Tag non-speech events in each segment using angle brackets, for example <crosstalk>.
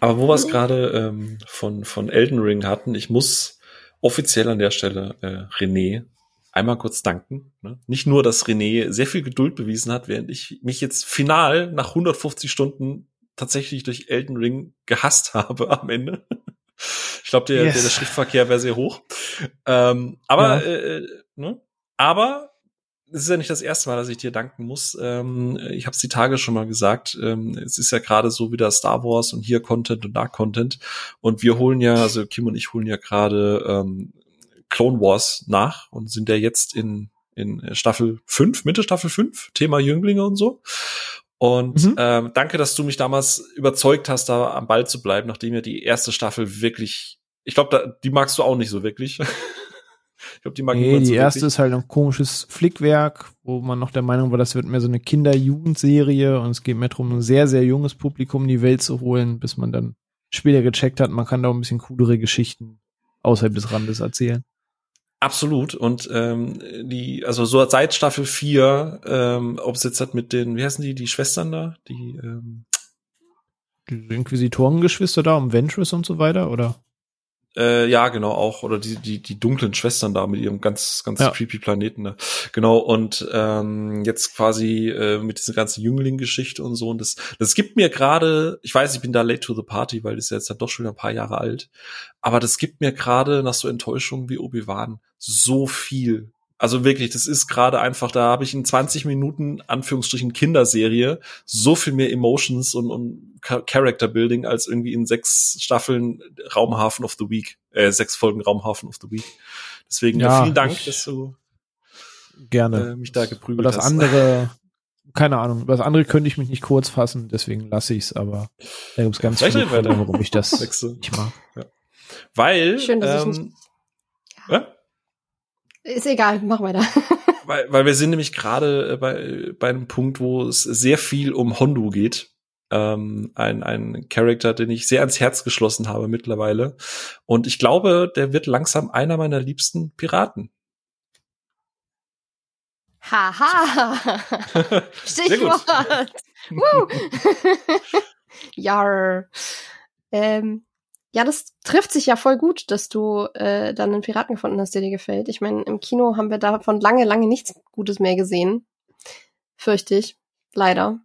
Aber wo wir es gerade ähm, von, von Elden Ring hatten, ich muss offiziell an der Stelle äh, René einmal kurz danken. Ne? Nicht nur, dass René sehr viel Geduld bewiesen hat, während ich mich jetzt final nach 150 Stunden tatsächlich durch Elden Ring gehasst <laughs> habe am Ende. Ich glaube, der, yes. der, der Schriftverkehr wäre sehr hoch. Ähm, aber, ja. äh, ne? aber es ist ja nicht das erste Mal, dass ich dir danken muss. Ähm, ich habe es die Tage schon mal gesagt. Ähm, es ist ja gerade so wieder Star Wars und hier Content und da Content. Und wir holen ja, also Kim und ich holen ja gerade ähm, Clone Wars nach und sind ja jetzt in, in Staffel 5, Mitte Staffel 5, Thema Jünglinge und so. Und mhm. ähm, danke, dass du mich damals überzeugt hast, da am Ball zu bleiben, nachdem ja die erste Staffel wirklich, ich glaube, die magst du auch nicht so wirklich. <laughs> ich glaube, die mag nee, die erste ist halt ein komisches Flickwerk, wo man noch der Meinung war, das wird mehr so eine Kinder-Jugendserie und es geht mehr darum, ein sehr, sehr junges Publikum in die Welt zu holen, bis man dann später gecheckt hat, man kann da auch ein bisschen coolere Geschichten außerhalb des Randes erzählen. Absolut. Und ähm, die, also so seit Staffel 4, ähm, ob es jetzt hat mit den, wie heißen die, die Schwestern da? Die, ähm, die Inquisitorengeschwister da, um Ventress und so weiter, oder? Äh, ja, genau, auch. Oder die, die, die dunklen Schwestern da mit ihrem ganz, ganz ja. creepy Planeten da. Genau, und ähm, jetzt quasi äh, mit dieser ganzen Jüngling-Geschichte und so. Und das, das gibt mir gerade, ich weiß, ich bin da late to the party, weil das ist jetzt halt doch schon ein paar Jahre alt. Aber das gibt mir gerade nach so Enttäuschungen wie Obi-Wan so viel also wirklich, das ist gerade einfach, da habe ich in 20 Minuten, Anführungsstrichen, Kinderserie so viel mehr Emotions und, und Character Building als irgendwie in sechs Staffeln Raumhafen of the Week, äh, sechs Folgen Raumhafen of the Week. Deswegen ja, vielen Dank, dass du gerne äh, mich da geprügelt das hast. Das andere, keine Ahnung, über das andere könnte ich mich nicht kurz fassen, deswegen lasse ich es, aber da gibt es ganz viele Gründe, warum ich das nicht mag. Ja. Weil, Schön, dass ähm, ich nicht ja? Ist egal, mach weiter. <laughs> weil, weil wir sind nämlich gerade äh, bei, bei einem Punkt, wo es sehr viel um Hondo geht. Ähm, ein, ein Charakter, den ich sehr ans Herz geschlossen habe mittlerweile. Und ich glaube, der wird langsam einer meiner liebsten Piraten. Haha. <laughs> Stichwort. Jar. <laughs> Ähm, ja, das trifft sich ja voll gut, dass du äh, dann einen Piraten gefunden hast, der dir gefällt. Ich meine, im Kino haben wir davon lange, lange nichts Gutes mehr gesehen. Fürchte ich. Leider.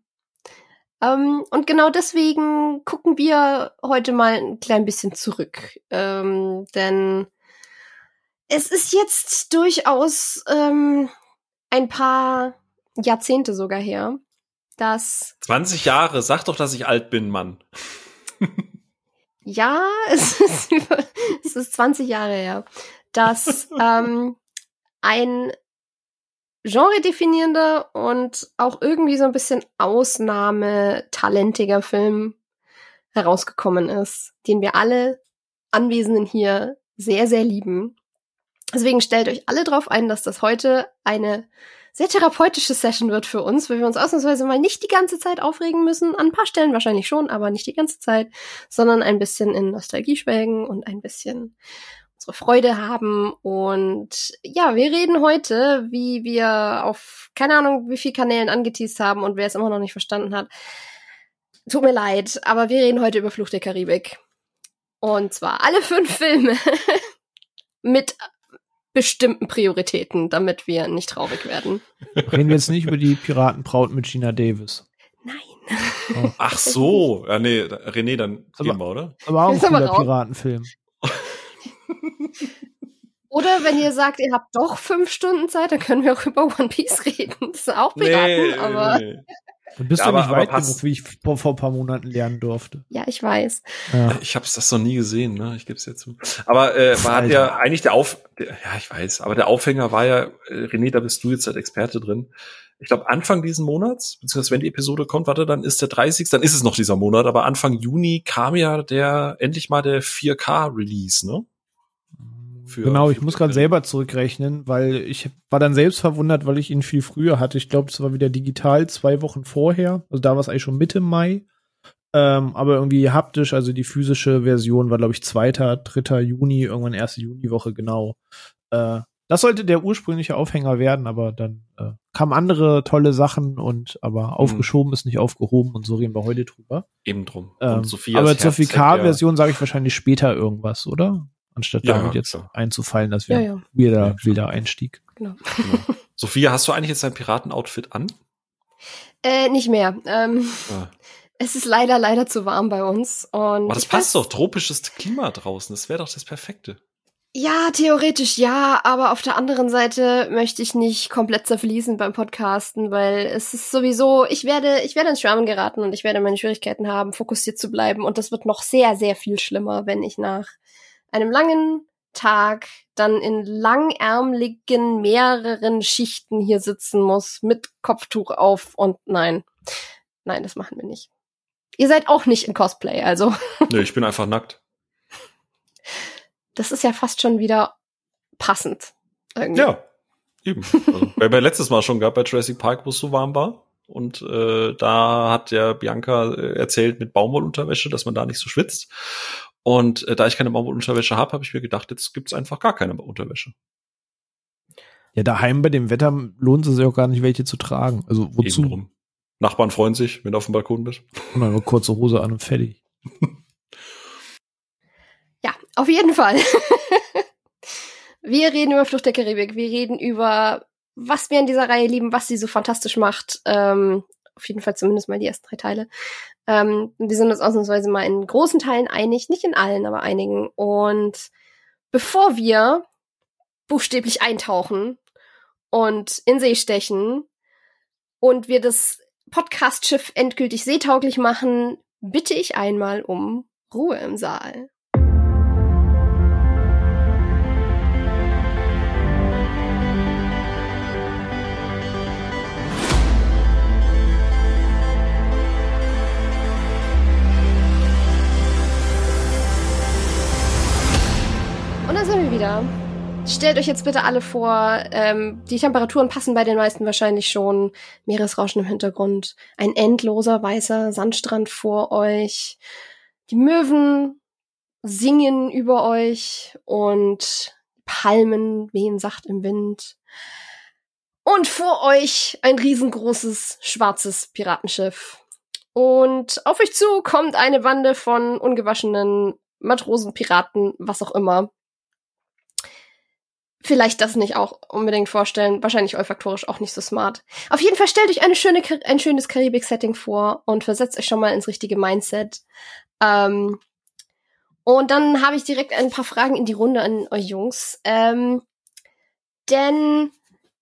Ähm, und genau deswegen gucken wir heute mal ein klein bisschen zurück. Ähm, denn es ist jetzt durchaus ähm, ein paar Jahrzehnte sogar her, dass. 20 Jahre, sag doch, dass ich alt bin, Mann. <laughs> ja, <laughs> es ist, über, es ist 20 Jahre her, dass <laughs> ähm, ein genre-definierender und auch irgendwie so ein bisschen ausnahmetalentiger Film herausgekommen ist, den wir alle Anwesenden hier sehr, sehr lieben. Deswegen stellt euch alle drauf ein, dass das heute eine sehr therapeutische Session wird für uns, weil wir uns ausnahmsweise mal nicht die ganze Zeit aufregen müssen. An ein paar Stellen wahrscheinlich schon, aber nicht die ganze Zeit, sondern ein bisschen in Nostalgie schwelgen und ein bisschen unsere Freude haben. Und ja, wir reden heute, wie wir auf keine Ahnung, wie viel Kanälen angeteased haben und wer es immer noch nicht verstanden hat. Tut mir leid, aber wir reden heute über Fluch der Karibik. Und zwar alle fünf Filme <laughs> mit bestimmten Prioritäten, damit wir nicht traurig werden. Reden wir jetzt nicht über die Piratenbraut mit Gina Davis. Nein. Oh. Ach so, ja nee, René, dann aber, gehen wir, oder? Aber auch ein cooler Piratenfilm. Oder wenn ihr sagt, ihr habt doch fünf Stunden Zeit, dann können wir auch über One Piece reden. Das ist auch Piraten, nee, aber. Nee. Du bist ja, aber, nicht weit genug, wie ich vor, vor ein paar Monaten lernen durfte. Ja, ich weiß. Ja. Ich habe das noch nie gesehen, ne? Ich gebe es ja zu. Aber äh, man hat ja eigentlich der Auf, der, ja, ich weiß, aber der Aufhänger war ja, äh, René, da bist du jetzt als Experte drin. Ich glaube, Anfang diesen Monats, beziehungsweise wenn die Episode kommt, warte, dann ist der 30. Dann ist es noch dieser Monat, aber Anfang Juni kam ja der endlich mal der 4K-Release, ne? Für, genau, ich muss gerade selber zurückrechnen, weil ich war dann selbst verwundert, weil ich ihn viel früher hatte. Ich glaube, es war wieder digital zwei Wochen vorher. Also da war es eigentlich schon Mitte Mai. Ähm, aber irgendwie haptisch, also die physische Version war, glaube ich, zweiter, dritter Juni, irgendwann erste Juniwoche genau. Äh, das sollte der ursprüngliche Aufhänger werden, aber dann äh, kamen andere tolle Sachen und aber mhm. aufgeschoben ist nicht aufgehoben und so reden wir heute drüber. Eben drum. Ähm, aber zur VK-Version sage ich wahrscheinlich später irgendwas, oder? Anstatt ja, damit jetzt klar. einzufallen, dass wir ja, ja. wieder ja, wilder Einstieg. Genau. genau. Sophia, hast du eigentlich jetzt dein Piratenoutfit an? Äh, nicht mehr. Ähm, ah. Es ist leider, leider zu warm bei uns. Und Aber das passt doch, tropisches Klima draußen. Das wäre doch das Perfekte. Ja, theoretisch ja, aber auf der anderen Seite möchte ich nicht komplett zerfließen beim Podcasten, weil es ist sowieso, ich werde, ich werde ins Schwärmen geraten und ich werde meine Schwierigkeiten haben, fokussiert zu bleiben und das wird noch sehr, sehr viel schlimmer, wenn ich nach einem langen Tag dann in langärmeligen mehreren Schichten hier sitzen muss mit Kopftuch auf und nein, nein, das machen wir nicht. Ihr seid auch nicht in Cosplay, also. <laughs> Nee, ich bin einfach nackt das ist ja fast schon wieder passend. Irgendwie. Ja, eben. Also, <laughs> weil wir letztes Mal schon gab bei Jurassic Park, wo es so warm war. Und äh, da hat ja Bianca äh, erzählt mit Baumwollunterwäsche, dass man da nicht so schwitzt. Und äh, da ich keine Baumwollunterwäsche habe, habe ich mir gedacht, jetzt gibt's einfach gar keine Unterwäsche. Ja, daheim bei dem Wetter lohnt es sich auch gar nicht, welche zu tragen. Also wozu? Ebenrum. Nachbarn freuen sich, wenn du auf dem Balkon bist. Und dann eine kurze Hose an und fertig. <laughs> Ja, auf jeden Fall. <laughs> wir reden über Flucht der Karibik. Wir reden über, was wir in dieser Reihe lieben, was sie so fantastisch macht. Ähm, auf jeden Fall zumindest mal die ersten drei Teile. Ähm, wir sind uns ausnahmsweise mal in großen Teilen einig, nicht in allen, aber einigen. Und bevor wir buchstäblich eintauchen und in See stechen und wir das Podcast-Schiff endgültig seetauglich machen, bitte ich einmal um Ruhe im Saal. Sind wir wieder. Stellt euch jetzt bitte alle vor, ähm, die Temperaturen passen bei den meisten wahrscheinlich schon. Meeresrauschen im Hintergrund, ein endloser weißer Sandstrand vor euch. Die Möwen singen über euch und Palmen wehen sacht im Wind. Und vor euch ein riesengroßes schwarzes Piratenschiff. Und auf euch zu kommt eine Bande von ungewaschenen Matrosen, Piraten, was auch immer vielleicht das nicht auch unbedingt vorstellen. Wahrscheinlich olfaktorisch auch nicht so smart. Auf jeden Fall stellt euch eine schöne, ein schönes Karibik-Setting vor und versetzt euch schon mal ins richtige Mindset. Ähm, und dann habe ich direkt ein paar Fragen in die Runde an euch Jungs. Ähm, denn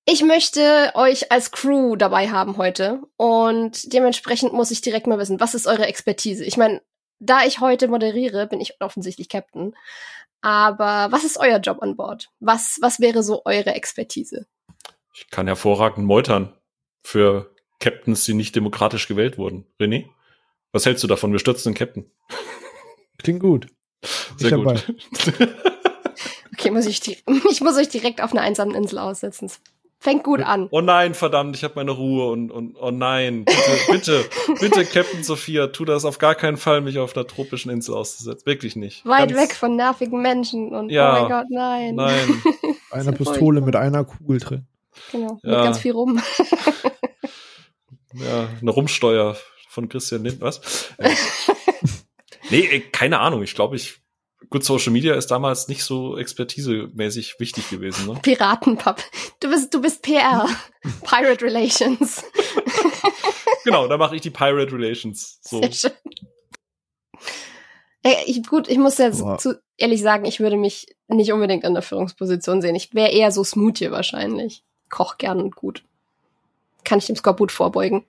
ich möchte euch als Crew dabei haben heute und dementsprechend muss ich direkt mal wissen, was ist eure Expertise? Ich meine, da ich heute moderiere, bin ich offensichtlich Captain. Aber was ist euer Job an Bord? Was, was wäre so eure Expertise? Ich kann hervorragend meutern für Captains, die nicht demokratisch gewählt wurden. René, was hältst du davon? Wir stürzen den Captain. Klingt gut. Sehr ich gut. <laughs> okay, muss ich, <laughs> ich muss euch direkt auf einer einsamen Insel aussetzen. Fängt gut an. Oh nein, verdammt, ich habe meine Ruhe und, und oh nein, bitte, bitte, <laughs> bitte, Captain Sophia, tu das auf gar keinen Fall, mich auf einer tropischen Insel auszusetzen. Wirklich nicht. Weit Ganz, weg von nervigen Menschen und ja, oh mein Gott, nein. Nein. <laughs> Eine Pistole mit einer Kugel drin. Genau, ja. mit ganz viel rum. ja, eine Rumsteuer von Christian Lind, was? <laughs> nee, keine Ahnung, ich glaube, ich gut, Social Media ist damals nicht so expertisemäßig wichtig gewesen. Ne? Piratenpub. Du bist, du bist PR. <laughs> Pirate Relations. <laughs> genau, da mache ich die Pirate Relations. So. Sehr schön. Ich, gut, ich muss jetzt zu, ehrlich sagen, ich würde mich nicht unbedingt in der Führungsposition sehen. Ich wäre eher so Smoothie wahrscheinlich. Koch gern und gut. Kann ich dem Skorbut vorbeugen.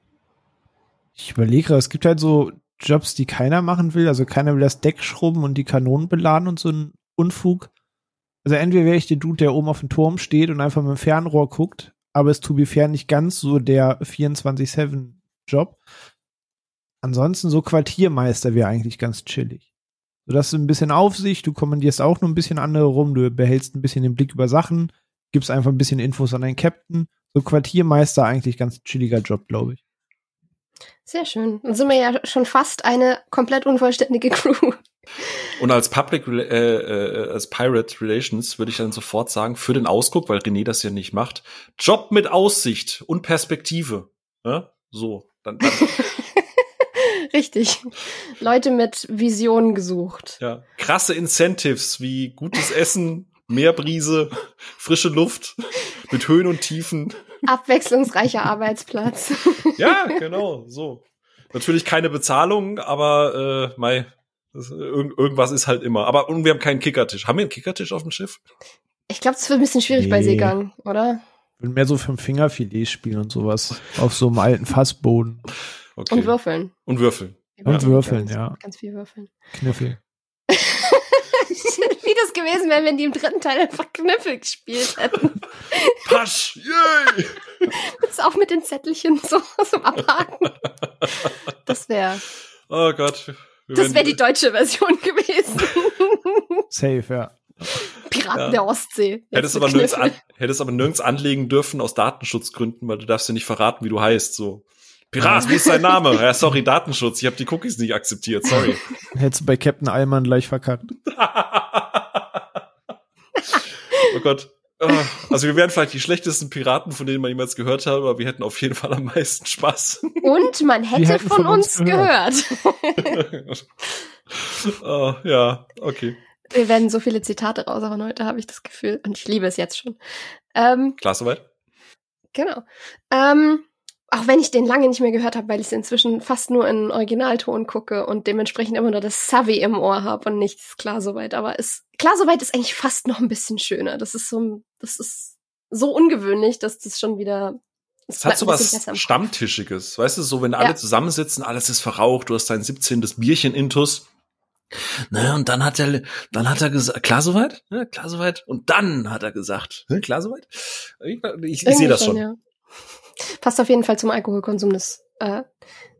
Ich überlege, es gibt halt so Jobs, die keiner machen will. Also keiner will das Deck schrubben und die Kanonen beladen und so ein Unfug. Also entweder wäre ich der Dude, der oben auf dem Turm steht und einfach mit dem Fernrohr guckt, aber es to be fair nicht ganz so der 24-7-Job. Ansonsten so Quartiermeister wäre eigentlich ganz chillig. So, das ist ein bisschen Aufsicht, du kommandierst auch nur ein bisschen andere rum, du behältst ein bisschen den Blick über Sachen, gibst einfach ein bisschen Infos an deinen Captain. So Quartiermeister eigentlich ganz chilliger Job, glaube ich. Sehr schön. Dann sind wir ja schon fast eine komplett unvollständige Crew. Und als Public, äh, äh, als Pirate Relations würde ich dann sofort sagen, für den Ausguck, weil René das ja nicht macht, Job mit Aussicht und Perspektive. Ja? So, dann, dann. <laughs> Richtig. Leute mit Visionen gesucht. Ja. Krasse Incentives wie gutes Essen, Meerbrise, frische Luft mit Höhen und Tiefen. Abwechslungsreicher Arbeitsplatz. <laughs> ja, genau, so. Natürlich keine Bezahlung, aber äh, mei, das, irg irgendwas ist halt immer. Aber und wir haben keinen Kickertisch. Haben wir einen Kickertisch auf dem Schiff? Ich glaube, es wird ein bisschen schwierig nee. bei Seegang, oder? Ich will mehr so fünf Fingerfilet spielen und sowas. Auf so einem alten Fassboden. Okay. Und würfeln. Und würfeln. Und ja. würfeln, ja. Ganz viel würfeln. Kniffel. <laughs> Wie das gewesen wäre, wenn die im dritten Teil einfach Kniffel gespielt hätten. <laughs> Pasch! Yay! Das auch mit den Zettelchen so <laughs> zum Abhaken. Das wäre. Oh Gott. Das wäre die deutsche Version gewesen. Safe, ja. Piraten ja. der Ostsee. Hättest aber, nirgends an, hättest aber nirgends anlegen dürfen aus Datenschutzgründen, weil du darfst ja nicht verraten, wie du heißt. So. Pirat, wie ist dein Name? Ja, sorry, Datenschutz. Ich habe die Cookies nicht akzeptiert. Sorry. Hättest du bei Captain Allman gleich verkackt. <laughs> oh Gott. Oh, also wir wären vielleicht die schlechtesten Piraten, von denen man jemals gehört hat, aber wir hätten auf jeden Fall am meisten Spaß. Und man hätte von, von, uns gehört. gehört. <laughs> oh, ja, okay. Wir werden so viele Zitate raushauen heute, habe ich das Gefühl. Und ich liebe es jetzt schon. Ähm, Klar soweit? Genau. Ähm, auch wenn ich den lange nicht mehr gehört habe, weil ich es inzwischen fast nur in Originalton gucke und dementsprechend immer nur das Savvy im Ohr habe und nichts klar soweit. Aber ist klar soweit ist eigentlich fast noch ein bisschen schöner. Das ist so, das ist so ungewöhnlich, dass das schon wieder. Es hat so was Stammtischiges, weißt du, so wenn alle ja. zusammensitzen, alles ist verraucht, du hast dein 17. Bierchen intus. Ne, und dann hat er, dann hat er gesagt, klar soweit? Ja, klar soweit? Und dann hat er gesagt, klar soweit? Ich, ich, ich sehe das schon. Ja. Passt auf jeden Fall zum Alkoholkonsum des äh,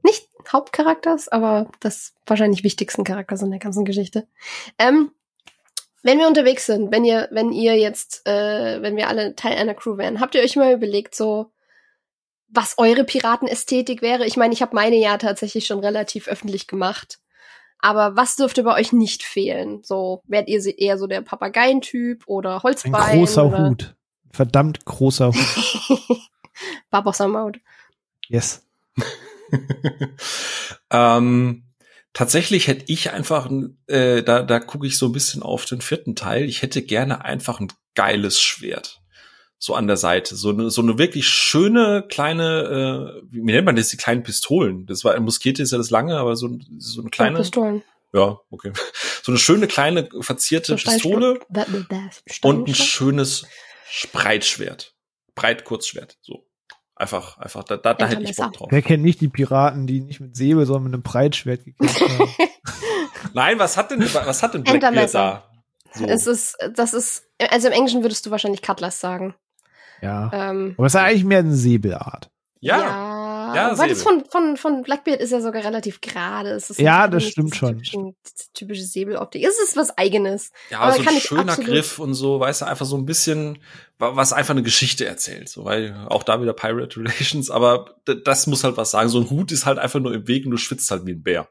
nicht Hauptcharakters, aber des wahrscheinlich wichtigsten Charakters in der ganzen Geschichte. Ähm, wenn wir unterwegs sind, wenn ihr, wenn ihr jetzt, äh, wenn wir alle Teil einer Crew wären, habt ihr euch mal überlegt, so was eure Piratenästhetik wäre? Ich meine, ich habe meine ja tatsächlich schon relativ öffentlich gemacht. Aber was dürfte bei euch nicht fehlen? So, wärt ihr eher so der Papageientyp oder Holzbein? Ein großer oder? Hut. Verdammt großer Hut. <laughs> Barbossa Mode. Yes. <laughs> ähm, tatsächlich hätte ich einfach, äh, da, da gucke ich so ein bisschen auf den vierten Teil. Ich hätte gerne einfach ein geiles Schwert. So an der Seite. So eine, so eine wirklich schöne kleine, äh, wie nennt man das, die kleinen Pistolen? Das war, Muskete ist ja das lange, aber so, so eine kleine. Pistolen. Ja, okay. So eine schöne kleine verzierte so Pistole und ein schönes Breitschwert. Breitkurzschwert. So. Einfach, einfach, da, da, da hätte ich Bock drauf. Wer kennt nicht die Piraten, die nicht mit Säbel, sondern mit einem Breitschwert gekämpft haben? <laughs> Nein, was hat denn, was hat denn Blackbeard da? So. Es ist, das ist, also im Englischen würdest du wahrscheinlich Cutlass sagen. Ja. Ähm, Aber es ist eigentlich mehr eine Säbelart. Ja. Ja, ja weil das von, von, von Blackbeard ist ja sogar relativ gerade. Es ist ja, das stimmt schon. Typische, typische Säbeloptik. Es ist was eigenes. Ja, aber so ein schöner Griff und so, weißt du, einfach so ein bisschen, was einfach eine Geschichte erzählt. So, weil auch da wieder Pirate <laughs> Relations, aber das muss halt was sagen. So ein Hut ist halt einfach nur im Weg und du schwitzt halt wie ein Bär.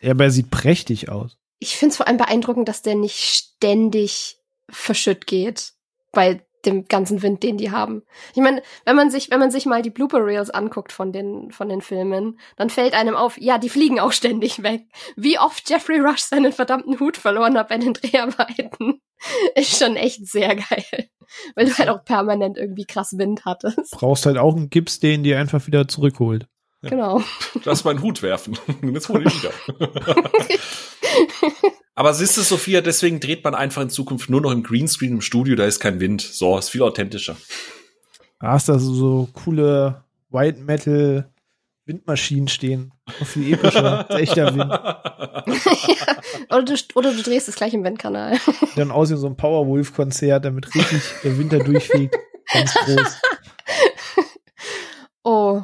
Ja, aber er sieht prächtig aus. Ich finde es vor allem beeindruckend, dass der nicht ständig verschütt geht. Bei dem ganzen Wind, den die haben. Ich meine, wenn man sich, wenn man sich mal die Blooper Reels anguckt von den, von den Filmen, dann fällt einem auf, ja, die fliegen auch ständig weg. Wie oft Jeffrey Rush seinen verdammten Hut verloren hat bei den Dreharbeiten, <laughs> ist schon echt sehr geil. Weil du halt auch permanent irgendwie krass Wind hattest. Brauchst halt auch einen Gips, den dir einfach wieder zurückholt. Ja. Genau. Lass meinen Hut werfen. <laughs> Jetzt hol ich wieder. <laughs> Aber siehst du, Sophia, deswegen dreht man einfach in Zukunft nur noch im Greenscreen im Studio, da ist kein Wind. So, ist viel authentischer. Da hast du so coole White Metal Windmaschinen stehen. Noch viel epischer. <laughs> echter Wind. ja, oder, du, oder du drehst es gleich im Windkanal. Dann aussehen so ein Powerwolf-Konzert, damit richtig der Winter durchfegt. Ganz groß. Oh,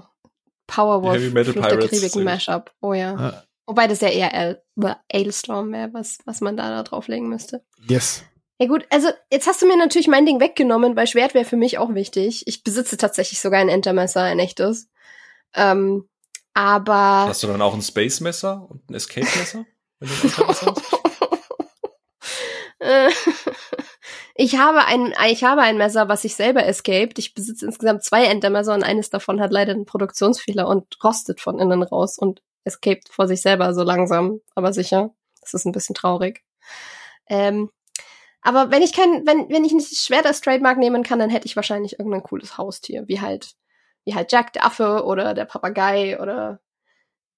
Powerwolf. Heavy Metal Pirates. Mashup. Oh ja. ja. Wobei das ja eher Ailstorm wäre, was, was man da, da drauflegen müsste. Yes. Ja gut, also jetzt hast du mir natürlich mein Ding weggenommen, weil Schwert wäre für mich auch wichtig. Ich besitze tatsächlich sogar ein Entermesser, ein echtes. Ähm, aber. Hast du dann auch ein Space-Messer und ein Escape-Messer? <laughs> Ich habe ein, ich habe ein Messer, was sich selber escaped. Ich besitze insgesamt zwei Endermesser und eines davon hat leider einen Produktionsfehler und rostet von innen raus und escaped vor sich selber so langsam, aber sicher. Das ist ein bisschen traurig. Ähm, aber wenn ich kein, wenn, wenn ich nicht das Schwert als Trademark nehmen kann, dann hätte ich wahrscheinlich irgendein cooles Haustier, wie halt, wie halt Jack der Affe oder der Papagei oder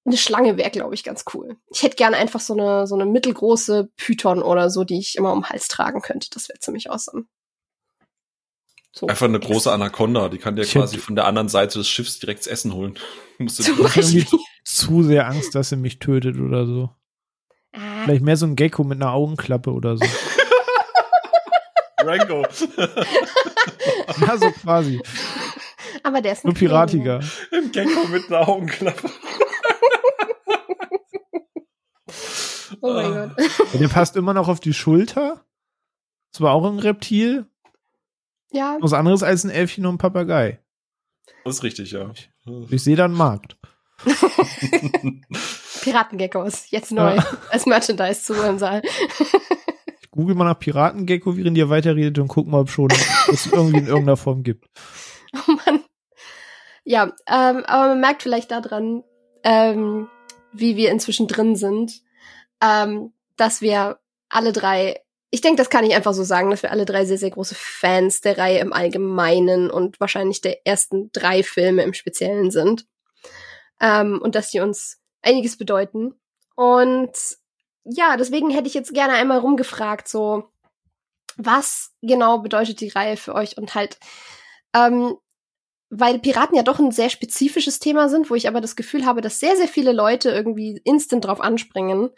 eine Schlange wäre, glaube ich, ganz cool. Ich hätte gerne einfach so eine, so eine mittelgroße Python oder so, die ich immer um den Hals tragen könnte. Das wäre ziemlich awesome. So. Einfach eine große Anaconda, die kann dir quasi von der anderen Seite des Schiffs direkt das Essen holen. <laughs> Musst du irgendwie zu sehr Angst, dass sie mich tötet oder so. Ah. Vielleicht mehr so ein Gecko mit einer Augenklappe oder so. <laughs> Rango. <laughs> ja, so quasi. Aber der ist Nur piratiger. Ein Gecko mit einer Augenklappe. oh mein ah. Gott. Der passt immer noch auf die Schulter. Das war auch ein Reptil. Ja. Was anderes als ein Elfchen und ein Papagei. Das ist richtig, ja. Ich, sehe da einen Markt. <laughs> Piratengeckos, jetzt neu, ja. als Merchandise zu im Saal. ich google mal nach Piratengecko, während ihr weiterredet und guck mal, ob schon <laughs> es irgendwie in irgendeiner Form gibt. Oh Mann. Ja, ähm, aber man merkt vielleicht daran, ähm, wie wir inzwischen drin sind, ähm, dass wir alle drei, ich denke, das kann ich einfach so sagen, dass wir alle drei sehr, sehr große Fans der Reihe im Allgemeinen und wahrscheinlich der ersten drei Filme im Speziellen sind. Ähm, und dass die uns einiges bedeuten. Und ja, deswegen hätte ich jetzt gerne einmal rumgefragt, so, was genau bedeutet die Reihe für euch und halt, ähm, weil Piraten ja doch ein sehr spezifisches Thema sind, wo ich aber das Gefühl habe, dass sehr, sehr viele Leute irgendwie instant drauf anspringen.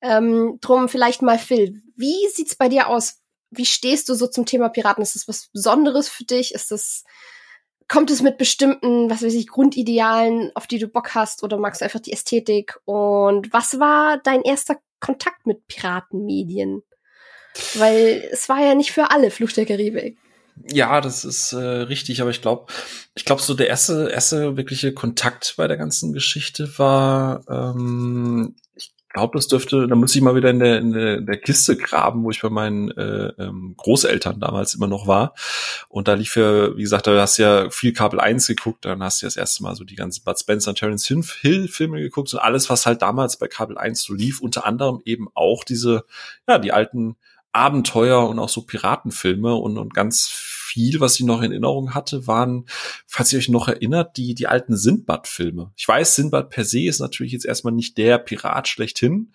Ähm, drum vielleicht mal Phil, wie sieht's bei dir aus? Wie stehst du so zum Thema Piraten? Ist das was Besonderes für dich? Ist das, kommt es mit bestimmten, was weiß ich, Grundidealen, auf die du Bock hast oder magst du einfach die Ästhetik? Und was war dein erster Kontakt mit Piratenmedien? Weil es war ja nicht für alle Fluch der Karibik. Ja, das ist äh, richtig, aber ich glaube, ich glaube, so der erste, erste wirkliche Kontakt bei der ganzen Geschichte war, ähm, ich glaube, das dürfte, da muss ich mal wieder in der, in der, in der Kiste graben, wo ich bei meinen äh, ähm, Großeltern damals immer noch war. Und da lief ja, wie gesagt, da hast du ja viel Kabel 1 geguckt, dann hast du ja das erste Mal so die ganzen Bud Spencer und Terence Hill Filme geguckt und alles, was halt damals bei Kabel 1 so lief, unter anderem eben auch diese, ja, die alten Abenteuer und auch so Piratenfilme und, und ganz viel, was ich noch in Erinnerung hatte, waren, falls ihr euch noch erinnert, die, die alten Sindbad-Filme. Ich weiß, Sindbad per se ist natürlich jetzt erstmal nicht der Pirat schlechthin,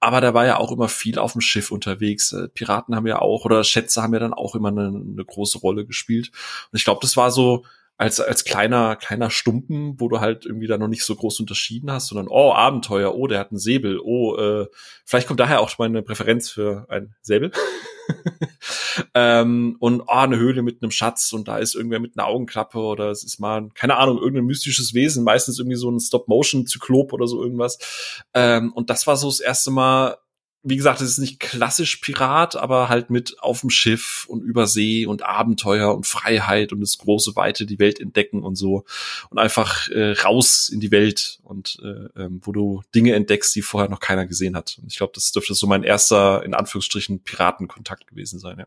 aber da war ja auch immer viel auf dem Schiff unterwegs. Äh, Piraten haben ja auch, oder Schätze haben ja dann auch immer eine, eine große Rolle gespielt. Und ich glaube, das war so, als, als kleiner, kleiner Stumpen, wo du halt irgendwie da noch nicht so groß unterschieden hast, sondern, oh, Abenteuer, oh, der hat einen Säbel, oh, äh, vielleicht kommt daher auch meine Präferenz für ein Säbel. <laughs> ähm, und oh, eine Höhle mit einem Schatz und da ist irgendwer mit einer Augenklappe oder es ist mal, keine Ahnung, irgendein mystisches Wesen, meistens irgendwie so ein Stop-Motion-Zyklop oder so irgendwas. Ähm, und das war so das erste Mal, wie gesagt, es ist nicht klassisch Pirat, aber halt mit auf dem Schiff und über See und Abenteuer und Freiheit und das große Weite, die Welt entdecken und so und einfach äh, raus in die Welt und äh, ähm, wo du Dinge entdeckst, die vorher noch keiner gesehen hat. Und ich glaube, das dürfte so mein erster in Anführungsstrichen Piratenkontakt gewesen sein. Ja.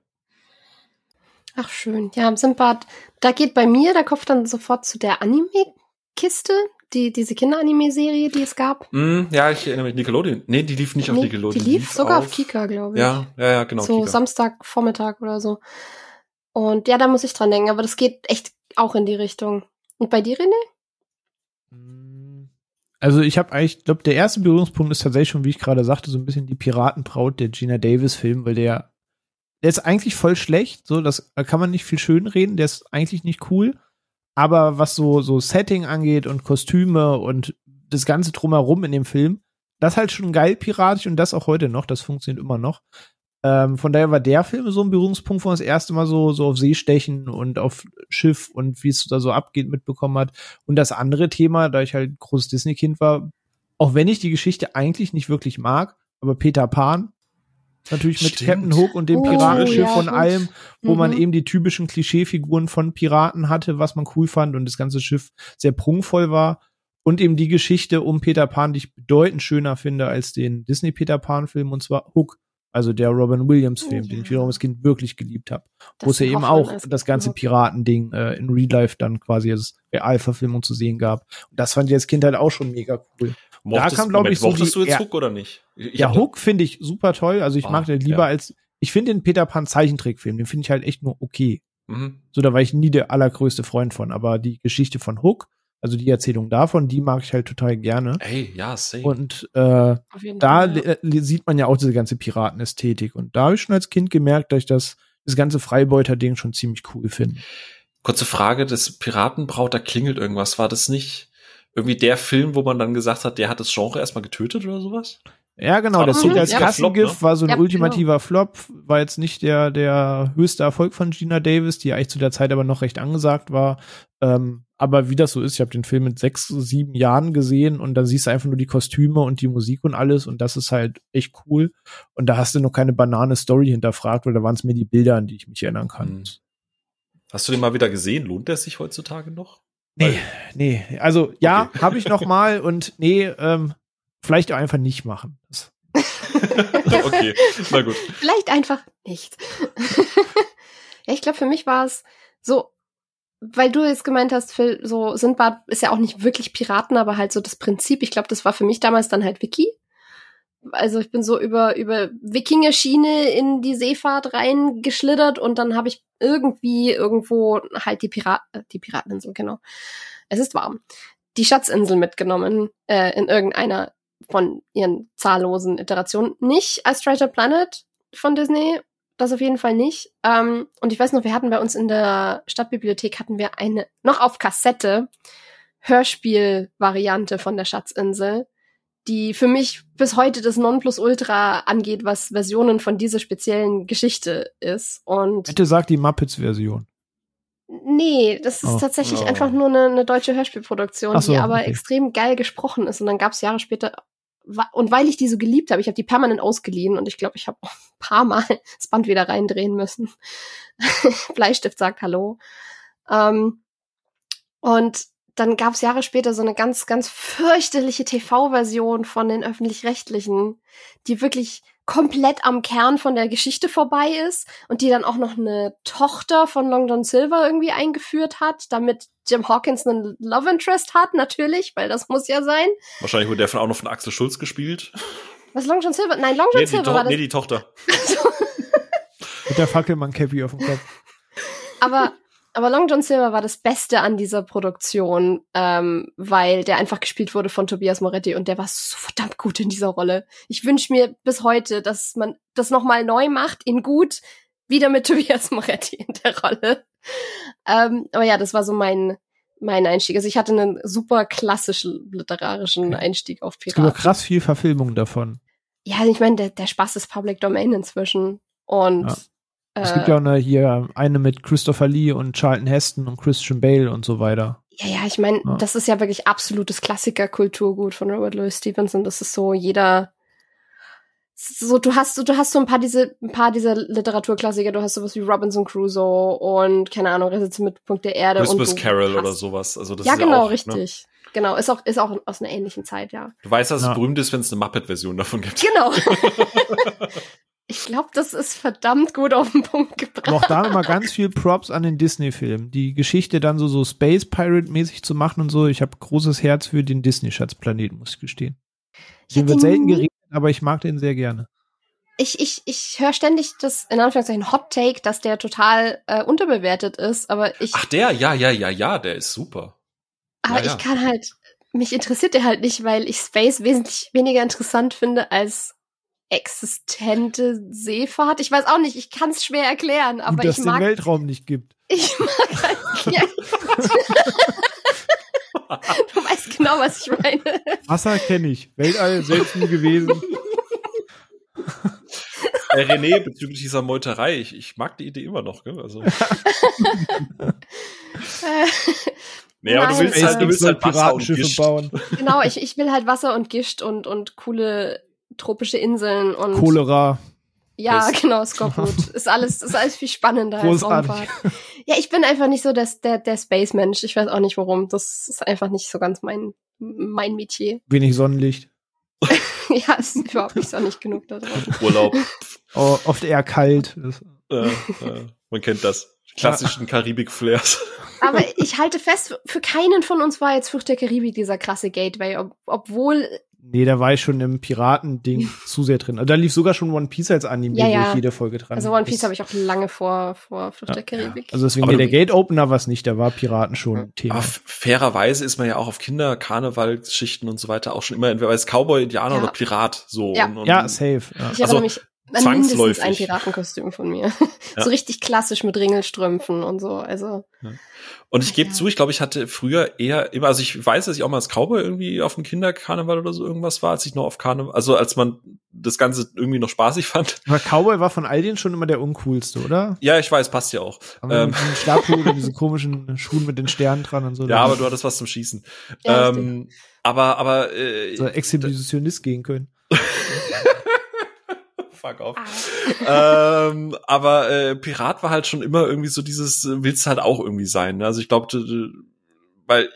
Ach schön, ja, im Simbad, da geht bei mir der Kopf dann sofort zu der Anime-Kiste, die, diese Kinderanime-Serie, die es gab? Mm, ja, ich erinnere mich, Nickelodeon. Nee, die lief nicht nee, auf Nickelodeon. Die lief, lief sogar auf, auf, Kika, glaube ich. Ja, ja, ja, genau. So Kika. Samstagvormittag oder so. Und ja, da muss ich dran denken, aber das geht echt auch in die Richtung. Und bei dir, René? Mm, also ich habe eigentlich, glaube der erste Berührungspunkt ist tatsächlich schon, wie ich gerade sagte, so ein bisschen die Piratenbraut der Gina Davis Film, weil der, der ist eigentlich voll schlecht, so das da kann man nicht viel schön reden, der ist eigentlich nicht cool. Aber was so, so Setting angeht und Kostüme und das Ganze drumherum in dem Film, das halt schon geil piratisch und das auch heute noch, das funktioniert immer noch. Ähm, von daher war der Film so ein Berührungspunkt, wo man das erste Mal so, so auf See stechen und auf Schiff und wie es da so abgeht mitbekommen hat. Und das andere Thema, da ich halt großes Disney-Kind war, auch wenn ich die Geschichte eigentlich nicht wirklich mag, aber Peter Pan Natürlich mit Stimmt. Captain Hook und dem oh, Piratenschiff ja, und allem, wo mhm. man eben die typischen Klischeefiguren von Piraten hatte, was man cool fand und das ganze Schiff sehr prunkvoll war. Und eben die Geschichte um Peter Pan, die ich bedeutend schöner finde als den Disney Peter Pan Film, und zwar Hook. Also der Robin Williams Film, oh, ja. den ich wiederum als Kind wirklich geliebt habe. Wo es ja eben auch das ganze Piratending äh, in Real Life dann quasi als Realverfilmung zu sehen gab. Und das fand ich als Kind halt auch schon mega cool. Mochtest, da kam, glaube ich, so mochtest die, du jetzt Hook oder nicht? Ich ja, Hook finde ich super toll. Also ich ah, mag den lieber ja. als, ich finde den Peter Pan Zeichentrickfilm, den finde ich halt echt nur okay. Mhm. So, da war ich nie der allergrößte Freund von. Aber die Geschichte von Hook, also die Erzählung davon, die mag ich halt total gerne. Ey, ja, same. Und äh, da Fall, ja. sieht man ja auch diese ganze Piratenästhetik. Und da habe ich schon als Kind gemerkt, dass ich das, das ganze Freibeuter-Ding schon ziemlich cool finde. Kurze Frage, das Piratenbraut, da klingelt irgendwas. War das nicht irgendwie der Film, wo man dann gesagt hat, der hat das Genre erstmal getötet oder sowas? Ja, genau, das Zug als Kassengift ne? war so ein ja, ultimativer genau. Flop, war jetzt nicht der, der höchste Erfolg von Gina Davis, die eigentlich zu der Zeit aber noch recht angesagt war. Ähm, aber wie das so ist, ich habe den Film mit sechs, sieben Jahren gesehen und da siehst du einfach nur die Kostüme und die Musik und alles und das ist halt echt cool. Und da hast du noch keine banane Story hinterfragt, weil da waren es mir die Bilder, an die ich mich erinnern kann. Hm. Hast du den mal wieder gesehen? Lohnt der sich heutzutage noch? Nee, nee. Also ja, okay. <laughs> habe ich noch mal und nee, ähm, vielleicht auch einfach nicht machen. <laughs> okay, na gut. Vielleicht einfach nicht. <laughs> ja, ich glaube, für mich war es so, weil du jetzt gemeint hast, Phil, so Sindbad ist ja auch nicht wirklich Piraten, aber halt so das Prinzip. Ich glaube, das war für mich damals dann halt Wiki. Also ich bin so über über Wikinger-Schiene in die Seefahrt reingeschlittert und dann habe ich irgendwie irgendwo halt die Piraten, äh, die Pirateninsel, genau. Es ist warm. Die Schatzinsel mitgenommen äh, in irgendeiner von ihren zahllosen Iterationen. Nicht als Treasure Planet von Disney, das auf jeden Fall nicht. Ähm, und ich weiß noch, wir hatten bei uns in der Stadtbibliothek hatten wir eine, noch auf Kassette, Hörspiel-Variante von der Schatzinsel, die für mich bis heute das Nonplusultra angeht, was Versionen von dieser speziellen Geschichte ist. Und Bitte sag die Muppets-Version. Nee, das ist oh. tatsächlich oh. einfach nur eine, eine deutsche Hörspielproduktion, so, die aber okay. extrem geil gesprochen ist. Und dann gab es Jahre später und weil ich die so geliebt habe, ich habe die permanent ausgeliehen und ich glaube, ich habe ein paar Mal <laughs> das Band wieder reindrehen müssen. <laughs> Bleistift sagt Hallo. Ähm, und dann gab es Jahre später so eine ganz, ganz fürchterliche TV-Version von den öffentlich-rechtlichen, die wirklich komplett am Kern von der Geschichte vorbei ist und die dann auch noch eine Tochter von Long John Silver irgendwie eingeführt hat, damit Jim Hawkins einen Love Interest hat, natürlich, weil das muss ja sein. Wahrscheinlich wurde der von auch noch von Axel Schulz gespielt. Was Long John Silver? Nein, Long John nee, Silver war das. Nee, die Tochter. <laughs> Mit der Fackelmann Cappy auf dem Kopf. Aber aber Long John Silver war das Beste an dieser Produktion, ähm, weil der einfach gespielt wurde von Tobias Moretti und der war so verdammt gut in dieser Rolle. Ich wünsche mir bis heute, dass man das nochmal neu macht, in gut, wieder mit <laughs> Tobias Moretti in der Rolle. Ähm, aber ja, das war so mein, mein Einstieg. Also ich hatte einen super klassischen literarischen Einstieg auf Piraten. Es gibt krass viel Verfilmung davon. Ja, ich meine, der, der Spaß ist Public Domain inzwischen. Und ja. Es gibt ja auch eine, hier eine mit Christopher Lee und Charlton Heston und Christian Bale und so weiter. Ja, ja, ich meine, ja. das ist ja wirklich absolutes Klassiker-Kulturgut von Robert Louis Stevenson. Das ist so jeder, so du hast du hast so ein paar diese ein paar dieser Literaturklassiker. Du hast sowas wie Robinson Crusoe und keine Ahnung, Reise zum Mittelpunkt der Erde Christmas und Carol oder sowas. Also das ja, ist genau, ja auch, richtig. Ne? Genau, ist auch ist auch aus einer ähnlichen Zeit, ja. Du weißt, dass ja. es berühmt ist, wenn es eine Muppet-Version davon gibt. Genau. <laughs> <laughs> Ich glaube, das ist verdammt gut auf den Punkt gebracht. Noch da nochmal ganz viel Props an den Disney-Film. Die Geschichte dann so, so Space Pirate-mäßig zu machen und so. Ich habe großes Herz für den Disney-Schatzplaneten, muss ich gestehen. Den wird selten geredet, aber ich mag den sehr gerne. Ich, ich, ich höre ständig das, in Anführungszeichen, Hot Take, dass der total äh, unterbewertet ist, aber ich. Ach, der, ja, ja, ja, ja, der ist super. Aber ja, ja. ich kann halt, mich interessiert der halt nicht, weil ich Space wesentlich weniger interessant finde als existente Seefahrt. Ich weiß auch nicht, ich kann es schwer erklären, aber Gut, dass ich mag den Weltraum nicht gibt. <laughs> Ich mag halt, ja. Du weißt genau, was ich meine. Wasser kenne ich. Weltall selbst nie gewesen. <laughs> Äh, René, bezüglich dieser Meuterei, ich, ich mag die Idee immer noch, gell? Also. <laughs> Nee, aber Nein, du willst halt, du willst halt Wasser und Gischt. bauen. Genau, ich, ich will halt Wasser und Gischt und, und coole tropische Inseln und Cholera. Ja, Pest. genau, Skorbut. <laughs> ist alles, ist alles viel spannender Großartig. als Raumfahrt. Ja, ich bin einfach nicht so der, der, der Space-Mensch. Ich weiß auch nicht warum. Das ist einfach nicht so ganz mein, mein Metier. <laughs> Wenig Sonnenlicht. ja, es ist überhaupt nicht sonnig genug da drauf. <laughs> Urlaub. Oh, oft eher kalt. Äh, äh, man kennt das. Klassischen Karibik-Flares. Aber ich halte fest, für keinen von uns war jetzt Flucht der Karibik dieser krasse Gateway, ob, obwohl Nee, da war ich schon im Piratending <laughs> zu sehr drin. Also da lief sogar schon One Piece als Anime, ja, ja. wo ich jede Folge dran Also One Piece habe ich auch lange vor, vor Flucht ja, der Karibik. Also deswegen, nee, der Gate-Opener war es nicht, da war Piraten schon ja. Thema. Aber fairerweise ist man ja auch auf Kinder, Karnevalschichten und so weiter auch schon immer entweder als Cowboy, Indianer oder Pirat so. Ja, und, und ja safe. Ich also, mich zwangsläufig. ein Piratenkostüm von mir. <laughs> Ja. so richtig klassisch mit Ringelstrümpfen und so. Also. Ja. Und ich gebe ja. zu, ich glaube, ich hatte früher eher immer, also ich weiß, dass ich auch mal als Cowboy irgendwie auf dem Kinderkarneval oder so irgendwas war, als ich noch auf Karneval, also als man das Ganze irgendwie noch spaßig <laughs> fand. Aber Cowboy war von all denen schon immer der uncoolste, oder? Ja, ich weiß, passt ja auch. Aber ähm. Stabhut <laughs> diese komischen Schuhen mit den Sternen dran und so. Ja, aber du hattest was zum Schießen. Ja, ähm, aber, aber, äh, so Exhibitionist gehen können. Fuck off. Ah. ähm, aber äh, Pirat war halt schon immer irgendwie so dieses, äh, willst halt auch irgendwie sein. Ne? Also ich glaube, weil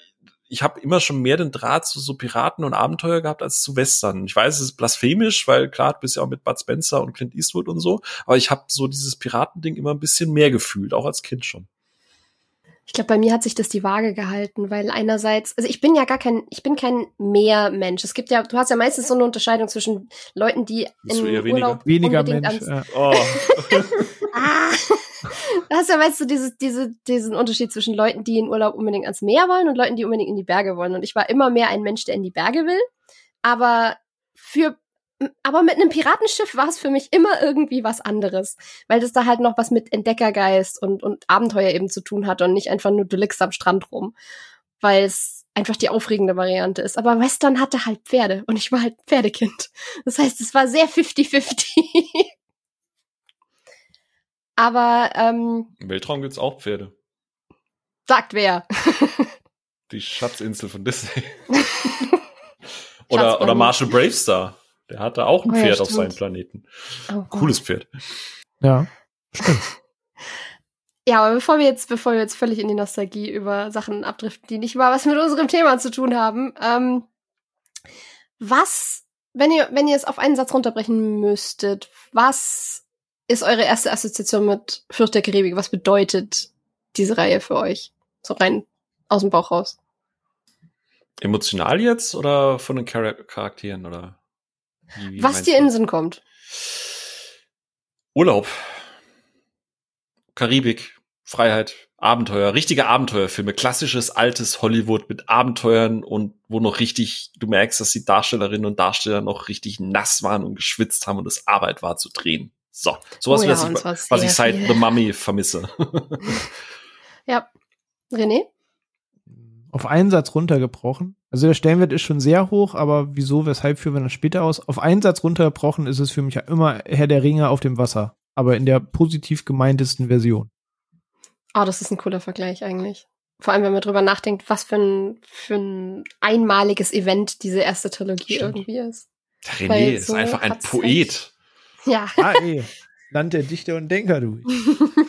ich habe immer schon mehr den Draht zu so Piraten und Abenteuer gehabt als zu Western. Ich weiß, es ist blasphemisch, weil klar, du bist ja auch mit Bud Spencer und Clint Eastwood und so, aber ich habe so dieses Piratending immer ein bisschen mehr gefühlt, auch als Kind schon. Ich glaube, bei mir hat sich das die Waage gehalten, weil einerseits, also ich bin ja gar kein, ich bin kein Mehrmensch. Es gibt ja, du hast ja meistens so eine Unterscheidung zwischen Leuten, die Bist in Urlaub weniger, weniger Mensch. Ja. Oh. <laughs> ah, du hast ja weißt du dieses, diese, diesen Unterschied zwischen Leuten, die in Urlaub unbedingt ans Meer wollen und Leuten, die unbedingt in die Berge wollen. Und ich war immer mehr ein Mensch, der in die Berge will. Aber für aber mit einem Piratenschiff war es für mich immer irgendwie was anderes, weil das da halt noch was mit Entdeckergeist und, und Abenteuer eben zu tun hat und nicht einfach nur du liegst am Strand rum, weil es einfach die aufregende Variante ist. Aber Western hatte halt Pferde und ich war halt Pferdekind. Das heißt, es war sehr 50-50. <laughs> Aber ähm, im Weltraum gibt's auch Pferde. Sagt wer? <laughs> die Schatzinsel von Disney. <laughs> oder, oder Marshall Bravestar. Der hatte auch ein oh, Pferd ja, auf seinem Planeten. Oh, Cooles Pferd. Ja, stimmt. <laughs> Ja, aber bevor wir jetzt, bevor wir jetzt völlig in die Nostalgie über Sachen abdriften, die nicht mal was mit unserem Thema zu tun haben, ähm, was, wenn ihr, wenn ihr es auf einen Satz runterbrechen müsstet, was ist eure erste Assoziation mit Fürst der Karibik? Was bedeutet diese Reihe für euch? So rein aus dem Bauch raus. Emotional jetzt oder von den Char Charakteren oder? Wie, Was dir in den Sinn kommt. Urlaub. Karibik, Freiheit, Abenteuer, richtige Abenteuerfilme, klassisches altes Hollywood mit Abenteuern und wo noch richtig, du merkst, dass die Darstellerinnen und Darsteller noch richtig nass waren und geschwitzt haben und es Arbeit war zu drehen. So, sowas, oh ja, was, ich, was ich seit viel. The Mummy vermisse. <laughs> ja. René? Auf einen Satz runtergebrochen. Also der Stellenwert ist schon sehr hoch, aber wieso, weshalb führen wir das später aus? Auf einen Satz runtergebrochen ist es für mich ja immer Herr der Ringe auf dem Wasser, aber in der positiv gemeintesten Version. Oh, das ist ein cooler Vergleich eigentlich. Vor allem, wenn man drüber nachdenkt, was für ein, für ein einmaliges Event diese erste Trilogie Stimmt. irgendwie ist. Der René Weil ist so einfach ein Poet. Halt, ja. Ah, <laughs> ey. Land der Dichter und Denker, du.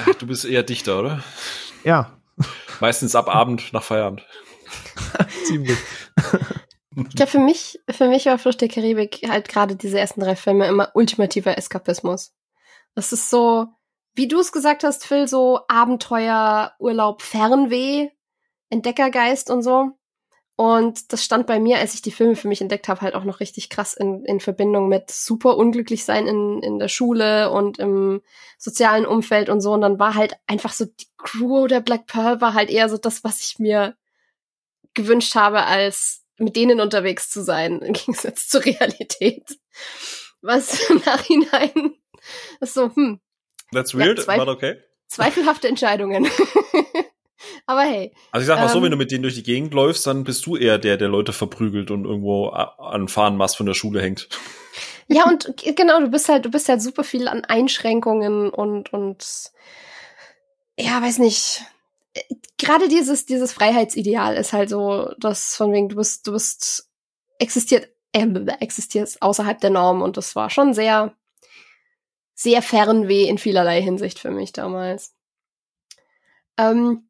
Ach, du bist eher Dichter, oder? Ja. Meistens ab Abend nach Feierabend. <laughs> Ziemlich. Ich glaube, für mich, für mich war Flucht der Karibik halt gerade diese ersten drei Filme immer ultimativer Eskapismus. Das ist so, wie du es gesagt hast, Phil, so Abenteuer, Urlaub, Fernweh, Entdeckergeist und so. Und das stand bei mir, als ich die Filme für mich entdeckt habe, halt auch noch richtig krass in, in Verbindung mit super unglücklich sein in, in der Schule und im sozialen Umfeld und so. Und dann war halt einfach so die Crew der Black Pearl war halt eher so das, was ich mir gewünscht habe, als mit denen unterwegs zu sein, im Gegensatz zur Realität. Was <laughs> im Nachhinein ist so, hm. That's weird, ja, but okay. Zweifelhafte Entscheidungen. <laughs> Aber hey. Also ich sag mal ähm, so, wenn du mit denen durch die Gegend läufst, dann bist du eher der, der Leute verprügelt und irgendwo an Fahnenmast von der Schule hängt. <laughs> Ja, und genau, du bist halt, du bist halt super viel an Einschränkungen und, und, ja, weiß nicht, gerade dieses, dieses Freiheitsideal ist halt so, dass von wegen, du bist, du bist, existiert, äh, existierst außerhalb der Norm und das war schon sehr, sehr fernweh in vielerlei Hinsicht für mich damals. Ähm,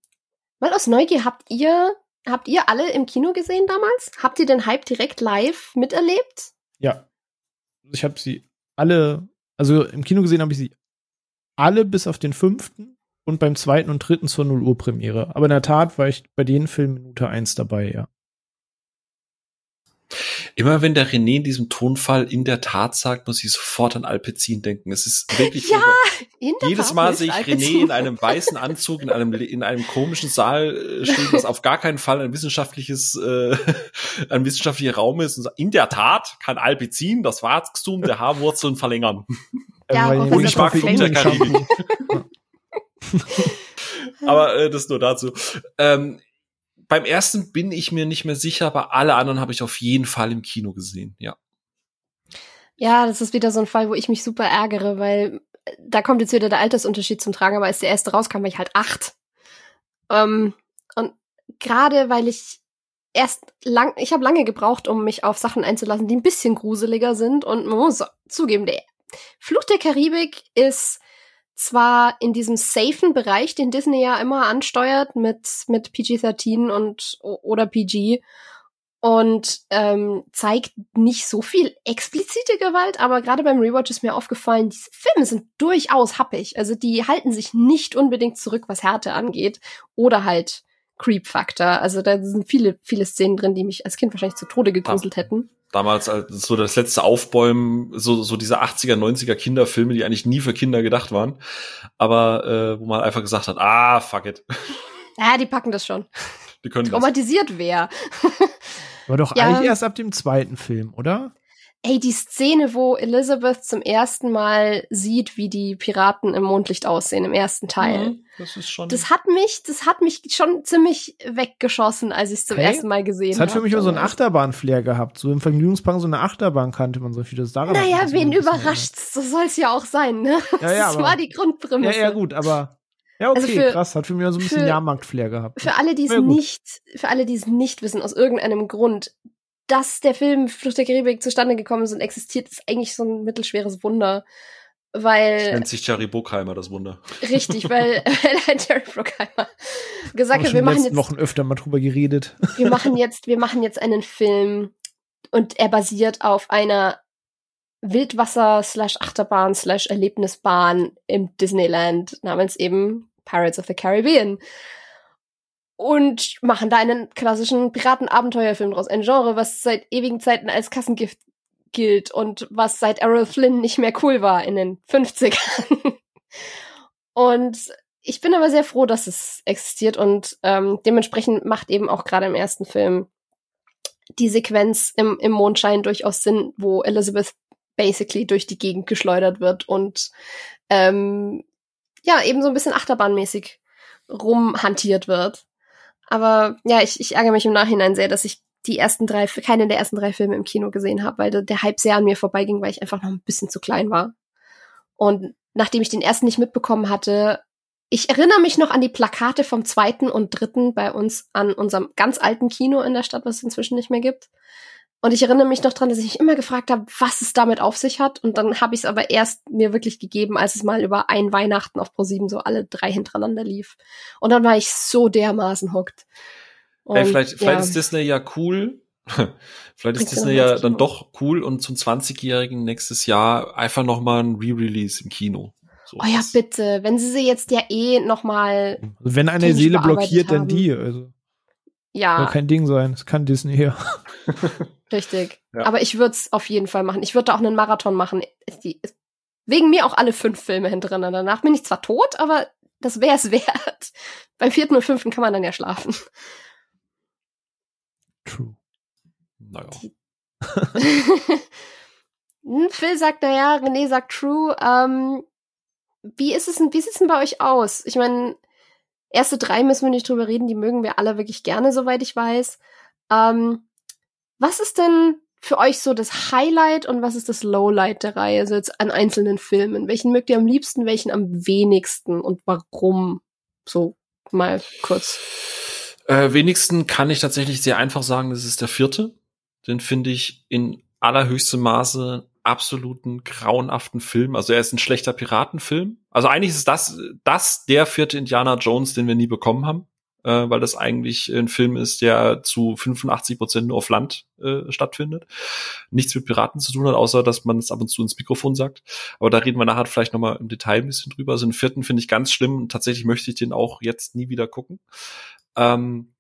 mal aus Neugier, habt ihr, habt ihr alle im Kino gesehen damals? Habt ihr den Hype direkt live miterlebt? Ja. Ich habe sie alle Also im Kino gesehen habe ich sie alle bis auf den fünften und beim zweiten und dritten zur 0 Uhr Premiere. Aber in der Tat war ich bei den Filmen Minute eins dabei, ja. Immer wenn der René in diesem Tonfall in der Tat sagt, muss ich sofort an Alpecin denken. Es ist wirklich ja, in der jedes Mal sehe ich René in einem <laughs> weißen Anzug in einem in einem komischen Saal äh, stehen, was auf gar keinen Fall ein wissenschaftliches äh, <laughs> ein wissenschaftlicher Raum ist. Und in der Tat kann Alpecin das Wachstum der Haarwurzeln verlängern. Ja, und ich mag Karibik. <laughs> Aber äh, das nur dazu. Ähm, beim ersten bin ich mir nicht mehr sicher, aber alle anderen habe ich auf jeden Fall im Kino gesehen, ja. Ja, das ist wieder so ein Fall, wo ich mich super ärgere, weil äh, da kommt jetzt wieder der Altersunterschied zum Tragen, aber als der erste rauskam, war ich halt acht. Ähm, und gerade weil ich erst lang, ich habe lange gebraucht, um mich auf Sachen einzulassen, die ein bisschen gruseliger sind und man muss zugeben, der Fluch der Karibik ist zwar in diesem safen Bereich, den Disney ja immer ansteuert mit, mit PG-13 und oder PG und ähm, zeigt nicht so viel explizite Gewalt, aber gerade beim Rewatch ist mir aufgefallen, diese Filme sind durchaus happig. Also die halten sich nicht unbedingt zurück, was Härte angeht oder halt Creep-Faktor. Also da sind viele, viele Szenen drin, die mich als Kind wahrscheinlich zu Tode gegruselt hätten damals als so das letzte Aufbäumen, so, so diese 80er, 90er Kinderfilme, die eigentlich nie für Kinder gedacht waren, aber äh, wo man einfach gesagt hat, ah, fuck it. <laughs> Ja, die packen das schon. Die können Traumatisiert das. wer. War doch ja. eigentlich erst ab dem zweiten Film, oder? Ey, die Szene, wo Elizabeth zum ersten Mal sieht, wie die Piraten im Mondlicht aussehen, im ersten Teil. Mhm, das ist schon. Das hat mich, das hat mich schon ziemlich weggeschossen, als ich es zum hey, ersten Mal gesehen habe. Das hat für mich immer so einen Achterbahnflair gehabt. So im Vergnügungspark so eine Achterbahn kannte man so viel. Das daran naja, wen überrascht So soll es ja auch sein, ne? Ja, ja, <laughs> das aber, war die Grundprämisse. Ja, ja, gut, aber ja, okay, also für, krass. Hat für mich so ein bisschen Jahrmarktflair gehabt. Für alle, die es nicht, für alle, die es nicht wissen, aus irgendeinem Grund, dass der Film Flucht der Karibik zustande gekommen ist und existiert, ist eigentlich so ein mittelschweres Wunder. Weil. Das nennt sich Jerry Bruckheimer, das Wunder. Richtig, weil, <laughs> weil Jerry Bruckheimer gesagt hat, wir machen jetzt. Wochen öfter mal drüber geredet. <laughs> Wir machen jetzt, wir machen jetzt einen Film und er basiert auf einer Wildwasser slash Achterbahn slash Erlebnisbahn im Disneyland namens eben Pirates of the Caribbean und machen da einen klassischen Piratenabenteuerfilm draus. Ein Genre, was seit ewigen Zeiten als Kassengift gilt und was seit Errol Flynn nicht mehr cool war in den 50ern. <laughs> und ich bin aber sehr froh, dass es existiert und ähm, dementsprechend macht eben auch gerade im ersten Film die Sequenz im, im Mondschein durchaus Sinn, wo Elizabeth basically durch die Gegend geschleudert wird und ähm, ja, eben so ein bisschen achterbahnmäßig rumhantiert wird. Aber ja, ich, ich ärgere mich im Nachhinein sehr, dass ich die ersten drei, keine der ersten drei Filme im Kino gesehen habe, weil der Hype sehr an mir vorbeiging, weil ich einfach noch ein bisschen zu klein war. Und nachdem ich den ersten nicht mitbekommen hatte, ich erinnere mich noch an die Plakate vom zweiten und dritten bei uns an unserem ganz alten Kino in der Stadt, was es inzwischen nicht mehr gibt. Und ich erinnere mich noch dran, dass ich mich immer gefragt habe, was es damit auf sich hat. Und dann habe ich es aber erst mir wirklich gegeben, als es mal über ein Weihnachten auf ProSieben so alle drei hintereinander lief. Und dann war ich so dermaßen hockt. Ey, vielleicht, vielleicht ist Disney ja cool. <laughs> vielleicht ist Disney ja dann doch cool und zum 20-Jährigen nächstes Jahr einfach noch mal ein Re-Release im Kino. So oh ja, bitte. Wenn sie sie jetzt ja eh noch mal Wenn eine Seele blockiert, dann die. Also. Ja. Soll kein Ding sein. Das kann Disney ja. <laughs> Richtig. Ja. Aber ich würde es auf jeden Fall machen. Ich würde da auch einen Marathon machen. Die, wegen mir auch alle fünf Filme hintereinander. Danach bin ich zwar tot, aber das wäre es <laughs> wert. Beim vierten und fünften kann man dann ja schlafen. True. Naja. <laughs> Phil sagt, naja, René sagt true. Ähm, wie ist es denn, wie sieht es denn bei euch aus? Ich meine, erste drei müssen wir nicht drüber reden, die mögen wir alle wirklich gerne, soweit ich weiß. Ähm, was ist denn für euch so das Highlight und was ist das Lowlight der Reihe, also jetzt an einzelnen Filmen? Welchen mögt ihr am liebsten, welchen am wenigsten und warum? So mal kurz. Äh, wenigsten kann ich tatsächlich sehr einfach sagen, das ist der vierte. Den finde ich in allerhöchstem Maße absoluten grauenhaften Film. Also er ist ein schlechter Piratenfilm. Also eigentlich ist das, das der vierte Indiana Jones, den wir nie bekommen haben. äh, weil das eigentlich ein Film ist, der zu 85 Prozent nur auf Land äh, stattfindet. Nichts mit Piraten zu tun hat, außer dass man es ab und zu ins Mikrofon sagt. Aber da reden wir nachher vielleicht nochmal im Detail ein bisschen drüber. Also den vierten finde ich ganz schlimm. Tatsächlich möchte ich den auch jetzt nie wieder gucken. Ähm,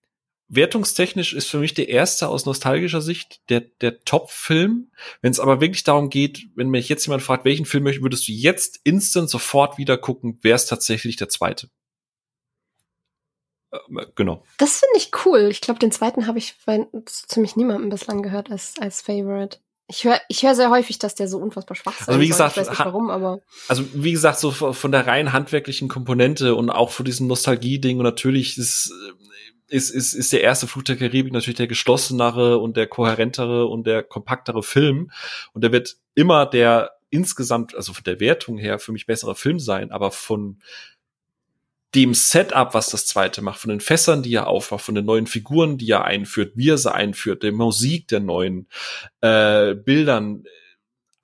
wertungstechnisch ist für mich der erste aus nostalgischer Sicht der, der Top-Film. Wenn es aber wirklich darum geht, wenn mich jetzt jemand fragt, welchen Film würdest du jetzt instant sofort wieder gucken, wäre es tatsächlich der zweite. Äh, genau. Das finde ich cool. Ich glaube, den zweiten habe ich bei ziemlich niemandem bislang gehört als, als Favorite. Ich höre ich hör sehr häufig, dass der so unfassbar schwach ist. Also wie gesagt, ich weiß nicht warum, aber also wie gesagt, so von der rein handwerklichen Komponente und auch von diesem Nostalgie-Ding und natürlich ist ist, ist, ist der erste Flug der Karibik natürlich der geschlossenere und der kohärentere und der kompaktere Film. Und der wird immer der insgesamt, also von der Wertung her, für mich bessere Film sein, aber von dem Setup, was das zweite macht, von den Fässern, die er aufmacht, von den neuen Figuren, die er einführt, wie er sie einführt, der Musik der neuen äh, Bildern,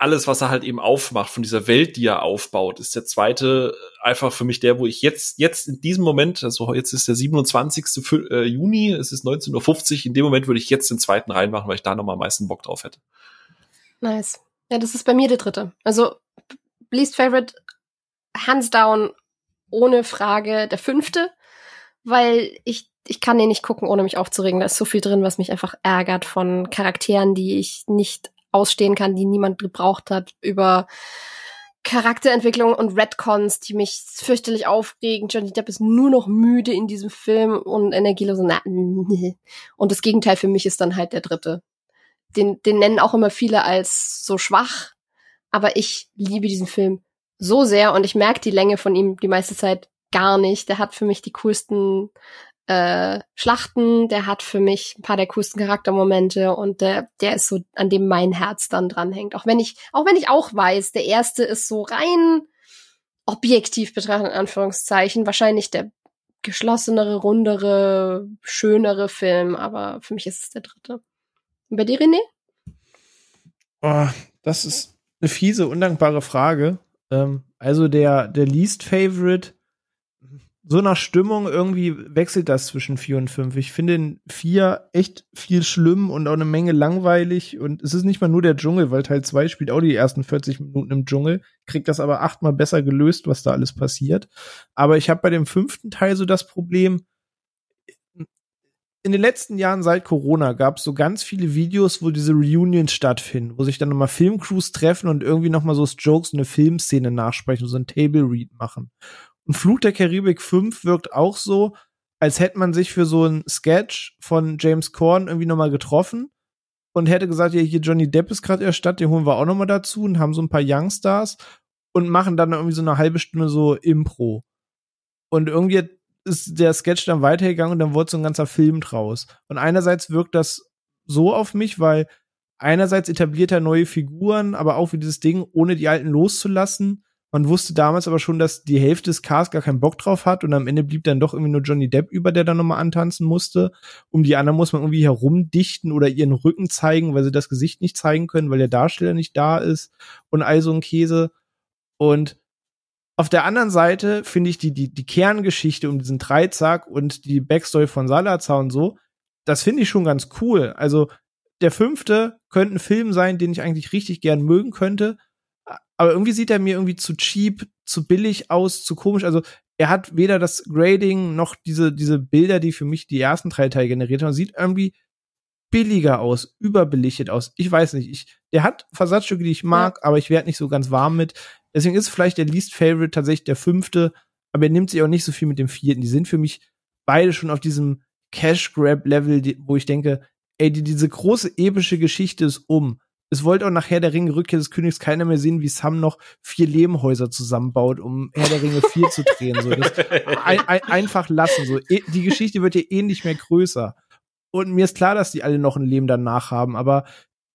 alles, was er halt eben aufmacht, von dieser Welt, die er aufbaut, ist der zweite einfach für mich der, wo ich jetzt, jetzt in diesem Moment, also jetzt ist der 27. Äh, Juni, es ist 19.50 Uhr, in dem Moment würde ich jetzt den zweiten reinmachen, weil ich da nochmal am meisten Bock drauf hätte. Nice. Ja, das ist bei mir der dritte. Also, least favorite, hands down, ohne Frage der fünfte, weil ich ich kann den nicht gucken, ohne mich aufzuregen. Da ist so viel drin, was mich einfach ärgert von Charakteren, die ich nicht ausstehen kann, die niemand gebraucht hat, über Charakterentwicklung und Redcons, die mich fürchterlich aufregen. Johnny Depp ist nur noch müde in diesem Film und energielos. Und das Gegenteil für mich ist dann halt der dritte. Den, den nennen auch immer viele als so schwach, aber ich liebe diesen Film so sehr und ich merke die Länge von ihm die meiste Zeit gar nicht. Der hat für mich die coolsten äh, Schlachten, der hat für mich ein paar der coolsten Charaktermomente und der, der ist so, an dem mein Herz dann dranhängt. Auch wenn ich, auch wenn ich auch weiß, der erste ist so rein objektiv betrachtet, in Anführungszeichen, wahrscheinlich der geschlossenere, rundere, schönere Film, aber für mich ist es der dritte. Und bei dir, René? Oh, das ist eine fiese, undankbare Frage. Ähm, also der, der Least Favorite so nach Stimmung irgendwie wechselt das zwischen vier und fünf. Ich finde in vier echt viel schlimm und auch eine Menge langweilig. Und es ist nicht mal nur der Dschungel, weil Teil zwei spielt auch die ersten 40 Minuten im Dschungel, kriegt das aber achtmal besser gelöst, was da alles passiert. Aber ich habe bei dem fünften Teil so das Problem, in den letzten Jahren seit Corona gab es so ganz viele Videos, wo diese Reunions stattfinden, wo sich dann nochmal Filmcrews treffen und irgendwie nochmal so Jokes und eine Filmszene nachsprechen, so ein Table Read machen. Und Fluch der Karibik 5 wirkt auch so, als hätte man sich für so ein Sketch von James Corn irgendwie nochmal getroffen und hätte gesagt, ja, hier Johnny Depp ist gerade erstatt, den holen wir auch nochmal dazu und haben so ein paar Youngstars und machen dann irgendwie so eine halbe Stunde so Impro. Und irgendwie ist der Sketch dann weitergegangen und dann wurde so ein ganzer Film draus. Und einerseits wirkt das so auf mich, weil einerseits etabliert er neue Figuren, aber auch wie dieses Ding, ohne die alten loszulassen. Man wusste damals aber schon, dass die Hälfte des Cast gar keinen Bock drauf hat und am Ende blieb dann doch irgendwie nur Johnny Depp über, der dann nochmal antanzen musste. Um die anderen muss man irgendwie herumdichten oder ihren Rücken zeigen, weil sie das Gesicht nicht zeigen können, weil der Darsteller nicht da ist und all so ein Käse. Und auf der anderen Seite finde ich die, die, die Kerngeschichte um diesen Dreizack und die Backstory von Salazar und so, das finde ich schon ganz cool. Also der fünfte könnte ein Film sein, den ich eigentlich richtig gern mögen könnte aber irgendwie sieht er mir irgendwie zu cheap, zu billig aus, zu komisch. Also er hat weder das Grading noch diese, diese Bilder, die für mich die ersten drei Teile generiert haben. Sieht irgendwie billiger aus, überbelichtet aus. Ich weiß nicht. Ich, der hat Versatzstücke, die ich mag, ja. aber ich werde nicht so ganz warm mit. Deswegen ist vielleicht der Least Favorite tatsächlich der fünfte, aber er nimmt sich auch nicht so viel mit dem vierten. Die sind für mich beide schon auf diesem Cash Grab Level, wo ich denke, ey, die, diese große epische Geschichte ist um es wollte auch nachher der Ring Rückkehr des Königs keiner mehr sehen, wie Sam noch vier Lehmhäuser zusammenbaut, um Herr der Ringe 4 zu drehen. So, das <laughs> ein, ein, einfach lassen. So, e, die Geschichte wird ja eh nicht mehr größer. Und mir ist klar, dass die alle noch ein Leben danach haben, aber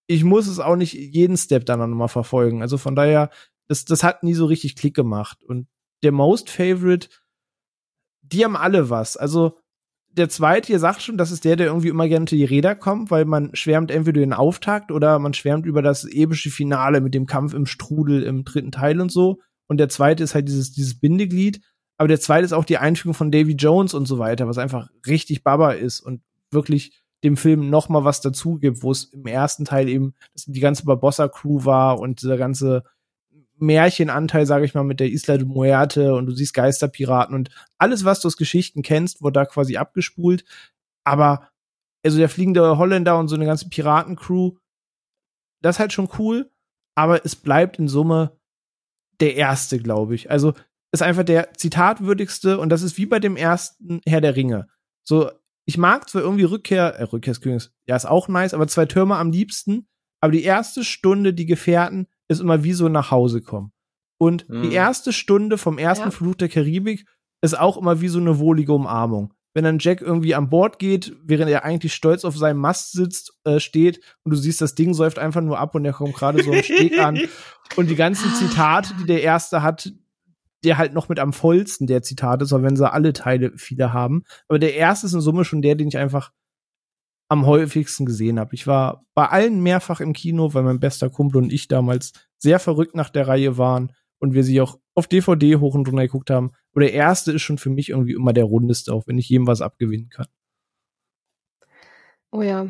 ich muss es auch nicht jeden Step dann nochmal verfolgen. Also von daher, das, das hat nie so richtig Klick gemacht. Und der Most Favorite, die haben alle was. Also der zweite, ihr sagt schon, das ist der, der irgendwie immer gerne unter die Räder kommt, weil man schwärmt entweder den Auftakt oder man schwärmt über das epische Finale mit dem Kampf im Strudel im dritten Teil und so. Und der zweite ist halt dieses, dieses Bindeglied. aber der zweite ist auch die Einführung von Davy Jones und so weiter, was einfach richtig Baba ist und wirklich dem Film noch mal was dazu gibt, wo es im ersten Teil eben die ganze Barbossa-Crew war und dieser ganze Märchenanteil, sage ich mal, mit der Isla de Muerte und du siehst Geisterpiraten und alles, was du aus Geschichten kennst, wurde da quasi abgespult. Aber also der fliegende Holländer und so eine ganze Piratencrew, das ist halt schon cool, aber es bleibt in Summe der erste, glaube ich. Also ist einfach der zitatwürdigste und das ist wie bei dem ersten Herr der Ringe. So, ich mag zwar irgendwie Rückkehr, äh, Rückkehr des Königs, ja, ist auch nice, aber zwei Türme am liebsten, aber die erste Stunde, die Gefährten, ist immer wie so nach Hause kommen. Und mhm. die erste Stunde vom ersten ja. Fluch der Karibik ist auch immer wie so eine wohlige Umarmung. Wenn dann Jack irgendwie an Bord geht, während er eigentlich stolz auf seinem Mast sitzt, äh, steht und du siehst, das Ding säuft einfach nur ab und er kommt gerade so im Steg an. <laughs> Und die ganzen Zitate, die der erste hat, der halt noch mit am vollsten der Zitate ist, auch wenn sie alle Teile viele haben. Aber der erste ist in Summe schon der, den ich einfach am häufigsten gesehen habe. Ich war bei allen mehrfach im Kino, weil mein bester Kumpel und ich damals sehr verrückt nach der Reihe waren und wir sie auch auf DVD hoch und runter geguckt haben. Aber der erste ist schon für mich irgendwie immer der rundeste, auch wenn ich jedem was abgewinnen kann. Oh ja.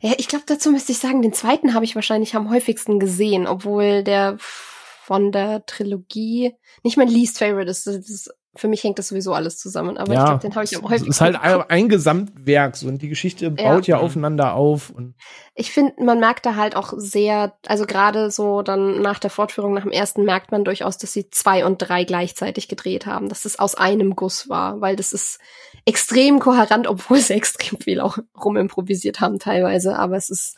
Ja, ich glaube, dazu müsste ich sagen, den zweiten habe ich wahrscheinlich am häufigsten gesehen, obwohl der von der Trilogie nicht mein least favorite ist. Das ist für mich hängt das sowieso alles zusammen, aber ja, ich glaube, den habe ich am häufigsten. Es ist halt ein, ein Gesamtwerk so und die Geschichte baut ja, ja aufeinander auf. Und ich finde, man merkt da halt auch sehr, also gerade so dann nach der Fortführung, nach dem ersten, merkt man durchaus, dass sie zwei und drei gleichzeitig gedreht haben, dass es aus einem Guss war, weil das ist extrem kohärent, obwohl sie <laughs> extrem viel auch rumimprovisiert haben teilweise, aber es ist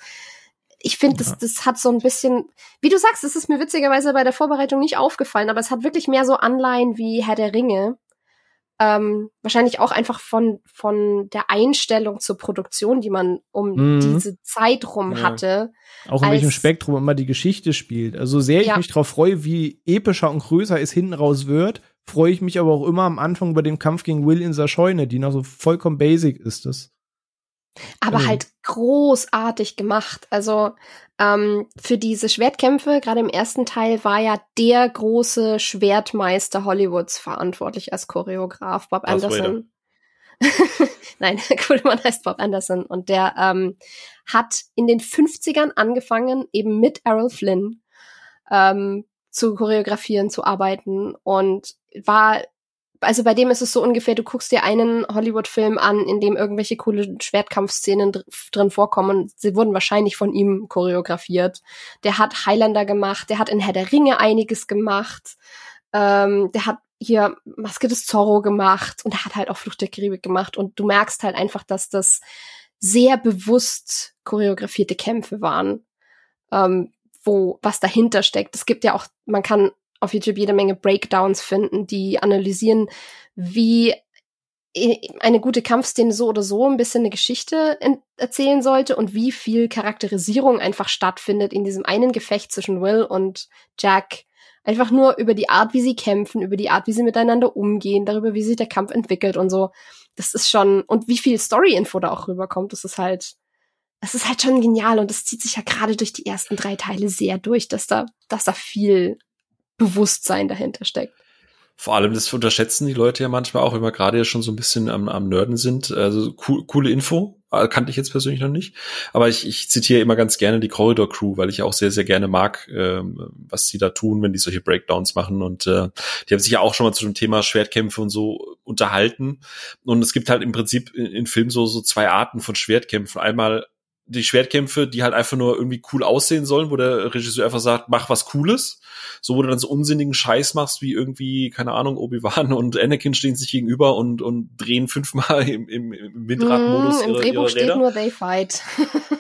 ich finde, das, das hat so ein bisschen, wie du sagst, es ist mir witzigerweise bei der Vorbereitung nicht aufgefallen, aber es hat wirklich mehr so Anleihen wie Herr der Ringe. Ähm, wahrscheinlich auch einfach von, von der Einstellung zur Produktion, die man um mhm. diese Zeit rum ja. hatte. Auch in welchem Spektrum immer die Geschichte spielt. Also sehr ich ja. mich darauf freue, wie epischer und größer es hinten raus wird, freue ich mich aber auch immer am Anfang bei dem Kampf gegen Will in der Scheune, die noch so vollkommen basic ist das. Aber mhm. halt großartig gemacht. Also ähm, für diese Schwertkämpfe, gerade im ersten Teil, war ja der große Schwertmeister Hollywoods verantwortlich als Choreograf, Bob Anderson. <laughs> Nein, <laughs> der coole Mann heißt Bob Anderson und der ähm, hat in den 50ern angefangen, eben mit Errol Flynn ähm, zu choreografieren, zu arbeiten und war also bei dem ist es so ungefähr, du guckst dir einen Hollywood-Film an, in dem irgendwelche coole Schwertkampfszenen dr drin vorkommen. Sie wurden wahrscheinlich von ihm choreografiert. Der hat Highlander gemacht, der hat in Herr der Ringe einiges gemacht. Ähm, der hat hier Maske des Zorro gemacht und er hat halt auch Flucht der Karibik gemacht. Und du merkst halt einfach, dass das sehr bewusst choreografierte Kämpfe waren. Ähm, wo was dahinter steckt. Es gibt ja auch, man kann auf YouTube jede Menge Breakdowns finden, die analysieren, wie eine gute Kampfszene so oder so ein bisschen eine Geschichte erzählen sollte und wie viel Charakterisierung einfach stattfindet in diesem einen Gefecht zwischen Will und Jack. Einfach nur über die Art, wie sie kämpfen, über die Art, wie sie miteinander umgehen, darüber, wie sich der Kampf entwickelt und so. Das ist schon, und wie viel Story-Info da auch rüberkommt, das ist halt, das ist halt schon genial und das zieht sich ja gerade durch die ersten drei Teile sehr durch, dass da, dass da viel Bewusstsein dahinter steckt. Vor allem, das unterschätzen die Leute ja manchmal auch, wenn wir gerade ja schon so ein bisschen am, am Nörden sind. Also cool, coole Info, äh, kannte ich jetzt persönlich noch nicht. Aber ich, ich zitiere immer ganz gerne die Corridor Crew, weil ich auch sehr, sehr gerne mag, ähm, was sie da tun, wenn die solche Breakdowns machen. Und äh, die haben sich ja auch schon mal zu dem Thema Schwertkämpfe und so unterhalten. Und es gibt halt im Prinzip in, in Filmen so, so zwei Arten von Schwertkämpfen. Einmal die Schwertkämpfe, die halt einfach nur irgendwie cool aussehen sollen, wo der Regisseur einfach sagt, mach was Cooles. So, wo du dann so unsinnigen Scheiß machst, wie irgendwie, keine Ahnung, Obi-Wan und Anakin stehen sich gegenüber und, und drehen fünfmal im, im, im Windradmodus mm, Im Drehbuch ihre steht nur They Fight.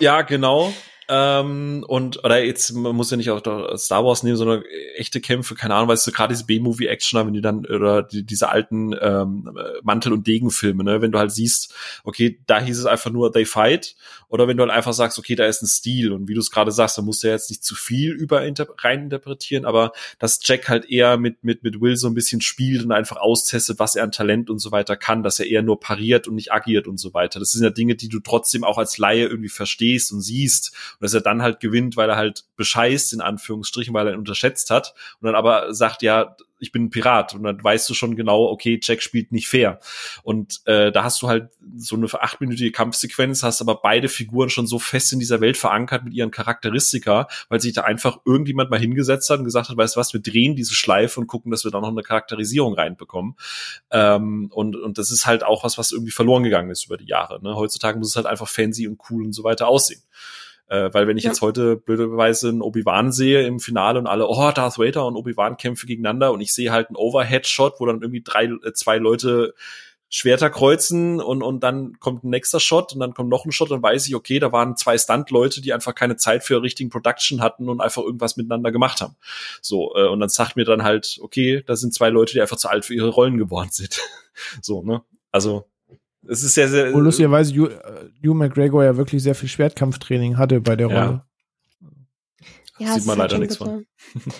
ja, genau. Ähm, und, oder jetzt, man muss ja nicht auch Star Wars nehmen, sondern echte Kämpfe, keine Ahnung, weißt du, gerade diese B-Movie-Action, wenn die dann, oder die, diese alten ähm, Mantel- und Degenfilme, ne, wenn du halt siehst, okay, da hieß es einfach nur They Fight, oder wenn du halt einfach sagst, okay, da ist ein Stil, und wie du es gerade sagst, da musst du ja jetzt nicht zu viel über reininterpretieren, aber dass Jack halt eher mit, mit, mit Will so ein bisschen spielt und einfach austestet, was er an Talent und so weiter kann, dass er eher nur pariert und nicht agiert und so weiter. Das sind ja Dinge, die du trotzdem auch als Laie irgendwie verstehst und siehst dass er dann halt gewinnt, weil er halt bescheißt, in Anführungsstrichen, weil er ihn unterschätzt hat und dann aber sagt, ja, ich bin ein Pirat und dann weißt du schon genau, okay, Jack spielt nicht fair. Und äh, da hast du halt so eine achtminütige Kampfsequenz, hast aber beide Figuren schon so fest in dieser Welt verankert mit ihren Charakteristika, weil sich da einfach irgendjemand mal hingesetzt hat und gesagt hat, weißt du was, wir drehen diese Schleife und gucken, dass wir da noch eine Charakterisierung reinbekommen. Ähm, und, und das ist halt auch was, was irgendwie verloren gegangen ist über die Jahre. Ne? Heutzutage muss es halt einfach fancy und cool und so weiter aussehen. Äh, weil wenn ich ja. jetzt heute blöderweise einen Obi-Wan sehe im Finale und alle, oh, Darth Vader und Obi-Wan kämpfen gegeneinander und ich sehe halt einen Overhead-Shot, wo dann irgendwie drei, äh, zwei Leute Schwerter kreuzen und, und dann kommt ein nächster Shot und dann kommt noch ein Shot, dann weiß ich, okay, da waren zwei Stunt-Leute, die einfach keine Zeit für richtigen Production hatten und einfach irgendwas miteinander gemacht haben. So, äh, und dann sagt mir dann halt, okay, da sind zwei Leute, die einfach zu alt für ihre Rollen geworden <laughs> sind. so, ne? Also, es ist sehr, sehr. Wo lustigerweise Hugh, äh, Hugh McGregor ja wirklich sehr viel Schwertkampftraining hatte bei der Rolle. Ja, Sieht man leider nichts von.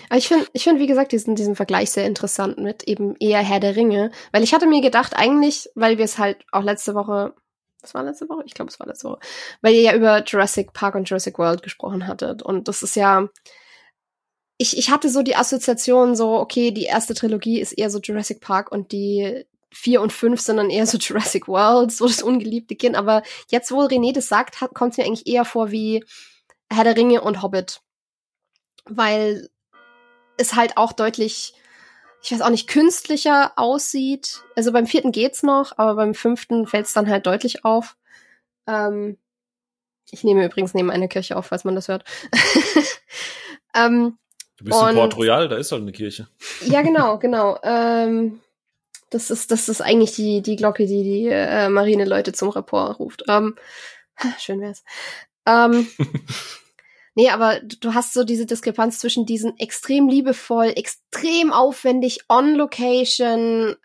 Aber ich finde, ich finde, wie gesagt, diesen, diesen Vergleich sehr interessant mit eben eher Herr der Ringe. Weil ich hatte mir gedacht, eigentlich, weil wir es halt auch letzte Woche, was war letzte Woche? Ich glaube, es war letzte Woche. Weil ihr ja über Jurassic Park und Jurassic World gesprochen hattet. Und das ist ja, ich, ich hatte so die Assoziation so, okay, die erste Trilogie ist eher so Jurassic Park und die, vier und fünf sind dann eher so <laughs> Jurassic World, so das ungeliebte Kind. Aber jetzt, wo René das sagt, kommt es mir eigentlich eher vor wie Herr der Ringe und Hobbit. Weil es halt auch deutlich, ich weiß auch nicht, künstlicher aussieht. Also beim vierten geht's noch, aber beim fünften fällt es dann halt deutlich auf. Ähm, ich nehme übrigens neben einer Kirche auf, falls man das hört. <laughs> ähm, du bist in Port Royal, da ist halt eine Kirche. ja, genau, <laughs> genau. Ähm, das ist, das ist eigentlich die, die Glocke, die die äh, Marineleute zum Rapport ruft. Ähm, <laughs> schön wär's. Ähm, <laughs> nee, aber du hast so diese Diskrepanz zwischen diesen extrem liebevoll, extrem aufwendig, on location,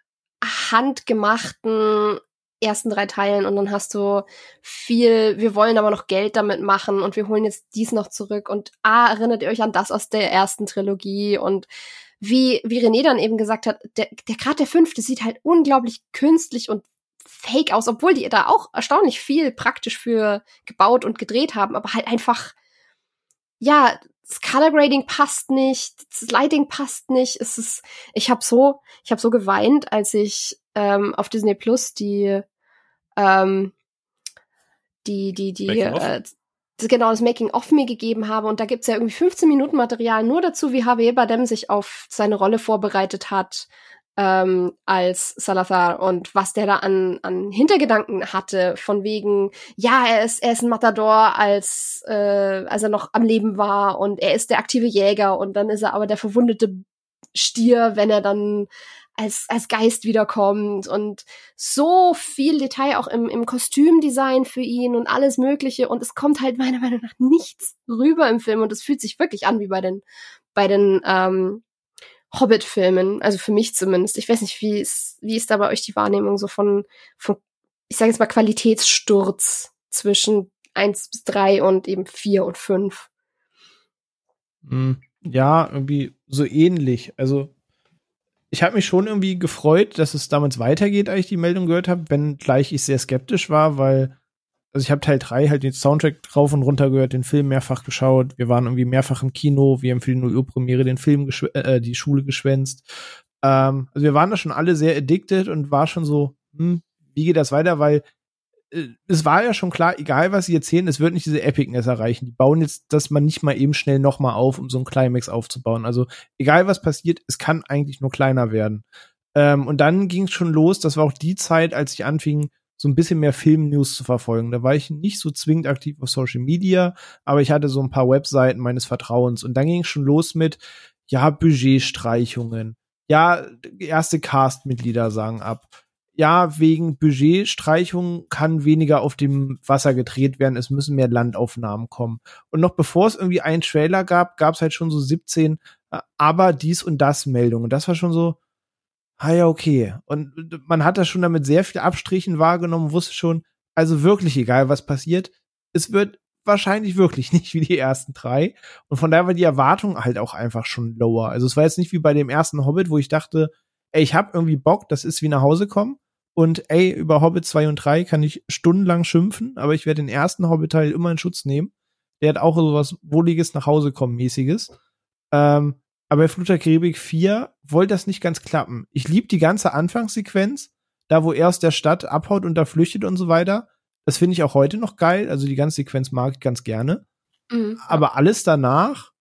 handgemachten ersten drei Teilen und dann hast du viel, wir wollen aber noch Geld damit machen und wir holen jetzt dies noch zurück und ah, erinnert ihr euch an das aus der ersten Trilogie und wie, wie René dann eben gesagt hat, der, der gerade der fünfte sieht halt unglaublich künstlich und fake aus, obwohl die da auch erstaunlich viel praktisch für gebaut und gedreht haben, aber halt einfach, ja, das Color Grading passt nicht, das Lighting passt nicht. Es ist, ich habe so, ich habe so geweint, als ich ähm, auf Disney Plus die, ähm, die, die, die, äh, genau das Making-of mir gegeben habe. Und da gibt's ja irgendwie 15 Minuten Material nur dazu, wie Javier Bardem sich auf seine Rolle vorbereitet hat ähm, als Salazar und was der da an, an Hintergedanken hatte, von wegen, ja, er ist, er ist ein Matador, als, äh, als er noch am Leben war und er ist der aktive Jäger und dann ist er aber der verwundete Stier, wenn er dann als, als Geist wiederkommt und so viel Detail auch im, im Kostümdesign für ihn und alles Mögliche und es kommt halt meiner Meinung nach nichts rüber im Film und es fühlt sich wirklich an wie bei den, bei den ähm, Hobbit-Filmen, also für mich zumindest. Ich weiß nicht, wie ist, wie ist da bei euch die Wahrnehmung so von, von ich sage jetzt mal Qualitätssturz zwischen eins bis drei und eben vier und fünf? Hm, ja, irgendwie so ähnlich. Also ich habe mich schon irgendwie gefreut, dass es damals weitergeht, als ich die Meldung gehört habe, wenn gleich ich sehr skeptisch war, weil also ich habe Teil 3 halt den Soundtrack drauf und runter gehört, den Film mehrfach geschaut, wir waren irgendwie mehrfach im Kino, wir haben für die 0 Uhr Premiere den Film äh, die Schule geschwänzt. Ähm, also wir waren da schon alle sehr addicted und war schon so, hm, wie geht das weiter, weil es war ja schon klar, egal was sie erzählen, es wird nicht diese Epicness erreichen. Die bauen jetzt das man nicht mal eben schnell nochmal auf, um so einen Climax aufzubauen. Also egal was passiert, es kann eigentlich nur kleiner werden. Ähm, und dann ging es schon los, das war auch die Zeit, als ich anfing, so ein bisschen mehr Film-News zu verfolgen. Da war ich nicht so zwingend aktiv auf Social Media, aber ich hatte so ein paar Webseiten meines Vertrauens. Und dann ging es schon los mit, ja, Budgetstreichungen. Ja, erste Cast-Mitglieder sagen ab ja, wegen Budgetstreichung kann weniger auf dem Wasser gedreht werden, es müssen mehr Landaufnahmen kommen. Und noch bevor es irgendwie einen Trailer gab, gab es halt schon so 17 äh, aber dies und das Meldungen. Das war schon so, ah ja, okay. Und man hat das schon damit sehr viel Abstrichen wahrgenommen, wusste schon, also wirklich egal, was passiert, es wird wahrscheinlich wirklich <laughs> nicht wie die ersten drei. Und von daher war die Erwartung halt auch einfach schon lower. Also es war jetzt nicht wie bei dem ersten Hobbit, wo ich dachte, ey, ich hab irgendwie Bock, das ist wie nach Hause kommen. Und ey, über Hobbit 2 und 3 kann ich stundenlang schimpfen, aber ich werde den ersten Hobbit-Teil immer in Schutz nehmen. Der hat auch sowas wohliges nach Hause kommen mäßiges. Ähm, aber bei Flut der Karibik 4 wollte das nicht ganz klappen. Ich lieb die ganze Anfangssequenz, da wo er aus der Stadt abhaut und da flüchtet und so weiter. Das finde ich auch heute noch geil. Also die ganze Sequenz mag ich ganz gerne. Mhm, aber alles danach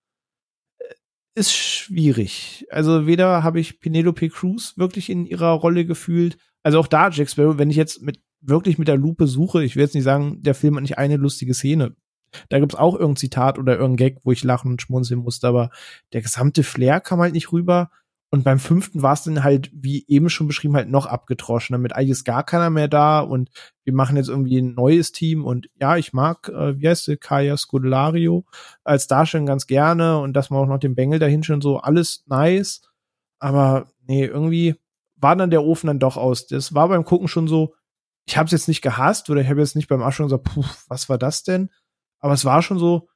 äh, ist schwierig. Also weder habe ich Penelope Cruz wirklich in ihrer Rolle gefühlt, also auch da Jack Sparrow, wenn ich jetzt mit wirklich mit der Lupe suche, ich will jetzt nicht sagen, der Film hat nicht eine lustige Szene. Da gibt's auch irgendein Zitat oder irgendein Gag, wo ich lachen und schmunzeln musste, aber der gesamte Flair kam halt nicht rüber. Und beim fünften war es dann halt, wie eben schon beschrieben, halt noch abgetroschener. Mit eigentlich gar keiner mehr da und wir machen jetzt irgendwie ein neues Team und ja, ich mag, äh, wie heißt sie, Kaya Scudelario als Darstellung ganz gerne und dass man auch noch den Bengel dahin schon so, alles nice. Aber nee, irgendwie war dann der Ofen dann doch aus. Das war beim Gucken schon so, ich habe es jetzt nicht gehasst oder ich habe jetzt nicht beim Abschauen gesagt, puh, was war das denn? Aber es war schon so,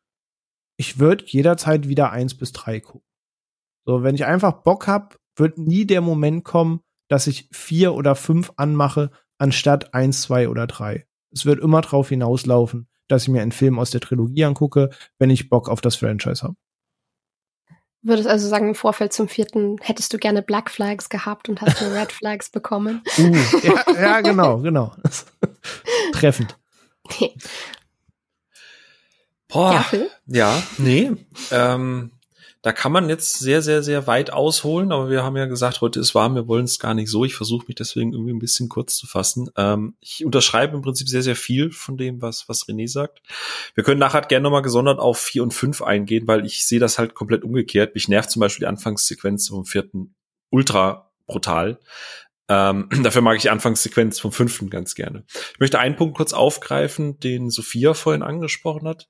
ich würde jederzeit wieder eins bis drei gucken. So, wenn ich einfach Bock hab, wird nie der Moment kommen, dass ich vier oder fünf anmache, anstatt eins, zwei oder drei. Es wird immer drauf hinauslaufen, dass ich mir einen Film aus der Trilogie angucke, wenn ich Bock auf das Franchise habe. Würdest also sagen, im Vorfeld zum vierten hättest du gerne Black Flags gehabt und hast nur Red <laughs> Flags bekommen? Uh, ja, ja, genau, genau. <laughs> Treffend. Boah, ja, ja nee. Ähm, da kann man jetzt sehr, sehr, sehr weit ausholen, aber wir haben ja gesagt, heute ist warm, wir wollen es gar nicht so. Ich versuche mich deswegen irgendwie ein bisschen kurz zu fassen. Ähm, ich unterschreibe im Prinzip sehr, sehr viel von dem, was, was René sagt. Wir können nachher gerne nochmal gesondert auf vier und fünf eingehen, weil ich sehe das halt komplett umgekehrt. Mich nervt zum Beispiel die Anfangssequenz vom vierten ultra brutal. Ähm, <clears throat> dafür mag ich die Anfangssequenz vom fünften ganz gerne. Ich möchte einen Punkt kurz aufgreifen, den Sophia vorhin angesprochen hat.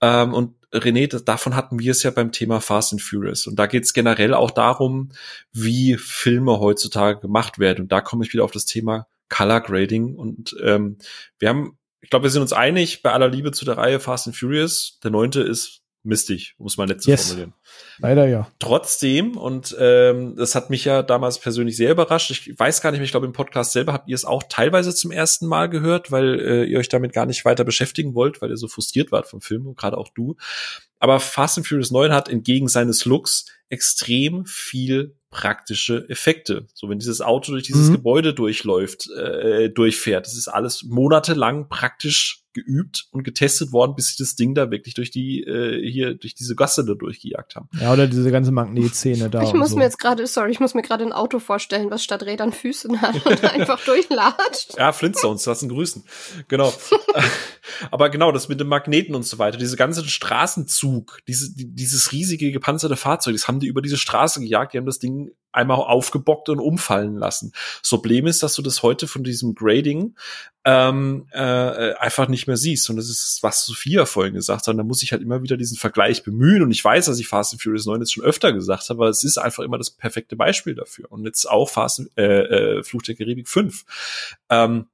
Ähm, und René, davon hatten wir es ja beim Thema Fast and Furious. Und da geht es generell auch darum, wie Filme heutzutage gemacht werden. Und da komme ich wieder auf das Thema Color Grading. Und ähm, wir haben, ich glaube, wir sind uns einig bei aller Liebe zu der Reihe Fast and Furious. Der neunte ist mistig, muss man nett zu yes. formulieren. Leider ja. Trotzdem, und ähm, das hat mich ja damals persönlich sehr überrascht. Ich weiß gar nicht mehr, ich glaube, im Podcast selber habt ihr es auch teilweise zum ersten Mal gehört, weil äh, ihr euch damit gar nicht weiter beschäftigen wollt, weil ihr so frustriert wart vom Film, gerade auch du. Aber Fast and Furious 9 hat entgegen seines Looks extrem viel praktische Effekte. So wenn dieses Auto durch dieses mhm. Gebäude durchläuft, äh, durchfährt, das ist alles monatelang praktisch geübt und getestet worden, bis sie das Ding da wirklich durch die äh, hier durch diese Gasse da durchgejagt haben. Ja, oder diese ganze Magnetszene da. Ich muss so. mir jetzt gerade, sorry, ich muss mir gerade ein Auto vorstellen, was statt Rädern Füßen hat und <laughs> einfach durchlatscht. Ja, Flintstones, lassen grüßen. Genau. <laughs> Aber genau, das mit den Magneten und so weiter, diese ganze Straßenzug, diese, dieses riesige gepanzerte Fahrzeug, das haben die über diese Straße gejagt, die haben das Ding einmal aufgebockt und umfallen lassen. Das Problem ist, dass du das heute von diesem Grading ähm, äh, einfach nicht mehr siehst. Und das ist, was Sophia vorhin gesagt hat. Und da muss ich halt immer wieder diesen Vergleich bemühen. Und ich weiß, dass ich Fast and Furious 9 jetzt schon öfter gesagt habe, aber es ist einfach immer das perfekte Beispiel dafür. Und jetzt auch Fast äh, äh, Fluch der Karibik 5. Ähm,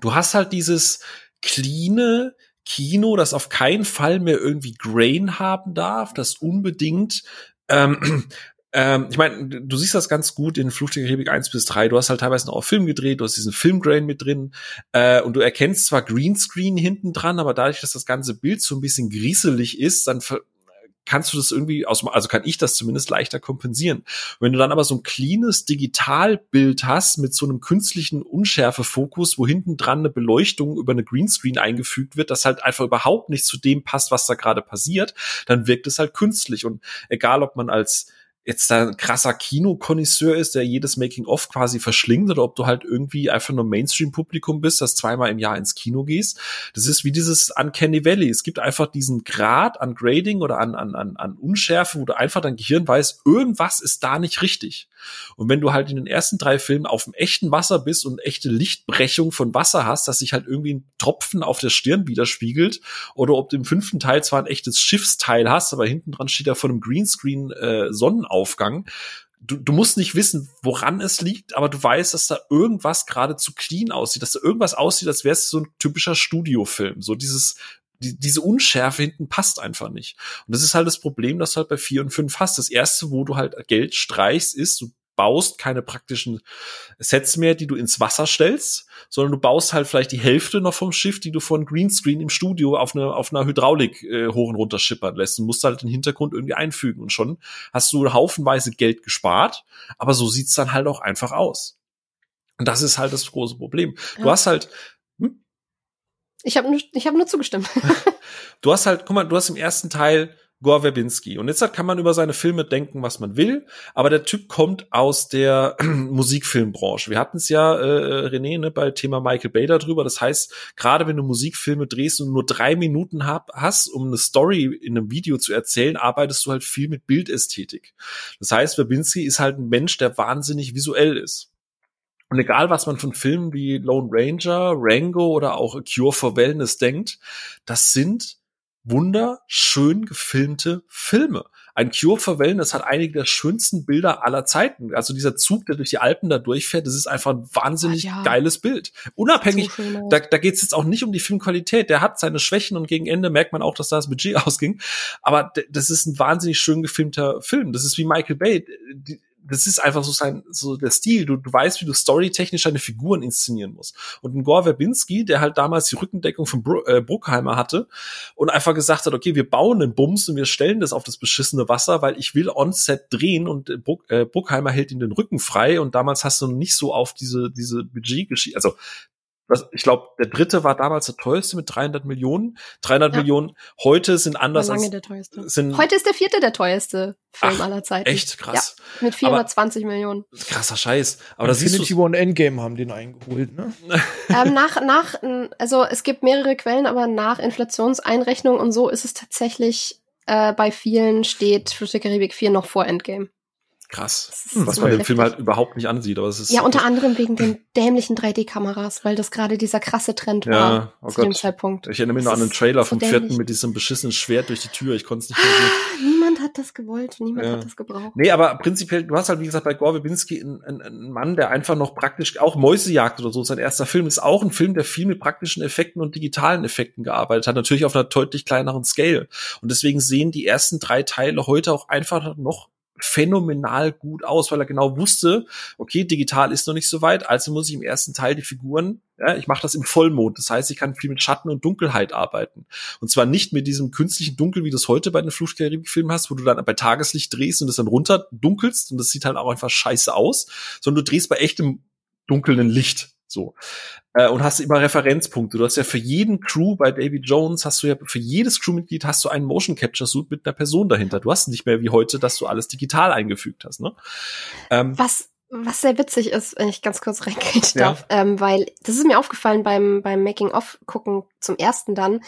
du hast halt dieses cleane, Kino, das auf keinen Fall mehr irgendwie Grain haben darf, das unbedingt ähm, ähm, ich meine, du siehst das ganz gut in Fluch der Karibik 1 bis 3. Du hast halt teilweise noch auf Film gedreht, du hast diesen Filmgrain mit drin äh, und du erkennst zwar Greenscreen hinten dran, aber dadurch, dass das ganze Bild so ein bisschen grieselig ist, dann kannst du das irgendwie aus, also kann ich das zumindest leichter kompensieren. wenn du dann aber so ein cleanes Digitalbild hast mit so einem künstlichen Unschärfefokus, wo hinten dran eine Beleuchtung über eine Greenscreen eingefügt wird, das halt einfach überhaupt nicht zu dem passt, was da gerade passiert, dann wirkt es halt künstlich. Und egal, ob man als jetzt da ein krasser Kinokonnoisseur ist, der jedes Making-of quasi verschlingt oder ob du halt irgendwie einfach nur Mainstream-Publikum bist, das zweimal im Jahr ins Kino gehst. Das ist wie dieses Uncanny Valley. Es gibt einfach diesen Grad an Grading oder an, an, an, an Unschärfe, wo du einfach dein Gehirn weiß, irgendwas ist da nicht richtig. Und wenn du halt in den ersten drei Filmen auf dem echten Wasser bist und echte Lichtbrechung von Wasser hast, dass sich halt irgendwie ein Tropfen auf der Stirn widerspiegelt, oder ob du im fünften Teil zwar ein echtes Schiffsteil hast, aber hinten dran steht ja von einem Greenscreen äh, Sonnenaufgang. Du, du musst nicht wissen, woran es liegt, aber du weißt, dass da irgendwas gerade zu clean aussieht, dass da irgendwas aussieht, als wäre es so ein typischer Studiofilm. So dieses die, diese Unschärfe hinten passt einfach nicht. Und das ist halt das Problem, das du halt bei vier und fünf hast. Das erste, wo du halt Geld streichst, ist, du baust keine praktischen Sets mehr, die du ins Wasser stellst, sondern du baust halt vielleicht die Hälfte noch vom Schiff, die du von Greenscreen im Studio auf, eine, auf einer Hydraulik äh, hoch und runter schippern lässt und musst halt den Hintergrund irgendwie einfügen und schon hast du haufenweise Geld gespart, aber so sieht's dann halt auch einfach aus. Und das ist halt das große Problem. Ja. Du hast halt hm? Ich habe nur, ich hab nur zugestimmt. <laughs> du hast halt, guck mal, du hast im ersten Teil Gore Verbinski. Und jetzt kann man über seine Filme denken, was man will, aber der Typ kommt aus der <clears throat> Musikfilmbranche. Wir hatten es ja, äh, René, ne, bei Thema Michael Bay darüber. Das heißt, gerade wenn du Musikfilme drehst und nur drei Minuten hab, hast, um eine Story in einem Video zu erzählen, arbeitest du halt viel mit Bildästhetik. Das heißt, Verbinski ist halt ein Mensch, der wahnsinnig visuell ist. Und egal, was man von Filmen wie Lone Ranger, Rango oder auch A Cure for Wellness denkt, das sind wunderschön gefilmte Filme. Ein Cure for Wellness hat einige der schönsten Bilder aller Zeiten. Also dieser Zug, der durch die Alpen da durchfährt, das ist einfach ein wahnsinnig ja. geiles Bild. Unabhängig, so da, da geht es jetzt auch nicht um die Filmqualität. Der hat seine Schwächen und gegen Ende merkt man auch, dass da das Budget <laughs> ausging. Aber das ist ein wahnsinnig schön gefilmter Film. Das ist wie Michael Bay. Die, das ist einfach so sein, so der Stil. Du, du weißt, wie du storytechnisch deine Figuren inszenieren musst. Und ein Gore Verbinski, der halt damals die Rückendeckung von Bro äh, Bruckheimer hatte und einfach gesagt hat, okay, wir bauen einen Bums und wir stellen das auf das beschissene Wasser, weil ich will on-set drehen und äh, Bruck, äh, Bruckheimer hält ihn den Rücken frei und damals hast du nicht so auf diese, diese Budgetgeschichte, also was, ich glaube, der dritte war damals der teuerste mit 300 Millionen. 300 ja. Millionen. Heute sind anders. Lange der teuerste. Sind Heute ist der vierte der teuerste Film Ach, aller Zeiten. Echt krass. Ja, mit 420 Aber, Millionen. Krasser Scheiß. Aber das Infinity siehst du. War Endgame haben den eingeholt, ne? <laughs> ähm, nach, nach, also es gibt mehrere Quellen, aber nach Inflationseinrechnung und so ist es tatsächlich äh, bei vielen steht Fluch der Karibik 4 noch vor Endgame. Krass. Was man im Film halt überhaupt nicht ansieht. Aber es ist ja, unter anderem wegen den dämlichen 3D-Kameras, weil das gerade dieser krasse Trend war ja, oh zu Gott. dem Zeitpunkt. Ich erinnere mich noch an den Trailer vom vierten mit diesem beschissenen Schwert durch die Tür. Ich konnte es nicht mehr sehen. Niemand hat das gewollt, niemand ja. hat das gebraucht. Nee, aber prinzipiell, du hast halt, wie gesagt, bei Gore Verbinski einen, einen, einen Mann, der einfach noch praktisch, auch Mäusejagd oder so, sein erster Film ist auch ein Film, der viel mit praktischen Effekten und digitalen Effekten gearbeitet hat. Natürlich auf einer deutlich kleineren Scale. Und deswegen sehen die ersten drei Teile heute auch einfach noch phänomenal gut aus, weil er genau wusste, okay, digital ist noch nicht so weit, also muss ich im ersten Teil die Figuren, ja, ich mache das im Vollmond, das heißt, ich kann viel mit Schatten und Dunkelheit arbeiten. Und zwar nicht mit diesem künstlichen Dunkel, wie du es heute bei den Fluchtkaribik-Filmen hast, wo du dann bei Tageslicht drehst und es dann runter dunkelst und das sieht halt auch einfach scheiße aus, sondern du drehst bei echtem dunklen Licht. So. Äh, und hast immer Referenzpunkte. Du hast ja für jeden Crew bei David Jones hast du ja für jedes Crewmitglied hast du einen Motion Capture Suit mit einer Person dahinter. Du hast nicht mehr wie heute, dass du alles digital eingefügt hast. Ne? Ähm, was was sehr witzig ist, wenn ich ganz kurz reingehen darf, ja. ähm, weil das ist mir aufgefallen beim beim Making of gucken zum ersten dann.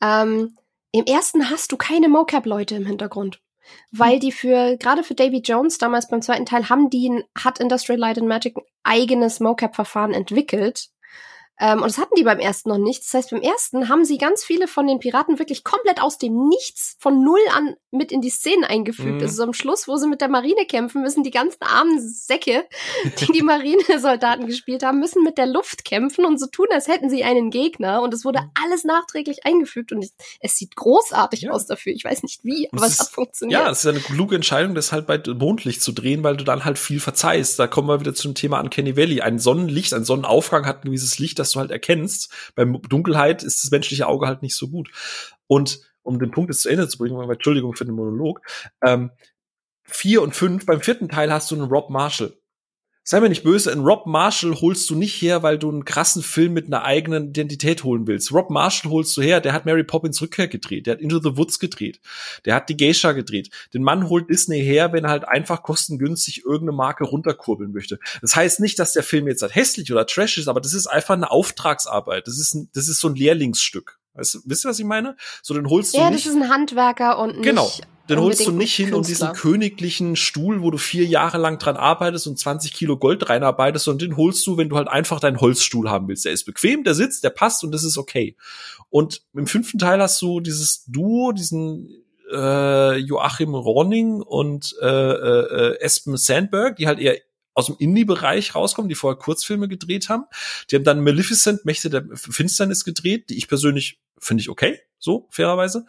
Ähm, Im ersten hast du keine Mocap Leute im Hintergrund weil die für, gerade für Davy Jones damals beim zweiten Teil, haben die, hat Industrial Light and Magic ein eigenes Mocap-Verfahren entwickelt, ähm, und das hatten die beim ersten noch nicht. Das heißt, beim ersten haben sie ganz viele von den Piraten wirklich komplett aus dem Nichts von null an mit in die Szenen eingefügt. Mhm. Also am Schluss, wo sie mit der Marine kämpfen, müssen die ganzen armen Säcke, <laughs> die die Marinesoldaten gespielt haben, müssen mit der Luft kämpfen und so tun, als hätten sie einen Gegner. Und es wurde mhm. alles nachträglich eingefügt und es, es sieht großartig ja. aus dafür. Ich weiß nicht wie, aber es, es hat funktioniert. Ja, es ist eine kluge Entscheidung, das halt bei Mondlicht zu drehen, weil du dann halt viel verzeihst. Da kommen wir wieder zum Thema Uncanny Valley. Ein Sonnenlicht, ein Sonnenaufgang hat ein gewisses Licht, das du halt erkennst. Beim Dunkelheit ist das menschliche Auge halt nicht so gut. Und um den Punkt jetzt zu Ende zu bringen, weil, Entschuldigung für den Monolog, ähm, vier und fünf, beim vierten Teil hast du einen Rob Marshall sei mir nicht böse, einen Rob Marshall holst du nicht her, weil du einen krassen Film mit einer eigenen Identität holen willst. Rob Marshall holst du her, der hat Mary Poppins Rückkehr gedreht, der hat Into the Woods gedreht, der hat die Geisha gedreht. Den Mann holt Disney her, wenn er halt einfach kostengünstig irgendeine Marke runterkurbeln möchte. Das heißt nicht, dass der Film jetzt halt hässlich oder trash ist, aber das ist einfach eine Auftragsarbeit. Das ist, ein, das ist so ein Lehrlingsstück. Weißt du, wisst ihr, was ich meine? So, den holst du ja, nicht. Ja, das ist ein Handwerker und nicht Genau. Den holst du nicht hin um diesen königlichen Stuhl, wo du vier Jahre lang dran arbeitest und 20 Kilo Gold reinarbeitest, sondern den holst du, wenn du halt einfach deinen Holzstuhl haben willst. Der ist bequem, der sitzt, der passt und das ist okay. Und im fünften Teil hast du dieses Duo, diesen äh, Joachim Ronning und äh, äh, Espen Sandberg, die halt eher aus dem Indie-Bereich rauskommen, die vorher Kurzfilme gedreht haben. Die haben dann Maleficent, Mächte der Finsternis gedreht, die ich persönlich finde ich okay. So, fairerweise.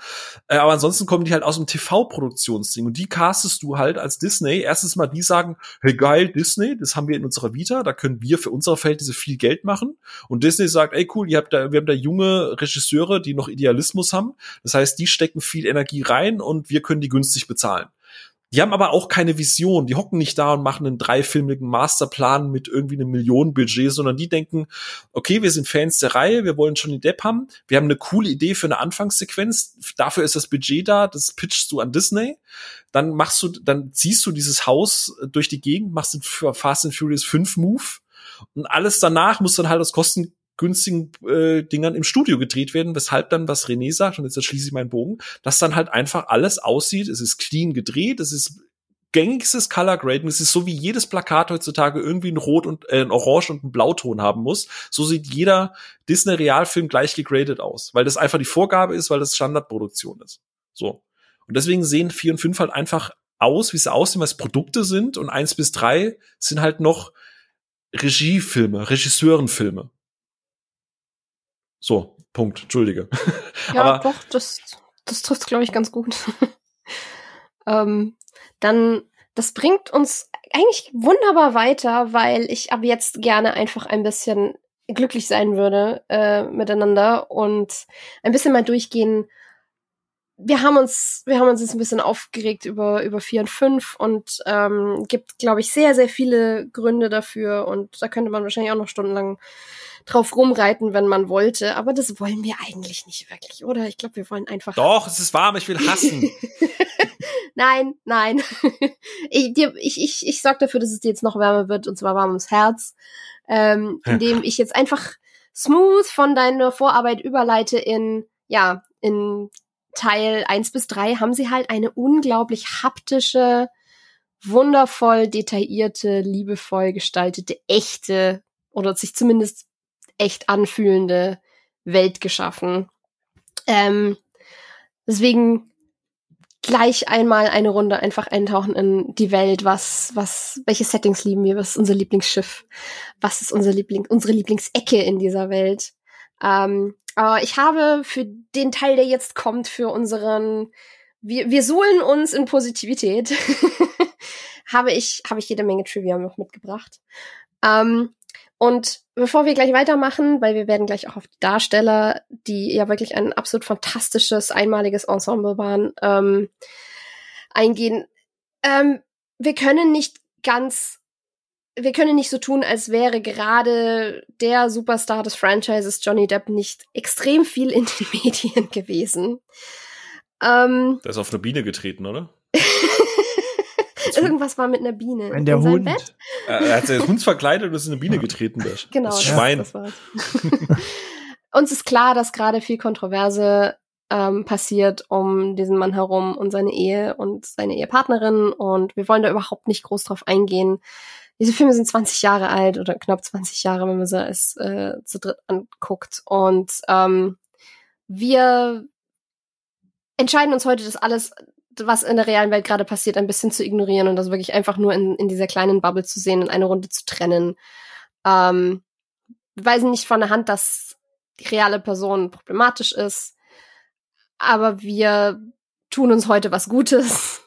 Äh, aber ansonsten kommen die halt aus dem TV-Produktionsding und die castest du halt als Disney. Erstens mal, die sagen, hey geil, Disney, das haben wir in unserer Vita, da können wir für unsere Verhältnisse viel Geld machen. Und Disney sagt, ey cool, ihr habt da, wir haben da junge Regisseure, die noch Idealismus haben. Das heißt, die stecken viel Energie rein und wir können die günstig bezahlen. Die haben aber auch keine Vision. Die hocken nicht da und machen einen dreifilmigen Masterplan mit irgendwie einem Millionenbudget, sondern die denken, okay, wir sind Fans der Reihe, wir wollen Johnny Depp haben, wir haben eine coole Idee für eine Anfangssequenz, dafür ist das Budget da, das pitchst du an Disney, dann machst du, dann ziehst du dieses Haus durch die Gegend, machst den Fast and Furious 5 Move und alles danach muss dann halt aus Kosten günstigen äh, Dingern im Studio gedreht werden, weshalb dann, was René sagt, und jetzt schließe ich meinen Bogen, dass dann halt einfach alles aussieht, es ist clean gedreht, es ist gängigstes Color Grading. Es ist so wie jedes Plakat heutzutage irgendwie ein Rot und äh, ein Orange und ein Blauton haben muss. So sieht jeder Disney Realfilm gleich gegradet aus, weil das einfach die Vorgabe ist, weil das Standardproduktion ist. So. Und deswegen sehen vier und fünf halt einfach aus, wie sie aussehen, was Produkte sind und eins bis drei sind halt noch Regiefilme, Regisseurenfilme. So, Punkt. Entschuldige. Ja, <laughs> Aber, doch, das, das trifft, glaube ich, ganz gut. <laughs> ähm, dann, das bringt uns eigentlich wunderbar weiter, weil ich ab jetzt gerne einfach ein bisschen glücklich sein würde äh, miteinander und ein bisschen mal durchgehen. Wir haben uns, wir haben uns jetzt ein bisschen aufgeregt über über vier und fünf und ähm, gibt, glaube ich, sehr sehr viele Gründe dafür und da könnte man wahrscheinlich auch noch stundenlang drauf rumreiten, wenn man wollte. Aber das wollen wir eigentlich nicht wirklich, oder? Ich glaube, wir wollen einfach. Doch, es ist warm, ich will hassen. <laughs> nein, nein. <laughs> ich, dir, ich, ich, ich sorge dafür, dass es dir jetzt noch wärmer wird, und zwar warm ums Herz. Ähm, <laughs> indem ich jetzt einfach smooth von deiner Vorarbeit überleite in, ja, in Teil eins bis drei haben sie halt eine unglaublich haptische, wundervoll detaillierte, liebevoll gestaltete, echte oder sich zumindest echt anfühlende Welt geschaffen. Ähm, deswegen gleich einmal eine Runde einfach eintauchen in die Welt. Was, was, welche Settings lieben wir? Was ist unser Lieblingsschiff? Was ist unser Liebling, unsere Lieblingsecke in dieser Welt? Ähm, aber ich habe für den Teil, der jetzt kommt, für unseren, wir, wir suhlen uns in Positivität, <laughs> habe ich, habe ich jede Menge Trivia noch mitgebracht. Ähm, und bevor wir gleich weitermachen, weil wir werden gleich auch auf die Darsteller, die ja wirklich ein absolut fantastisches, einmaliges Ensemble waren, ähm, eingehen. Ähm, wir können nicht ganz, wir können nicht so tun, als wäre gerade der Superstar des Franchises Johnny Depp nicht extrem viel in den <laughs> Medien gewesen. Ähm, der ist auf eine Biene getreten, oder? Irgendwas war mit einer Biene. In der in Hund. Bett? Er hat sich Hund verkleidet und ist in eine Biene getreten. Das, genau. Das Schwein. Das, das <laughs> Uns ist klar, dass gerade viel Kontroverse ähm, passiert um diesen Mann herum und seine Ehe und seine Ehepartnerin und wir wollen da überhaupt nicht groß drauf eingehen. Diese Filme sind 20 Jahre alt oder knapp 20 Jahre, wenn man sie es äh, zu dritt anguckt. Und ähm, wir entscheiden uns heute, das alles was in der realen Welt gerade passiert, ein bisschen zu ignorieren und das wirklich einfach nur in, in dieser kleinen Bubble zu sehen und eine Runde zu trennen. Ähm, wir weisen nicht von der Hand, dass die reale Person problematisch ist, aber wir tun uns heute was Gutes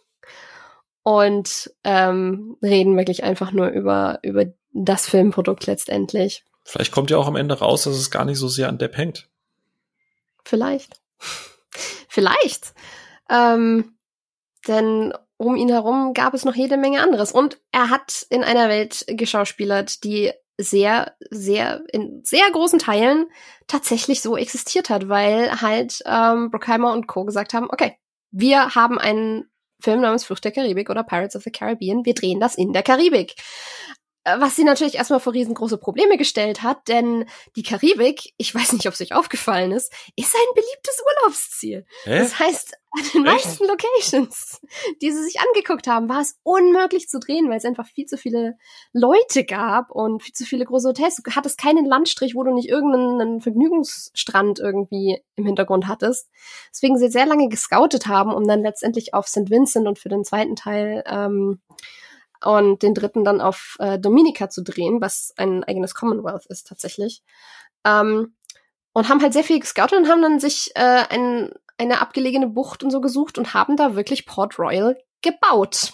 <laughs> und ähm, reden wirklich einfach nur über, über das Filmprodukt letztendlich. Vielleicht kommt ja auch am Ende raus, dass es gar nicht so sehr an Depp hängt. Vielleicht. <laughs> Vielleicht. Ähm, denn um ihn herum gab es noch jede Menge anderes. Und er hat in einer Welt geschauspielert, die sehr, sehr, in sehr großen Teilen tatsächlich so existiert hat, weil halt ähm, Brockheimer und Co. gesagt haben, okay, wir haben einen Film namens Flucht der Karibik oder Pirates of the Caribbean, wir drehen das in der Karibik. Äh, was sie natürlich erstmal vor riesengroße Probleme gestellt hat, denn die Karibik, ich weiß nicht, ob es euch aufgefallen ist, ist ein beliebtes Urlaubsziel. Hä? Das heißt, an den meisten Locations, die sie sich angeguckt haben, war es unmöglich zu drehen, weil es einfach viel zu viele Leute gab und viel zu viele große Hotels. Du hattest keinen Landstrich, wo du nicht irgendeinen Vergnügungsstrand irgendwie im Hintergrund hattest. Deswegen sie sehr lange gescoutet haben, um dann letztendlich auf St. Vincent und für den zweiten Teil ähm, und den dritten dann auf äh, Dominica zu drehen, was ein eigenes Commonwealth ist tatsächlich. Ähm, und haben halt sehr viel gescoutet und haben dann sich äh, ein, eine abgelegene Bucht und so gesucht und haben da wirklich Port Royal gebaut.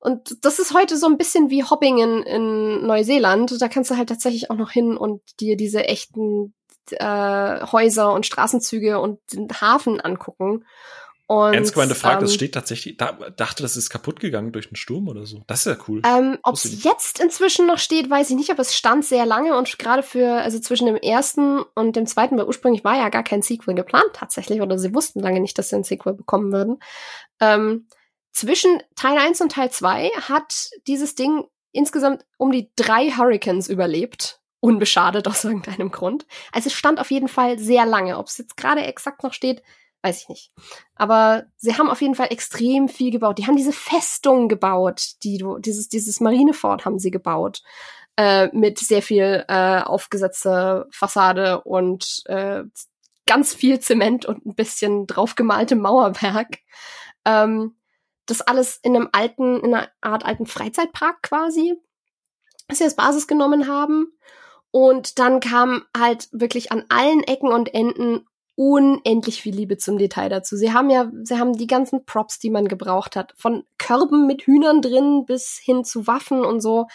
Und das ist heute so ein bisschen wie Hopping in, in Neuseeland. Da kannst du halt tatsächlich auch noch hin und dir diese echten äh, Häuser und Straßenzüge und den Hafen angucken. Und, Ernst gemeinte Frage, ähm, das steht tatsächlich, da, dachte, das ist kaputt gegangen durch einen Sturm oder so. Das ist ja cool. Ähm, Ob es jetzt inzwischen noch steht, weiß ich nicht, aber es stand sehr lange und gerade für, also zwischen dem ersten und dem zweiten, weil ursprünglich war ja gar kein Sequel geplant tatsächlich, oder sie wussten lange nicht, dass sie ein Sequel bekommen würden. Ähm, zwischen Teil 1 und Teil 2 hat dieses Ding insgesamt um die drei Hurricanes überlebt. Unbeschadet aus irgendeinem Grund. Also es stand auf jeden Fall sehr lange. Ob es jetzt gerade exakt noch steht, weiß ich nicht. Aber sie haben auf jeden Fall extrem viel gebaut. Die haben diese Festung gebaut, die du, dieses, dieses Marinefort haben sie gebaut. Äh, mit sehr viel äh, aufgesetzter Fassade und äh, ganz viel Zement und ein bisschen draufgemaltem Mauerwerk. Ähm, das alles in einem alten, in einer Art alten Freizeitpark quasi, dass sie als Basis genommen haben. Und dann kam halt wirklich an allen Ecken und Enden unendlich viel Liebe zum Detail dazu. Sie haben ja, sie haben die ganzen Props, die man gebraucht hat, von Körben mit Hühnern drin bis hin zu Waffen und so,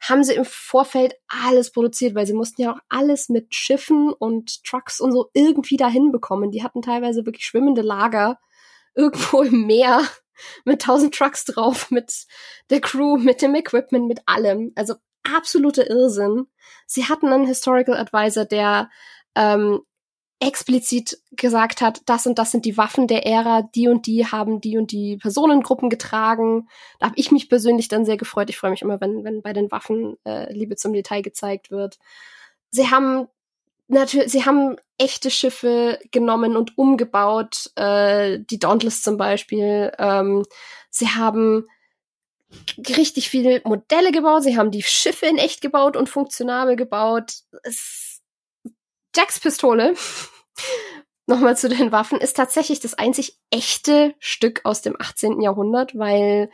haben sie im Vorfeld alles produziert, weil sie mussten ja auch alles mit Schiffen und Trucks und so irgendwie dahin bekommen. Die hatten teilweise wirklich schwimmende Lager <laughs> irgendwo im Meer mit tausend Trucks drauf, mit der Crew, mit dem Equipment, mit allem. Also absoluter Irrsinn. Sie hatten einen Historical Advisor, der ähm, explizit gesagt hat, das und das sind die Waffen der Ära, die und die haben die und die Personengruppen getragen. Da habe ich mich persönlich dann sehr gefreut. Ich freue mich immer, wenn, wenn bei den Waffen äh, Liebe zum Detail gezeigt wird. Sie haben natürlich, sie haben echte Schiffe genommen und umgebaut, äh, die Dauntless zum Beispiel. Ähm, sie haben richtig viele Modelle gebaut, sie haben die Schiffe in echt gebaut und funktionabel gebaut. Es, Jacks Pistole, <laughs> nochmal zu den Waffen, ist tatsächlich das einzig echte Stück aus dem 18. Jahrhundert, weil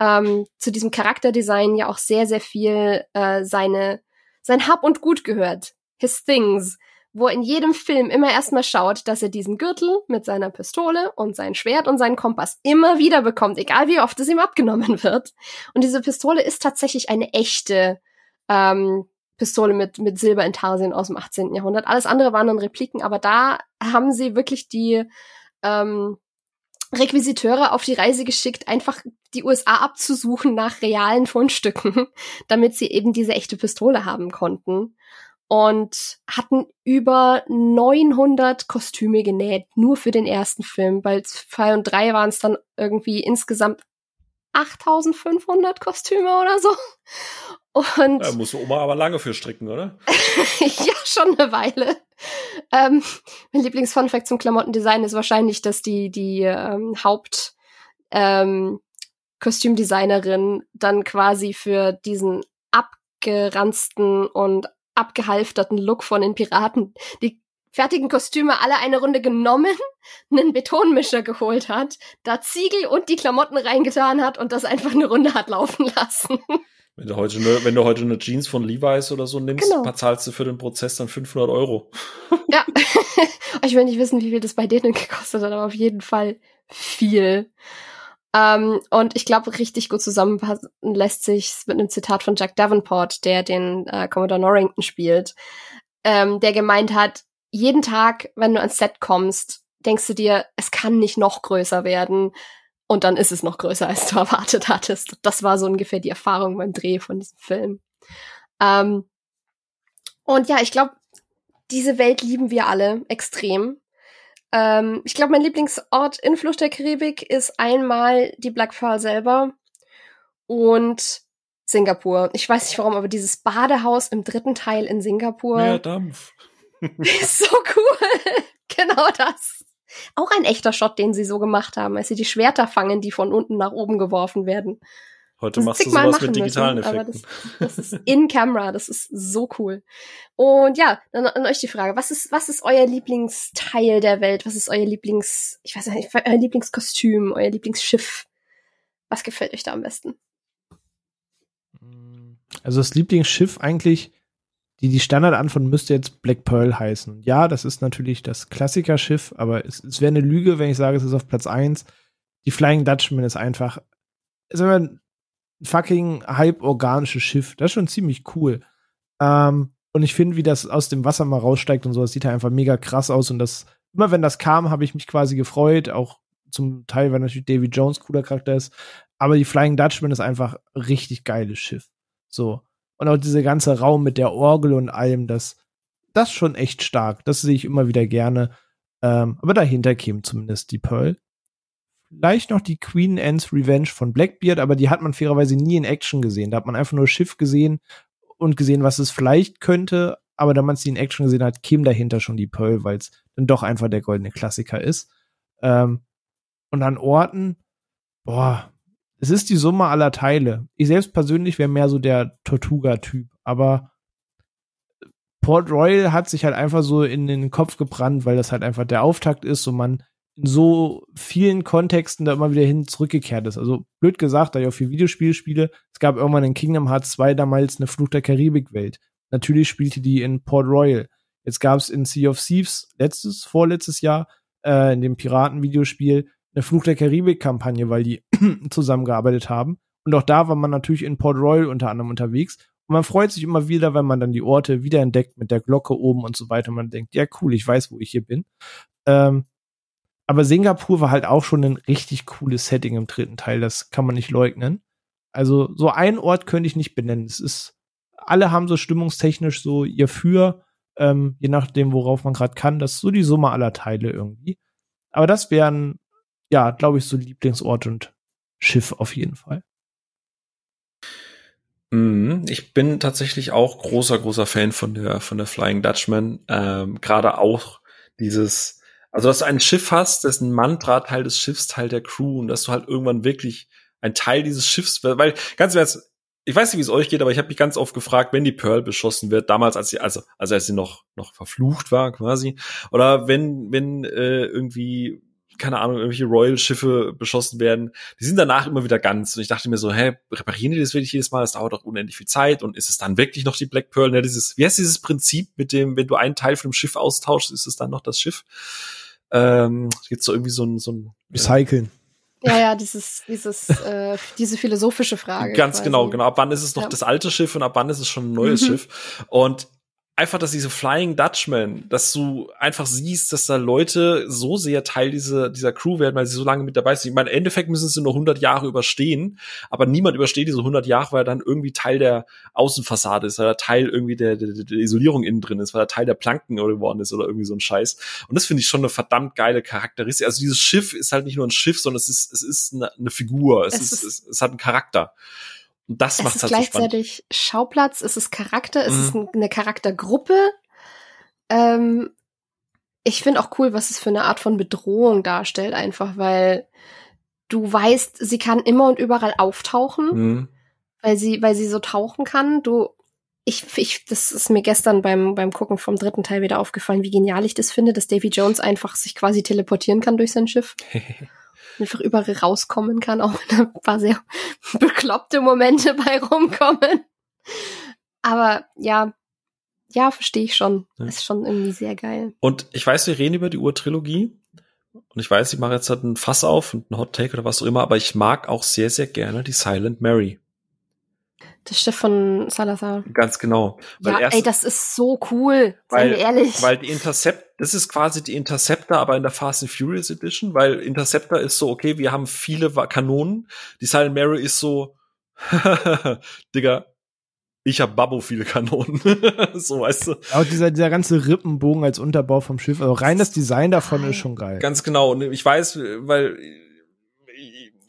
ähm, zu diesem Charakterdesign ja auch sehr, sehr viel äh, seine, sein Hab und Gut gehört. His Things wo er in jedem Film immer erstmal schaut, dass er diesen Gürtel mit seiner Pistole und sein Schwert und seinen Kompass immer wieder bekommt, egal wie oft es ihm abgenommen <laughs> wird. Und diese Pistole ist tatsächlich eine echte ähm, Pistole mit, mit Silberintarsien aus dem 18. Jahrhundert. Alles andere waren dann Repliken, aber da haben sie wirklich die ähm, Requisiteure auf die Reise geschickt, einfach die USA abzusuchen nach realen Fundstücken, <laughs> damit sie eben diese echte Pistole haben konnten und hatten über 900 Kostüme genäht, nur für den ersten Film. Bei 2 und 3 waren es dann irgendwie insgesamt 8500 Kostüme oder so. Und da muss Oma aber lange für stricken, oder? <laughs> ja, schon eine Weile. Ähm, mein Lieblingsfunfact zum Klamottendesign ist wahrscheinlich, dass die die ähm, Haupt ähm, Kostümdesignerin dann quasi für diesen abgeranzten und abgehalfterten Look von den Piraten die fertigen Kostüme alle eine Runde genommen, einen Betonmischer geholt hat, da Ziegel und die Klamotten reingetan hat und das einfach eine Runde hat laufen lassen. Wenn du heute eine, wenn du heute eine Jeans von Levi's oder so nimmst, genau. zahlst du für den Prozess dann 500 Euro. Ja. <laughs> ich will nicht wissen, wie viel das bei denen gekostet hat, aber auf jeden Fall viel. Ähm, und ich glaube, richtig gut zusammenpassen lässt sich mit einem Zitat von Jack Davenport, der den äh, Commodore Norrington spielt, ähm, der gemeint hat, jeden Tag, wenn du ans Set kommst, denkst du dir, es kann nicht noch größer werden. Und dann ist es noch größer, als du <laughs> erwartet hattest. Das war so ungefähr die Erfahrung beim Dreh von diesem Film. Ähm, und ja, ich glaube, diese Welt lieben wir alle extrem. Ähm, ich glaube, mein Lieblingsort in Flucht der Karibik ist einmal die Black Pearl selber und Singapur. Ich weiß nicht warum, aber dieses Badehaus im dritten Teil in Singapur. Mehr Dampf. <laughs> ist so cool. <laughs> genau das. Auch ein echter Shot, den sie so gemacht haben, als sie die Schwerter fangen, die von unten nach oben geworfen werden. Heute das machst du sowas mit digitalen müssen, Effekten. Das, das, ist in Camera, das ist so cool. Und ja, dann an euch die Frage, was ist, was ist euer Lieblingsteil der Welt? Was ist euer Lieblings, ich weiß nicht, euer Lieblingskostüm, euer Lieblingsschiff? Was gefällt euch da am besten? Also das Lieblingsschiff eigentlich die, die Standardantwort müsste jetzt Black Pearl heißen. Ja, das ist natürlich das Klassikerschiff, aber es, es wäre eine Lüge, wenn ich sage, es ist auf Platz eins. Die Flying Dutchman ist einfach, ist immer ein fucking halb organisches Schiff. Das ist schon ziemlich cool. Ähm, und ich finde, wie das aus dem Wasser mal raussteigt und so, das sieht halt einfach mega krass aus. Und das, immer wenn das kam, habe ich mich quasi gefreut. Auch zum Teil, weil natürlich Davy Jones cooler Charakter ist. Aber die Flying Dutchman ist einfach ein richtig geiles Schiff. So. Und auch dieser ganze Raum mit der Orgel und allem, das, das schon echt stark. Das sehe ich immer wieder gerne. Ähm, aber dahinter käme zumindest die Pearl. Vielleicht noch die Queen Anne's Revenge von Blackbeard, aber die hat man fairerweise nie in Action gesehen. Da hat man einfach nur Schiff gesehen und gesehen, was es vielleicht könnte. Aber da man es in Action gesehen hat, käme dahinter schon die Pearl, weil es dann doch einfach der goldene Klassiker ist. Ähm, und an Orten, boah, es ist die Summe aller Teile. Ich selbst persönlich wäre mehr so der Tortuga-Typ, aber Port Royal hat sich halt einfach so in den Kopf gebrannt, weil das halt einfach der Auftakt ist und man in so vielen Kontexten da immer wieder hin zurückgekehrt ist. Also blöd gesagt, da ich auch viel Videospiele spiele, es gab irgendwann in Kingdom Hearts 2 damals eine Fluch der Karibik-Welt. Natürlich spielte die in Port Royal. Jetzt gab es in Sea of Thieves letztes, vorletztes Jahr, äh, in dem Piraten-Videospiel, eine Fluch der Karibik-Kampagne, weil die <clears throat> zusammengearbeitet haben. Und auch da war man natürlich in Port Royal unter anderem unterwegs. Und man freut sich immer wieder, wenn man dann die Orte wiederentdeckt mit der Glocke oben und so weiter. Und man denkt, ja cool, ich weiß, wo ich hier bin. Ähm, aber Singapur war halt auch schon ein richtig cooles Setting im dritten Teil. Das kann man nicht leugnen. Also so ein Ort könnte ich nicht benennen. Es ist, alle haben so stimmungstechnisch so ihr Für, ähm, je nachdem, worauf man gerade kann. Das ist so die Summe aller Teile irgendwie. Aber das wären ja, glaube ich, so Lieblingsort und Schiff auf jeden Fall. Mhm, ich bin tatsächlich auch großer, großer Fan von der, von der Flying Dutchman. Ähm, Gerade auch dieses, also dass du ein Schiff hast, dessen Mantra Teil des Schiffs, Teil der Crew und dass du halt irgendwann wirklich ein Teil dieses Schiffs, weil ganz ehrlich, ich weiß nicht, wie es euch geht, aber ich habe mich ganz oft gefragt, wenn die Pearl beschossen wird, damals als sie, also, also als sie noch noch verflucht war quasi, oder wenn wenn äh, irgendwie keine Ahnung, irgendwelche Royal-Schiffe beschossen werden, die sind danach immer wieder ganz. Und ich dachte mir so, hä, reparieren die das wirklich jedes Mal? Das dauert doch unendlich viel Zeit. Und ist es dann wirklich noch die Black Pearl? Ja, dieses, wie heißt dieses Prinzip mit dem, wenn du einen Teil von dem Schiff austauschst, ist es dann noch das Schiff? Ähm, gibt's so irgendwie so ein, so ein Recyceln. Ja, ja, dieses, dieses, äh, diese philosophische Frage. Ganz quasi. genau, genau. Ab wann ist es noch ja. das alte Schiff und ab wann ist es schon ein neues mhm. Schiff? Und einfach, dass diese Flying Dutchman, dass du einfach siehst, dass da Leute so sehr Teil dieser, dieser Crew werden, weil sie so lange mit dabei sind. Ich meine, im Endeffekt müssen sie nur 100 Jahre überstehen, aber niemand übersteht diese 100 Jahre, weil er dann irgendwie Teil der Außenfassade ist, weil er Teil irgendwie der, der, der Isolierung innen drin ist, weil er Teil der Planken geworden ist oder irgendwie so ein Scheiß. Und das finde ich schon eine verdammt geile Charakteristik. Also dieses Schiff ist halt nicht nur ein Schiff, sondern es ist, es ist eine, eine Figur. Es, es ist, es, es hat einen Charakter. Und das es macht es halt gleichzeitig so Schauplatz, es ist Charakter, es mhm. ist eine Charaktergruppe. Ähm, ich finde auch cool, was es für eine Art von Bedrohung darstellt, einfach weil du weißt, sie kann immer und überall auftauchen, mhm. weil sie, weil sie so tauchen kann. Du, ich, ich, das ist mir gestern beim, beim Gucken vom dritten Teil wieder aufgefallen, wie genial ich das finde, dass Davy Jones einfach sich quasi teleportieren kann durch sein Schiff. <laughs> einfach überall rauskommen kann, auch wenn da ein paar sehr <laughs> bekloppte Momente bei rumkommen. Aber ja, ja, verstehe ich schon. Ja. Ist schon irgendwie sehr geil. Und ich weiß, wir reden über die Urtrilogie. Und ich weiß, ich mache jetzt halt ein Fass auf und ein Hot Take oder was auch immer, aber ich mag auch sehr, sehr gerne die Silent Mary. Das Schiff von Salazar. Ganz genau. Weil ja, erst, ey, das ist so cool, weil, seien wir ehrlich. Weil die Intercept, das ist quasi die Interceptor, aber in der Fast and Furious Edition, weil Interceptor ist so, okay, wir haben viele Kanonen. Die Silent Mary ist so, <laughs> Digga, ich hab Babbo viele Kanonen. <laughs> so, weißt du. Auch dieser, dieser ganze Rippenbogen als Unterbau vom Schiff, also rein das Design davon ist schon geil. Ganz genau. Und ich weiß, weil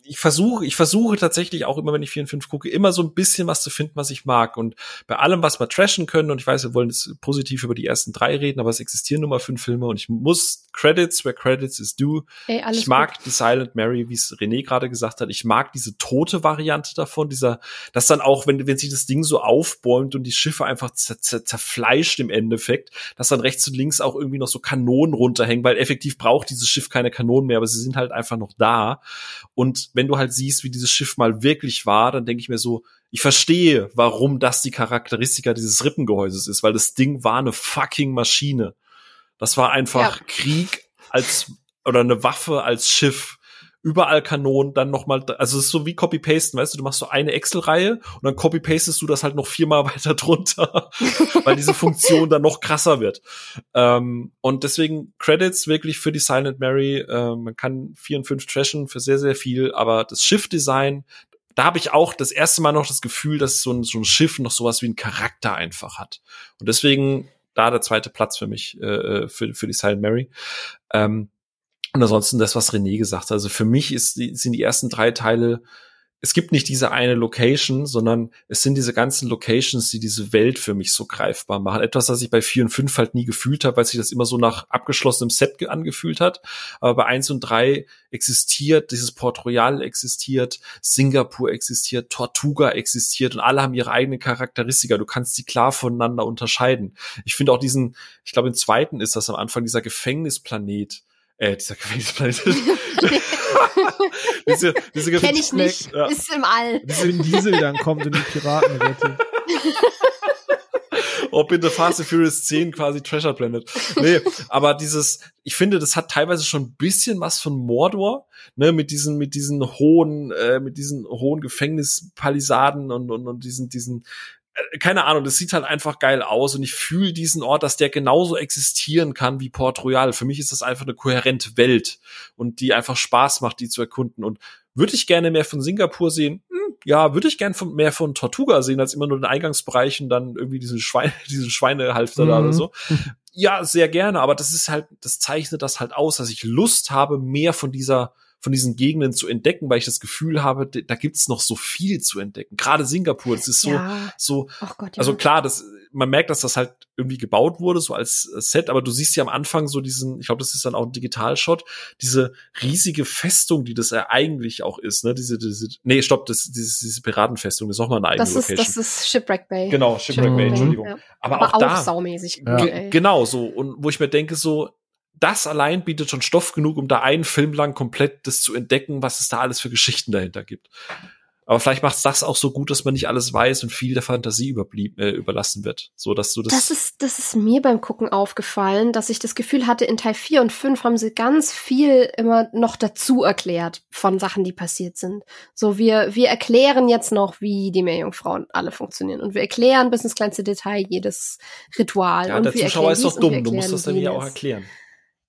ich versuche, ich versuche tatsächlich auch immer, wenn ich 4 und 5 gucke, immer so ein bisschen was zu finden, was ich mag. Und bei allem, was wir trashen können, und ich weiß, wir wollen jetzt positiv über die ersten drei reden, aber es existieren nur mal fünf Filme und ich muss Credits, where Credits is due. Ey, ich mag gut. die Silent Mary, wie es René gerade gesagt hat. Ich mag diese tote Variante davon, dieser, dass dann auch, wenn, wenn sich das Ding so aufbäumt und die Schiffe einfach zerfleischt im Endeffekt, dass dann rechts und links auch irgendwie noch so Kanonen runterhängen, weil effektiv braucht dieses Schiff keine Kanonen mehr, aber sie sind halt einfach noch da. Und wenn du halt siehst, wie dieses Schiff mal wirklich war, dann denke ich mir so, ich verstehe, warum das die Charakteristika dieses Rippengehäuses ist, weil das Ding war eine fucking Maschine. Das war einfach ja. Krieg als oder eine Waffe als Schiff überall Kanonen, dann nochmal, also es ist so wie Copy-Pasten, weißt du, du machst so eine Excel-Reihe und dann copy-pastest du das halt noch viermal <laughs> weiter drunter, weil diese Funktion dann noch krasser wird. Ähm, und deswegen Credits wirklich für die Silent Mary, äh, man kann vier und fünf trashen für sehr, sehr viel, aber das Schiff-Design, da habe ich auch das erste Mal noch das Gefühl, dass so ein, so ein Schiff noch sowas wie ein Charakter einfach hat. Und deswegen da der zweite Platz für mich, äh, äh für, für die Silent Mary. Ähm, und ansonsten das, was René gesagt hat. Also für mich ist, sind die ersten drei Teile es gibt nicht diese eine Location, sondern es sind diese ganzen Locations, die diese Welt für mich so greifbar machen. Etwas, was ich bei vier und fünf halt nie gefühlt habe, weil sich das immer so nach abgeschlossenem Set angefühlt hat. Aber bei eins und drei existiert, dieses Port Royal existiert, Singapur existiert, Tortuga existiert und alle haben ihre eigenen Charakteristika. Du kannst sie klar voneinander unterscheiden. Ich finde auch diesen, ich glaube, im zweiten ist das am Anfang dieser Gefängnisplanet äh, dieser <laughs> Gefängnisplanet. diese, diese Kenn ich nicht. Ja. Ist im All. Bis Vin Diesel dann kommt und die Piraten rettet. <laughs> Ob in The Fast and Furious 10 quasi Treasure Planet. Nee, aber dieses, ich finde, das hat teilweise schon ein bisschen was von Mordor, ne, mit diesen, mit diesen hohen, äh, mit diesen hohen Gefängnispalisaden und, und, und diesen, diesen, keine Ahnung, das sieht halt einfach geil aus und ich fühle diesen Ort, dass der genauso existieren kann wie Port Royal. Für mich ist das einfach eine kohärente Welt und die einfach Spaß macht, die zu erkunden. Und würde ich gerne mehr von Singapur sehen? Hm, ja, würde ich gerne mehr von Tortuga sehen, als immer nur den Eingangsbereich und dann irgendwie diesen Schweine, <laughs> diesen Schweinehalfter mhm. da oder mhm. so. Ja, sehr gerne, aber das ist halt, das zeichnet das halt aus, dass ich Lust habe, mehr von dieser von diesen Gegenden zu entdecken, weil ich das Gefühl habe, da gibt's noch so viel zu entdecken. Gerade Singapur, das ist so, ja. so, Gott, ja. also klar, das, man merkt, dass das halt irgendwie gebaut wurde, so als Set, aber du siehst ja am Anfang so diesen, ich glaube, das ist dann auch ein Digitalshot, diese riesige Festung, die das ja eigentlich auch ist, ne, diese, diese, nee, stopp, das, diese, diese Piratenfestung, das ist auch mal eine eigene das ist, Location. Das ist Shipwreck Bay. Genau, Shipwreck, Shipwreck Bay, Entschuldigung. Ja. Aber, aber, auch, auch da. saumäßig. Ja. Genau, so, und wo ich mir denke, so, das allein bietet schon Stoff genug, um da einen Film lang komplett das zu entdecken, was es da alles für Geschichten dahinter gibt. Aber vielleicht macht es das auch so gut, dass man nicht alles weiß und viel der Fantasie überblieb, äh, überlassen wird. So dass du das. Das ist, das ist mir beim Gucken aufgefallen, dass ich das Gefühl hatte, in Teil 4 und 5 haben sie ganz viel immer noch dazu erklärt von Sachen, die passiert sind. So, wir, wir erklären jetzt noch, wie die Meerjungfrauen alle funktionieren. Und wir erklären bis ins kleinste Detail jedes Ritual. Ja, und der Zuschauer ist doch dumm, du musst das dann ja auch erklären.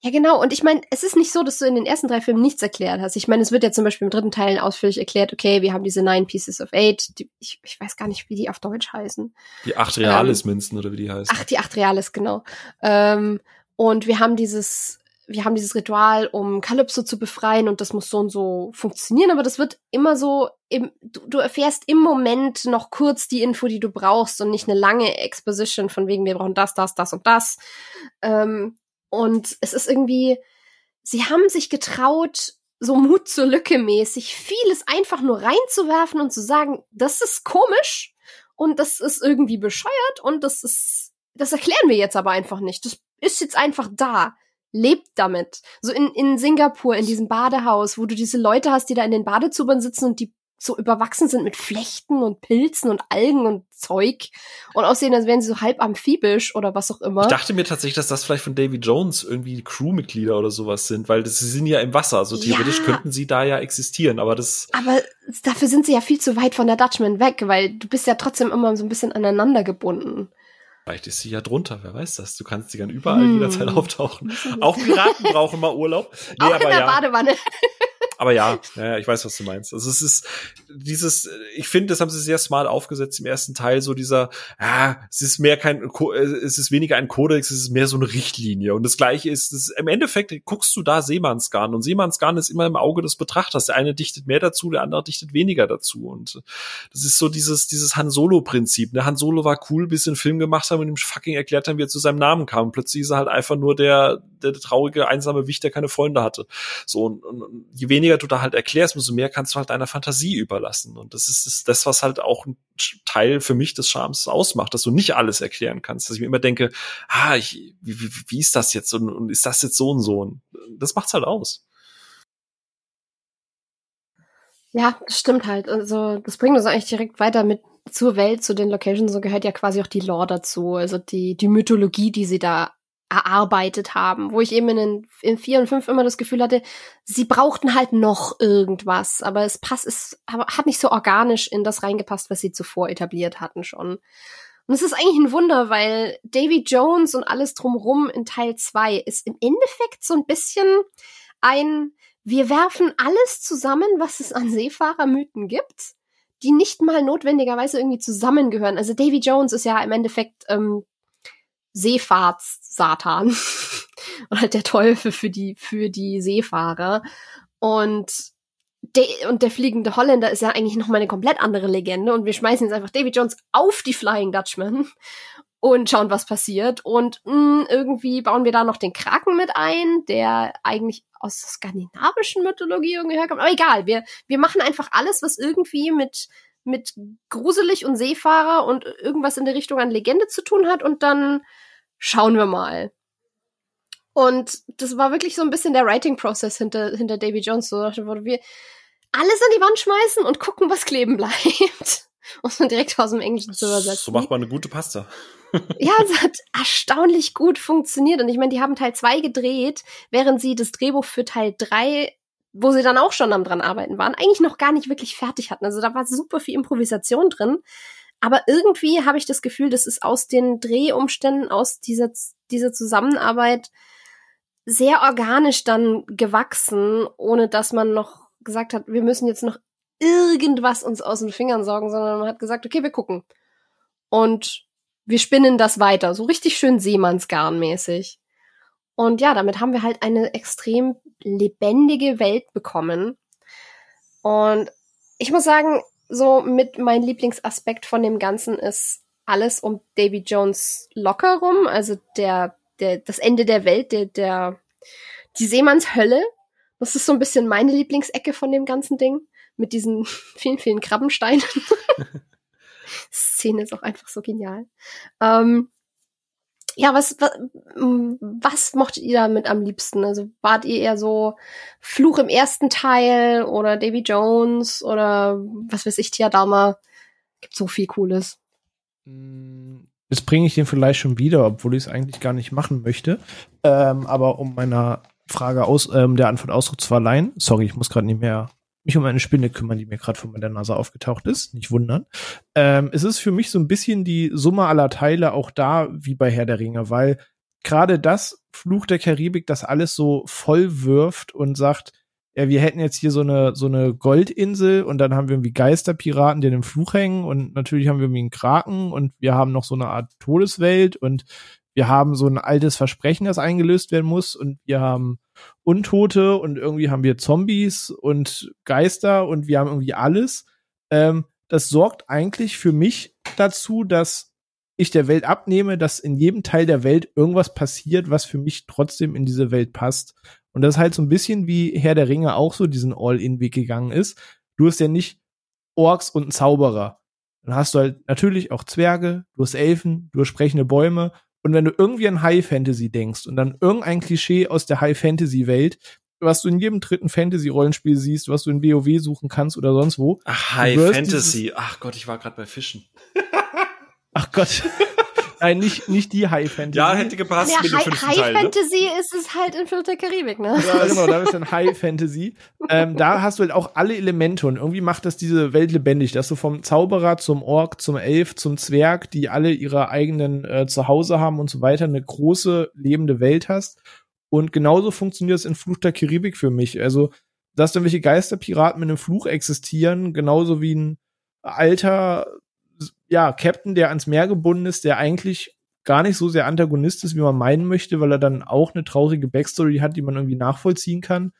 Ja, genau. Und ich meine, es ist nicht so, dass du in den ersten drei Filmen nichts erklärt hast. Ich meine, es wird ja zum Beispiel im dritten Teil ausführlich erklärt, okay, wir haben diese Nine Pieces of Eight. Die, ich, ich weiß gar nicht, wie die auf Deutsch heißen. Die acht Reales-Münzen ähm, oder wie die heißen. Ach, die acht Reales, genau. Ähm, und wir haben dieses, wir haben dieses Ritual, um Calypso zu befreien und das muss so und so funktionieren, aber das wird immer so, im, du, du erfährst im Moment noch kurz die Info, die du brauchst und nicht eine lange Exposition von wegen, wir brauchen das, das, das und das. Ähm, und es ist irgendwie, sie haben sich getraut, so Mut zur Lücke mäßig, vieles einfach nur reinzuwerfen und zu sagen, das ist komisch und das ist irgendwie bescheuert und das ist, das erklären wir jetzt aber einfach nicht. Das ist jetzt einfach da. Lebt damit. So in, in Singapur, in diesem Badehaus, wo du diese Leute hast, die da in den Badezubern sitzen und die so überwachsen sind mit Flechten und Pilzen und Algen und Zeug und aussehen, als wären sie so halb amphibisch oder was auch immer. Ich dachte mir tatsächlich, dass das vielleicht von Davy Jones irgendwie Crewmitglieder oder sowas sind, weil das, sie sind ja im Wasser, also theoretisch ja. könnten sie da ja existieren, aber das. Aber dafür sind sie ja viel zu weit von der Dutchman weg, weil du bist ja trotzdem immer so ein bisschen aneinander gebunden. Vielleicht ist sie ja drunter, wer weiß das. Du kannst sie dann überall hm. jederzeit <laughs> auftauchen. Auch Piraten brauchen mal Urlaub. Nee, Auch in der ja. Badewanne aber ja, ja, ich weiß, was du meinst. Also es ist dieses, ich finde, das haben sie sehr smart aufgesetzt im ersten Teil, so dieser, ja, es ist mehr kein, es ist weniger ein Kodex, es ist mehr so eine Richtlinie. Und das Gleiche ist, das, im Endeffekt guckst du da Seemannsgarn und Seemannsgarn ist immer im Auge des Betrachters. Der eine dichtet mehr dazu, der andere dichtet weniger dazu. Und das ist so dieses, dieses Han Solo-Prinzip. Ne? Han Solo war cool, bis sie einen Film gemacht haben und ihm fucking erklärt haben, wie er zu seinem Namen kam. Und plötzlich ist er halt einfach nur der, der, der traurige, einsame Wicht, der keine Freunde hatte. So, und, und je weniger weniger du da halt erklärst, umso mehr kannst du halt deiner Fantasie überlassen. Und das ist das, was halt auch ein Teil für mich des Charmes ausmacht, dass du nicht alles erklären kannst. Dass ich mir immer denke, ah, ich, wie, wie, wie ist das jetzt und, und ist das jetzt so und so? Und das macht's halt aus. Ja, das stimmt halt. Also das bringt uns eigentlich direkt weiter mit zur Welt, zu den Locations, so gehört ja quasi auch die Lore dazu, also die, die Mythologie, die sie da erarbeitet haben, wo ich eben in, den, in vier und fünf immer das Gefühl hatte, sie brauchten halt noch irgendwas, aber es passt, es hat nicht so organisch in das reingepasst, was sie zuvor etabliert hatten schon. Und es ist eigentlich ein Wunder, weil Davy Jones und alles drumrum in Teil zwei ist im Endeffekt so ein bisschen ein, wir werfen alles zusammen, was es an Seefahrermythen gibt, die nicht mal notwendigerweise irgendwie zusammengehören. Also Davy Jones ist ja im Endeffekt ähm, Seefahrts-Satan. <laughs> und halt der Teufel für die, für die Seefahrer. Und De und der fliegende Holländer ist ja eigentlich noch mal eine komplett andere Legende und wir schmeißen jetzt einfach Davy Jones auf die Flying Dutchman <laughs> und schauen, was passiert. Und mh, hm, irgendwie bauen wir da noch den Kraken mit ein, der eigentlich aus der skandinavischen Mythologie irgendwie herkommt. Aber egal, wir, wir machen einfach alles, was irgendwie mit, mit gruselig und Seefahrer und irgendwas in der Richtung an Legende zu tun hat und dann schauen wir mal. Und das war wirklich so ein bisschen der Writing-Prozess hinter, hinter Davy Jones. So, wo wir alles an die Wand schmeißen und gucken, was kleben bleibt. <laughs> Muss man direkt aus dem Englischen zu übersetzen. So macht man eine gute Pasta. <laughs> ja, es hat erstaunlich gut funktioniert. Und ich meine, die haben Teil 2 gedreht, während sie das Drehbuch für Teil 3, wo sie dann auch schon am dran arbeiten waren, eigentlich noch gar nicht wirklich fertig hatten. Also da war super viel Improvisation drin. Aber irgendwie habe ich das Gefühl, das ist aus den Drehumständen, aus dieser, dieser Zusammenarbeit sehr organisch dann gewachsen, ohne dass man noch gesagt hat, wir müssen jetzt noch irgendwas uns aus den Fingern sorgen, sondern man hat gesagt, okay, wir gucken. Und wir spinnen das weiter, so richtig schön Seemannsgarn-mäßig. Und ja, damit haben wir halt eine extrem lebendige Welt bekommen. Und ich muss sagen, so mit mein Lieblingsaspekt von dem Ganzen ist alles um Davy Jones locker rum, also der der, das Ende der Welt, der, der, die Seemannshölle. Das ist so ein bisschen meine Lieblingsecke von dem ganzen Ding. Mit diesen <laughs> vielen, vielen Krabbensteinen. <laughs> Szene ist auch einfach so genial. Ähm, ja, was, was, was mochtet ihr damit am liebsten? Also wart ihr eher so Fluch im ersten Teil oder Davy Jones oder was weiß ich, Tiadama? Gibt so viel Cooles. Mm, Jetzt bringe ich den vielleicht schon wieder, obwohl ich es eigentlich gar nicht machen möchte. Ähm, aber um meiner Frage aus, ähm, der Antwort Ausdruck zu verleihen, sorry, ich muss gerade nicht mehr mich um eine Spinne kümmern, die mir gerade von meiner Nase aufgetaucht ist. Nicht wundern. Ähm, es ist für mich so ein bisschen die Summe aller Teile auch da wie bei Herr der Ringe, weil gerade das Fluch der Karibik das alles so voll wirft und sagt, ja, wir hätten jetzt hier so eine, so eine Goldinsel und dann haben wir irgendwie Geisterpiraten, die in dem Fluch hängen und natürlich haben wir irgendwie einen Kraken und wir haben noch so eine Art Todeswelt und wir haben so ein altes Versprechen, das eingelöst werden muss und wir haben Untote und irgendwie haben wir Zombies und Geister und wir haben irgendwie alles. Ähm, das sorgt eigentlich für mich dazu, dass ich der Welt abnehme, dass in jedem Teil der Welt irgendwas passiert, was für mich trotzdem in diese Welt passt. Und das ist halt so ein bisschen wie Herr der Ringe auch so diesen All-In-Weg gegangen ist. Du hast ja nicht Orks und einen Zauberer. Dann hast du halt natürlich auch Zwerge, du hast Elfen, du hast sprechende Bäume. Und wenn du irgendwie an High Fantasy denkst und dann irgendein Klischee aus der High Fantasy Welt, was du in jedem dritten Fantasy-Rollenspiel siehst, was du in WoW suchen kannst oder sonst wo. Ach, High Fantasy. Ach Gott, ich war gerade bei Fischen. Ach Gott. <laughs> Nein, nicht, nicht die High Fantasy. Ja, hätte gepasst ja, mit High, dem High Teil, ne? Fantasy ne? ist es halt in Flucht der Karibik, ne? Ja, genau, da ist dann High Fantasy. Ähm, da hast du halt auch alle Elemente und irgendwie macht das diese Welt lebendig, dass du vom Zauberer zum Ork, zum Elf, zum Zwerg, die alle ihre eigenen äh, Zuhause haben und so weiter, eine große lebende Welt hast. Und genauso funktioniert es in Fluch der Karibik für mich. Also, dass dann welche Geisterpiraten mit einem Fluch existieren, genauso wie ein alter ja, Captain, der ans Meer gebunden ist, der eigentlich gar nicht so sehr Antagonist ist, wie man meinen möchte, weil er dann auch eine traurige Backstory hat, die man irgendwie nachvollziehen kann.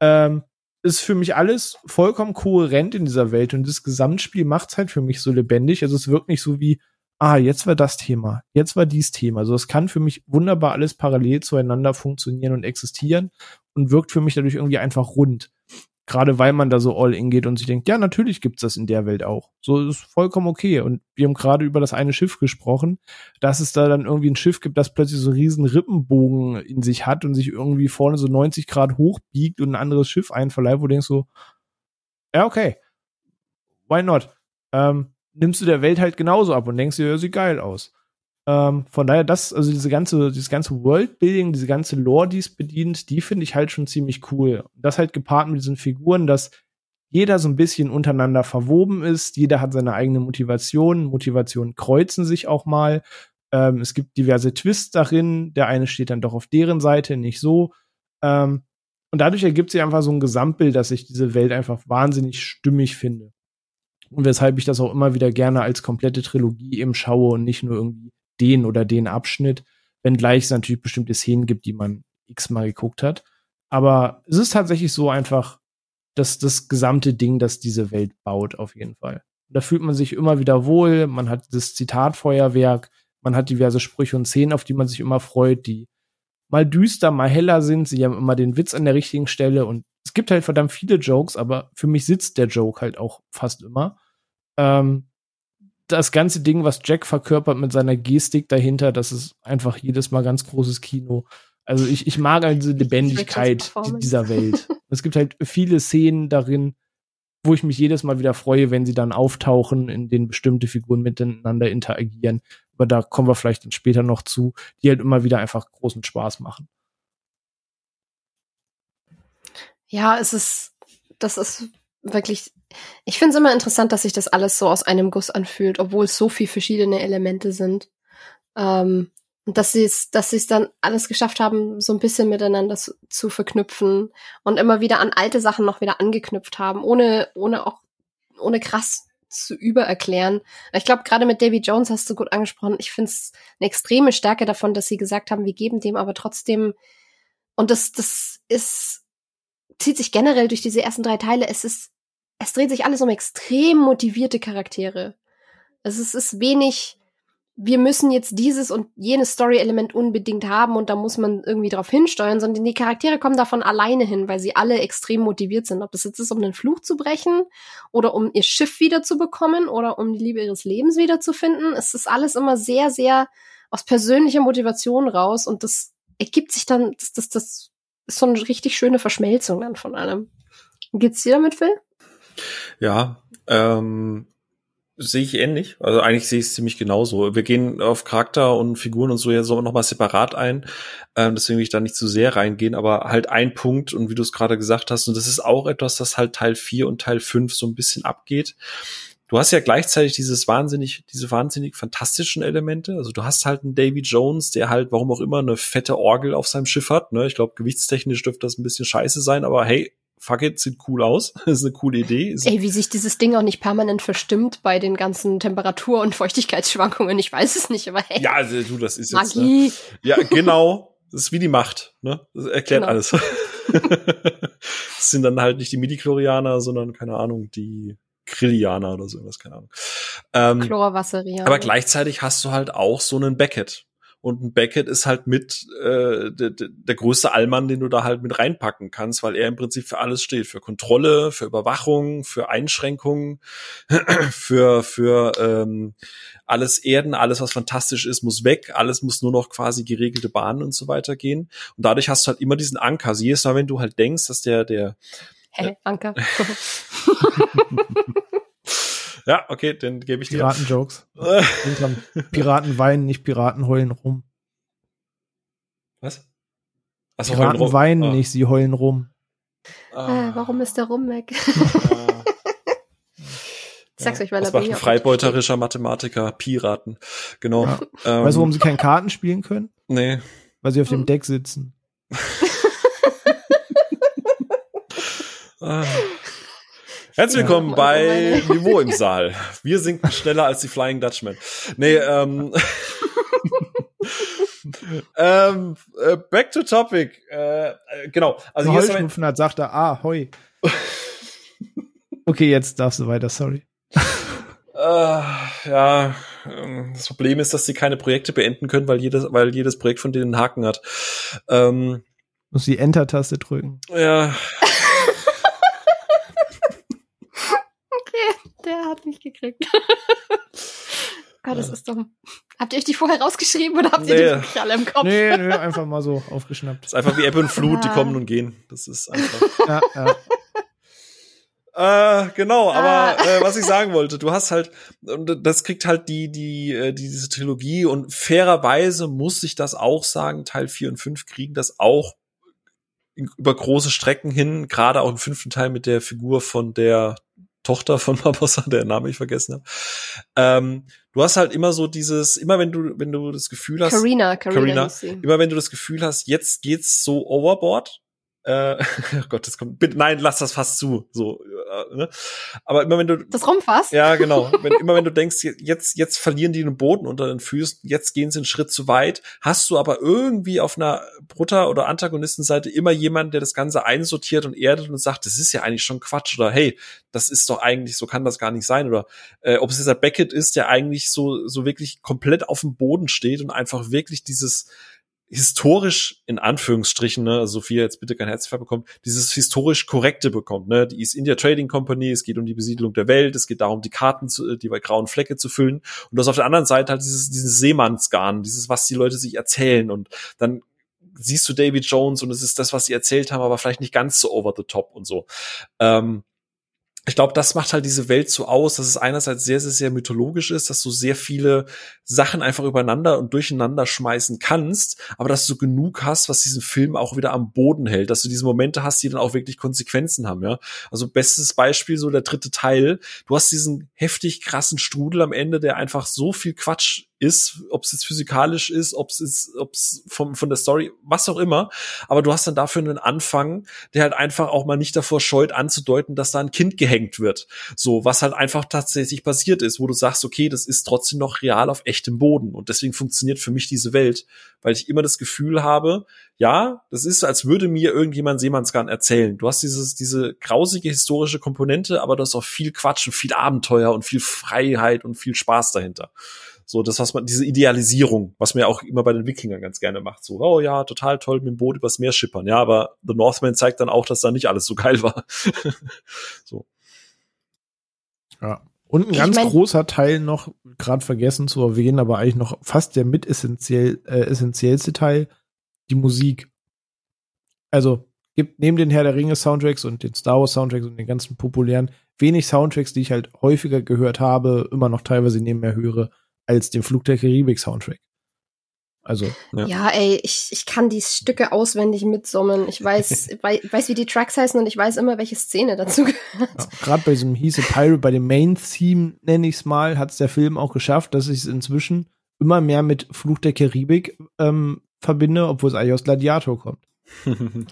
Ähm, ist für mich alles vollkommen kohärent in dieser Welt und das Gesamtspiel macht es halt für mich so lebendig. Also es wirkt nicht so wie, ah, jetzt war das Thema, jetzt war dies Thema. Also es kann für mich wunderbar alles parallel zueinander funktionieren und existieren und wirkt für mich dadurch irgendwie einfach rund. Gerade weil man da so all in geht und sich denkt, ja, natürlich gibt's das in der Welt auch. So ist vollkommen okay. Und wir haben gerade über das eine Schiff gesprochen, dass es da dann irgendwie ein Schiff gibt, das plötzlich so einen riesen Rippenbogen in sich hat und sich irgendwie vorne so 90 Grad hochbiegt und ein anderes Schiff einverleiht, wo du denkst so, ja, okay. Why not? Ähm, nimmst du der Welt halt genauso ab und denkst dir, ja, sieht geil aus. Ähm, von daher, das, also diese ganze, dieses ganze Worldbuilding, diese ganze Lore, die es bedient, die finde ich halt schon ziemlich cool. Das halt gepaart mit diesen Figuren, dass jeder so ein bisschen untereinander verwoben ist, jeder hat seine eigene Motivation, Motivationen kreuzen sich auch mal. Ähm, es gibt diverse Twists darin, der eine steht dann doch auf deren Seite, nicht so. Ähm, und dadurch ergibt sich einfach so ein Gesamtbild, dass ich diese Welt einfach wahnsinnig stimmig finde. Und weshalb ich das auch immer wieder gerne als komplette Trilogie eben schaue und nicht nur irgendwie den oder den Abschnitt, wenngleich es natürlich bestimmte Szenen gibt, die man x-mal geguckt hat. Aber es ist tatsächlich so einfach, dass das gesamte Ding, das diese Welt baut, auf jeden Fall. Da fühlt man sich immer wieder wohl, man hat das Zitatfeuerwerk, man hat diverse Sprüche und Szenen, auf die man sich immer freut, die mal düster, mal heller sind. Sie haben immer den Witz an der richtigen Stelle und es gibt halt verdammt viele Jokes, aber für mich sitzt der Joke halt auch fast immer. Ähm, das ganze Ding, was Jack verkörpert mit seiner Gestik dahinter, das ist einfach jedes Mal ganz großes Kino. Also ich, ich mag halt diese Lebendigkeit dieser Welt. <laughs> es gibt halt viele Szenen darin, wo ich mich jedes Mal wieder freue, wenn sie dann auftauchen, in denen bestimmte Figuren miteinander interagieren. Aber da kommen wir vielleicht dann später noch zu, die halt immer wieder einfach großen Spaß machen. Ja, es ist, das ist wirklich ich finde es immer interessant, dass sich das alles so aus einem Guss anfühlt, obwohl es so viele verschiedene Elemente sind. Ähm, und dass sie es, dass sie es dann alles geschafft haben, so ein bisschen miteinander zu, zu, verknüpfen und immer wieder an alte Sachen noch wieder angeknüpft haben, ohne, ohne auch, ohne krass zu übererklären. Ich glaube, gerade mit Davy Jones hast du gut angesprochen. Ich finde es eine extreme Stärke davon, dass sie gesagt haben, wir geben dem aber trotzdem, und das, das ist, zieht sich generell durch diese ersten drei Teile. Es ist es dreht sich alles um extrem motivierte Charaktere. Also es ist wenig, wir müssen jetzt dieses und jenes Story-Element unbedingt haben und da muss man irgendwie drauf hinsteuern, sondern die Charaktere kommen davon alleine hin, weil sie alle extrem motiviert sind. Ob das jetzt ist, um den Fluch zu brechen oder um ihr Schiff wiederzubekommen oder um die Liebe ihres Lebens wiederzufinden. Es ist alles immer sehr, sehr aus persönlicher Motivation raus und das ergibt sich dann, das, das, das ist so eine richtig schöne Verschmelzung dann von allem. Geht's dir damit, Phil? Ja, ähm, sehe ich ähnlich. Also eigentlich sehe ich es ziemlich genauso. Wir gehen auf Charakter und Figuren und so ja so nochmal separat ein. Ähm, deswegen will ich da nicht zu sehr reingehen, aber halt ein Punkt und wie du es gerade gesagt hast, und das ist auch etwas, das halt Teil 4 und Teil 5 so ein bisschen abgeht. Du hast ja gleichzeitig dieses wahnsinnig, diese wahnsinnig fantastischen Elemente. Also du hast halt einen Davy Jones, der halt, warum auch immer, eine fette Orgel auf seinem Schiff hat. Ne? Ich glaube, gewichtstechnisch dürfte das ein bisschen scheiße sein, aber hey, fuck it, sieht cool aus. <laughs> ist eine coole Idee. Ey, wie sich dieses Ding auch nicht permanent verstimmt bei den ganzen Temperatur- und Feuchtigkeitsschwankungen. Ich weiß es nicht, aber hey. Ja, also, du, das ist Magie. jetzt. Ne? Ja, genau. Das ist wie die Macht, ne? Das erklärt genau. alles. <laughs> das sind dann halt nicht die Midi-Chlorianer, sondern, keine Ahnung, die Grillianer oder so irgendwas, keine Ahnung. Ähm, Chlorwasserianer. Aber gleichzeitig hast du halt auch so einen Beckett. Und ein Beckett ist halt mit äh, der, der größte Allmann, den du da halt mit reinpacken kannst, weil er im Prinzip für alles steht. Für Kontrolle, für Überwachung, für Einschränkungen, <clears throat> für, für ähm, alles Erden, alles, was fantastisch ist, muss weg, alles muss nur noch quasi geregelte Bahnen und so weiter gehen. Und dadurch hast du halt immer diesen Anker. Also jedes Mal, wenn du halt denkst, dass der, der Hä, hey, Anker. <laughs> <laughs> Ja, okay, den gebe ich dir. Piraten-Jokes. <laughs> Piraten weinen, nicht Piraten heulen rum. Was? Achso, Piraten rum. weinen ah. nicht, sie heulen rum. Ah. Äh, warum ist der Rum weg? Ah. Ich sag's euch, weil das er ein freibeuterischer Mathematiker, Piraten. Genau. Ja. Ähm, weißt du, warum sie keine Karten spielen können? Nee. Weil sie auf dem hm. Deck sitzen. <laughs> ah. Herzlich willkommen ja, bei Niveau im Saal. Wir sinken schneller als die Flying Dutchman. Nee, ähm, <laughs> ähm äh, back to topic. Äh, äh genau. Also hier Heuschnupfen hat, sagt er, ah, hoi. okay, jetzt darfst du weiter, sorry. äh, ja, ähm, das Problem ist, dass sie keine Projekte beenden können, weil jedes, weil jedes Projekt von denen einen Haken hat. Ähm, Muss die Enter-Taste drücken. Ja. Der hat mich gekriegt. Gott, <laughs> das ist dumm. Habt ihr euch die vorher rausgeschrieben oder habt nee. ihr die wirklich alle im Kopf? Nee, nee, einfach mal so aufgeschnappt. Das ist einfach wie Ebbe und Flut, die kommen und gehen. Das ist einfach. <laughs> ja, ja. Äh, genau, aber ah. äh, was ich sagen wollte, du hast halt, das kriegt halt die, die, äh, diese Trilogie und fairerweise muss ich das auch sagen, Teil 4 und 5 kriegen das auch über große Strecken hin, gerade auch im fünften Teil mit der Figur von der Tochter von <laughs> Barbossa, der Name ich vergessen habe. Ähm, du hast halt immer so dieses, immer wenn du, wenn du das Gefühl hast, Carina, Carina, Carina immer wenn du das Gefühl hast, jetzt geht's so overboard, äh, <laughs> oh Gott, das kommt, bitte, nein, lass das fast zu, so, äh, ne? Aber immer wenn du. Das rumfasst? Ja, genau. wenn, immer wenn du denkst, jetzt, jetzt verlieren die den Boden unter den Füßen, jetzt gehen sie einen Schritt zu weit, hast du aber irgendwie auf einer Brutter- oder Antagonistenseite immer jemanden, der das Ganze einsortiert und erdet und sagt, das ist ja eigentlich schon Quatsch oder hey, das ist doch eigentlich, so kann das gar nicht sein oder äh, ob es dieser Beckett ist, der eigentlich so, so wirklich komplett auf dem Boden steht und einfach wirklich dieses, historisch in Anführungsstrichen, ne, also Sophia jetzt bitte kein Herzfall bekommt, dieses historisch korrekte bekommt, ne, die East India Trading Company, es geht um die Besiedlung der Welt, es geht darum, die Karten, zu, die grauen Flecke zu füllen. Und das auf der anderen Seite halt dieses, dieses Seemannsgarn, dieses, was die Leute sich erzählen. Und dann siehst du David Jones und es ist das, was sie erzählt haben, aber vielleicht nicht ganz so over the top und so. Ähm, ich glaube, das macht halt diese Welt so aus, dass es einerseits sehr, sehr, sehr mythologisch ist, dass du sehr viele Sachen einfach übereinander und durcheinander schmeißen kannst, aber dass du genug hast, was diesen Film auch wieder am Boden hält, dass du diese Momente hast, die dann auch wirklich Konsequenzen haben, ja. Also bestes Beispiel, so der dritte Teil, du hast diesen heftig krassen Strudel am Ende, der einfach so viel Quatsch ist, ob es jetzt physikalisch ist, ob es ist, ob es von, von der Story, was auch immer. Aber du hast dann dafür einen Anfang, der halt einfach auch mal nicht davor scheut, anzudeuten, dass da ein Kind gehängt wird. So, was halt einfach tatsächlich passiert ist, wo du sagst, okay, das ist trotzdem noch real auf echtem Boden. Und deswegen funktioniert für mich diese Welt, weil ich immer das Gefühl habe, ja, das ist, als würde mir irgendjemand Seemannsgarn erzählen. Du hast dieses, diese grausige historische Komponente, aber du hast auch viel Quatsch und viel Abenteuer und viel Freiheit und viel Spaß dahinter. So, das, was man, diese Idealisierung, was man ja auch immer bei den Wikingern ganz gerne macht. So, oh ja, total toll mit dem Boot übers Meer schippern. Ja, aber The Northman zeigt dann auch, dass da nicht alles so geil war. <laughs> so. Ja. Und ein ich ganz mein, großer Teil noch, gerade vergessen zu erwähnen, aber eigentlich noch fast der mit essentiell, äh, essentiellste Teil, die Musik. Also, gibt neben den Herr der Ringe Soundtracks und den Star Wars Soundtracks und den ganzen populären wenig Soundtracks, die ich halt häufiger gehört habe, immer noch teilweise nebenher höre, als den Flug der Karibik Soundtrack. Also. Ja. ja, ey, ich, ich kann die Stücke auswendig mitsummen. Ich weiß, <laughs> wei weiß, wie die Tracks heißen und ich weiß immer, welche Szene dazu gehört. Ja, Gerade bei diesem Hieße Pirate, bei dem Main-Theme, nenne ich es mal, hat es der Film auch geschafft, dass ich es inzwischen immer mehr mit Fluch der Karibik ähm, verbinde, obwohl es eigentlich aus Gladiator kommt. <laughs>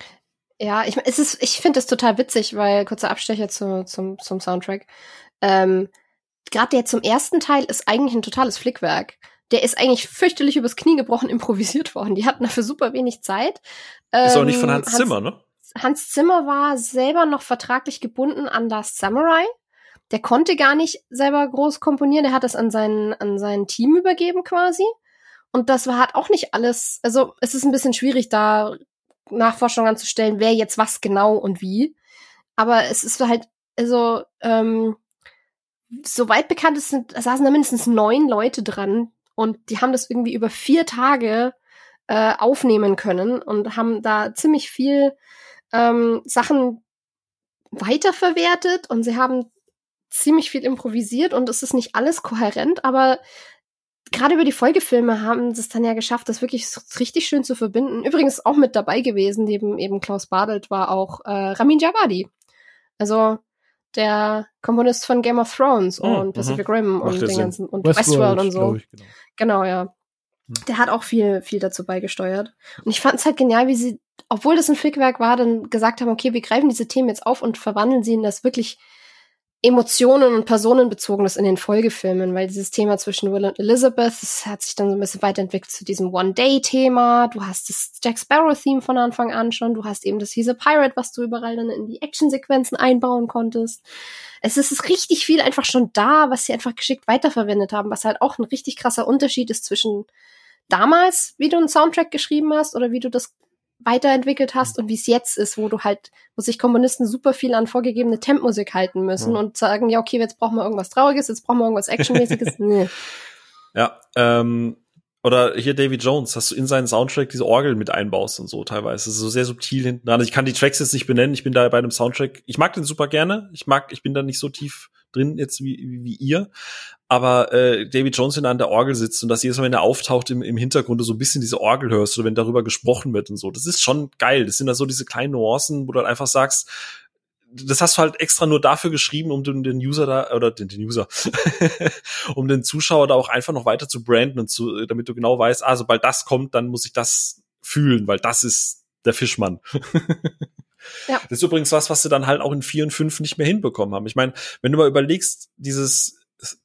ja, ich, es ist, ich finde es total witzig, weil, kurzer Abstecher zu, zum, zum Soundtrack. Ähm, gerade der zum ersten Teil ist eigentlich ein totales Flickwerk. Der ist eigentlich fürchterlich übers Knie gebrochen <laughs> improvisiert worden. Die hatten dafür super wenig Zeit. Ist ähm, auch nicht von Hans, Hans Zimmer, ne? Hans Zimmer war selber noch vertraglich gebunden an Last Samurai. Der konnte gar nicht selber groß komponieren. Der hat das an sein, an sein Team übergeben quasi. Und das war halt auch nicht alles. Also es ist ein bisschen schwierig, da Nachforschungen anzustellen, wer jetzt was genau und wie. Aber es ist halt, also ähm, soweit bekannt ist, saßen da mindestens neun Leute dran und die haben das irgendwie über vier Tage äh, aufnehmen können und haben da ziemlich viel ähm, Sachen weiterverwertet und sie haben ziemlich viel improvisiert und es ist nicht alles kohärent, aber gerade über die Folgefilme haben sie es dann ja geschafft, das wirklich richtig schön zu verbinden. Übrigens auch mit dabei gewesen, neben eben Klaus Badelt war auch äh, Ramin Javadi. Also der Komponist von Game of Thrones oh, und Pacific aha. Rim und den ganzen und Westworld, Westworld und so. Ich, genau. genau, ja. Hm. Der hat auch viel, viel dazu beigesteuert. Und ich fand es halt genial, wie sie, obwohl das ein Flickwerk war, dann gesagt haben, okay, wir greifen diese Themen jetzt auf und verwandeln sie in das wirklich Emotionen und Personenbezogenes in den Folgefilmen, weil dieses Thema zwischen Will und Elizabeth, das hat sich dann so ein bisschen weiterentwickelt zu diesem One-Day-Thema. Du hast das Jack Sparrow-Theme von Anfang an schon. Du hast eben das He's a Pirate, was du überall dann in die Actionsequenzen einbauen konntest. Es ist richtig viel einfach schon da, was sie einfach geschickt weiterverwendet haben, was halt auch ein richtig krasser Unterschied ist zwischen damals, wie du einen Soundtrack geschrieben hast oder wie du das weiterentwickelt hast und wie es jetzt ist, wo du halt, wo sich Komponisten super viel an vorgegebene Tempmusik halten müssen ja. und sagen, ja, okay, jetzt brauchen wir irgendwas Trauriges, jetzt brauchen wir irgendwas Actionmäßiges. <laughs> nee. Ja, ähm, Oder hier David Jones, dass du in seinen Soundtrack diese Orgel mit einbaust und so teilweise. Das ist so sehr subtil hinten dran. Also ich kann die Tracks jetzt nicht benennen. Ich bin da bei einem Soundtrack. Ich mag den super gerne. Ich mag, ich bin da nicht so tief drin jetzt wie, wie, wie ihr. Aber äh, David Jones, wenn er an der Orgel sitzt und dass jedes Mal, wenn er auftaucht, im, im Hintergrund du so ein bisschen diese Orgel hörst oder wenn darüber gesprochen wird und so, das ist schon geil. Das sind da so diese kleinen Nuancen, wo du halt einfach sagst, das hast du halt extra nur dafür geschrieben, um den, den User da, oder den, den User, <laughs> um den Zuschauer da auch einfach noch weiter zu branden und zu, damit du genau weißt, ah, sobald das kommt, dann muss ich das fühlen, weil das ist der Fischmann. <laughs> ja. Das ist übrigens was, was sie dann halt auch in 4 und 5 nicht mehr hinbekommen haben. Ich meine, wenn du mal überlegst, dieses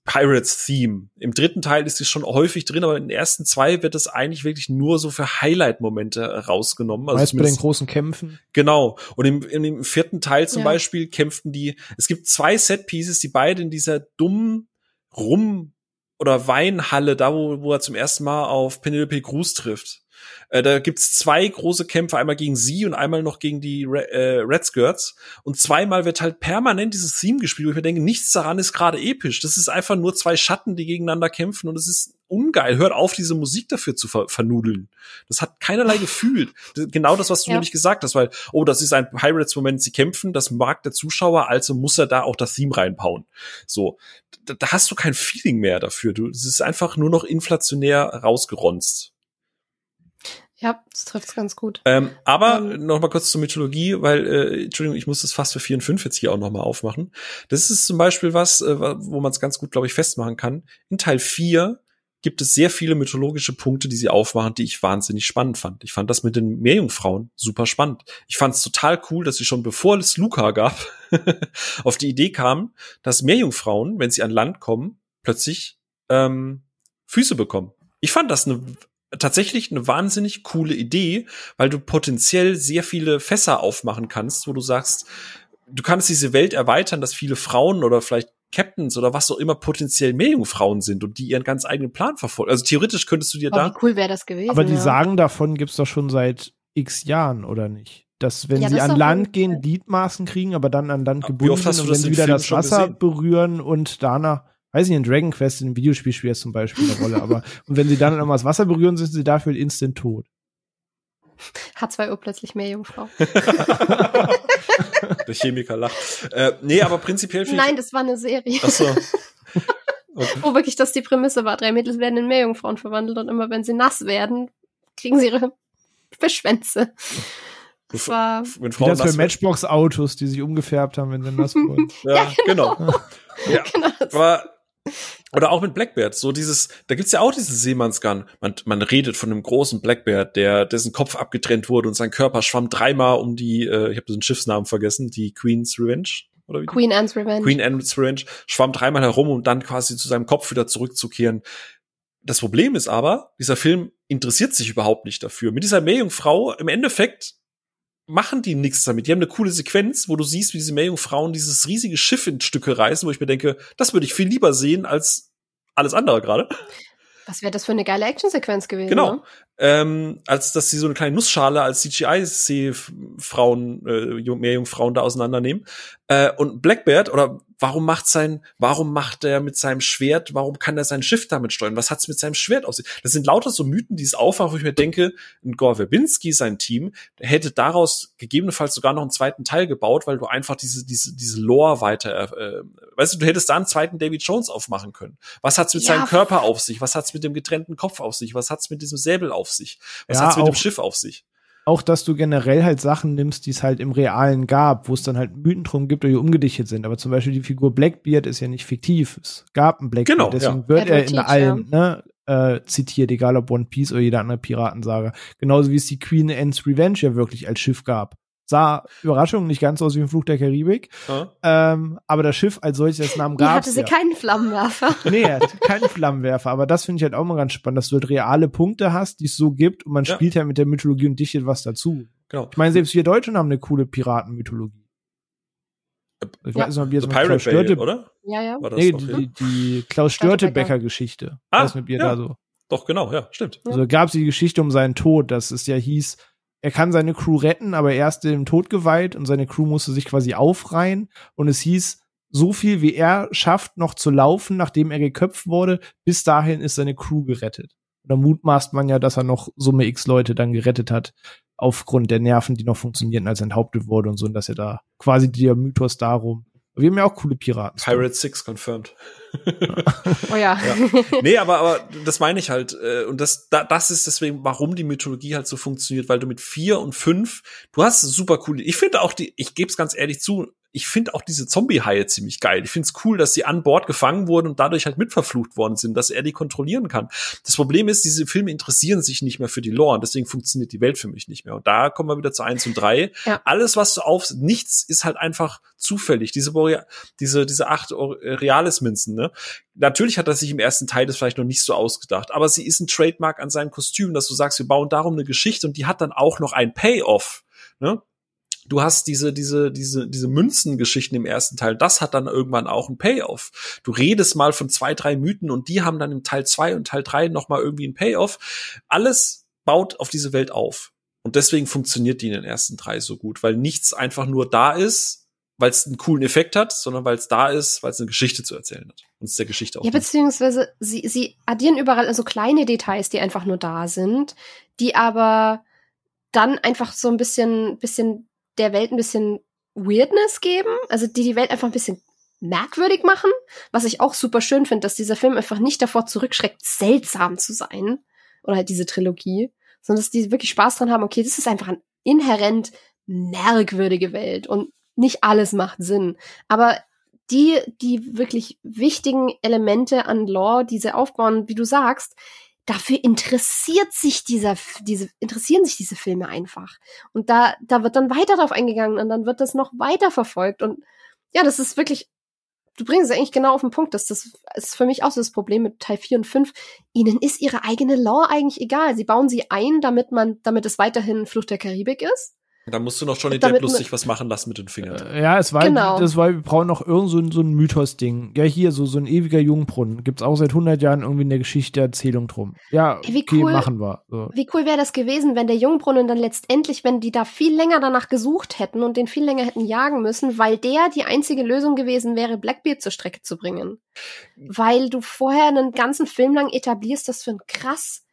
Pirates-Theme. Im dritten Teil ist es schon häufig drin, aber in den ersten zwei wird es eigentlich wirklich nur so für Highlight-Momente rausgenommen. Also Meist bei den großen Kämpfen. Genau. Und im, im vierten Teil zum ja. Beispiel kämpften die, es gibt zwei Set-Pieces, die beide in dieser dummen Rum- oder Weinhalle, da wo, wo er zum ersten Mal auf Penelope Cruz trifft. Äh, da gibt's zwei große Kämpfe, einmal gegen sie und einmal noch gegen die Re äh, Red Skirts. Und zweimal wird halt permanent dieses Theme gespielt, wo ich mir denke, nichts daran ist gerade episch. Das ist einfach nur zwei Schatten, die gegeneinander kämpfen und es ist ungeil. Hört auf, diese Musik dafür zu ver vernudeln. Das hat keinerlei Gefühl. Genau das, was du ja. nämlich gesagt hast, weil, oh, das ist ein Pirates-Moment, sie kämpfen, das mag der Zuschauer, also muss er da auch das Theme reinbauen. So. Da, da hast du kein Feeling mehr dafür. Du, es ist einfach nur noch inflationär rausgeronzt. Ja, das trifft's ganz gut. Ähm, aber ähm, noch mal kurz zur Mythologie, weil, äh, Entschuldigung, ich muss das fast für 4 und 5 jetzt hier auch noch mal aufmachen. Das ist zum Beispiel was, äh, wo man es ganz gut, glaube ich, festmachen kann. In Teil 4 gibt es sehr viele mythologische Punkte, die sie aufmachen, die ich wahnsinnig spannend fand. Ich fand das mit den Meerjungfrauen super spannend. Ich fand es total cool, dass sie schon bevor es Luca gab, <laughs> auf die Idee kamen, dass Meerjungfrauen, wenn sie an Land kommen, plötzlich ähm, Füße bekommen. Ich fand das eine tatsächlich eine wahnsinnig coole Idee, weil du potenziell sehr viele Fässer aufmachen kannst, wo du sagst, du kannst diese Welt erweitern, dass viele Frauen oder vielleicht Captains oder was auch immer potenziell Meerjungfrauen sind und die ihren ganz eigenen Plan verfolgen. Also theoretisch könntest du dir oh, da. Wie cool wäre das gewesen. Aber die ja. sagen davon gibt's doch schon seit x Jahren, oder nicht? Dass wenn ja, sie an Land gehen, Gliedmaßen kriegen, aber dann an Land gebunden sind und wenn sie wieder Film das Wasser berühren und danach weiß ich, in Dragon Quest in einem Videospiel spielt das zum Beispiel eine Rolle, aber und wenn sie dann das Wasser berühren, sind sie dafür instant tot. H2O plötzlich mehr Jungfrau. Der Chemiker lacht. Äh, nee, aber prinzipiell. Nein, das war eine Serie. Ach so. Okay. <laughs> Wo wirklich das die Prämisse war. Drei Mädels werden in Meerjungfrauen verwandelt und immer wenn sie nass werden, kriegen sie ihre Fischschwänze. Das war wenn Frauen das für Matchbox-Autos, die sich umgefärbt haben, wenn sie nass wurden. ja, <laughs> ja, genau. genau. <laughs> ja. genau. Aber oder auch mit Blackbeard, so dieses, da gibt's ja auch diesen Seemannsgun. Man, man redet von einem großen Blackbeard, der dessen Kopf abgetrennt wurde und sein Körper schwamm dreimal um die, äh, ich habe den Schiffsnamen vergessen, die Queen's Revenge oder wie? Queen Anne's Revenge. Queen Anne's Revenge schwamm dreimal herum, um dann quasi zu seinem Kopf wieder zurückzukehren. Das Problem ist aber, dieser Film interessiert sich überhaupt nicht dafür. Mit dieser Meerjungfrau im Endeffekt machen die nichts damit. Die haben eine coole Sequenz, wo du siehst, wie diese Meerjungfrauen dieses riesige Schiff in Stücke reißen, wo ich mir denke, das würde ich viel lieber sehen als alles andere gerade. Was wäre das für eine geile Actionsequenz gewesen? Genau. Ne? Ähm, als dass sie so eine kleine Nussschale als CGI-Frauen, äh, Meerjungfrauen da auseinandernehmen. Äh, und Blackbeard oder warum macht sein, warum macht er mit seinem Schwert, warum kann er sein Schiff damit steuern? Was hat's mit seinem Schwert auf sich? Das sind lauter so Mythen, die es aufmachen, wo ich mir denke, ein Gore Verbinski, sein Team, hätte daraus gegebenenfalls sogar noch einen zweiten Teil gebaut, weil du einfach diese, diese, diese Lore weiter, äh, weißt du, du hättest da einen zweiten David Jones aufmachen können. Was hat's mit ja. seinem Körper auf sich? Was hat's mit dem getrennten Kopf auf sich? Was hat's mit diesem Säbel auf sich? Was ja, hat's mit dem Schiff auf sich? Auch, dass du generell halt Sachen nimmst, die es halt im Realen gab, wo es dann halt Mythen drum gibt, die umgedichtet sind. Aber zum Beispiel die Figur Blackbeard ist ja nicht fiktiv. Es gab einen Blackbeard, genau, deswegen ja. wird er in allen ne, äh, zitiert, egal ob One Piece oder jeder andere Piratensaga. Genauso wie es die Queen Anne's Revenge ja wirklich als Schiff gab sah Überraschung nicht ganz aus wie ein Flug der Karibik. Ja. Ähm, aber das Schiff als solches, das Namen gab hatte sie ja. keinen Flammenwerfer. <laughs> Nee, er hatte keinen Flammenwerfer. Aber das finde ich halt auch mal ganz spannend, dass du halt reale Punkte hast, die es so gibt und man ja. spielt halt mit der Mythologie und dichtet was dazu. Genau. Ich meine, selbst wir Deutschen haben eine coole Piratenmythologie. Ich ja. weiß nicht, ob ihr jetzt Pirate Störte, Bay, oder? Ja, ja. War das nee, die, die Klaus Störtebecker-Geschichte. Ah, weiß nicht, ob ihr ja. da so. Doch, genau, ja, stimmt. Also gab es die Geschichte um seinen Tod, dass es ja hieß, er kann seine Crew retten, aber er ist dem Tod geweiht und seine Crew musste sich quasi aufreihen. Und es hieß, so viel wie er schafft, noch zu laufen, nachdem er geköpft wurde, bis dahin ist seine Crew gerettet. Und dann mutmaßt man ja, dass er noch Summe X Leute dann gerettet hat, aufgrund der Nerven, die noch funktionierten, als er enthauptet wurde und so, und dass er da quasi der Mythos darum. Wir haben ja auch coole Piraten. Pirate 6 confirmed. <laughs> oh ja. ja. Nee, aber, aber das meine ich halt. Äh, und das, da, das ist deswegen, warum die Mythologie halt so funktioniert, weil du mit vier und fünf, du hast super coole. Ich finde auch die, ich gebe es ganz ehrlich zu, ich finde auch diese Zombie-Haie ziemlich geil. Ich finde es cool, dass sie an Bord gefangen wurden und dadurch halt mitverflucht worden sind, dass er die kontrollieren kann. Das Problem ist, diese Filme interessieren sich nicht mehr für die Lore und deswegen funktioniert die Welt für mich nicht mehr. Und da kommen wir wieder zu eins und drei. Ja. Alles, was du auf, nichts ist halt einfach zufällig. Diese, diese, diese acht Reales-Münzen, ne? Natürlich hat er sich im ersten Teil das vielleicht noch nicht so ausgedacht, aber sie ist ein Trademark an seinem Kostüm, dass du sagst, wir bauen darum eine Geschichte und die hat dann auch noch ein Payoff. Ne? Du hast diese, diese, diese, diese Münzengeschichten im ersten Teil, das hat dann irgendwann auch ein Payoff. Du redest mal von zwei, drei Mythen und die haben dann im Teil zwei und Teil drei nochmal irgendwie ein Payoff. Alles baut auf diese Welt auf. Und deswegen funktioniert die in den ersten drei so gut, weil nichts einfach nur da ist, weil es einen coolen Effekt hat, sondern weil es da ist, weil es eine Geschichte zu erzählen hat. Und es der Geschichte auch. Ja, beziehungsweise sie, sie addieren überall so also kleine Details, die einfach nur da sind, die aber dann einfach so ein bisschen, bisschen der Welt ein bisschen Weirdness geben, also die die Welt einfach ein bisschen merkwürdig machen, was ich auch super schön finde, dass dieser Film einfach nicht davor zurückschreckt, seltsam zu sein, oder halt diese Trilogie, sondern dass die wirklich Spaß dran haben, okay, das ist einfach eine inhärent merkwürdige Welt und nicht alles macht Sinn. Aber die, die wirklich wichtigen Elemente an Lore, die sie aufbauen, wie du sagst, dafür interessiert sich dieser, diese, interessieren sich diese Filme einfach. Und da, da wird dann weiter drauf eingegangen und dann wird das noch weiter verfolgt. Und ja, das ist wirklich, du bringst es eigentlich genau auf den Punkt, dass das ist für mich auch so das Problem mit Teil 4 und 5. Ihnen ist ihre eigene Lore eigentlich egal. Sie bauen sie ein, damit man, damit es weiterhin Flucht der Karibik ist. Da musst du noch Johnny Depp lustig was machen lassen mit den Fingern. Äh, ja, es war, genau. das war, wir brauchen noch irgend so, so ein Mythos-Ding. Ja, hier, so, so ein ewiger Jungbrunnen. Gibt's auch seit 100 Jahren irgendwie in der Geschichte Erzählung drum. Ja, wie okay, cool, machen wir. So. Wie cool wäre das gewesen, wenn der Jungbrunnen dann letztendlich, wenn die da viel länger danach gesucht hätten und den viel länger hätten jagen müssen, weil der die einzige Lösung gewesen wäre, Blackbeard zur Strecke zu bringen. Weil du vorher einen ganzen Film lang etablierst, das für ein krass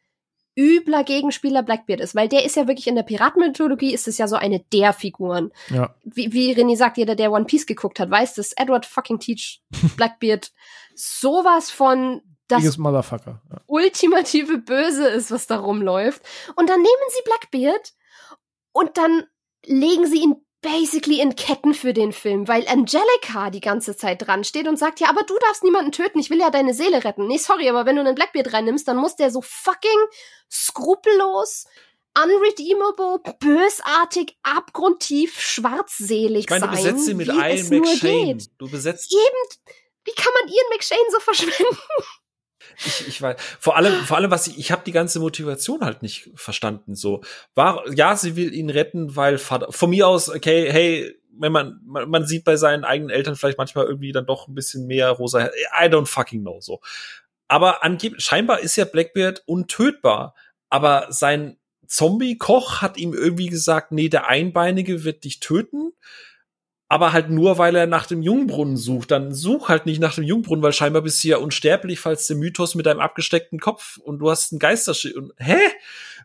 übler Gegenspieler Blackbeard ist, weil der ist ja wirklich in der Piratenmythologie ist es ja so eine der Figuren. Ja. Wie, wie René sagt, jeder, der One Piece geguckt hat, weiß, dass Edward fucking Teach <laughs> Blackbeard sowas von das Motherfucker. Ja. ultimative Böse ist, was da rumläuft. Und dann nehmen sie Blackbeard und dann legen sie ihn basically in Ketten für den Film, weil Angelica die ganze Zeit dran steht und sagt, ja, aber du darfst niemanden töten, ich will ja deine Seele retten. Nee, sorry, aber wenn du einen Blackbeard reinnimmst, dann muss der so fucking skrupellos, unredeemable, bösartig, abgrundtief, schwarzselig sein. Ich meine, du besetzt sie mit Ian McShane. Du besetzt... Eben, wie kann man Ian McShane so <laughs> verschwenden? Ich, ich weiß, vor allem, vor allem, was ich, ich habe die ganze Motivation halt nicht verstanden. So, war, ja, sie will ihn retten, weil Vater, von mir aus, okay, hey, wenn man, man, man sieht bei seinen eigenen Eltern vielleicht manchmal irgendwie dann doch ein bisschen mehr rosa, I don't fucking know, so. Aber angeblich, scheinbar ist ja Blackbeard untötbar, aber sein Zombie-Koch hat ihm irgendwie gesagt, nee, der Einbeinige wird dich töten aber halt nur, weil er nach dem Jungbrunnen sucht. Dann such halt nicht nach dem Jungbrunnen, weil scheinbar bist du ja unsterblich, falls der Mythos mit deinem abgesteckten Kopf und du hast einen Geisterschild. Und hä?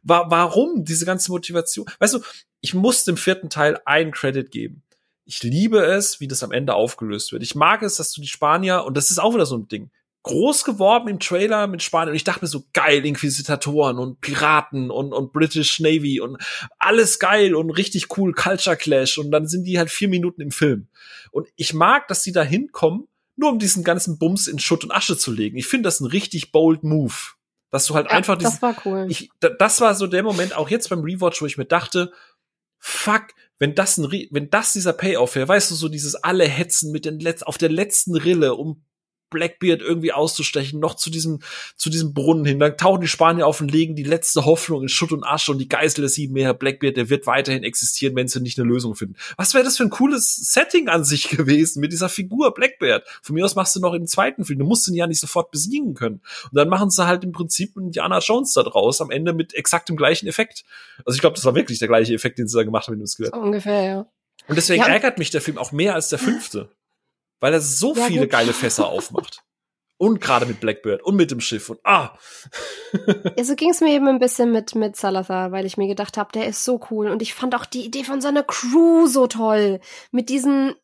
Wa warum diese ganze Motivation? Weißt du, ich muss dem vierten Teil einen Credit geben. Ich liebe es, wie das am Ende aufgelöst wird. Ich mag es, dass du die Spanier, und das ist auch wieder so ein Ding, groß geworben im Trailer mit Spanien. Und ich dachte mir so, geil, Inquisitatoren und Piraten und, und British Navy und alles geil und richtig cool, Culture Clash. Und dann sind die halt vier Minuten im Film. Und ich mag, dass die da hinkommen, nur um diesen ganzen Bums in Schutt und Asche zu legen. Ich finde das ein richtig bold Move. Dass du halt ja, einfach das war cool. Ich, das war so der Moment, auch jetzt beim Rewatch, wo ich mir dachte, fuck, wenn das ein, wenn das dieser Payoff wäre, weißt du, so dieses alle Hetzen mit den Letz auf der letzten Rille, um Blackbeard irgendwie auszustechen, noch zu diesem, zu diesem Brunnen hin. Dann tauchen die Spanier auf und legen die letzte Hoffnung in Schutt und Asche und die Geisel des sieben Meer Blackbeard, der wird weiterhin existieren, wenn sie nicht eine Lösung finden. Was wäre das für ein cooles Setting an sich <laughs> gewesen mit dieser Figur Blackbeard? Von mir aus machst du noch im zweiten Film. Du musst ihn ja nicht sofort besiegen können. Und dann machen sie halt im Prinzip einen Diana Jones da draus am Ende mit exakt dem gleichen Effekt. Also ich glaube, das war wirklich der gleiche Effekt, den sie da gemacht haben mit dem Skelett. ungefähr, ja. Und deswegen ja. ärgert mich der Film auch mehr als der fünfte weil er so ja, viele gut. geile Fässer <laughs> aufmacht. Und gerade mit Blackbird und mit dem Schiff und ah. <laughs> ja, so ging es mir eben ein bisschen mit, mit Salazar, weil ich mir gedacht habe, der ist so cool. Und ich fand auch die Idee von seiner Crew so toll. Mit diesen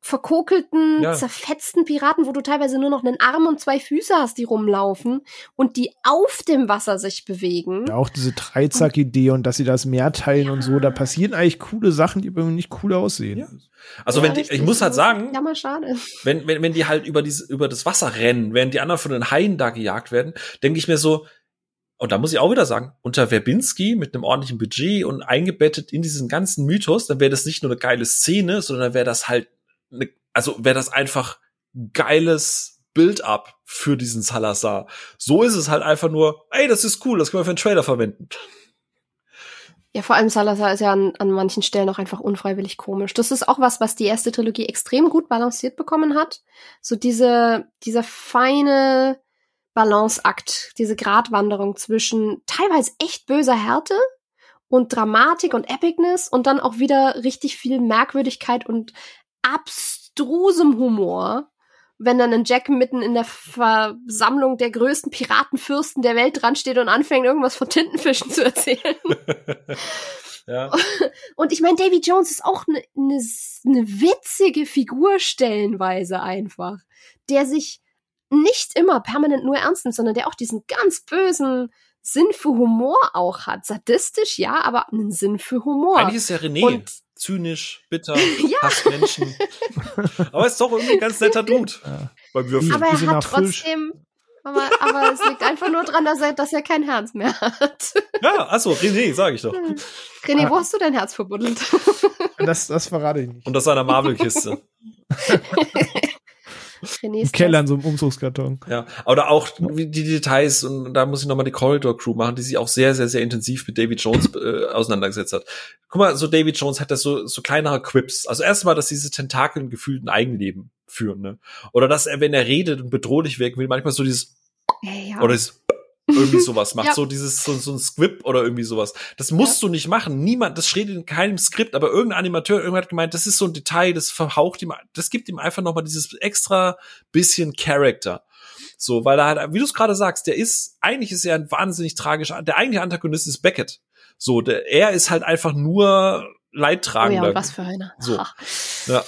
verkokelten, ja. zerfetzten Piraten, wo du teilweise nur noch einen Arm und zwei Füße hast, die rumlaufen und die auf dem Wasser sich bewegen. Ja, auch diese Dreizack-Idee und dass sie das Meer teilen ja. und so, da passieren eigentlich coole Sachen, die irgendwie nicht cool aussehen. Ja. Also wenn die, ich muss halt sagen, ja, mal schade. Wenn, wenn, wenn die halt über, diese, über das Wasser rennen, während die anderen von den Haien da gejagt werden, denke ich mir so, und da muss ich auch wieder sagen, unter Verbinski mit einem ordentlichen Budget und eingebettet in diesen ganzen Mythos, dann wäre das nicht nur eine geile Szene, sondern dann wäre das halt ne, also wäre das einfach geiles Build-up für diesen Salazar. So ist es halt einfach nur, ey, das ist cool, das können wir für einen Trailer verwenden. Ja, vor allem Salazar ist ja an, an manchen Stellen auch einfach unfreiwillig komisch. Das ist auch was, was die erste Trilogie extrem gut balanciert bekommen hat. So diese, dieser feine Balanceakt, diese Gratwanderung zwischen teilweise echt böser Härte und Dramatik und Epicness und dann auch wieder richtig viel Merkwürdigkeit und abstrusem Humor, wenn dann ein Jack mitten in der Versammlung der größten Piratenfürsten der Welt dran steht und anfängt, irgendwas von Tintenfischen zu erzählen. <laughs> ja. Und ich meine, Davy Jones ist auch eine ne, ne witzige Figur stellenweise einfach, der sich nicht immer permanent nur ernst nimmt, sondern der auch diesen ganz bösen Sinn für Humor auch hat. Sadistisch, ja, aber einen Sinn für Humor. Eigentlich ist ja René. Und zynisch, bitter, <laughs> ja. hasst Menschen. aber ist doch irgendwie ein ganz netter Dude ja. beim Würfeln. Aber er hat trotzdem, aber, aber es liegt einfach nur dran, dass er, dass er kein Herz mehr hat. Ja, achso, René, sag ich doch. René, wo hast du dein Herz verbuddelt? Das, das verrate ich nicht. Und aus seiner Marvel-Kiste. <laughs> Im Keller in so einem Umzugskarton. Ja, oder auch die Details, und da muss ich nochmal die Corridor Crew machen, die sich auch sehr, sehr, sehr intensiv mit David Jones äh, auseinandergesetzt hat. Guck mal, so David Jones hat das so, so kleinere Quips. Also erstmal, dass diese Tentakel gefühlt ein Eigenleben führen, ne? Oder dass er, wenn er redet und bedrohlich wirken will, manchmal so dieses, ja. oder dieses irgendwie sowas macht, ja. so dieses so, so ein Script oder irgendwie sowas. Das musst ja. du nicht machen. Niemand, das steht in keinem Skript, aber irgendein Animateur irgendwann hat gemeint, das ist so ein Detail, das verhaucht ihm, das gibt ihm einfach noch mal dieses extra bisschen Character. So, weil er halt, wie du es gerade sagst, der ist eigentlich ist er ein wahnsinnig tragischer, der eigentliche Antagonist ist Beckett. So, der, er ist halt einfach nur leidtragender. Oh ja, was für einer. So. Ja.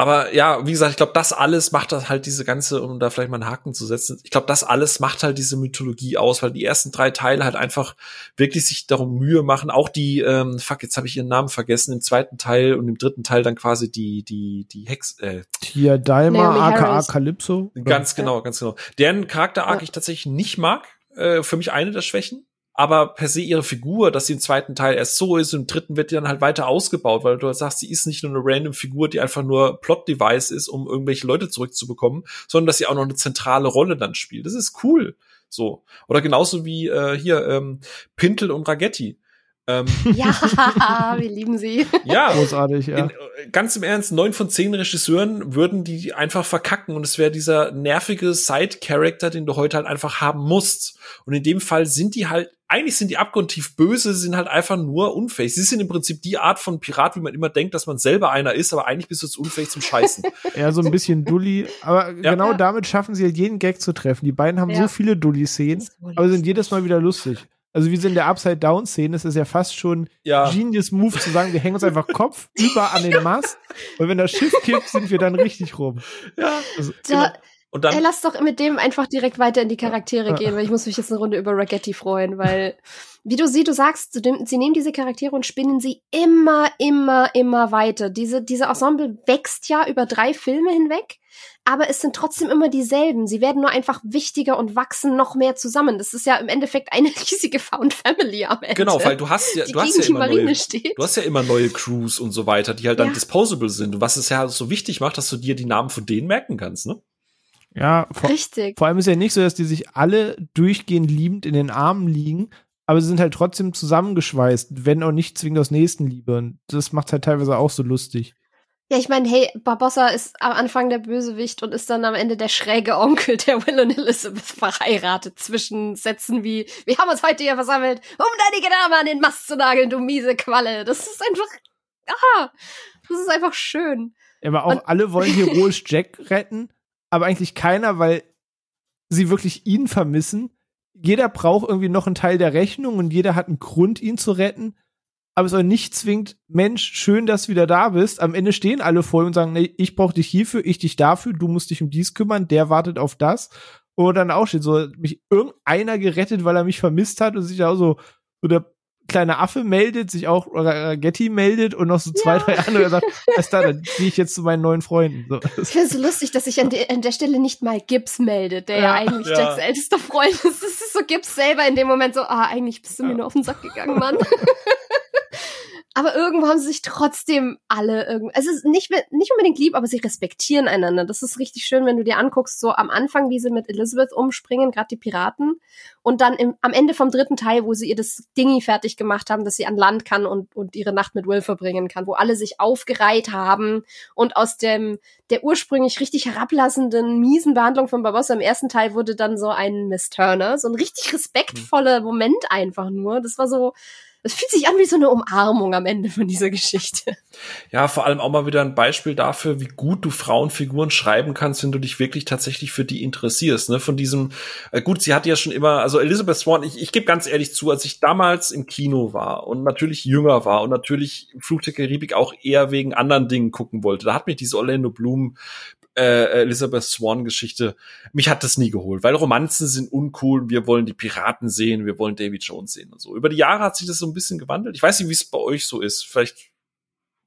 Aber ja, wie gesagt, ich glaube, das alles macht das halt diese ganze, um da vielleicht mal einen Haken zu setzen, ich glaube, das alles macht halt diese Mythologie aus, weil die ersten drei Teile halt einfach wirklich sich darum Mühe machen. Auch die, ähm, fuck, jetzt habe ich ihren Namen vergessen, im zweiten Teil und im dritten Teil dann quasi die, die, die Hex, äh, Tia Dalma, aka Calypso. Ganz genau, ganz genau. Deren Charakter-Arc ja. ich tatsächlich nicht mag. Äh, für mich eine der Schwächen aber per se ihre Figur, dass sie im zweiten Teil erst so ist und im dritten wird die dann halt weiter ausgebaut, weil du sagst, sie ist nicht nur eine random Figur, die einfach nur Plot-Device ist, um irgendwelche Leute zurückzubekommen, sondern dass sie auch noch eine zentrale Rolle dann spielt. Das ist cool. So. Oder genauso wie äh, hier ähm, Pintel und Ragetti. Ähm, ja, <laughs> wir lieben sie. Ja, großartig, ja. In, ganz im Ernst, neun von zehn Regisseuren würden die einfach verkacken und es wäre dieser nervige Side-Character, den du heute halt einfach haben musst. Und in dem Fall sind die halt, eigentlich sind die abgrundtief böse, sie sind halt einfach nur unfähig. Sie sind im Prinzip die Art von Pirat, wie man immer denkt, dass man selber einer ist, aber eigentlich bist du jetzt unfähig zum Scheißen. <laughs> ja, so ein bisschen Dulli. Aber ja. genau damit schaffen sie halt jeden Gag zu treffen. Die beiden haben ja. so viele Dulli-Szenen, aber sind jedes Mal wieder lustig. Also wie sie in der Upside-Down-Szene, ist es ja fast schon ja. Genius-Move zu sagen, wir hängen uns einfach Kopf <laughs> über an den Mast und wenn das Schiff kippt, sind wir dann richtig rum. Ja. Also, da, genau. Und dann, ey, lass doch mit dem einfach direkt weiter in die Charaktere gehen, weil ich muss mich jetzt eine Runde über Ragetti freuen, weil, <laughs> wie du sie, du sagst, sie nehmen diese Charaktere und spinnen sie immer, immer, immer weiter. Diese, diese Ensemble wächst ja über drei Filme hinweg aber es sind trotzdem immer dieselben. Sie werden nur einfach wichtiger und wachsen noch mehr zusammen. Das ist ja im Endeffekt eine <laughs> riesige Found Family am Ende. Genau, weil du hast ja, du hast ja immer neue, steht. du hast ja immer neue Crews und so weiter, die halt dann ja. disposable sind. Und was es ja so wichtig macht, dass du dir die Namen von denen merken kannst, ne? Ja, vor, Richtig. Vor allem ist ja nicht so, dass die sich alle durchgehend liebend in den Armen liegen, aber sie sind halt trotzdem zusammengeschweißt, wenn auch nicht zwingend aus Nächstenliebe. Und das macht halt teilweise auch so lustig. Ja, ich meine, hey, Barbossa ist am Anfang der Bösewicht und ist dann am Ende der schräge Onkel, der Will und Elizabeth verheiratet zwischen Sätzen wie, wir haben uns heute hier versammelt, um deine Gedame an den Mast zu nageln, du miese Qualle. Das ist einfach, aha, das ist einfach schön. Aber auch und, alle wollen heroisch <laughs> Jack retten, aber eigentlich keiner, weil sie wirklich ihn vermissen. Jeder braucht irgendwie noch einen Teil der Rechnung und jeder hat einen Grund, ihn zu retten. Aber es auch nicht zwingt, Mensch, schön, dass du wieder da bist. Am Ende stehen alle voll und sagen, nee, ich brauche dich hierfür, ich dich dafür, du musst dich um dies kümmern, der wartet auf das. Und dann auch steht so, mich irgendeiner gerettet, weil er mich vermisst hat und sich auch so, so der kleine Affe meldet, sich auch oder Getty meldet und noch so zwei, ja. drei andere sagt, <laughs> erst da, dann gehe ich jetzt zu meinen neuen Freunden. So. Ich finde es so lustig, dass sich an, de an, der Stelle nicht mal Gibbs meldet, der ja, ja eigentlich ja. Jacks ältester Freund ist. Das ist so Gibbs selber in dem Moment so, ah, eigentlich bist du mir nur auf den Sack gegangen, Mann. <laughs> aber irgendwo haben sie sich trotzdem alle irgendwie, es ist nicht, nicht unbedingt lieb, aber sie respektieren einander. Das ist richtig schön, wenn du dir anguckst, so am Anfang, wie sie mit Elizabeth umspringen, gerade die Piraten, und dann im, am Ende vom dritten Teil, wo sie ihr das Dingi fertig gemacht haben, dass sie an Land kann und, und ihre Nacht mit Will verbringen kann, wo alle sich aufgereiht haben und aus dem, der ursprünglich richtig herablassenden, miesen Behandlung von Barbossa im ersten Teil wurde dann so ein Miss Turner, so ein richtig respektvoller Moment einfach nur. Das war so, es fühlt sich an wie so eine Umarmung am Ende von dieser Geschichte. Ja, vor allem auch mal wieder ein Beispiel dafür, wie gut du Frauenfiguren schreiben kannst, wenn du dich wirklich tatsächlich für die interessierst. Ne? Von diesem, äh, gut, sie hat ja schon immer, also Elizabeth Swan, ich, ich gebe ganz ehrlich zu, als ich damals im Kino war und natürlich jünger war und natürlich Flug der Karibik auch eher wegen anderen Dingen gucken wollte, da hat mich diese Orlando Bloom äh, Elizabeth Swan-Geschichte, mich hat das nie geholt, weil Romanzen sind uncool, wir wollen die Piraten sehen, wir wollen David Jones sehen und so. Über die Jahre hat sich das so ein bisschen gewandelt. Ich weiß nicht, wie es bei euch so ist. Vielleicht,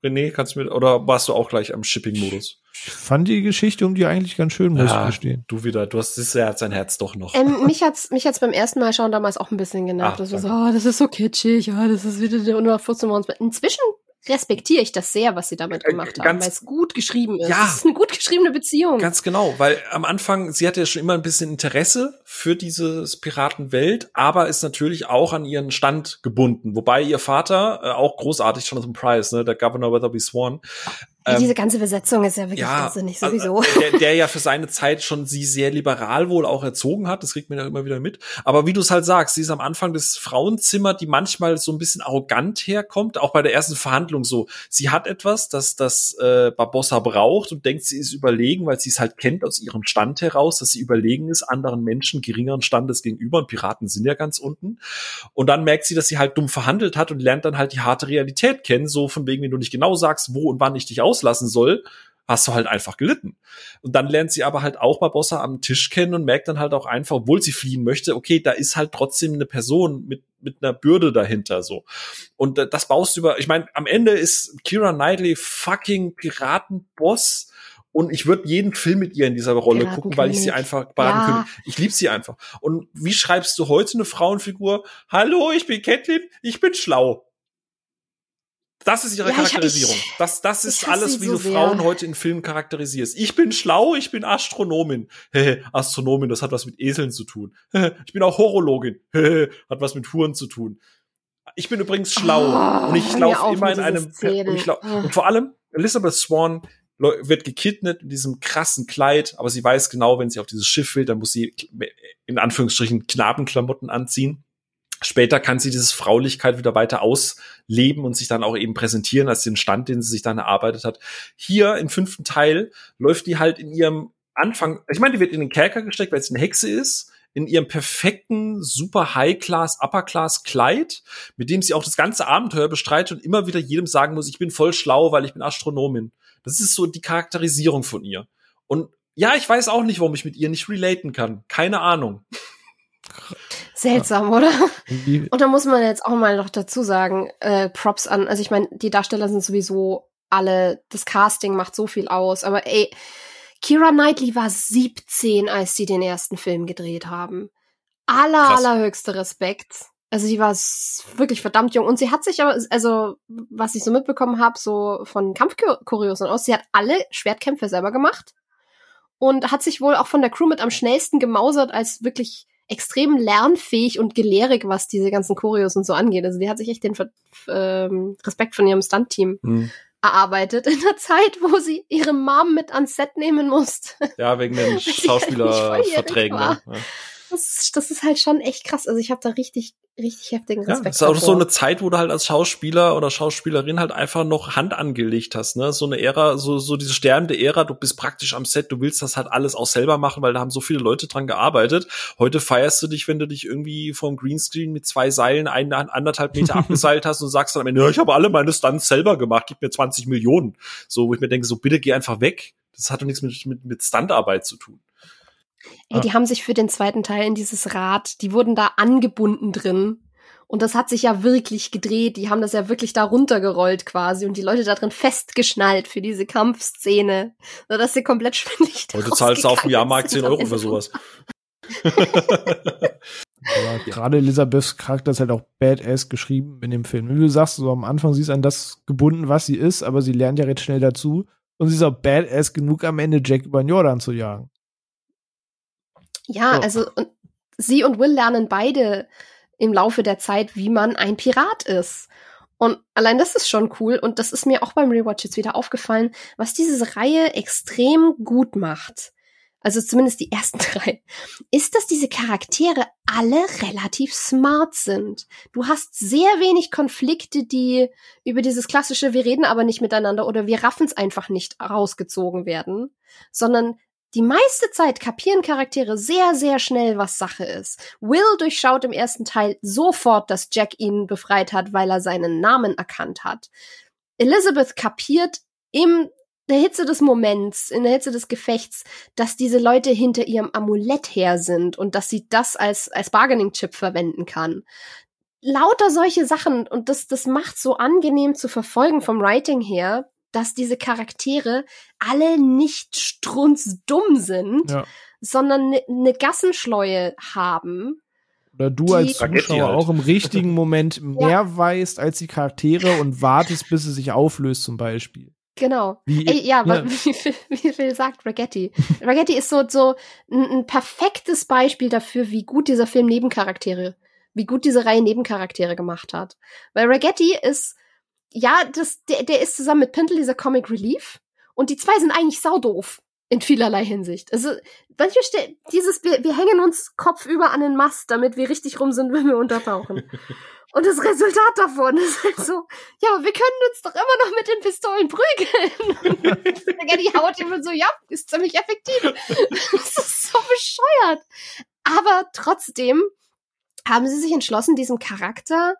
René, kannst du mir, oder warst du auch gleich am Shipping-Modus? Ich fand die Geschichte um die eigentlich ganz schön, muss ja, ich gestehen. Du wieder, du hast das Herz, sein Herz doch noch. Ähm, mich hat's, mich hat's beim ersten Mal schauen damals auch ein bisschen genervt. Ach, das war so, oh, das ist so kitschig, ja, oh, das ist wieder der 114 Inzwischen respektiere ich das sehr, was sie damit äh, gemacht haben, weil es gut geschrieben ist. Ja, es ist eine gut geschriebene Beziehung. Ganz genau, weil am Anfang, sie hatte ja schon immer ein bisschen Interesse für dieses Piratenwelt, aber ist natürlich auch an ihren Stand gebunden. Wobei ihr Vater, äh, auch großartig, Jonathan Price, ne, der Governor Weatherby Swan, ähm, Diese ganze Besetzung ist ja wirklich ja, irrsinnig sowieso. Der, der ja <laughs> für seine Zeit schon sie sehr liberal wohl auch erzogen hat, das kriegt man ja immer wieder mit. Aber wie du es halt sagst, sie ist am Anfang des Frauenzimmer, die manchmal so ein bisschen arrogant herkommt, auch bei der ersten Verhandlung so. Sie hat etwas, das das äh, Barbossa braucht und denkt, sie ist überlegen, weil sie es halt kennt aus ihrem Stand heraus, dass sie überlegen ist anderen Menschen geringeren Standes gegenüber und Piraten sind ja ganz unten. Und dann merkt sie, dass sie halt dumm verhandelt hat und lernt dann halt die harte Realität kennen, so von wegen, wenn du nicht genau sagst, wo und wann ich dich aus rauslassen soll, hast du halt einfach gelitten. Und dann lernt sie aber halt auch Barbossa am Tisch kennen und merkt dann halt auch einfach, obwohl sie fliehen möchte, okay, da ist halt trotzdem eine Person mit mit einer Bürde dahinter so. Und das baust du über, ich meine, am Ende ist Kira Knightley fucking Piratenboss und ich würde jeden Film mit ihr in dieser Rolle gucken, weil ich sie einfach baden ja. Ich liebe sie einfach. Und wie schreibst du heute eine Frauenfigur? Hallo, ich bin Catelyn, ich bin schlau. Das ist ihre ja, Charakterisierung. Ich, das, das ist alles, wie so du sehr. Frauen heute in Filmen charakterisierst. Ich bin schlau, ich bin Astronomin. Astronomin, das hat was mit Eseln zu tun. ich bin auch Horologin. hat was mit Huren zu tun. Ich bin übrigens schlau oh, und ich laufe immer in einem und, ich lauf, und vor allem Elizabeth Swan wird gekidnet in diesem krassen Kleid, aber sie weiß genau, wenn sie auf dieses Schiff will, dann muss sie in Anführungsstrichen Knabenklamotten anziehen Später kann sie dieses Fraulichkeit wieder weiter ausleben und sich dann auch eben präsentieren als den Stand, den sie sich dann erarbeitet hat. Hier im fünften Teil läuft die halt in ihrem Anfang, ich meine, die wird in den Kerker gesteckt, weil sie eine Hexe ist, in ihrem perfekten, super High-Class, Upper-Class-Kleid, mit dem sie auch das ganze Abenteuer bestreitet und immer wieder jedem sagen muss, ich bin voll schlau, weil ich bin Astronomin. Das ist so die Charakterisierung von ihr. Und ja, ich weiß auch nicht, warum ich mit ihr nicht relaten kann. Keine Ahnung. Seltsam, oder? Und da muss man jetzt auch mal noch dazu sagen, äh, Props an, also ich meine, die Darsteller sind sowieso alle, das Casting macht so viel aus, aber ey, Kira Knightley war 17, als sie den ersten Film gedreht haben. Aller, Krass. allerhöchster Respekt. Also sie war wirklich verdammt jung und sie hat sich aber, also was ich so mitbekommen habe, so von Kampfkuriosen aus, sie hat alle Schwertkämpfe selber gemacht und hat sich wohl auch von der Crew mit am schnellsten gemausert als wirklich extrem lernfähig und gelehrig, was diese ganzen Choreos und so angeht. Also die hat sich echt den ähm, Respekt von ihrem Stunt-Team hm. erarbeitet in der Zeit, wo sie ihre Mom mit ans Set nehmen musste. Ja, wegen den <laughs> Schauspielerverträgen. Ne? Ja. Das, das ist halt schon echt krass. Also ich habe da richtig, richtig heftigen Respekt. Ja, das ist auch davor. so eine Zeit, wo du halt als Schauspieler oder Schauspielerin halt einfach noch Hand angelegt hast, ne? So eine Ära, so, so diese sterbende Ära, du bist praktisch am Set, du willst das halt alles auch selber machen, weil da haben so viele Leute dran gearbeitet. Heute feierst du dich, wenn du dich irgendwie vom Greenscreen mit zwei Seilen ein, anderthalb Meter <laughs> abgeseilt hast und sagst dann am Ende, ja, ich habe alle meine Stunts selber gemacht, gib mir 20 Millionen. So, wo ich mir denke, so bitte geh einfach weg. Das hat doch nichts mit, mit, mit Standarbeit zu tun. Ey, ah. die haben sich für den zweiten Teil in dieses Rad, die wurden da angebunden drin. Und das hat sich ja wirklich gedreht. Die haben das ja wirklich da runtergerollt quasi und die Leute da drin festgeschnallt für diese Kampfszene, sodass sie komplett schwindelig Heute zahlst du auf dem Jahrmarkt 10 Euro für sowas. <laughs> Aber gerade Elisabeths Charakter ist halt auch badass geschrieben in dem Film. Wie du sagst, so am Anfang sie ist an das gebunden, was sie ist, aber sie lernt ja recht schnell dazu. Und sie ist auch badass genug, am Ende Jack über den Jordan zu jagen. Ja, so. also und sie und Will lernen beide im Laufe der Zeit, wie man ein Pirat ist. Und allein das ist schon cool. Und das ist mir auch beim Rewatch jetzt wieder aufgefallen, was diese Reihe extrem gut macht. Also zumindest die ersten <laughs> drei, ist, dass diese Charaktere alle relativ smart sind. Du hast sehr wenig Konflikte, die über dieses klassische, wir reden aber nicht miteinander oder wir raffen es einfach nicht rausgezogen werden, sondern die meiste Zeit kapieren Charaktere sehr, sehr schnell, was Sache ist. Will durchschaut im ersten Teil sofort, dass Jack ihn befreit hat, weil er seinen Namen erkannt hat. Elizabeth kapiert im der Hitze des Moments, in der Hitze des Gefechts, dass diese Leute hinter ihrem Amulett her sind und dass sie das als, als Bargaining-Chip verwenden kann. Lauter solche Sachen und das, das macht so angenehm zu verfolgen vom Writing her, dass diese Charaktere alle nicht strunzdumm sind, ja. sondern eine ne Gassenschleue haben. Oder du als Zuschauer halt. auch im richtigen Moment <laughs> mehr ja. weißt als die Charaktere und wartest, bis es sich auflöst, zum Beispiel. Genau. Wie, Ey, ja, ja. <laughs> Wie, viel, wie viel sagt Ragetti? Ragetti ist so, so ein, ein perfektes Beispiel dafür, wie gut dieser Film Nebencharaktere, wie gut diese Reihe Nebencharaktere gemacht hat. Weil Ragetti ist ja, das, der, der ist zusammen mit Pintle dieser Comic Relief. Und die zwei sind eigentlich saudoof. In vielerlei Hinsicht. Also, manchmal dieses, wir, wir hängen uns kopfüber an den Mast, damit wir richtig rum sind, wenn wir untertauchen. <laughs> Und das Resultat davon ist halt so, ja, aber wir können uns doch immer noch mit den Pistolen prügeln. <laughs> Und die haut immer so, ja, ist ziemlich effektiv. <laughs> Das ist so bescheuert. Aber trotzdem haben sie sich entschlossen, diesem Charakter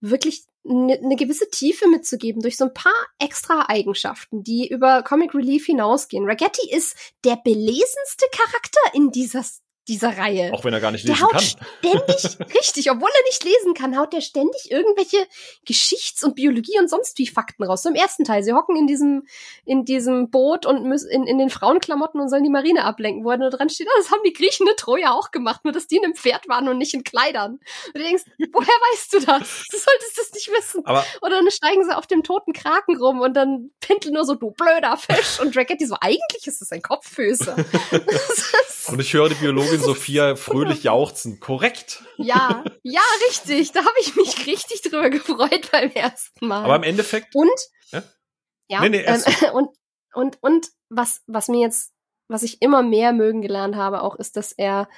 wirklich eine ne gewisse Tiefe mitzugeben durch so ein paar extra Eigenschaften, die über Comic Relief hinausgehen. Ragetti ist der belesenste Charakter in dieser dieser Reihe. Auch wenn er gar nicht lesen der haut kann. Ständig, <laughs> richtig, obwohl er nicht lesen kann, haut er ständig irgendwelche Geschichts- und Biologie und sonst wie Fakten raus. So im ersten Teil. Sie hocken in diesem, in diesem Boot und müssen in, in den Frauenklamotten und sollen die Marine ablenken, wo er nur dran steht, ah, das haben die Griechen in Troja auch gemacht, nur dass die in einem Pferd waren und nicht in Kleidern. Und du denkst, woher weißt du das? Du solltest das nicht wissen. Aber Oder dann steigen sie auf dem toten Kraken rum und dann Pintel nur so, du blöder Fisch. Und Dragetti so, eigentlich ist das ein Kopffüße. <laughs> und ich höre die Biologin Sophia fröhlich jauchzen. Korrekt. Ja, ja, richtig. Da habe ich mich richtig drüber gefreut beim ersten Mal. Aber im Endeffekt. Und ja, ja nee, nee, ähm, <laughs> und und und was was mir jetzt was ich immer mehr mögen gelernt habe auch ist, dass er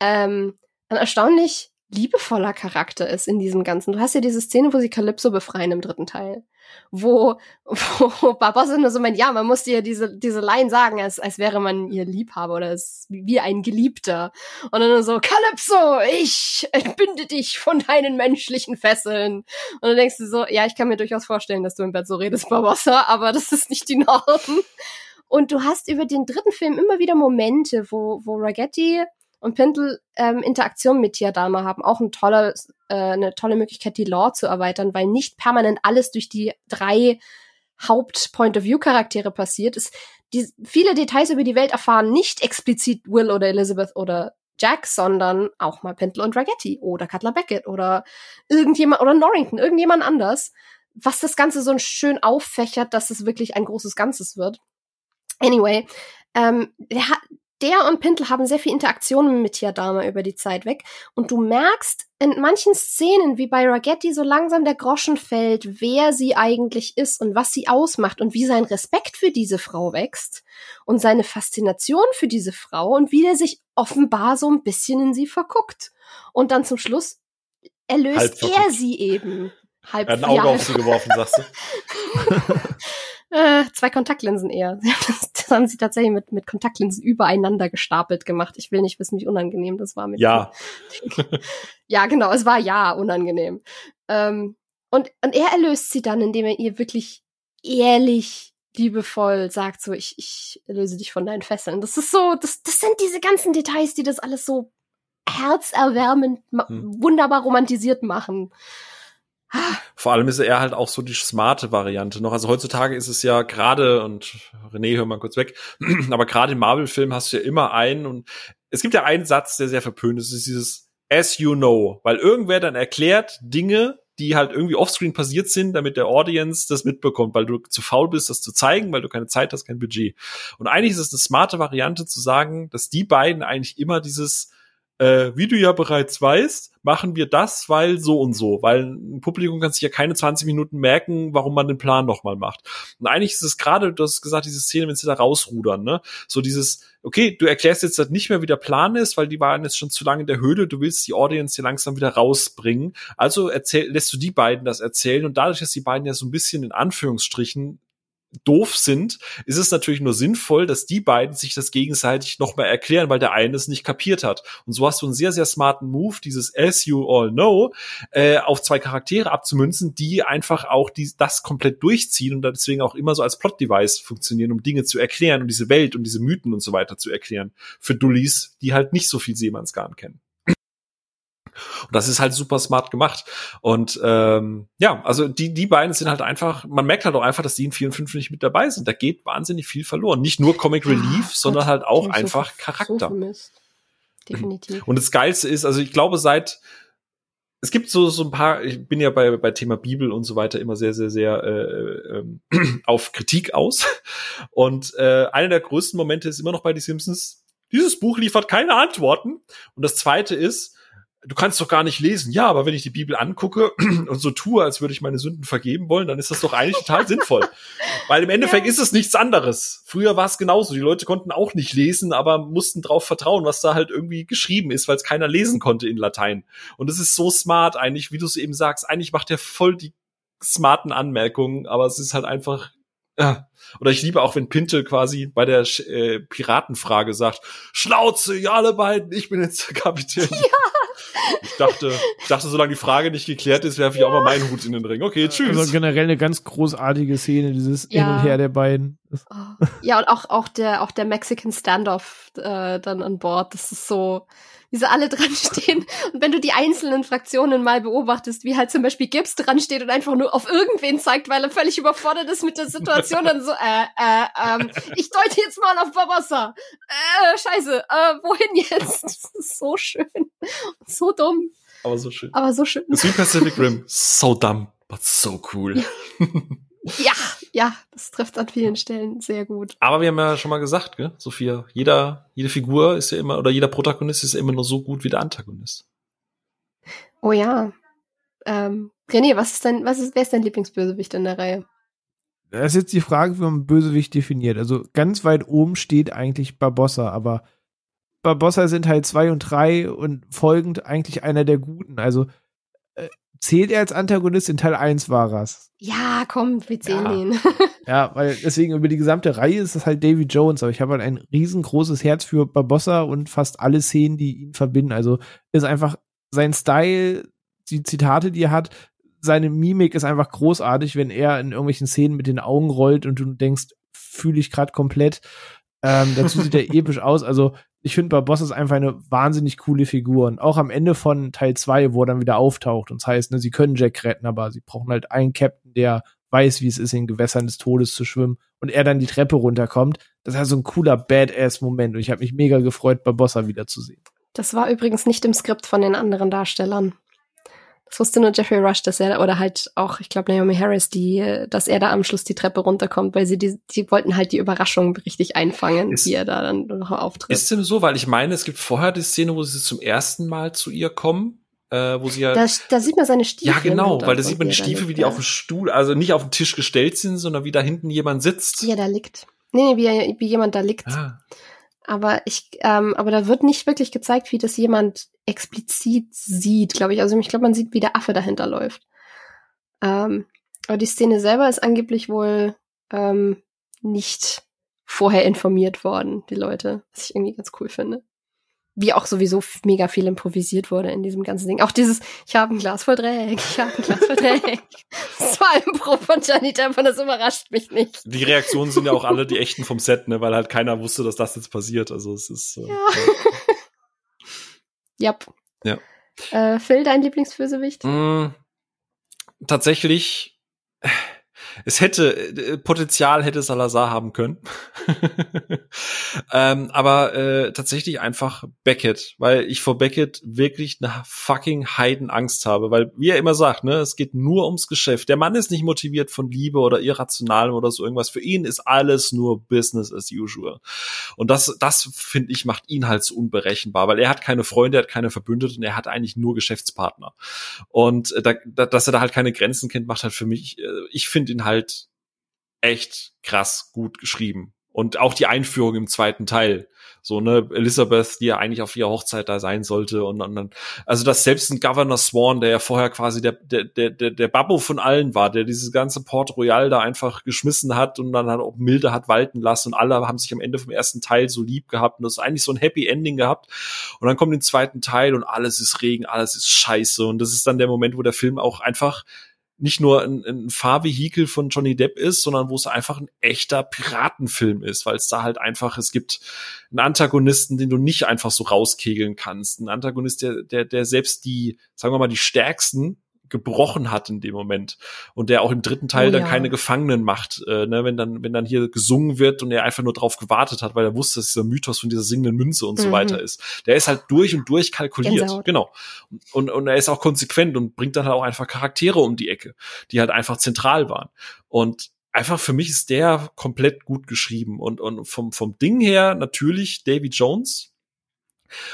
ähm, ein erstaunlich liebevoller Charakter ist in diesem Ganzen. Du hast ja diese Szene, wo sie Calypso befreien im dritten Teil wo, wo <laughs> Barbossa nur so meint, ja, man muss dir diese, diese Line sagen, als, als wäre man ihr Liebhaber oder als, wie ein Geliebter. Und dann so, Calypso, ich entbinde dich von deinen menschlichen Fesseln. Und dann denkst du so, ja, ich kann mir durchaus vorstellen, dass du im Bett so redest, Barbossa, aber das ist nicht die Norm. Und du hast über den dritten Film immer wieder Momente, wo, wo Ragetti und Pendle ähm, Interaktion mit Tiadama haben auch ein toller, äh, eine tolle Möglichkeit, die Lore zu erweitern, weil nicht permanent alles durch die drei Haupt-Point-of-View-Charaktere passiert. Es, die, viele Details über die Welt erfahren nicht explizit Will oder Elizabeth oder Jack, sondern auch mal Pendle und Ragetti oder Cutler Beckett oder irgendjemand oder Norrington, irgendjemand anders, was das Ganze so schön auffächert, dass es wirklich ein großes Ganzes wird. Anyway, ähm, der der und Pintel haben sehr viel Interaktion mit Tiadama über die Zeit weg. Und du merkst in manchen Szenen, wie bei Ragetti, so langsam der Groschen fällt, wer sie eigentlich ist und was sie ausmacht und wie sein Respekt für diese Frau wächst und seine Faszination für diese Frau und wie der sich offenbar so ein bisschen in sie verguckt. Und dann zum Schluss erlöst er sie eben. Halb, er hat ein Auge ja, auf sie geworfen, sagst du? <laughs> <laughs> Äh, zwei Kontaktlinsen eher. <laughs> Das haben sie tatsächlich mit, mit Kontaktlinsen übereinander gestapelt gemacht. Ich will nicht wissen, wie unangenehm das war mit. Ja. <laughs> ja, genau, es war ja unangenehm. Ähm, und, und er erlöst sie dann, indem er ihr wirklich ehrlich, liebevoll sagt, so, ich, ich löse dich von deinen Fesseln. Das ist so, das, das sind diese ganzen Details, die das alles so herzerwärmend, hm. wunderbar romantisiert machen. Vor allem ist er halt auch so die smarte Variante noch. Also heutzutage ist es ja gerade, und René, hör mal kurz weg, <clears throat> aber gerade im Marvel-Film hast du ja immer einen und es gibt ja einen Satz, der sehr verpönt ist, ist dieses as you know, weil irgendwer dann erklärt Dinge, die halt irgendwie offscreen passiert sind, damit der Audience das mitbekommt, weil du zu faul bist, das zu zeigen, weil du keine Zeit hast, kein Budget. Und eigentlich ist es eine smarte Variante zu sagen, dass die beiden eigentlich immer dieses äh, wie du ja bereits weißt, machen wir das, weil so und so, weil ein Publikum kann sich ja keine 20 Minuten merken, warum man den Plan nochmal macht. Und eigentlich ist es gerade, du hast gesagt, diese Szene, wenn sie da rausrudern, ne? So dieses, okay, du erklärst jetzt halt nicht mehr, wie der Plan ist, weil die waren jetzt schon zu lange in der Höhle, du willst die Audience hier langsam wieder rausbringen. Also erzähl, lässt du die beiden das erzählen und dadurch, dass die beiden ja so ein bisschen in Anführungsstrichen doof sind, ist es natürlich nur sinnvoll, dass die beiden sich das gegenseitig nochmal erklären, weil der eine es nicht kapiert hat. Und so hast du einen sehr, sehr smarten Move, dieses As You All Know, äh, auf zwei Charaktere abzumünzen, die einfach auch die, das komplett durchziehen und deswegen auch immer so als Plot-Device funktionieren, um Dinge zu erklären und diese Welt und diese Mythen und so weiter zu erklären. Für Dullis, die halt nicht so viel Seemannsgarn kennen. Und das ist halt super smart gemacht. Und ähm, ja, also die, die beiden sind halt einfach, man merkt halt auch einfach, dass die in 4 und 5 nicht mit dabei sind. Da geht wahnsinnig viel verloren. Nicht nur Comic Relief, ja, sondern halt auch einfach so, Charakter. So Definitiv. Und das Geilste ist, also ich glaube, seit es gibt so so ein paar, ich bin ja bei bei Thema Bibel und so weiter immer sehr sehr sehr äh, äh, <clears throat> auf Kritik aus und äh, einer der größten Momente ist immer noch bei die Simpsons. Dieses Buch liefert keine Antworten und das zweite ist, du kannst doch gar nicht lesen. Ja, aber wenn ich die Bibel angucke <clears throat> und so tue, als würde ich meine Sünden vergeben wollen, dann ist das doch eigentlich total <laughs> sinnvoll. Weil im Endeffekt ja. ist es nichts anderes. Früher war es genauso. Die Leute konnten auch nicht lesen, aber mussten drauf vertrauen, was da halt irgendwie geschrieben ist, weil es keiner lesen konnte in Latein. Und es ist so smart eigentlich, wie du es eben sagst. Eigentlich macht er voll die smarten Anmerkungen, aber es ist halt einfach ja. Oder ich liebe auch, wenn Pintel quasi bei der äh, Piratenfrage sagt, Schnauze, ja alle beiden, ich bin jetzt der Kapitän. Ja. Ich dachte, ich dachte, solange die Frage nicht geklärt ist, werfe ich ja. auch mal meinen Hut in den Ring. Okay, tschüss. Also generell eine ganz großartige Szene, dieses ja. Hin und Her der beiden. Oh. Ja, und auch, auch der, auch der Mexican Standoff äh, dann an Bord. Das ist so, wie sie alle <laughs> dran stehen. Und wenn du die einzelnen Fraktionen mal beobachtest, wie halt zum Beispiel Gibbs dran steht und einfach nur auf irgendwen zeigt, weil er völlig überfordert ist mit der Situation, dann so, äh, äh, ähm, ich deute jetzt mal auf Barbossa. Äh, scheiße, äh, wohin jetzt? Das ist so schön. So dumm. Aber so schön. Aber so schön. Wie Pacific Rim. So dumb, but so cool. Ja. <laughs> Ja, ja, das trifft an vielen Stellen sehr gut. Aber wir haben ja schon mal gesagt, gell, Sophia, jeder, jede Figur ist ja immer, oder jeder Protagonist ist ja immer nur so gut wie der Antagonist. Oh ja. Ähm, René, was ist dein, was ist, wer ist dein Lieblingsbösewicht in der Reihe? Das ist jetzt die Frage, wie man Bösewicht definiert. Also ganz weit oben steht eigentlich Barbossa, aber Barbossa sind halt zwei und drei und folgend eigentlich einer der Guten. Also zählt er als Antagonist? In Teil 1 war er's. Ja, komm, wir zählen ja. ihn. <laughs> ja, weil deswegen über die gesamte Reihe ist es halt Davy Jones, aber ich habe halt ein riesengroßes Herz für Barbossa und fast alle Szenen, die ihn verbinden. Also ist einfach sein Style, die Zitate, die er hat, seine Mimik ist einfach großartig, wenn er in irgendwelchen Szenen mit den Augen rollt und du denkst, fühle ich gerade komplett. Ähm, dazu sieht er <laughs> episch aus. Also ich finde, Barbossa ist einfach eine wahnsinnig coole Figur. Und auch am Ende von Teil 2, wo er dann wieder auftaucht. Und das heißt, ne, sie können Jack retten, aber sie brauchen halt einen Captain, der weiß, wie es ist, in Gewässern des Todes zu schwimmen. Und er dann die Treppe runterkommt. Das ist so ein cooler Badass-Moment. Und ich habe mich mega gefreut, Barbossa wiederzusehen. Das war übrigens nicht im Skript von den anderen Darstellern. Das wusste nur Jeffrey Rush, dass er, oder halt auch, ich glaube, Naomi Harris, die, dass er da am Schluss die Treppe runterkommt, weil sie die, die wollten halt die Überraschung richtig einfangen, ist, wie er da dann noch auftritt. Ist dem so? Weil ich meine, es gibt vorher die Szene, wo sie zum ersten Mal zu ihr kommen. Äh, wo sie ja. Da, da sieht man seine Stiefel. Ja, genau, weil da sieht man die Stiefel, wie die ja. auf dem Stuhl, also nicht auf dem Tisch gestellt sind, sondern wie da hinten jemand sitzt. Ja, da liegt. Nee, nee, wie, wie jemand da liegt. Ah. Aber ich, ähm, aber da wird nicht wirklich gezeigt, wie das jemand explizit sieht, glaube ich. Also ich glaube, man sieht, wie der Affe dahinter läuft. Ähm, aber die Szene selber ist angeblich wohl ähm, nicht vorher informiert worden, die Leute, was ich irgendwie ganz cool finde wie auch sowieso mega viel improvisiert wurde in diesem ganzen Ding. Auch dieses, ich habe ein Glas voll Dreck, ich habe ein Glas voll Dreck. <laughs> das war Impro von Johnny und das überrascht mich nicht. Die Reaktionen sind ja auch alle die echten vom Set, ne, weil halt keiner wusste, dass das jetzt passiert. Also es ist. Äh, ja. <laughs> yep. Ja. Äh, Phil, dein Lieblingsbösewicht? Mm, tatsächlich es hätte, äh, Potenzial hätte Salazar haben können. <laughs> ähm, aber äh, tatsächlich einfach Beckett, weil ich vor Beckett wirklich eine fucking Heidenangst habe, weil wie er immer sagt, ne, es geht nur ums Geschäft. Der Mann ist nicht motiviert von Liebe oder Irrationalem oder so irgendwas. Für ihn ist alles nur Business as usual. Und das, das finde ich macht ihn halt so unberechenbar, weil er hat keine Freunde, er hat keine Verbündeten, er hat eigentlich nur Geschäftspartner. Und äh, da, da, dass er da halt keine Grenzen kennt, macht halt für mich, äh, ich finde ihn halt echt krass gut geschrieben. Und auch die Einführung im zweiten Teil. So, ne, Elizabeth, die ja eigentlich auf ihrer Hochzeit da sein sollte und, dann, also dass selbst ein Governor Swan, der ja vorher quasi der, der, der, der, der Babbo von allen war, der dieses ganze Port Royal da einfach geschmissen hat und dann halt auch milde hat walten lassen und alle haben sich am Ende vom ersten Teil so lieb gehabt und das ist eigentlich so ein Happy Ending gehabt. Und dann kommt den zweiten Teil und alles ist Regen, alles ist scheiße und das ist dann der Moment, wo der Film auch einfach nicht nur ein, ein Fahrvehikel von Johnny Depp ist, sondern wo es einfach ein echter Piratenfilm ist, weil es da halt einfach, es gibt einen Antagonisten, den du nicht einfach so rauskegeln kannst. Ein Antagonist, der, der, der selbst die, sagen wir mal, die stärksten gebrochen hat in dem Moment und der auch im dritten Teil oh, dann ja. keine Gefangenen macht, äh, ne, wenn dann wenn dann hier gesungen wird und er einfach nur drauf gewartet hat, weil er wusste, dass dieser Mythos von dieser singenden Münze und mhm. so weiter ist. Der ist halt durch und durch kalkuliert, Gänsehaut. genau. Und und er ist auch konsequent und bringt dann halt auch einfach Charaktere um die Ecke, die halt einfach zentral waren. Und einfach für mich ist der komplett gut geschrieben und und vom vom Ding her natürlich Davy Jones,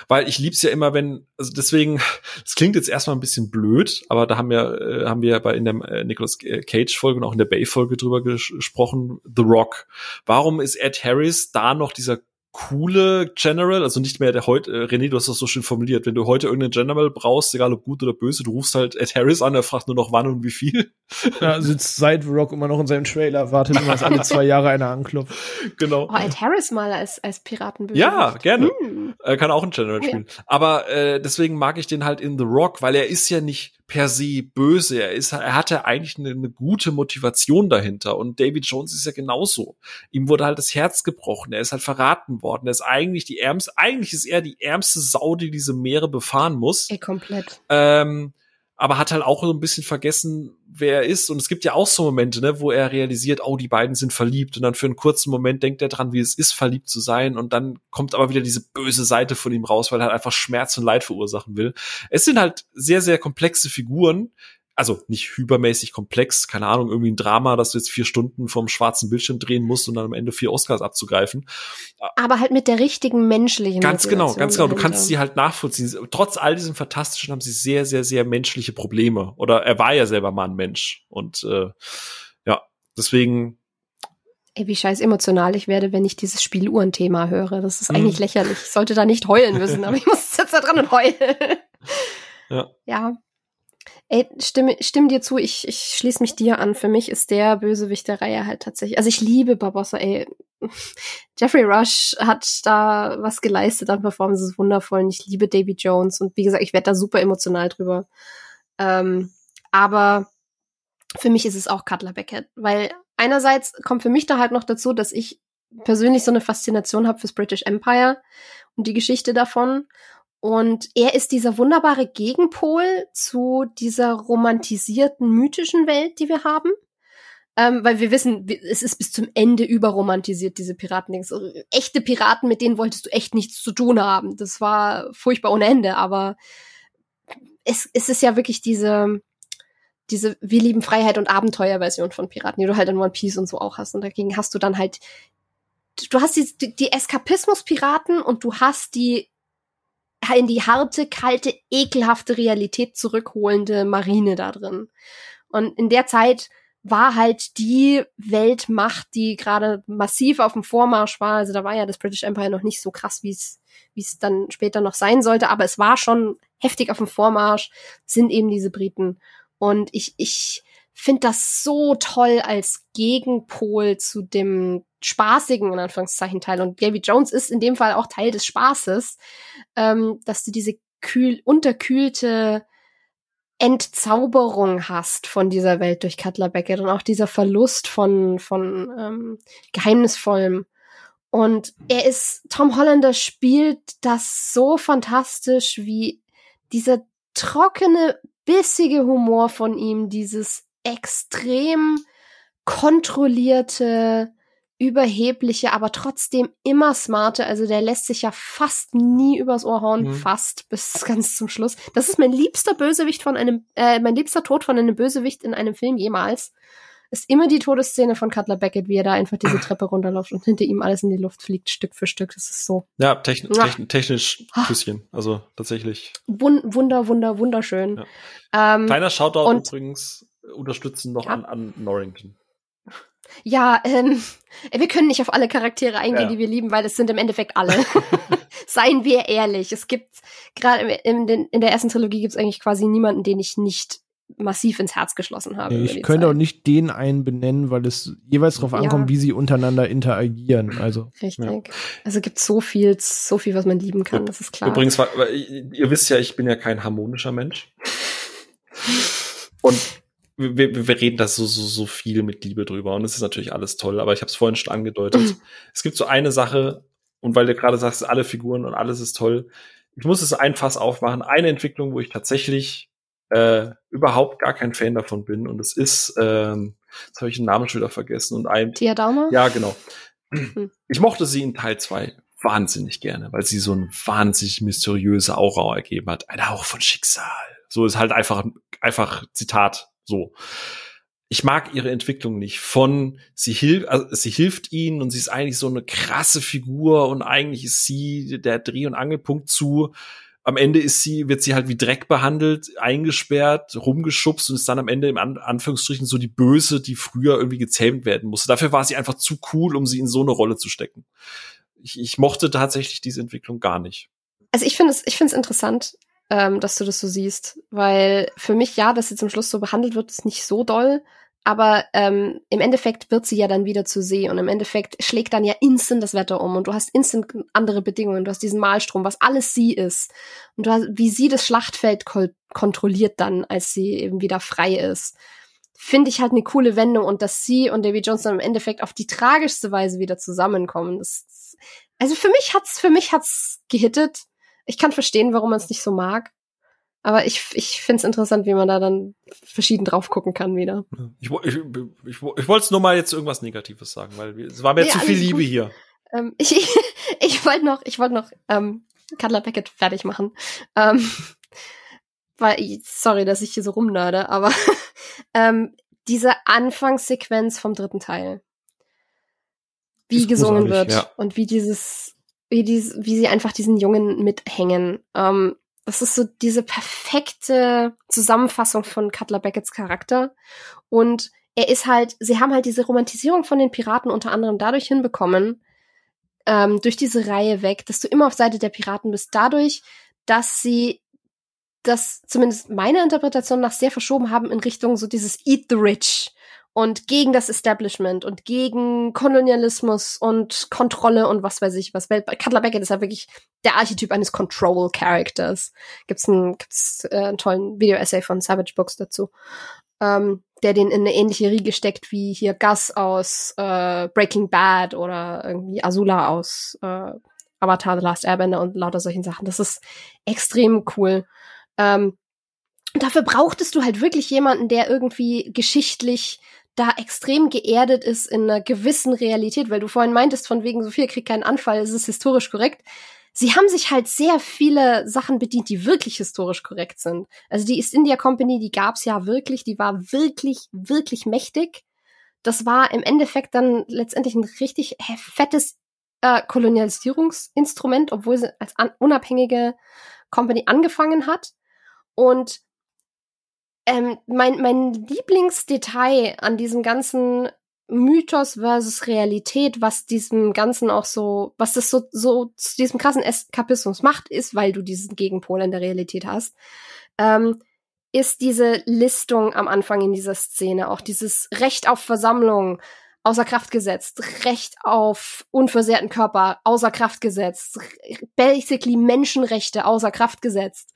weil ich lieb's ja immer, wenn, also deswegen, es klingt jetzt erstmal ein bisschen blöd, aber da haben wir, äh, haben wir ja bei in der äh, Nicolas Cage Folge und auch in der Bay Folge drüber gesprochen, The Rock. Warum ist Ed Harris da noch dieser coole General, also nicht mehr der heute, äh, René, du hast das so schön formuliert, wenn du heute irgendeinen General brauchst, egal ob gut oder böse, du rufst halt Ed Harris an, er fragt nur noch wann und wie viel. Ja, sitzt seit Rock immer noch in seinem Trailer, wartet immer, dass alle <laughs> zwei Jahre einer anklopft. Genau. Oh, Ed Harris mal als, als Piratenböse. Ja, gerne. Hm. Er kann auch ein General spielen. Ja. Aber äh, deswegen mag ich den halt in The Rock, weil er ist ja nicht per se böse. Er ist, er hatte eigentlich eine, eine, gute Motivation dahinter. Und David Jones ist ja genauso. Ihm wurde halt das Herz gebrochen. Er ist halt verraten worden. Er ist eigentlich die ärmste, eigentlich ist er die ärmste Sau, die diese Meere befahren muss. Ey, komplett. Ähm, aber hat halt auch so ein bisschen vergessen, wer er ist. Und es gibt ja auch so Momente, ne, wo er realisiert, oh, die beiden sind verliebt. Und dann für einen kurzen Moment denkt er dran, wie es ist, verliebt zu sein. Und dann kommt aber wieder diese böse Seite von ihm raus, weil er halt einfach Schmerz und Leid verursachen will. Es sind halt sehr, sehr komplexe Figuren, also nicht hypermäßig komplex, keine Ahnung, irgendwie ein Drama, dass du jetzt vier Stunden vom schwarzen Bildschirm drehen musst und dann am Ende vier Oscars abzugreifen. Aber halt mit der richtigen menschlichen Ganz genau, ganz genau. Du kannst sie halt nachvollziehen. Trotz all diesem Fantastischen haben sie sehr, sehr, sehr menschliche Probleme. Oder er war ja selber mal ein Mensch. Und äh, ja, deswegen Ey, wie scheiß emotional ich werde, wenn ich dieses Spieluhren-Thema höre. Das ist eigentlich hm. lächerlich. Ich sollte da nicht heulen müssen, aber ich muss jetzt da dran und heulen. Ja. ja. Ey, stimme, stimme dir zu, ich, ich schließe mich dir an. Für mich ist der Bösewicht der Reihe halt tatsächlich. Also ich liebe Barbossa, ey. <laughs> Jeffrey Rush hat da was geleistet an Performances wundervoll und ich liebe Davy Jones und wie gesagt, ich werde da super emotional drüber. Ähm, aber für mich ist es auch Cutler Beckett, weil einerseits kommt für mich da halt noch dazu, dass ich persönlich so eine Faszination habe fürs British Empire und die Geschichte davon und er ist dieser wunderbare Gegenpol zu dieser romantisierten, mythischen Welt, die wir haben. Ähm, weil wir wissen, es ist bis zum Ende überromantisiert, diese Piraten. So, echte Piraten, mit denen wolltest du echt nichts zu tun haben. Das war furchtbar ohne Ende, aber es, es ist ja wirklich diese, diese Wir lieben Freiheit und Abenteuer-Version von Piraten, die du halt in One Piece und so auch hast. Und dagegen hast du dann halt, du hast die, die Eskapismus-Piraten und du hast die in die harte, kalte, ekelhafte Realität zurückholende Marine da drin. Und in der Zeit war halt die Weltmacht, die gerade massiv auf dem Vormarsch war. Also da war ja das British Empire noch nicht so krass, wie es wie es dann später noch sein sollte, aber es war schon heftig auf dem Vormarsch, sind eben diese Briten. Und ich, ich finde das so toll als Gegenpol zu dem spaßigen, in Anführungszeichen, Teil. Und Davy Jones ist in dem Fall auch Teil des Spaßes, ähm, dass du diese kühl, unterkühlte Entzauberung hast von dieser Welt durch Cutler Beckett und auch dieser Verlust von, von ähm, Geheimnisvollem. Und er ist, Tom Hollander spielt das so fantastisch, wie dieser trockene, bissige Humor von ihm, dieses extrem kontrollierte, überhebliche, aber trotzdem immer smarte. Also der lässt sich ja fast nie übers Ohr hauen, mhm. fast bis <laughs> ganz zum Schluss. Das ist mein liebster Bösewicht von einem, äh, mein liebster Tod von einem Bösewicht in einem Film jemals. Ist immer die Todeszene von Cutler Beckett, wie er da einfach diese <clears throat> Treppe runterläuft und hinter ihm alles in die Luft fliegt, Stück für Stück. Das ist so. Ja, techn techn technisch Küsschen. Also tatsächlich. Wun wunder, wunder, wunderschön. Ja. Ähm, Kleiner Shoutout übrigens unterstützen noch ja. an, an Norrington. Ja, ähm, <laughs> wir können nicht auf alle Charaktere eingehen, ja. die wir lieben, weil es sind im Endeffekt alle. <laughs> <laughs> Seien wir ehrlich. Es gibt gerade in, in, der ersten Trilogie gibt es eigentlich quasi niemanden, den ich nicht massiv ins Herz geschlossen habe. Nee, ich könnte Zeit. auch nicht den einen benennen, weil es jeweils darauf ankommt, ja. wie sie untereinander interagieren. Also richtig. Ja. Also gibt so viel, so viel, was man lieben kann. Das ist klar. Übrigens, ihr wisst ja, ich bin ja kein harmonischer Mensch. Und wir, wir reden da so, so, so viel mit Liebe drüber und es ist natürlich alles toll, aber ich habe es vorhin schon angedeutet. <clears throat> Es gibt so eine Sache, und weil du gerade sagst, alle Figuren und alles ist toll, ich muss es ein Fass aufmachen, eine Entwicklung, wo ich tatsächlich äh, überhaupt gar kein Fan davon bin und es ist, ähm, jetzt habe ich den Namen schon wieder vergessen und ein Tia Daumer? Ja, genau. Hm. Ich mochte sie in Teil zwei wahnsinnig gerne, weil sie so ein wahnsinnig mysteriöse Aura ergeben hat. Ein Hauch von Schicksal. So ist halt einfach, einfach Zitat so. Ich mag ihre Entwicklung nicht. Von sie hilft, also sie hilft ihnen und sie ist eigentlich so eine krasse Figur und eigentlich ist sie der Dreh- und Angelpunkt zu. Am Ende ist sie, wird sie halt wie Dreck behandelt, eingesperrt, rumgeschubst und ist dann am Ende im An Anführungsstrichen so die Böse, die früher irgendwie gezähmt werden musste. Dafür war sie einfach zu cool, um sie in so eine Rolle zu stecken. Ich, ich mochte tatsächlich diese Entwicklung gar nicht. Also ich finde es, ich finde es interessant, ähm, dass du das so siehst. Weil für mich, ja, dass sie zum Schluss so behandelt wird, ist nicht so doll. Aber ähm, im Endeffekt wird sie ja dann wieder zu See und im Endeffekt schlägt dann ja instant das Wetter um und du hast instant andere Bedingungen. Du hast diesen Malstrom, was alles sie ist. Und du hast, wie sie das Schlachtfeld kontrolliert dann, als sie eben wieder frei ist. Finde ich halt eine coole Wendung und dass sie und Davy Johnson im Endeffekt auf die tragischste Weise wieder zusammenkommen. Das, also für mich hat's, für mich hat's gehittet ich kann verstehen, warum man es nicht so mag. Aber ich, ich finde es interessant, wie man da dann verschieden drauf gucken kann wieder. Ich, ich, ich, ich wollte nur mal jetzt irgendwas Negatives sagen, weil es war mir ja, zu viel Liebe gut. hier. Ähm, ich <laughs> ich, wollte noch, ich wollte noch ähm, Cutler Packet fertig machen. Ähm, <laughs> weil, sorry, dass ich hier so rumnörde, aber <laughs> ähm, diese Anfangssequenz vom dritten Teil. Wie gesungen wird ja. und wie dieses wie, die, wie sie einfach diesen Jungen mithängen. Ähm, das ist so diese perfekte Zusammenfassung von Cutler Beckets Charakter. Und er ist halt, sie haben halt diese Romantisierung von den Piraten unter anderem dadurch hinbekommen, ähm, durch diese Reihe weg, dass du immer auf Seite der Piraten bist, dadurch, dass sie das zumindest meine Interpretation nach sehr verschoben haben in Richtung so dieses Eat the Rich und gegen das Establishment und gegen Kolonialismus und Kontrolle und was weiß ich was. Cutler Beckett ist ja wirklich der Archetyp eines Control Characters. Gibt's einen, gibt's, äh, einen tollen Video-Essay von Savage Books dazu, ähm, der den in eine ähnliche Riege steckt wie hier Gus aus äh, Breaking Bad oder irgendwie Azula aus äh, Avatar The Last Airbender und lauter solchen Sachen. Das ist extrem cool. Ähm, dafür brauchtest du halt wirklich jemanden, der irgendwie geschichtlich da extrem geerdet ist in einer gewissen Realität, weil du vorhin meintest, von wegen Sophia kriegt keinen Anfall, es ist historisch korrekt. sie haben sich halt sehr viele Sachen bedient, die wirklich historisch korrekt sind. Also die East India Company, die gab's ja wirklich, die war wirklich, wirklich mächtig. Das war im Endeffekt dann letztendlich ein richtig fettes äh, Kolonialisierungsinstrument, obwohl sie als unabhängige Company angefangen hat. Und ähm, mein, mein Lieblingsdetail an diesem ganzen Mythos versus Realität, was diesem Ganzen auch so, was das so, so zu diesem krassen Eskapismus macht, ist, weil du diesen Gegenpol in der Realität hast, ähm, ist diese Listung am Anfang in dieser Szene, auch dieses Recht auf Versammlung außer Kraft gesetzt, Recht auf unversehrten Körper außer Kraft gesetzt, basically Menschenrechte außer Kraft gesetzt.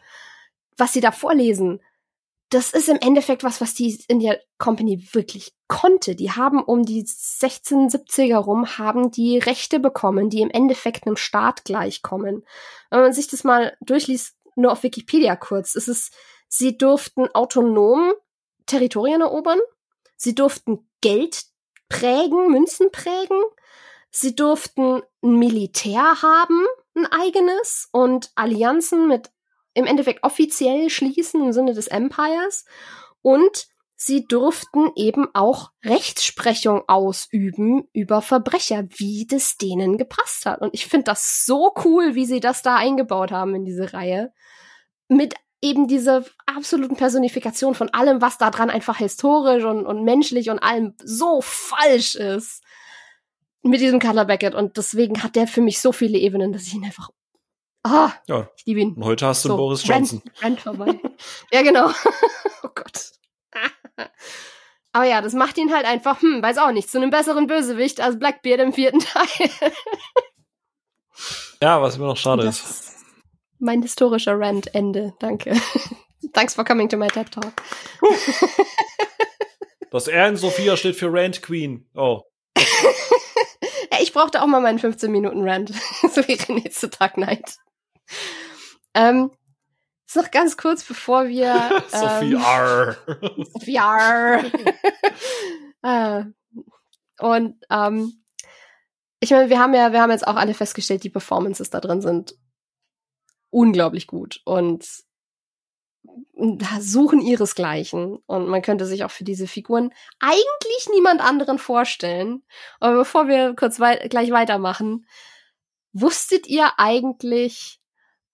Was sie da vorlesen, das ist im Endeffekt was, was die India Company wirklich konnte. Die haben um die 1670er rum, haben die Rechte bekommen, die im Endeffekt einem Staat gleichkommen. Wenn man sich das mal durchliest, nur auf Wikipedia kurz, ist es, sie durften autonom Territorien erobern, sie durften Geld prägen, Münzen prägen, sie durften ein Militär haben, ein eigenes und Allianzen mit im Endeffekt offiziell schließen im Sinne des Empires und sie durften eben auch Rechtsprechung ausüben über Verbrecher, wie das denen gepasst hat. Und ich finde das so cool, wie sie das da eingebaut haben in diese Reihe. Mit eben dieser absoluten Personifikation von allem, was da dran einfach historisch und, und menschlich und allem so falsch ist. Mit diesem Cutler Beckett. Und deswegen hat der für mich so viele Ebenen, dass ich ihn einfach Ah, ja. ich liebe ihn. Und heute hast du so, Boris Johnson. Rent, vorbei. <laughs> ja, genau. <laughs> oh Gott. <laughs> Aber ja, das macht ihn halt einfach, hm, weiß auch nicht, zu einem besseren Bösewicht als Blackbeard im vierten Teil. ja, was immer noch schade das ist. Mein historischer Rant Ende. Danke. Thanks for coming to my TED Talk. das R in Sophia steht für Rant Queen. Oh. ich brauchte auch mal meinen 15 Minuten Rant. so wie René zu Tag Night. Ähm, ist noch ganz kurz, bevor wir. <laughs> Sophie ähm, R. <laughs> Sophie R. <laughs> äh, und ähm, ich meine, wir haben ja, wir haben jetzt auch alle festgestellt, die Performances da drin sind unglaublich gut und suchen ihresgleichen. Und man könnte sich auch für diese Figuren eigentlich niemand anderen vorstellen. Aber bevor wir kurz wei gleich weitermachen, wusstet ihr eigentlich,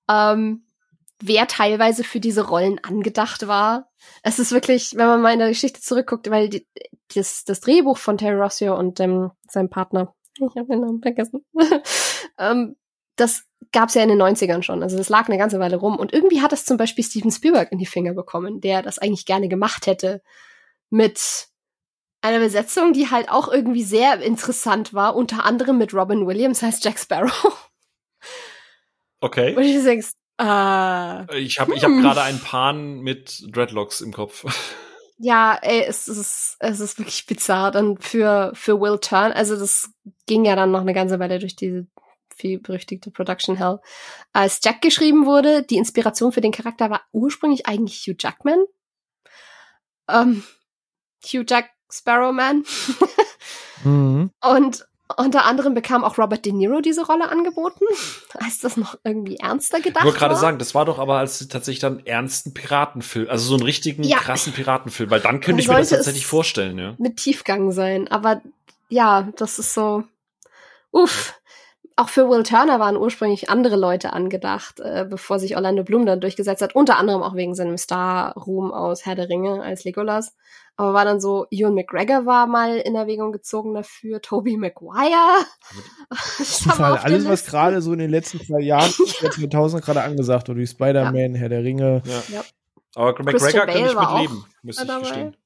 ähm, wer teilweise für diese Rollen angedacht war. Es ist wirklich, wenn man mal in der Geschichte zurückguckt, weil die, das, das Drehbuch von Terry Rossio und ähm, seinem Partner, ich habe den Namen vergessen, <laughs> ähm, das gab's ja in den 90ern schon. Also das lag eine ganze Weile rum. Und irgendwie hat es zum Beispiel Steven Spielberg in die Finger bekommen, der das eigentlich gerne gemacht hätte mit einer Besetzung, die halt auch irgendwie sehr interessant war, unter anderem mit Robin Williams, heißt Jack Sparrow. <laughs> Okay. Und ich denkst, äh, ich habe ich hab hm. gerade einen Pan mit Dreadlocks im Kopf. <laughs> Ja, ey, es ist, es ist wirklich bizarr dann für, für Will Turn. Also das ging ja dann noch eine ganze Weile durch diese viel berüchtigte Production Hell. Als Jack geschrieben wurde, die Inspiration für den Charakter war ursprünglich eigentlich Hugh Jackman. Ähm, Hugh Jack Sparrowman. <laughs> mhm. Und unter anderem bekam auch Robert De Niro diese Rolle angeboten, <laughs> als das noch irgendwie ernster gedacht war. Ich wollte gerade sagen, das war doch aber als tatsächlich dann ernsten Piratenfilm, also so einen richtigen ja. krassen Piratenfilm, weil dann könnte ich mir das tatsächlich vorstellen, ja. Mit Tiefgang sein, aber ja, das ist so, uff. Auch für Will Turner waren ursprünglich andere Leute angedacht, äh, bevor sich Orlando Bloom dann durchgesetzt hat, unter anderem auch wegen seinem Star-Ruhm aus Herr der Ringe als Legolas. Aber war dann so, Ewan McGregor war mal in Erwägung gezogen dafür, Toby Maguire. <laughs> Fall, alles, was gerade so in den letzten zwei Jahren, <laughs> der 2000 gerade angesagt wurde, wie Spider-Man, ja. Herr der Ringe. Ja. ja. Aber McGregor kann ich mit leben, müsste ich gestehen.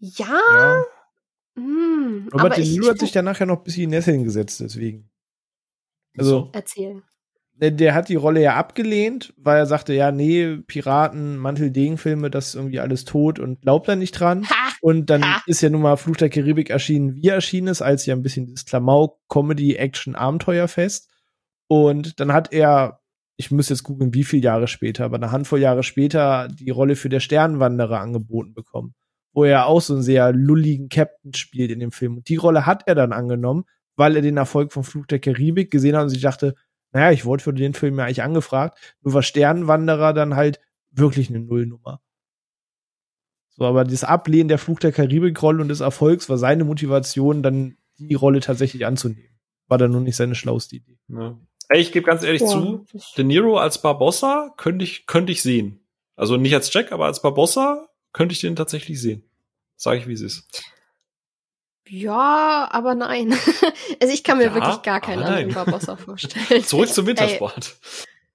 Ja. Ja. Hm, Robert De Niro hat sich dann nachher noch ein bisschen in Nesseln gesetzt, deswegen. Also. Erzählen. Der, der, hat die Rolle ja abgelehnt, weil er sagte, ja, nee, Piraten, Mantel-Degen-Filme, das ist irgendwie alles tot und glaubt da nicht dran. Ha! Und dann ha! ist ja nun mal Fluch der Karibik erschienen, wie erschienen ist, als ja ein bisschen das Klamauk, Comedy, Action, Abenteuerfest. Und dann hat er, ich muss jetzt googeln, wie viele Jahre später, aber eine Handvoll Jahre später die Rolle für der Sternwanderer angeboten bekommen wo er auch so einen sehr lulligen Captain spielt in dem Film. Und die Rolle hat er dann angenommen, weil er den Erfolg vom Flug der Karibik gesehen hat und sich dachte, naja, ich wurde für den Film ja eigentlich angefragt, nur war Sternenwanderer dann halt wirklich eine Nullnummer. So, aber das Ablehnen der Fluch der Karibik-Rolle und des Erfolgs war seine Motivation, dann die Rolle tatsächlich anzunehmen. War dann nur nicht seine schlauste Idee. Ja. Ey, ich gebe ganz ehrlich ja, zu, De Niro als Barbossa könnte ich, könnte ich sehen. Also nicht als Jack, aber als Barbossa könnte ich den tatsächlich sehen. Sage ich, wie es ist. Ja, aber nein. <laughs> also ich kann mir ja, wirklich gar keinen anderen Barbossa <laughs> vorstellen. Zurück zum Wintersport.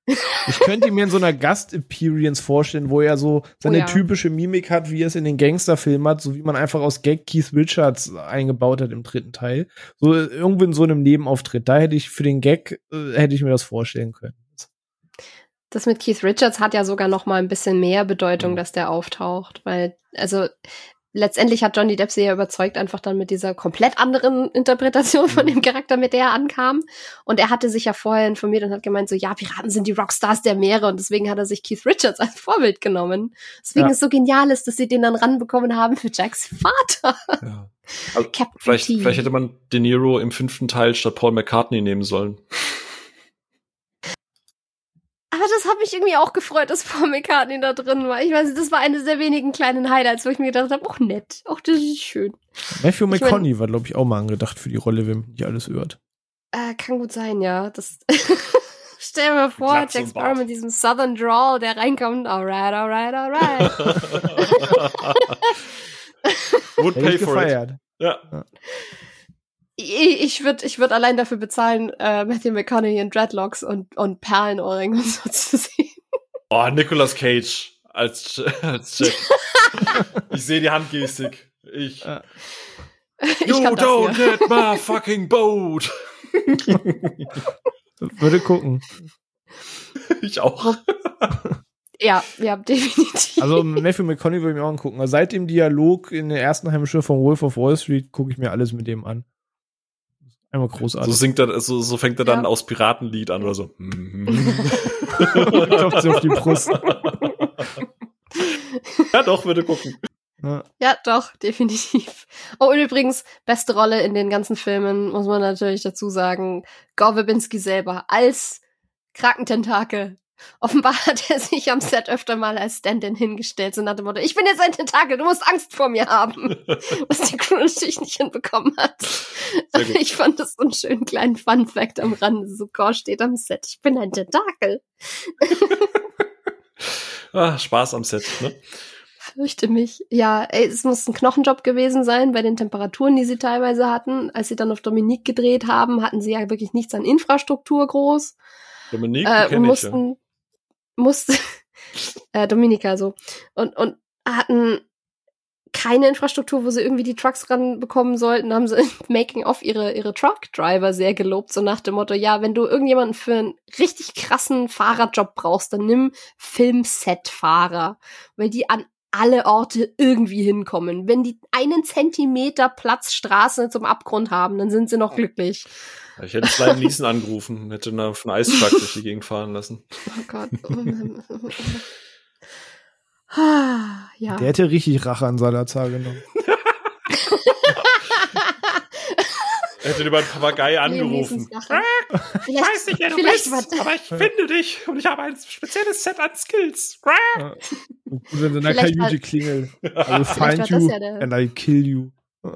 Ich könnte mir in so einer Gast-Appearance vorstellen, wo er so seine oh ja. typische Mimik hat, wie er es in den Gangsterfilmen hat, so wie man einfach aus Gag Keith Richards eingebaut hat im dritten Teil. So irgendwo in so einem Nebenauftritt. Da hätte ich für den Gag, äh, hätte ich mir das vorstellen können. Das mit Keith Richards hat ja sogar noch mal ein bisschen mehr Bedeutung, mhm. dass der auftaucht, weil also letztendlich hat Johnny Depp sie ja überzeugt, einfach dann mit dieser komplett anderen Interpretation von mhm. dem Charakter, mit der er ankam. Und er hatte sich ja vorher informiert und hat gemeint, so, ja, Piraten sind die Rockstars der Meere und deswegen hat er sich Keith Richards <laughs> als Vorbild genommen. Deswegen ja. es so genial ist, dass sie den dann ranbekommen haben für Jacks Vater. Ja. <laughs> Also vielleicht, vielleicht hätte man De Niro im fünften Teil statt Paul McCartney nehmen sollen. Das hat mich irgendwie auch gefreut, dass Paul McCartney da drin war. Ich weiß, das war eine der wenigen kleinen Highlights, wo ich mir gedacht habe, auch nett, auch das ist schön. Matthew McConaughey mein, war, glaube ich, auch mal angedacht für die Rolle, wenn mich alles hört. Äh, kann gut sein, ja. Das <laughs> Stell dir mal vor, Jack Sparrow mit diesem Southern Drawl, der reinkommt. Alright, alright, alright. <laughs> Would pay for it. Ja. ja ich würde ich würd allein dafür bezahlen, äh, Matthew McConaughey in Dreadlocks und, und Perlenohrring <laughs> und so zu sehen. Oh, Nicolas Cage als, <laughs> als Jack. ich sehe die Handgestik. Ich. Ja. You ich don't get my fucking boat. <laughs> würde gucken. Ich auch. Ja, ja, definitiv. Also Matthew McConaughey würde ich mir auch angucken. Also seit dem Dialog in der ersten Heimschule von Wolf of Wall Street gucke ich mir alles mit dem an. Einmal großartig. So singt er, so, so fängt er dann ja. aus Piratenlied an oder so. <laughs> Klopft sie auf die Brust. <laughs> ja, doch, würde gucken. Ja. ja, doch, definitiv. Oh, und übrigens, beste Rolle in den ganzen Filmen, muss man natürlich dazu sagen, Gore Verbinski selber als Krakententakel Offenbar <laughs> hat er sich am Set öfter mal als Stand-in hingestellt, so nach dem Motto, ich bin jetzt ein Tentakel, du musst Angst vor mir haben. <laughs> Was die Crew natürlich nicht hinbekommen hat. Ich fand das so einen schönen kleinen Fun-Fact am Rande. So, Gore steht am Set, ich bin ein Tentakel. <laughs> ah, Spaß am Set, ne? Fürchte mich. Ja, ey, es muss ein Knochenjob gewesen sein bei den Temperaturen, die sie teilweise hatten. Als sie dann auf Dominique gedreht haben, hatten sie ja wirklich nichts an Infrastruktur groß. Dominique, äh, mussten, ich, ja musste, <laughs> äh, Dominika so, und, und hatten keine Infrastruktur, wo sie irgendwie die Trucks ranbekommen sollten, haben sie <laughs> Making-of ihre, ihre Truck-Driver sehr gelobt, so nach dem Motto, ja, wenn du irgendjemanden für einen richtig krassen Fahrerjob brauchst, dann nimm Filmset-Fahrer, weil die an alle Orte irgendwie hinkommen. Wenn die einen Zentimeter Platzstraße zum Abgrund haben, dann sind sie noch glücklich. Ich hätte Slime Niesen angerufen hätte auf einen Eistruck durch die Gegend fahren lassen. Oh Gott. <laughs> <laughs> ja. Der hätte richtig Rache an Salazar genommen. <laughs> Er hätte über einen Papagei angerufen. Ich weiß nicht, wer du bist, aber ich finde dich und ich habe ein spezielles Set an Skills. Ja. Und in seiner Kajüte klingelt. I will find you ja and I kill you. <laughs>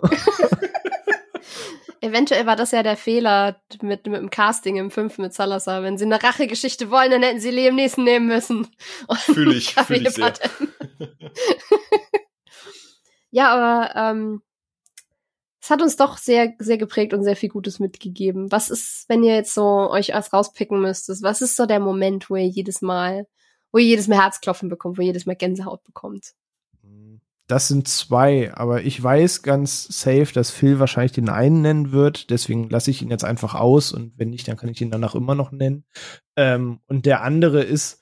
Eventuell war das ja der Fehler mit, mit dem Casting im 5 mit Salazar. Wenn sie eine Rachegeschichte wollen, dann hätten sie Liam Neeson nehmen müssen. <laughs> Fühle ich, fühl ich sehr. <laughs> ja, aber ähm, es hat uns doch sehr, sehr geprägt und sehr viel Gutes mitgegeben. Was ist, wenn ihr jetzt so euch als rauspicken müsstet, was ist so der Moment, wo ihr jedes Mal, wo ihr jedes Mal Herzklopfen bekommt, wo ihr jedes Mal Gänsehaut bekommt? Das sind zwei, aber ich weiß ganz safe, dass Phil wahrscheinlich den einen nennen wird. Deswegen lasse ich ihn jetzt einfach aus und wenn nicht, dann kann ich ihn danach immer noch nennen. Ähm, und der andere ist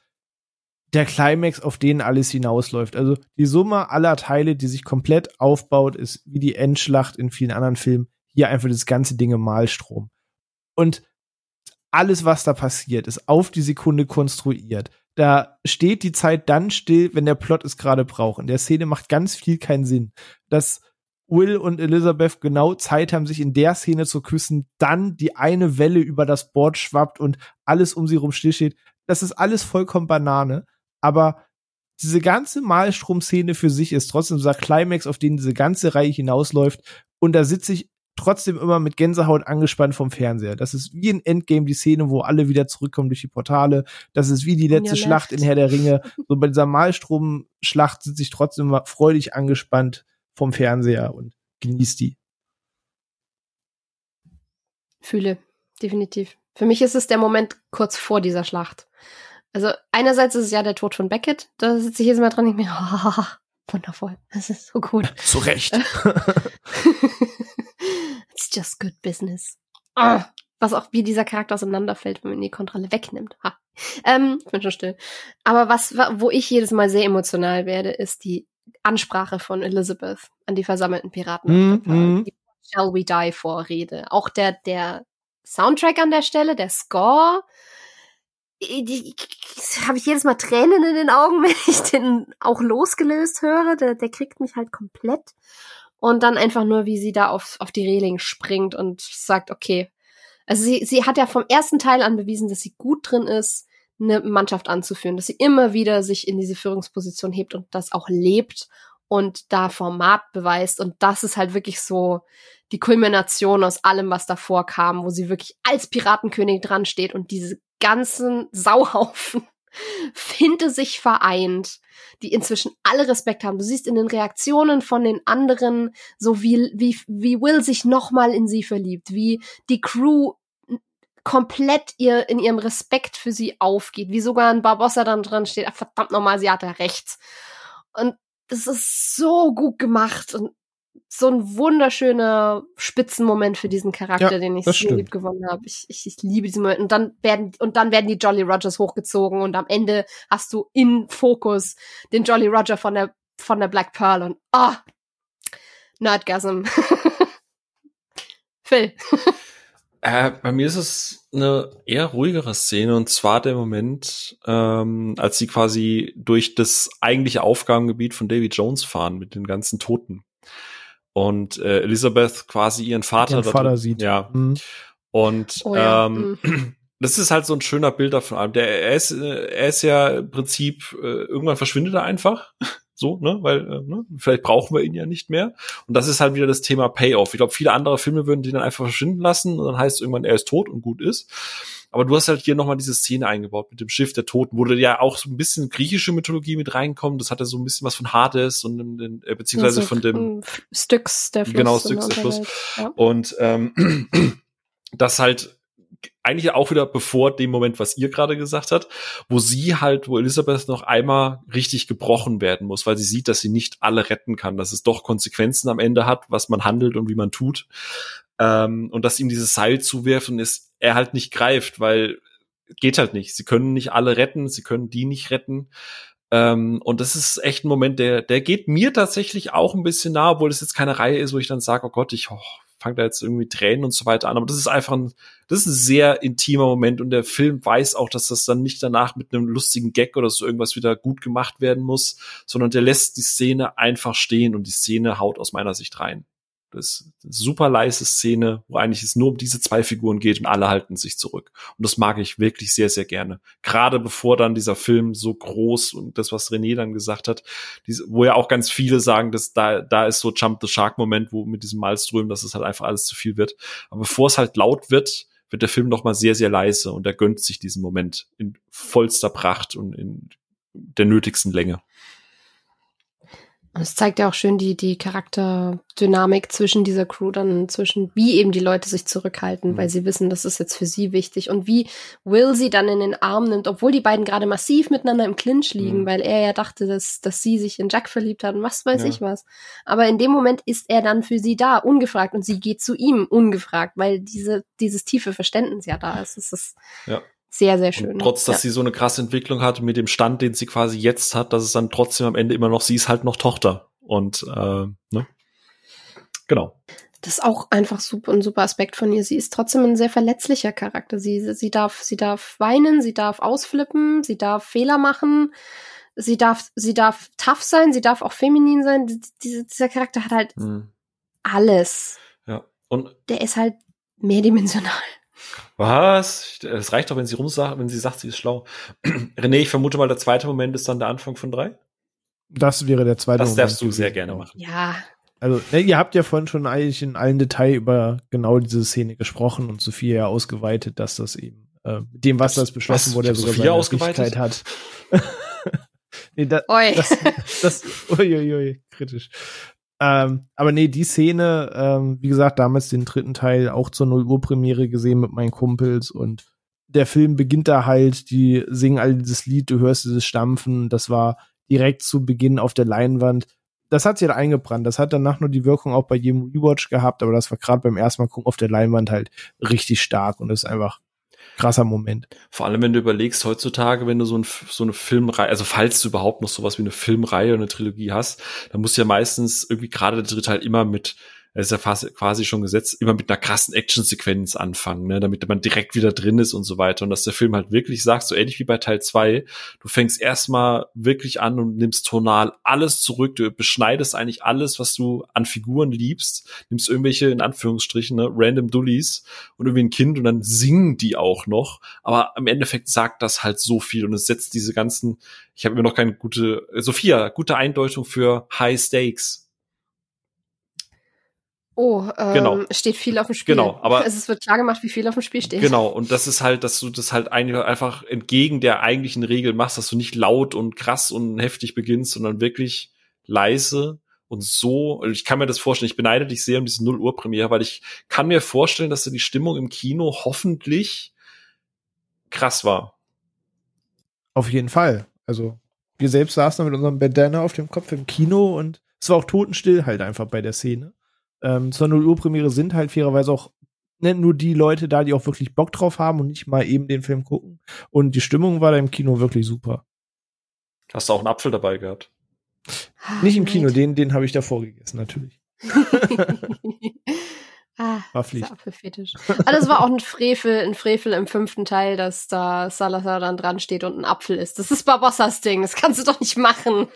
der Climax, auf den alles hinausläuft. Also die Summe aller Teile, die sich komplett aufbaut, ist wie die Endschlacht in vielen anderen Filmen. Hier einfach das ganze Ding im Malstrom. Und alles, was da passiert, ist auf die Sekunde konstruiert da steht die Zeit dann still, wenn der Plot es gerade braucht. In der Szene macht ganz viel keinen Sinn. Das Will und Elizabeth genau Zeit haben, sich in der Szene zu küssen, dann die eine Welle über das Board schwappt und alles um sie rum stillsteht. Das ist alles vollkommen Banane. Aber diese ganze Malstrom-Szene für sich ist trotzdem dieser Climax, auf den diese ganze Reihe hinausläuft. Und da sitze ich trotzdem immer mit Gänsehaut angespannt vom Fernseher. Das ist wie in Endgame die Szene, wo alle wieder zurückkommen durch die Portale. Das ist wie die letzte ja, Schlacht in Herr der Ringe. So bei dieser Malstrom-Schlacht sitze ich trotzdem immer freudig angespannt vom Fernseher und genießt die. Fühle, definitiv. Für mich ist es der Moment kurz vor dieser Schlacht. Also einerseits ist es ja der Tod von Beckett, da sitze ich jetzt mal dran und ich mir, oh, <laughs> wundervoll, das ist so gut. <laughs> Zu Recht. <laughs> It's just good business. Oh, was auch wie dieser Charakter auseinanderfällt, wenn man die Kontrolle wegnimmt. Ha. Ähm, ich bin schon still. Aber was, wo ich jedes Mal sehr emotional werde, ist die Ansprache von Elizabeth an die versammelten Piraten. Mm, mm. Die Shall We Die Vorrede. Auch der, der Soundtrack an der Stelle, der Score, habe ich jedes Mal Tränen in den Augen, <laughs> wenn ich den auch losgelöst höre. Der, der kriegt mich halt komplett. Und dann einfach nur, wie sie da auf, auf die Reling springt und sagt, okay. Also sie, sie hat ja vom ersten Teil an bewiesen, dass sie gut drin ist, eine Mannschaft anzuführen, dass sie immer wieder sich in diese Führungsposition hebt und das auch lebt und da Format beweist. Und das ist halt wirklich so die Kulmination aus allem, was davor kam, wo sie wirklich als Piratenkönig dran steht und diese ganzen <laughs> Sauhaufen finde sich vereint, die inzwischen alle Respekt haben. Du siehst in den Reaktionen von den anderen, so wie, wie, wie Will sich nochmal in sie verliebt, wie die Crew komplett ihr in ihrem Respekt für sie aufgeht, wie sogar ein Barbossa dann dran steht, ach, verdammt nochmal, sie hat ja recht. Und das ist so gut gemacht und so ein wunderschöner Spitzenmoment für diesen Charakter, ja, den ich so lieb gewonnen habe. Ich, ich, ich liebe diesen Moment. Und dann werden und dann werden die Jolly Rogers hochgezogen und am Ende hast du in Fokus den Jolly Roger von der von der Black Pearl und ah, Nerdgasm. <laughs> Phil. Äh, bei mir ist es eine eher ruhigere Szene und zwar der Moment, ähm, als sie quasi durch das eigentliche Aufgabengebiet von Davy Jones fahren mit den ganzen Toten und äh, Elizabeth quasi ihren Vater, ihren Vater sieht. Ja. Mhm. Und oh, ja. ähm, mhm. <clears throat> das ist halt so ein schöner Bild davon. Der, er ist, äh, er ist ja im Prinzip äh, irgendwann verschwindet er einfach. So, ne, weil äh, ne, vielleicht brauchen wir ihn ja nicht mehr. Und das ist halt wieder das Thema Payoff. Ich glaube, viele andere Filme würden den dann einfach verschwinden lassen und dann heißt es irgendwann, er ist tot und gut ist. Aber du hast halt hier nochmal diese Szene eingebaut mit dem Schiff der Toten, wo du ja auch so ein bisschen griechische Mythologie mit reinkommt. Das hatte so ein bisschen was von Hades und den, äh, beziehungsweise also, von dem Styx der Fluss. Genau, Styx der Fluss. Ja. Und ähm, <clears throat> das halt eigentlich auch wieder bevor dem Moment, was ihr gerade gesagt habt, wo sie halt, wo Elisabeth noch einmal richtig gebrochen werden muss, weil sie sieht, dass sie nicht alle retten kann, dass es doch Konsequenzen am Ende hat, was man handelt und wie man tut. Ähm, und dass ihm dieses Seil zuwerfen ist, er halt nicht greift, weil geht halt nicht. Sie können nicht alle retten, sie können die nicht retten. Ähm, und das ist echt ein Moment, der, der geht mir tatsächlich auch ein bisschen nah, obwohl es jetzt keine Reihe ist, wo ich dann sage, oh Gott, ich oh, fange da jetzt irgendwie Tränen und so weiter an. Aber das ist einfach ein, das ist ein sehr intimer Moment und der Film weiß auch, dass das dann nicht danach mit einem lustigen Gag oder so irgendwas wieder gut gemacht werden muss, sondern der lässt die Szene einfach stehen und die Szene haut aus meiner Sicht rein. Das super leise Szene, wo eigentlich es nur um diese zwei Figuren geht und alle halten sich zurück. Und das mag ich wirklich sehr, sehr gerne. Gerade bevor dann dieser Film so groß und das, was René dann gesagt hat, diese, wo ja auch ganz viele sagen, dass da, da ist so Jump the Shark Moment, wo mit diesem Malström, dass es halt einfach alles zu viel wird. Aber bevor es halt laut wird, wird der Film noch mal sehr, sehr leise und er gönnt sich diesen Moment in vollster Pracht und in der nötigsten Länge. Und es zeigt ja auch schön die, die Charakterdynamik zwischen dieser Crew dann, zwischen wie eben die Leute sich zurückhalten, mhm. weil sie wissen, das ist jetzt für sie wichtig und wie Will sie dann in den Arm nimmt, obwohl die beiden gerade massiv miteinander im Clinch liegen, mhm. weil er ja dachte, dass, dass sie sich in Jack verliebt hat und was weiß ja. ich was. Aber in dem Moment ist er dann für sie da, ungefragt und sie geht zu ihm ungefragt, weil diese, dieses tiefe Verständnis ja da ist. Das ist ja sehr, sehr schön. Und trotz, dass ja. sie so eine krasse Entwicklung hat mit dem Stand, den sie quasi jetzt hat, dass es dann trotzdem am Ende immer noch, sie ist halt noch Tochter. Und äh, ne? Genau. Das ist auch einfach super ein super Aspekt von ihr. Sie ist trotzdem ein sehr verletzlicher Charakter. Sie, sie darf, sie darf weinen, sie darf ausflippen, sie darf Fehler machen, sie darf, sie darf tough sein, sie darf auch feminin sein. Diese, dieser Charakter hat halt mhm. alles. Ja. Und der ist halt mehrdimensional. Was? Es reicht doch, wenn sie rumsagt, wenn sie sagt, sie ist schlau. <clears throat> René, ich vermute mal, der zweite Moment ist dann der Anfang von drei. Das wäre der zweite das Moment. Das darfst du sehr gerne machen. Ja. Also, ne, ihr habt ja vorhin schon eigentlich in allen Detail über genau diese Szene gesprochen und Sophia ja ausgeweitet, dass das eben äh, mit dem, was das beschlossen was, wurde, sogar Sophia ausgeweitet hat. <laughs> <laughs> nee, da, Oi. das, das, <laughs> uiuiui, kritisch. Ähm, aber nee, die Szene, ähm, wie gesagt, damals den dritten Teil auch zur 0 Uhr Premiere gesehen mit meinen Kumpels und der Film beginnt da halt, die singen all dieses Lied, du hörst dieses Stampfen, das war direkt zu Beginn auf der Leinwand. Das hat sich halt eingebrannt. Das hat danach nur die Wirkung auch bei jedem Rewatch gehabt, aber das war gerade beim ersten Mal gucken auf der Leinwand halt richtig stark und ist einfach krasser Moment. Vor allem, wenn du überlegst, heutzutage, wenn du so, ein, so eine Filmreihe, also falls du überhaupt noch sowas wie eine Filmreihe oder eine Trilogie hast, dann musst du ja meistens irgendwie gerade der dritte Teil immer mit ist ja fast, quasi schon gesetzt, immer mit einer krassen Actionsequenz anfangen, ne, damit man direkt wieder drin ist und so weiter. Und dass der Film halt wirklich sagt, so ähnlich wie bei Teil zwei, du fängst erstmal wirklich an und nimmst tonal alles zurück, du beschneidest eigentlich alles, was du an Figuren liebst, nimmst irgendwelche, in Anführungsstrichen, ne, random Dullies und irgendwie ein Kind und dann singen die auch noch. Aber im Endeffekt sagt das halt so viel und es setzt diese ganzen, ich habe immer noch keine gute, Sophia, gute Eindeutung für High Stakes Oh, ähm, genau. steht viel auf dem Spiel. Genau, aber also <laughs> es wird klar gemacht, wie viel auf dem Spiel steht. Genau, und das ist halt, dass du das halt einfach entgegen der eigentlichen Regel machst, dass du nicht laut und krass und heftig beginnst, sondern wirklich leise und so. Ich kann mir das vorstellen. Ich beneide dich sehr um diese Null Uhr Premiere, weil ich kann mir vorstellen, dass da die Stimmung im Kino hoffentlich krass war. Auf jeden Fall. Also wir selbst saßen mit unserem Bandana auf dem Kopf im Kino und es war auch totenstill halt einfach bei der Szene ähm, zur 0 Uhr Premiere sind halt fairerweise auch ne, nur die Leute da, die auch wirklich Bock drauf haben und nicht mal eben den Film gucken. Und die Stimmung war da im Kino wirklich super. Hast du auch einen Apfel dabei gehabt? Ah, nicht im Kino, den, den habe ich davor gegessen, natürlich. <laughs> ah, war Pflicht. Apfelfetisch. Aber das war auch ein Frevel, ein Frevel im fünften Teil, dass da Salazar dann dran steht und ein Apfel ist. Das ist Barbossas Ding, das kannst du doch nicht machen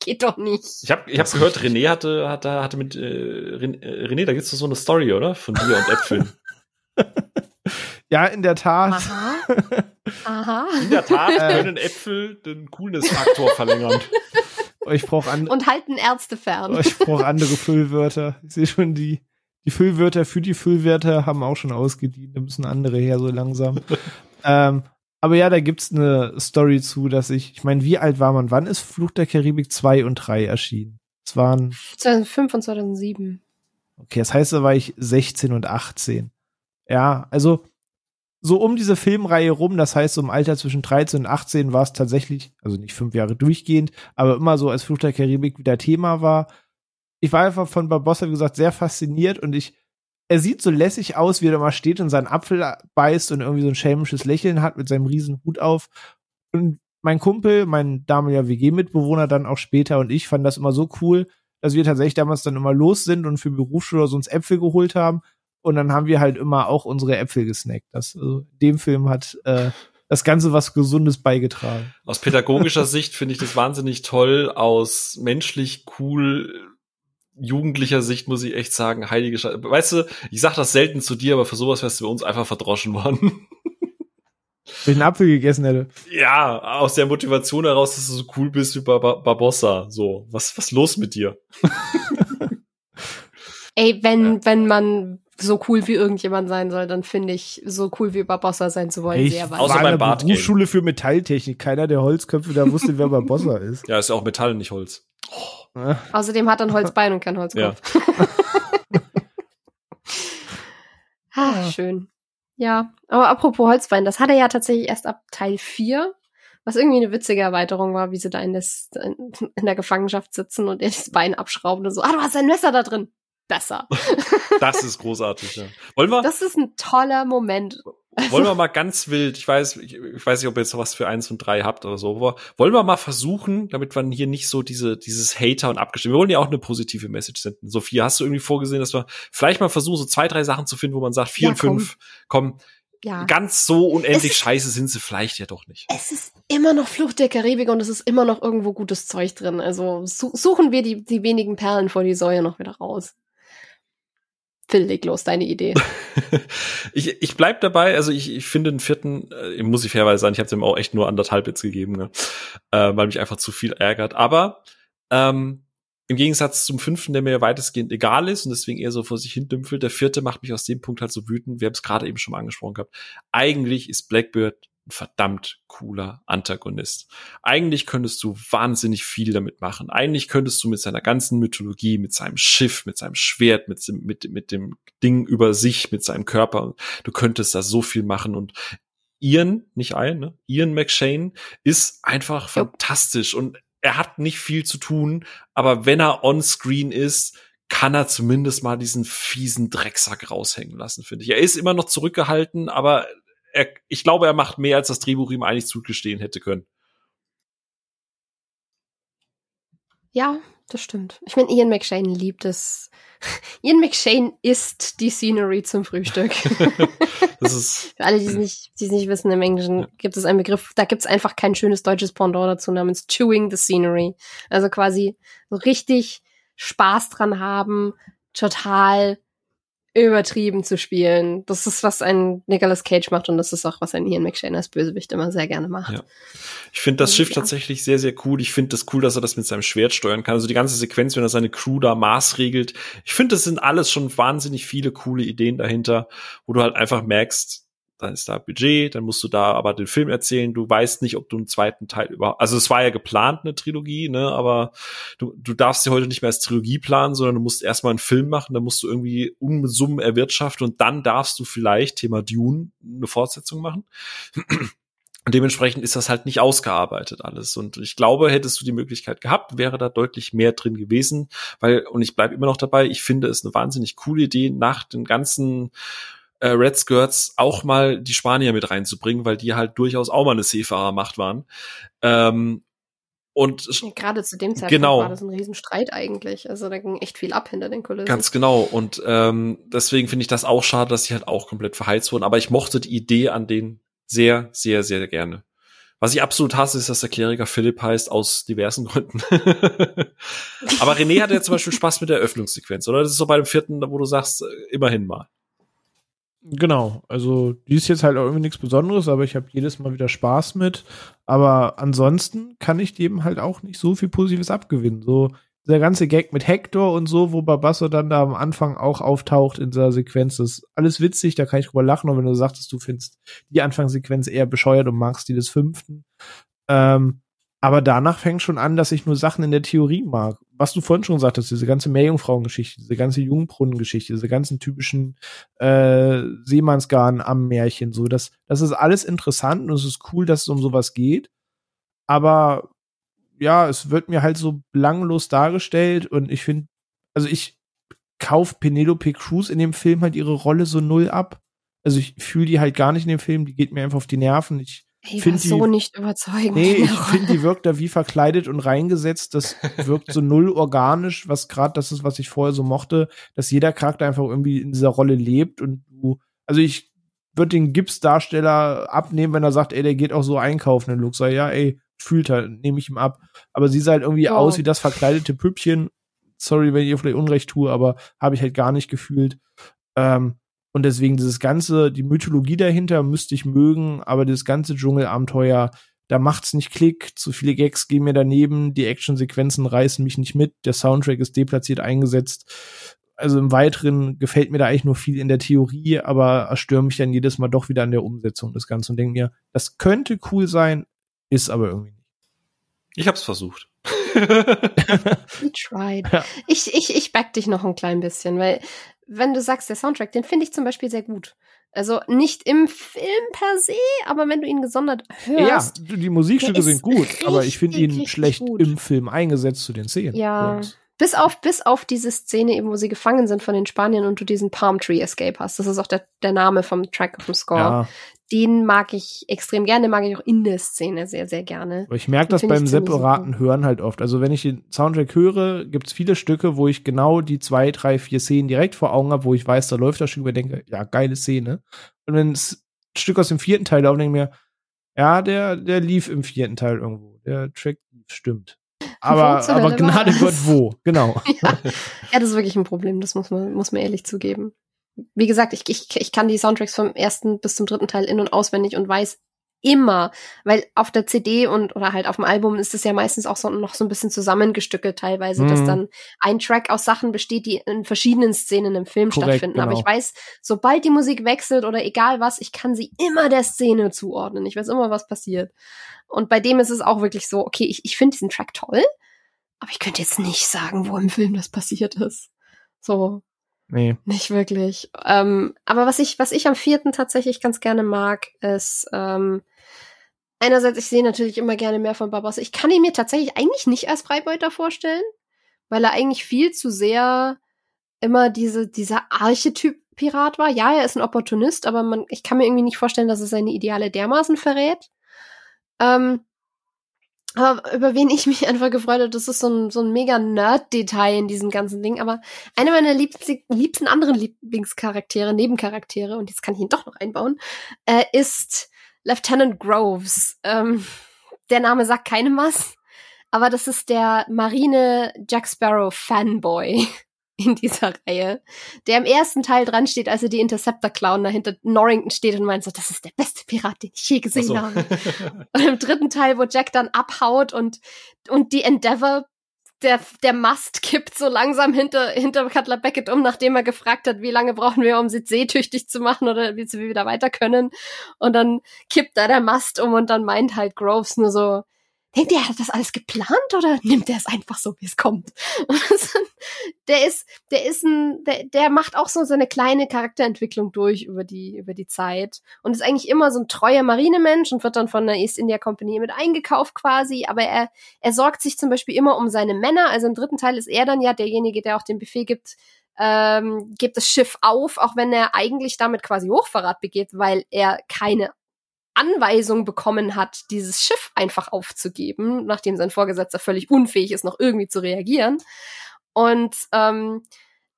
geht doch nicht. Ich habe ich hab gehört, René hatte, hatte, hatte mit äh, René, da gibt's doch so eine Story, oder? Von dir und Äpfeln. <laughs> ja, in der Tat. Aha. Aha. In der Tat <laughs> können Äpfel den Coolness-Faktor verlängern. <laughs> Ich brauche andere. Und halten Ärzte fern. Ich brauche andere Füllwörter. Ich sehe schon, die, die Füllwörter für die Füllwörter haben auch schon ausgedient. Da müssen andere her so langsam. ähm, aber ja, da gibt's eine Story zu, dass ich, ich meine, wie alt war man? Wann ist Fluch der Karibik 2 und 3 erschienen? Es waren 2005 und 2007. Okay, das heißt, da war ich 16 und 18. Ja, also so um diese Filmreihe rum, das heißt, so im Alter zwischen 13 und 18 war es tatsächlich, also nicht fünf Jahre durchgehend, aber immer so, als Fluch der Karibik wieder Thema war. Ich war einfach von Barbossa, wie gesagt, sehr fasziniert und ich er sieht so lässig aus, wie er da mal steht und seinen Apfel beißt und irgendwie so ein schelmisches Lächeln hat mit seinem riesen Hut auf. Und mein Kumpel, mein damaliger WG-Mitbewohner dann auch später und ich fanden das immer so cool, dass wir tatsächlich damals dann immer los sind und für Berufsschule so uns Äpfel geholt haben. Und dann haben wir halt immer auch unsere Äpfel gesnackt. Das, also, dem Film hat äh, das Ganze was Gesundes beigetragen. Aus pädagogischer Sicht finde ich das wahnsinnig toll. Aus menschlich cool jugendlicher Sicht muss ich echt sagen, heilige Scheiße. Weißt du, ich sag das selten zu dir, aber für sowas wärst du bei uns einfach verdroschen worden. Wenn ich einen Apfel gegessen hätte. Ja, aus der Motivation heraus, dass du so cool bist wie Bar Bar Barbossa. So, was, was los mit dir? <laughs> Ey, wenn, ja. wenn man so cool wie irgendjemand sein soll, dann finde ich, so cool wie Barbossa sein zu wollen, ich sehr weit. Außer beim Bart. Berufsschule für Metalltechnik. Keiner der Holzköpfe da wusste, wer Barbossa ist. Ja, ist ja auch Metall, nicht Holz. Oh. Außerdem hat er ein Holzbein und kein Holzkopf. Ja. <laughs> ah, schön. Ja, aber apropos Holzbein, das hat er ja tatsächlich erst ab Teil 4, was irgendwie eine witzige Erweiterung war, wie sie da in, des, in der Gefangenschaft sitzen und er das Bein abschrauben und so, ah, du hast ein Messer da drin besser. <laughs> das ist großartig, ja. Wollen wir? Das ist ein toller Moment. Wollen wir mal ganz wild, ich weiß, ich, ich weiß nicht, ob ihr jetzt was für eins und drei habt oder so, aber wollen wir mal versuchen, damit man hier nicht so diese, dieses Hater und abgestimmt, wir wollen ja auch eine positive Message senden. Sophia, hast du irgendwie vorgesehen, dass wir vielleicht mal versuchen, so zwei, drei Sachen zu finden, wo man sagt, vier ja, und komm. fünf, komm, ja. ganz so unendlich ist, scheiße sind sie vielleicht ja doch nicht. Es ist immer noch Flucht der Karibik und es ist immer noch irgendwo gutes Zeug drin. Also suchen wir die, die wenigen Perlen vor die Säue noch wieder raus. Phil, leg los, deine Idee. <laughs> ich, ich bleib dabei, also ich, ich finde den vierten, äh, muss ich fairweise sagen, ich habe dem auch echt nur anderthalb jetzt gegeben, ne? äh, weil mich einfach zu viel ärgert. Aber ähm, im Gegensatz zum fünften, der mir weitestgehend egal ist und deswegen eher so vor sich hin dümpfelt, der vierte macht mich aus dem Punkt halt so wütend. Wir haben es gerade eben schon mal angesprochen gehabt. Eigentlich ist Blackbird verdammt cooler Antagonist. Eigentlich könntest du wahnsinnig viel damit machen. Eigentlich könntest du mit seiner ganzen Mythologie, mit seinem Schiff, mit seinem Schwert, mit, mit, mit dem Ding über sich, mit seinem Körper, du könntest da so viel machen und Ian, nicht ein, ne? Ian McShane ist einfach ja. fantastisch und er hat nicht viel zu tun, aber wenn er on screen ist, kann er zumindest mal diesen fiesen Drecksack raushängen lassen, finde ich. Er ist immer noch zurückgehalten, aber er, ich glaube, er macht mehr, als das Drehbuch ihm eigentlich zugestehen hätte können. Ja, das stimmt. Ich meine, Ian McShane liebt es. <laughs> Ian McShane isst die Scenery zum Frühstück. <laughs> das ist Für alle, die es nicht, die es nicht wissen, im Englischen gibt es einen Begriff, da gibt es einfach kein schönes deutsches Pendant dazu namens Chewing the Scenery. Also quasi so richtig Spaß dran haben, total übertrieben zu spielen. Das ist, was ein Nicolas Cage macht und das ist auch, was ein Ian McShane als Bösewicht immer sehr gerne macht. Ja. Ich finde das Schiff ja. tatsächlich sehr, sehr cool. Ich finde das cool, dass er das mit seinem Schwert steuern kann. Also die ganze Sequenz, wenn er seine Crew da maßregelt. Ich finde, das sind alles schon wahnsinnig viele coole Ideen dahinter, wo du halt einfach merkst, dann ist da Budget, dann musst du da aber den Film erzählen. Du weißt nicht, ob du einen zweiten Teil überhaupt, also es war ja geplant, eine Trilogie, ne, aber du, du darfst sie heute nicht mehr als Trilogie planen, sondern du musst erstmal einen Film machen, dann musst du irgendwie Unsummen erwirtschaften und dann darfst du vielleicht, Thema Dune, eine Fortsetzung machen. Und dementsprechend ist das halt nicht ausgearbeitet alles. Und ich glaube, hättest du die Möglichkeit gehabt, wäre da deutlich mehr drin gewesen. Weil, und ich bleibe immer noch dabei, ich finde es eine wahnsinnig coole Idee, nach den ganzen äh, Red Skirts auch mal die Spanier mit reinzubringen, weil die halt durchaus auch mal eine Seefahrermacht waren. Ähm, und gerade zu dem Zeitpunkt genau. war das ein Riesenstreit eigentlich. Also da ging echt viel ab hinter den Kulissen. Ganz genau. Und ähm, deswegen finde ich das auch schade, dass sie halt auch komplett verheizt wurden. Aber ich mochte die Idee an denen sehr, sehr, sehr gerne. Was ich absolut hasse, ist, dass der Kleriker Philipp heißt, aus diversen Gründen. <laughs> Aber René hatte ja zum Beispiel Spaß mit der Öffnungssequenz, oder? Das ist so bei dem vierten, wo du sagst, äh, immerhin mal. Genau, also die ist jetzt halt auch irgendwie nichts Besonderes, aber ich habe jedes Mal wieder Spaß mit. Aber ansonsten kann ich dem halt auch nicht so viel Positives abgewinnen. So der ganze Gag mit Hector und so, wo Barbasso dann da am Anfang auch auftaucht in dieser Sequenz, das ist alles witzig, da kann ich drüber lachen. Und wenn du sagtest, du findest die Anfangssequenz eher bescheuert und magst die des fünften, ähm, aber danach fängt schon an, dass ich nur Sachen in der Theorie mag. Was du vorhin schon sagtest, diese ganze Meerjungfrauengeschichte, diese ganze Jungbrunnengeschichte, diese ganzen typischen äh, Seemannsgarn am Märchen, so das, das ist alles interessant und es ist cool, dass es um sowas geht. Aber ja, es wird mir halt so belanglos dargestellt und ich finde, also ich kauf Penelope Cruz in dem Film halt ihre Rolle so null ab. Also ich fühle die halt gar nicht in dem Film, die geht mir einfach auf die Nerven. Ich ich finde so nicht überzeugend. Nee, <laughs> ich finde, die wirkt da wie verkleidet und reingesetzt. Das wirkt so null organisch, was gerade das ist, was ich vorher so mochte, dass jeder Charakter einfach irgendwie in dieser Rolle lebt und du, also ich würde den Gipsdarsteller abnehmen, wenn er sagt, ey, der geht auch so einkaufen in Luxor. Ja, ey, fühlt halt, nehme ich ihm ab. Aber sie sah halt irgendwie oh. aus wie das verkleidete Püppchen. Sorry, wenn ich ihr vielleicht Unrecht tue, aber habe ich halt gar nicht gefühlt. Ähm, und deswegen dieses ganze, die Mythologie dahinter müsste ich mögen, aber das ganze Dschungelabenteuer, da macht's nicht Klick, zu viele Gags gehen mir daneben, die Actionsequenzen reißen mich nicht mit, der Soundtrack ist deplatziert eingesetzt. Also im Weiteren gefällt mir da eigentlich nur viel in der Theorie, aber erstöre mich dann jedes Mal doch wieder an der Umsetzung des Ganzen und denke mir, das könnte cool sein, ist aber irgendwie nicht. Ich hab's versucht. <laughs> We tried. Ja. Ich, ich, ich back dich noch ein klein bisschen, weil wenn du sagst, der Soundtrack, den finde ich zum Beispiel sehr gut. Also nicht im Film per se, aber wenn du ihn gesondert hörst. Ja, die Musikstücke sind gut, aber ich finde ihn schlecht gut. im Film eingesetzt zu den Szenen. Ja. Bis auf, bis auf diese Szene eben, wo sie gefangen sind von den Spaniern und du diesen Palm Tree Escape hast. Das ist auch der, der Name vom Track, vom Score. Ja den mag ich extrem gerne, mag ich auch in der Szene sehr, sehr gerne. Ich merke das beim separaten Hören halt oft. Also wenn ich den Soundtrack höre, gibt es viele Stücke, wo ich genau die zwei, drei, vier Szenen direkt vor Augen habe, wo ich weiß, da läuft das Stück, ich denke, ja, geile Szene. Und wenn ein Stück aus dem vierten Teil laufen, denke ich mir, ja, der, der lief im vierten Teil irgendwo. Der Track stimmt. Aber, aber Gnade Gott wo, genau. <laughs> ja. ja, das ist wirklich ein Problem, das muss man, muss man ehrlich zugeben. Wie gesagt, ich, ich, ich kann die Soundtracks vom ersten bis zum dritten Teil in- und auswendig und weiß immer, weil auf der CD und oder halt auf dem Album ist es ja meistens auch so noch so ein bisschen zusammengestückelt teilweise, mhm. dass dann ein Track aus Sachen besteht, die in verschiedenen Szenen im Film Korrekt, stattfinden. Genau. Aber ich weiß, sobald die Musik wechselt oder egal was, ich kann sie immer der Szene zuordnen. Ich weiß immer, was passiert. Und bei dem ist es auch wirklich so, okay, ich, ich finde diesen Track toll, aber ich könnte jetzt nicht sagen, wo im Film das passiert ist. So. Nee. Nicht wirklich. Ähm, aber was ich, was ich am vierten tatsächlich ganz gerne mag, ist, ähm, einerseits, ich sehe natürlich immer gerne mehr von Barbossa. Ich kann ihn mir tatsächlich eigentlich nicht als Freibeuter vorstellen, weil er eigentlich viel zu sehr immer diese, dieser Archetyp Pirat war. Ja, er ist ein Opportunist, aber man, ich kann mir irgendwie nicht vorstellen, dass er seine Ideale dermaßen verrät. Ähm, über wen ich mich <laughs> einfach gefreut habe, das ist so ein, so ein mega Nerd-Detail in diesem ganzen Ding. Aber einer meiner liebsten, liebsten anderen Lieblingscharaktere, Nebencharaktere, und jetzt kann ich ihn doch noch einbauen, äh, ist Lieutenant Groves. Ähm, der Name sagt keinem was, aber das ist der Marine Jack Sparrow Fanboy in dieser Reihe, der im ersten Teil dran steht, als er die Interceptor klauen dahinter Norrington steht und meint so, das ist der beste Pirat, den ich je gesehen so. habe. <laughs> und im dritten Teil, wo Jack dann abhaut und, und die Endeavour der, der Mast kippt so langsam hinter, hinter Cutler Beckett um, nachdem er gefragt hat, wie lange brauchen wir, um sie seetüchtig zu machen oder wie sie wieder weiter können. Und dann kippt da der Mast um und dann meint halt Groves nur so, denkt ihr, er hat das alles geplant oder nimmt er es einfach so, wie es kommt? <laughs> der ist, der ist ein, der, der macht auch so seine kleine Charakterentwicklung durch über die, über die Zeit und ist eigentlich immer so ein treuer Marinemensch und wird dann von der East India Company mit eingekauft quasi, aber er, er sorgt sich zum Beispiel immer um seine Männer, also im dritten Teil ist er dann ja derjenige, der auch den Befehl gibt, ähm, gibt das Schiff auf, auch wenn er eigentlich damit quasi Hochverrat begeht, weil er keine Anweisung bekommen hat, dieses Schiff einfach aufzugeben, nachdem sein Vorgesetzter völlig unfähig ist, noch irgendwie zu reagieren. Und ähm,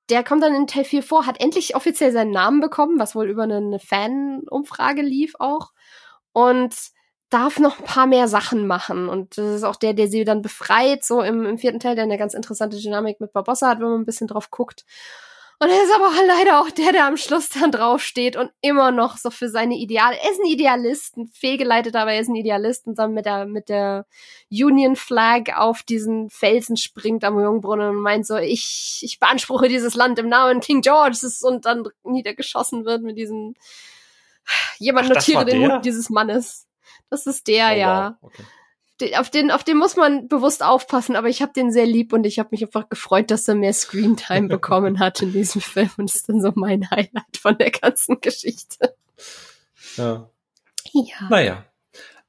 der kommt dann in Teil 4 vor, hat endlich offiziell seinen Namen bekommen, was wohl über eine Fan-Umfrage lief auch. Und darf noch ein paar mehr Sachen machen. Und das ist auch der, der sie dann befreit, so im, im vierten Teil, der eine ganz interessante Dynamik mit Barbossa hat, wenn man ein bisschen drauf guckt. Und er ist aber <laughs> leider auch der, der am Schluss dann draufsteht und immer noch so für seine Ideale. Er ist ein Idealist, ein fehlgeleitet, aber er ist ein Idealist und dann mit der, mit der Union Flag auf diesen Felsen springt am Jungbrunnen und meint so, ich, ich beanspruche dieses Land im Namen King Georges und dann niedergeschossen wird mit diesem, jemand Ach, notiere den Mund dieses Mannes. Das ist der, oh, ja. Wow. Okay auf den, auf den muss man bewusst aufpassen, aber ich habe den sehr lieb und ich habe mich einfach gefreut, dass er mehr Screentime <laughs> bekommen hat in diesem Film und das ist dann so mein Highlight von der ganzen Geschichte. Ja. Ja. Naja.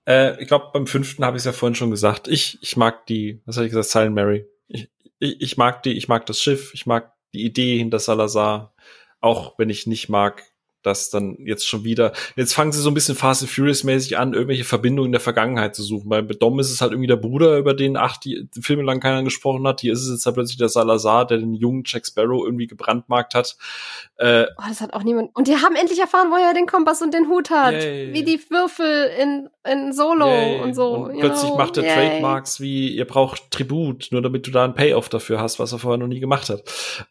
Äh, ich glaube, beim fünften habe ich es ja vorhin schon gesagt. Ich, ich mag die, was habe ich gesagt, Silent Mary. Ich, ich, ich mag die, ich mag das Schiff, ich mag die Idee hinter Salazar, auch wenn ich nicht mag, dass dann jetzt schon wieder, jetzt fangen sie so ein bisschen Fast and Furious mäßig an, irgendwelche Verbindungen in der Vergangenheit zu suchen. Bei Dom ist es halt irgendwie der Bruder, über den acht Filme lang keiner gesprochen hat. Hier ist es jetzt halt plötzlich der Salazar, der den jungen Jack Sparrow irgendwie gebrandmarkt hat. Äh, oh, das hat auch niemand. Und die haben endlich erfahren, wo er den Kompass und den Hut hat. Yay. Wie die Würfel in, in Solo Yay. und so. Und plötzlich know. macht er Yay. Trademarks wie, ihr braucht Tribut, nur damit du da einen Payoff dafür hast, was er vorher noch nie gemacht hat.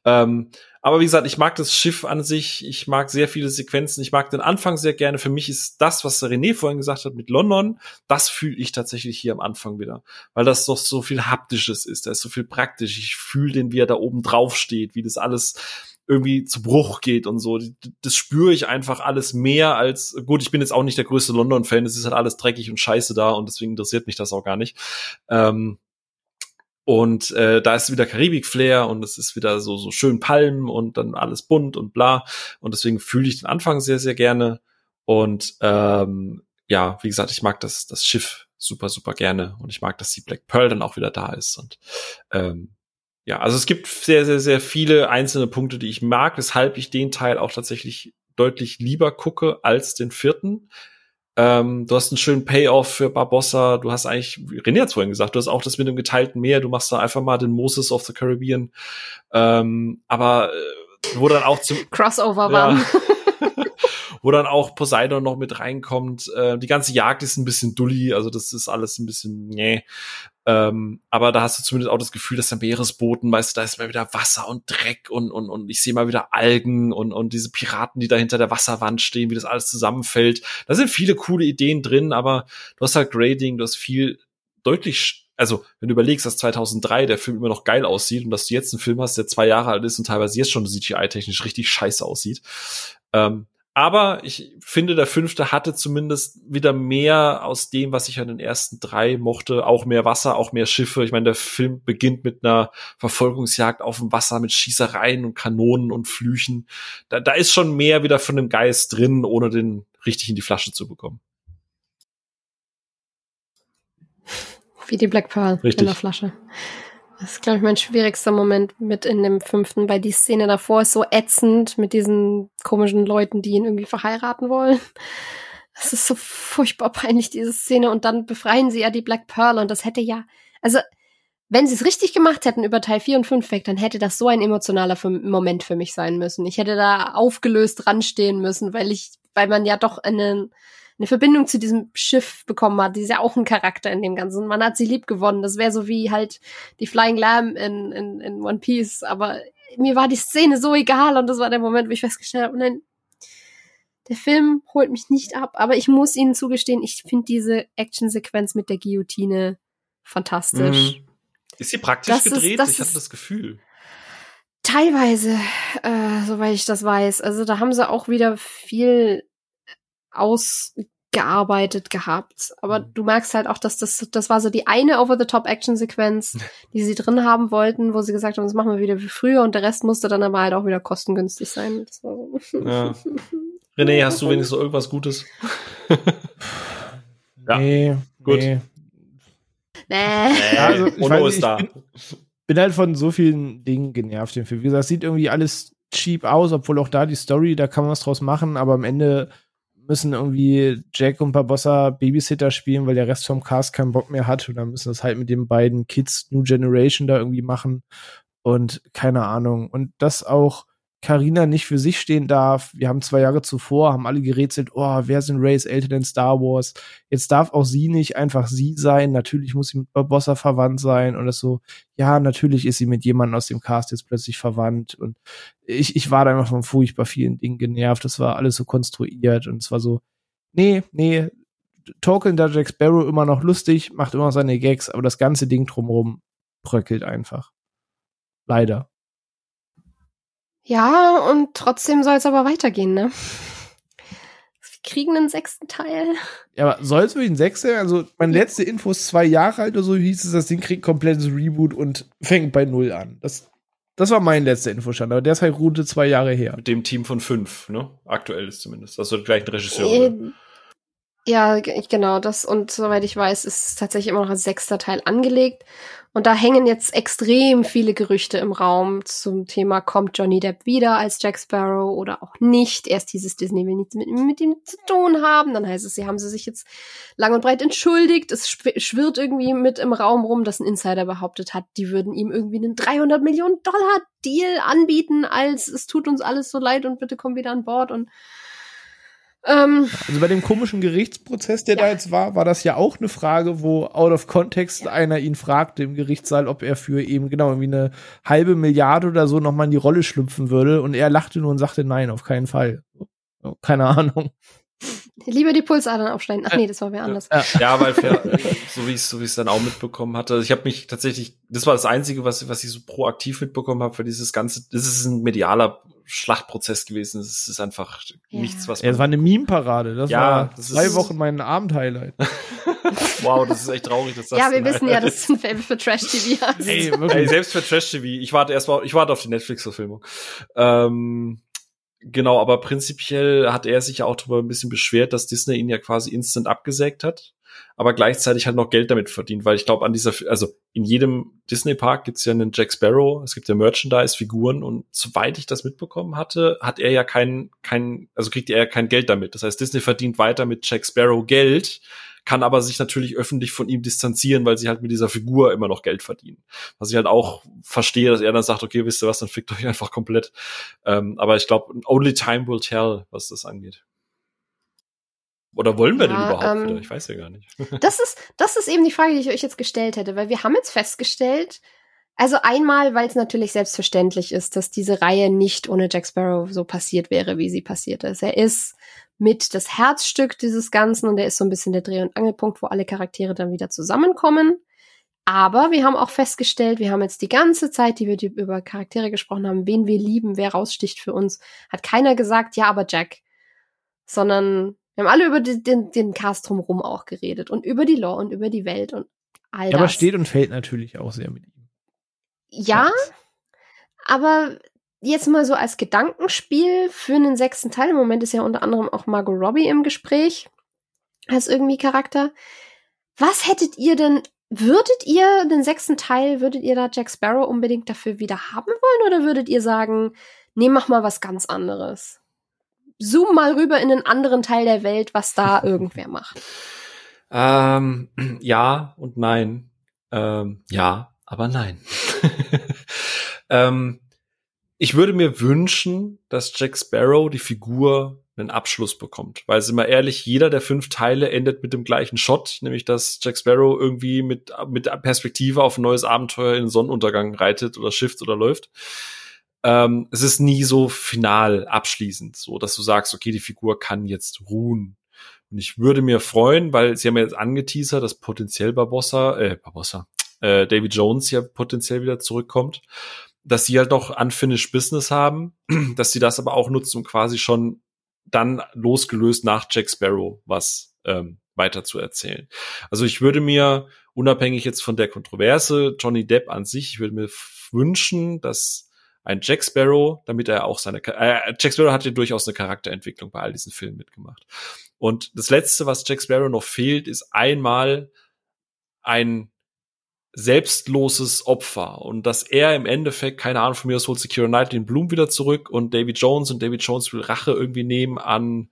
Ähm, aber wie gesagt, ich mag das Schiff an sich, ich mag sehr viele Sequenzen, ich mag den Anfang sehr gerne. Für mich ist das, was René vorhin gesagt hat mit London, das fühle ich tatsächlich hier am Anfang wieder. Weil das doch so viel Haptisches ist, da ist so viel praktisch. Ich fühle den, wie er da oben drauf steht, wie das alles irgendwie zu Bruch geht und so. Das spüre ich einfach alles mehr als, gut, ich bin jetzt auch nicht der größte London-Fan, es ist halt alles dreckig und scheiße da und deswegen interessiert mich das auch gar nicht. Ähm, und äh, da ist wieder Karibik-Flair und es ist wieder so, so schön Palmen und dann alles bunt und bla. Und deswegen fühle ich den Anfang sehr, sehr gerne. Und ähm, ja, wie gesagt, ich mag das, das Schiff super, super gerne. Und ich mag, dass die Black Pearl dann auch wieder da ist. Und ähm, ja, also es gibt sehr, sehr, sehr viele einzelne Punkte, die ich mag, weshalb ich den Teil auch tatsächlich deutlich lieber gucke als den vierten. Ähm, du hast einen schönen Payoff für Barbossa. Du hast eigentlich, René hat vorhin gesagt, du hast auch das mit dem geteilten Meer. Du machst da einfach mal den Moses of the Caribbean. Ähm, aber äh, wo dann auch zum Crossover ja. waren. <laughs> wo dann auch Poseidon noch mit reinkommt. Äh, die ganze Jagd ist ein bisschen dulli, also das ist alles ein bisschen, nee. Ähm, aber da hast du zumindest auch das Gefühl, dass der Meeresboden, weißt du, da ist mal wieder Wasser und Dreck und, und, und ich sehe mal wieder Algen und, und diese Piraten, die da hinter der Wasserwand stehen, wie das alles zusammenfällt. Da sind viele coole Ideen drin, aber du hast halt Grading, du hast viel deutlich, also wenn du überlegst, dass 2003 der Film immer noch geil aussieht und dass du jetzt einen Film hast, der zwei Jahre alt ist und teilweise jetzt schon CGI-technisch richtig scheiße aussieht, ähm, aber ich finde, der fünfte hatte zumindest wieder mehr aus dem, was ich an den ersten drei mochte. Auch mehr Wasser, auch mehr Schiffe. Ich meine, der Film beginnt mit einer Verfolgungsjagd auf dem Wasser mit Schießereien und Kanonen und Flüchen. Da, da ist schon mehr wieder von dem Geist drin, ohne den richtig in die Flasche zu bekommen. Wie die Black Pearl richtig. in der Flasche. Das ist, glaube ich, mein schwierigster Moment mit in dem fünften, weil die Szene davor ist so ätzend mit diesen komischen Leuten, die ihn irgendwie verheiraten wollen. Das ist so furchtbar peinlich, diese Szene. Und dann befreien sie ja die Black Pearl und das hätte ja, also, wenn sie es richtig gemacht hätten über Teil 4 und 5 weg, dann hätte das so ein emotionaler Moment für mich sein müssen. Ich hätte da aufgelöst dran stehen müssen, weil ich, weil man ja doch einen, eine Verbindung zu diesem Schiff bekommen hat. Die ist ja auch ein Charakter in dem Ganzen. Man hat sie lieb gewonnen. Das wäre so wie halt die Flying Lamb in, in, in One Piece. Aber mir war die Szene so egal und das war der Moment, wo ich festgestellt habe, nein, der Film holt mich nicht ab. Aber ich muss Ihnen zugestehen, ich finde diese Actionsequenz mit der Guillotine fantastisch. Mhm. Ist sie praktisch das gedreht? Ist, ich hatte das Gefühl. Teilweise, äh, soweit ich das weiß. Also da haben sie auch wieder viel ausgearbeitet gehabt. Aber mhm. du merkst halt auch, dass das, das war so die eine Over-the-Top-Action-Sequenz, die sie drin haben wollten, wo sie gesagt haben, das machen wir wieder wie früher und der Rest musste dann aber halt auch wieder kostengünstig sein. So. Ja. <laughs> René, hast du wenigstens irgendwas Gutes? <laughs> ja. Nee, gut. Nee. Nee. also, ich, weiß, nicht, ich bin, bin, halt von so vielen Dingen genervt im Film. Wie gesagt, sieht irgendwie alles cheap aus, obwohl auch da die Story, da kann man was draus machen, aber am Ende müssen irgendwie Jack und Barbossa Babysitter spielen, weil der Rest vom Cast keinen Bock mehr hat. Und dann müssen das halt mit den beiden Kids New Generation da irgendwie machen. Und keine Ahnung. Und das auch Carina nicht für sich stehen darf. Wir haben zwei Jahre zuvor, haben alle gerätselt, oh, wer sind Rays Eltern in Star Wars? Jetzt darf auch sie nicht einfach sie sein. Natürlich muss sie mit Barbossa verwandt sein und das so, ja, natürlich ist sie mit jemandem aus dem Cast jetzt plötzlich verwandt und ich, ich war da einfach von furchtbar vielen Dingen genervt. Das war alles so konstruiert und es war so, nee, nee, Tolkien da Jack Sparrow immer noch lustig, macht immer seine Gags, aber das ganze Ding drumherum bröckelt einfach. Leider. Ja, und trotzdem soll es aber weitergehen, ne? Wir kriegen einen sechsten Teil. Ja, aber soll es wirklich ein sechster? Also, meine letzte Info ist zwei Jahre alt oder so hieß es, das Ding kriegt komplettes Reboot und fängt bei Null an. Das, das war mein letzter Infostand, aber der ist halt gute zwei Jahre her. Mit dem Team von fünf, ne? Aktuell ist zumindest. Das wird gleich ein Regisseur. Äh, ja, genau, das und soweit ich weiß, ist tatsächlich immer noch als sechster Teil angelegt. Und da hängen jetzt extrem viele Gerüchte im Raum zum Thema, kommt Johnny Depp wieder als Jack Sparrow oder auch nicht. Erst dieses Disney will nichts mit, mit ihm zu tun haben. Dann heißt es, sie haben sie sich jetzt lang und breit entschuldigt. Es schwirrt irgendwie mit im Raum rum, dass ein Insider behauptet hat, die würden ihm irgendwie einen 300 Millionen Dollar Deal anbieten, als es tut uns alles so leid und bitte komm wieder an Bord und ähm, also bei dem komischen Gerichtsprozess, der ja. da jetzt war, war das ja auch eine Frage, wo out of context ja. einer ihn fragte im Gerichtssaal, ob er für eben genau irgendwie eine halbe Milliarde oder so nochmal in die Rolle schlüpfen würde. Und er lachte nur und sagte, nein, auf keinen Fall. Keine Ahnung. Lieber die Pulsadern aufschneiden. Ach nee, das war wer anders. Ja, weil für, so wie ich so wie ich es dann auch mitbekommen hatte. Ich habe mich tatsächlich, das war das einzige, was was ich so proaktiv mitbekommen habe für dieses ganze. Das ist ein medialer Schlachtprozess gewesen. Es ist einfach ja. nichts, was. Man ja, es war eine Meme-Parade. Das ja, war das zwei Wochen mein Abend-Highlight. <laughs> wow, das ist echt traurig, dass das. Ja, wir wissen ja, dass du ein Fable für Trash-TV hast. <laughs> Ey, Ey, selbst für Trash-TV. Ich warte erst mal, ich warte auf die Netflix-Verfilmung. Ähm, Genau, aber prinzipiell hat er sich ja auch darüber ein bisschen beschwert, dass Disney ihn ja quasi instant abgesägt hat, aber gleichzeitig halt noch Geld damit verdient, weil ich glaube, an dieser, also in jedem Disney-Park gibt's ja einen Jack Sparrow, es gibt ja Merchandise-Figuren und soweit ich das mitbekommen hatte, hat er ja kein, kein, also kriegt er ja kein Geld damit. Das heißt, Disney verdient weiter mit Jack Sparrow Geld, kann aber sich natürlich öffentlich von ihm distanzieren, weil sie halt mit dieser Figur immer noch Geld verdienen. Was ich halt auch verstehe, dass er dann sagt, okay, wisst ihr was, dann fickt euch einfach komplett. Ähm, aber ich glaube, only time will tell, was das angeht. Oder wollen wir ja, denn überhaupt ähm, wieder? Ich weiß ja gar nicht. <laughs> das ist, das ist eben die Frage, die ich euch jetzt gestellt hätte, weil wir haben jetzt festgestellt, also einmal, weil es natürlich selbstverständlich ist, dass diese Reihe nicht ohne Jack Sparrow so passiert wäre, wie sie passiert ist. Er ist mit das Herzstück dieses Ganzen und er ist so ein bisschen der Dreh- und Angelpunkt, wo alle Charaktere dann wieder zusammenkommen. Aber wir haben auch festgestellt, wir haben jetzt die ganze Zeit, die wir über Charaktere gesprochen haben, wen wir lieben, wer raussticht für uns, hat keiner gesagt, ja, aber Jack. Sondern wir haben alle über die, den, den Cast drumherum auch geredet und über die Lore und über die Welt und all das. Ja, aber steht und fällt natürlich auch sehr mit ihm. Ja, aber jetzt mal so als Gedankenspiel für einen sechsten Teil. Im Moment ist ja unter anderem auch Margot Robbie im Gespräch als irgendwie Charakter. Was hättet ihr denn, würdet ihr den sechsten Teil, würdet ihr da Jack Sparrow unbedingt dafür wieder haben wollen oder würdet ihr sagen, nee, mach mal was ganz anderes? Zoom mal rüber in einen anderen Teil der Welt, was da <laughs> irgendwer macht. Ähm, ja und nein. Ähm, ja, aber nein. <laughs> ähm, ich würde mir wünschen, dass Jack Sparrow die Figur einen Abschluss bekommt. Weil, sind wir ehrlich, jeder der fünf Teile endet mit dem gleichen Shot, nämlich dass Jack Sparrow irgendwie mit, mit Perspektive auf ein neues Abenteuer in den Sonnenuntergang reitet oder schifft oder läuft. Ähm, es ist nie so final abschließend, so dass du sagst, okay, die Figur kann jetzt ruhen. Und ich würde mir freuen, weil sie haben ja jetzt angeteasert, dass potenziell Barbossa, äh, Barbossa, äh, David Jones ja potenziell wieder zurückkommt dass sie halt noch unfinished Business haben, <clears throat> dass sie das aber auch nutzen, um quasi schon dann losgelöst nach Jack Sparrow was ähm, weiter zu erzählen. Also ich würde mir, unabhängig jetzt von der Kontroverse, Johnny Depp an sich, ich würde mir wünschen, dass ein Jack Sparrow, damit er auch seine, äh, Jack Sparrow hat ja durchaus eine Charakterentwicklung bei all diesen Filmen mitgemacht. Und das letzte, was Jack Sparrow noch fehlt, ist einmal ein selbstloses Opfer und dass er im Endeffekt, keine Ahnung, von mir aus holt sich Kira Knightley den Bloom wieder zurück und David Jones und David Jones will Rache irgendwie nehmen an,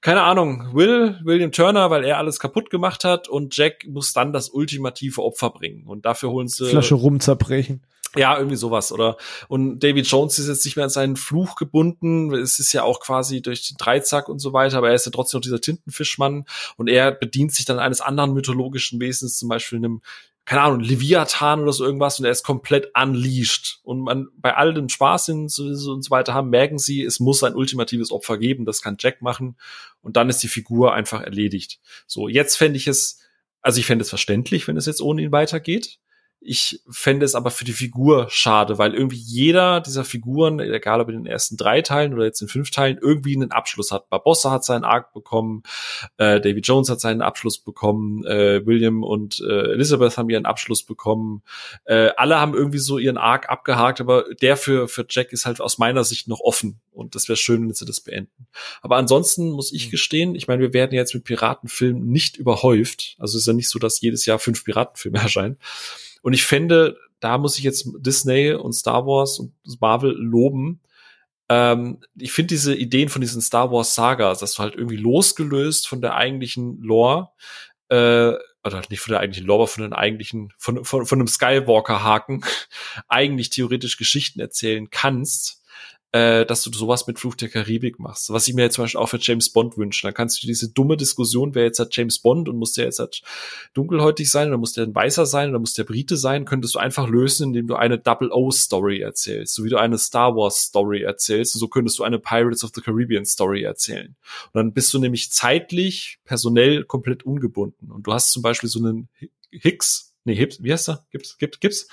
keine Ahnung, Will, William Turner, weil er alles kaputt gemacht hat und Jack muss dann das ultimative Opfer bringen und dafür holen sie Flasche rum zerbrechen. Ja, irgendwie sowas, oder? Und David Jones ist jetzt nicht mehr an seinen Fluch gebunden. Es ist ja auch quasi durch den Dreizack und so weiter, aber er ist ja trotzdem noch dieser Tintenfischmann und er bedient sich dann eines anderen mythologischen Wesens, zum Beispiel einem keine Ahnung, Leviathan oder so irgendwas und er ist komplett unleashed. Und man bei all dem Spaß und so, und so weiter haben, merken sie, es muss ein ultimatives Opfer geben, das kann Jack machen und dann ist die Figur einfach erledigt. So, jetzt fände ich es, also ich fände es verständlich, wenn es jetzt ohne ihn weitergeht. Ich fände es aber für die Figur schade, weil irgendwie jeder dieser Figuren, egal ob in den ersten drei Teilen oder jetzt in fünf Teilen, irgendwie einen Abschluss hat. Barbossa hat seinen Arc bekommen, äh, David Jones hat seinen Abschluss bekommen, äh, William und äh, Elizabeth haben ihren Abschluss bekommen. Äh, alle haben irgendwie so ihren Arc abgehakt, aber der für, für Jack ist halt aus meiner Sicht noch offen. Und das wäre schön, wenn sie das beenden. Aber ansonsten muss ich mhm. gestehen, ich meine, wir werden jetzt mit Piratenfilmen nicht überhäuft. Also es ist ja nicht so, dass jedes Jahr fünf Piratenfilme <laughs> erscheinen. Und ich fände, da muss ich jetzt Disney und Star Wars und Marvel loben. Ähm, ich finde diese Ideen von diesen Star Wars Sagas, dass du halt irgendwie losgelöst von der eigentlichen Lore, äh, oder nicht von der eigentlichen Lore, aber von den eigentlichen, von, von, von einem Skywalker-Haken, <laughs> eigentlich theoretisch Geschichten erzählen kannst äh, dass du sowas mit Fluch der Karibik machst. Was ich mir jetzt zum Beispiel auch für James Bond wünsche. Dann kannst du diese dumme Diskussion, wer jetzt hat James Bond und muss der jetzt halt dunkelhäutig sein oder muss der ein Weißer sein oder muss der Brite sein, könntest du einfach lösen, indem du eine Double O Story erzählst, so wie du eine Star Wars Story erzählst. Und so könntest du eine Pirates of the Caribbean Story erzählen. Und dann bist du nämlich zeitlich, personell komplett ungebunden. Und du hast zum Beispiel so einen Hicks, nee, Hips, wie heißt er? Gibt's, gibt, gibt's?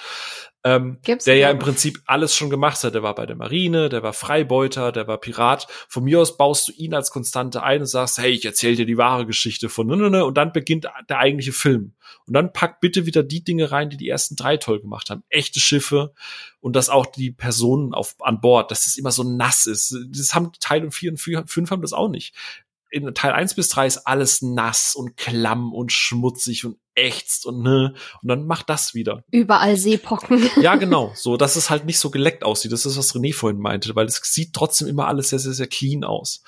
ähm, der ja im Prinzip alles schon gemacht hat. Der war bei der Marine, der war Freibeuter, der war Pirat. Von mir aus baust du ihn als Konstante ein und sagst, hey, ich erzähle dir die wahre Geschichte von ne, ne, ne, und dann beginnt der eigentliche Film. Und dann pack bitte wieder die Dinge rein, die die ersten drei toll gemacht haben. Echte Schiffe und dass auch die Personen auf, an Bord, dass es immer so nass ist. Das haben Teil und vier und fünf haben das auch nicht in Teil 1 bis 3 ist alles nass und klamm und schmutzig und ächzt und ne, und dann macht das wieder. Überall Seepocken. <laughs> Ja, genau. So, dass es halt nicht so geleckt aussieht. Das ist, was René vorhin meinte, weil es sieht trotzdem immer alles sehr, sehr, sehr clean aus.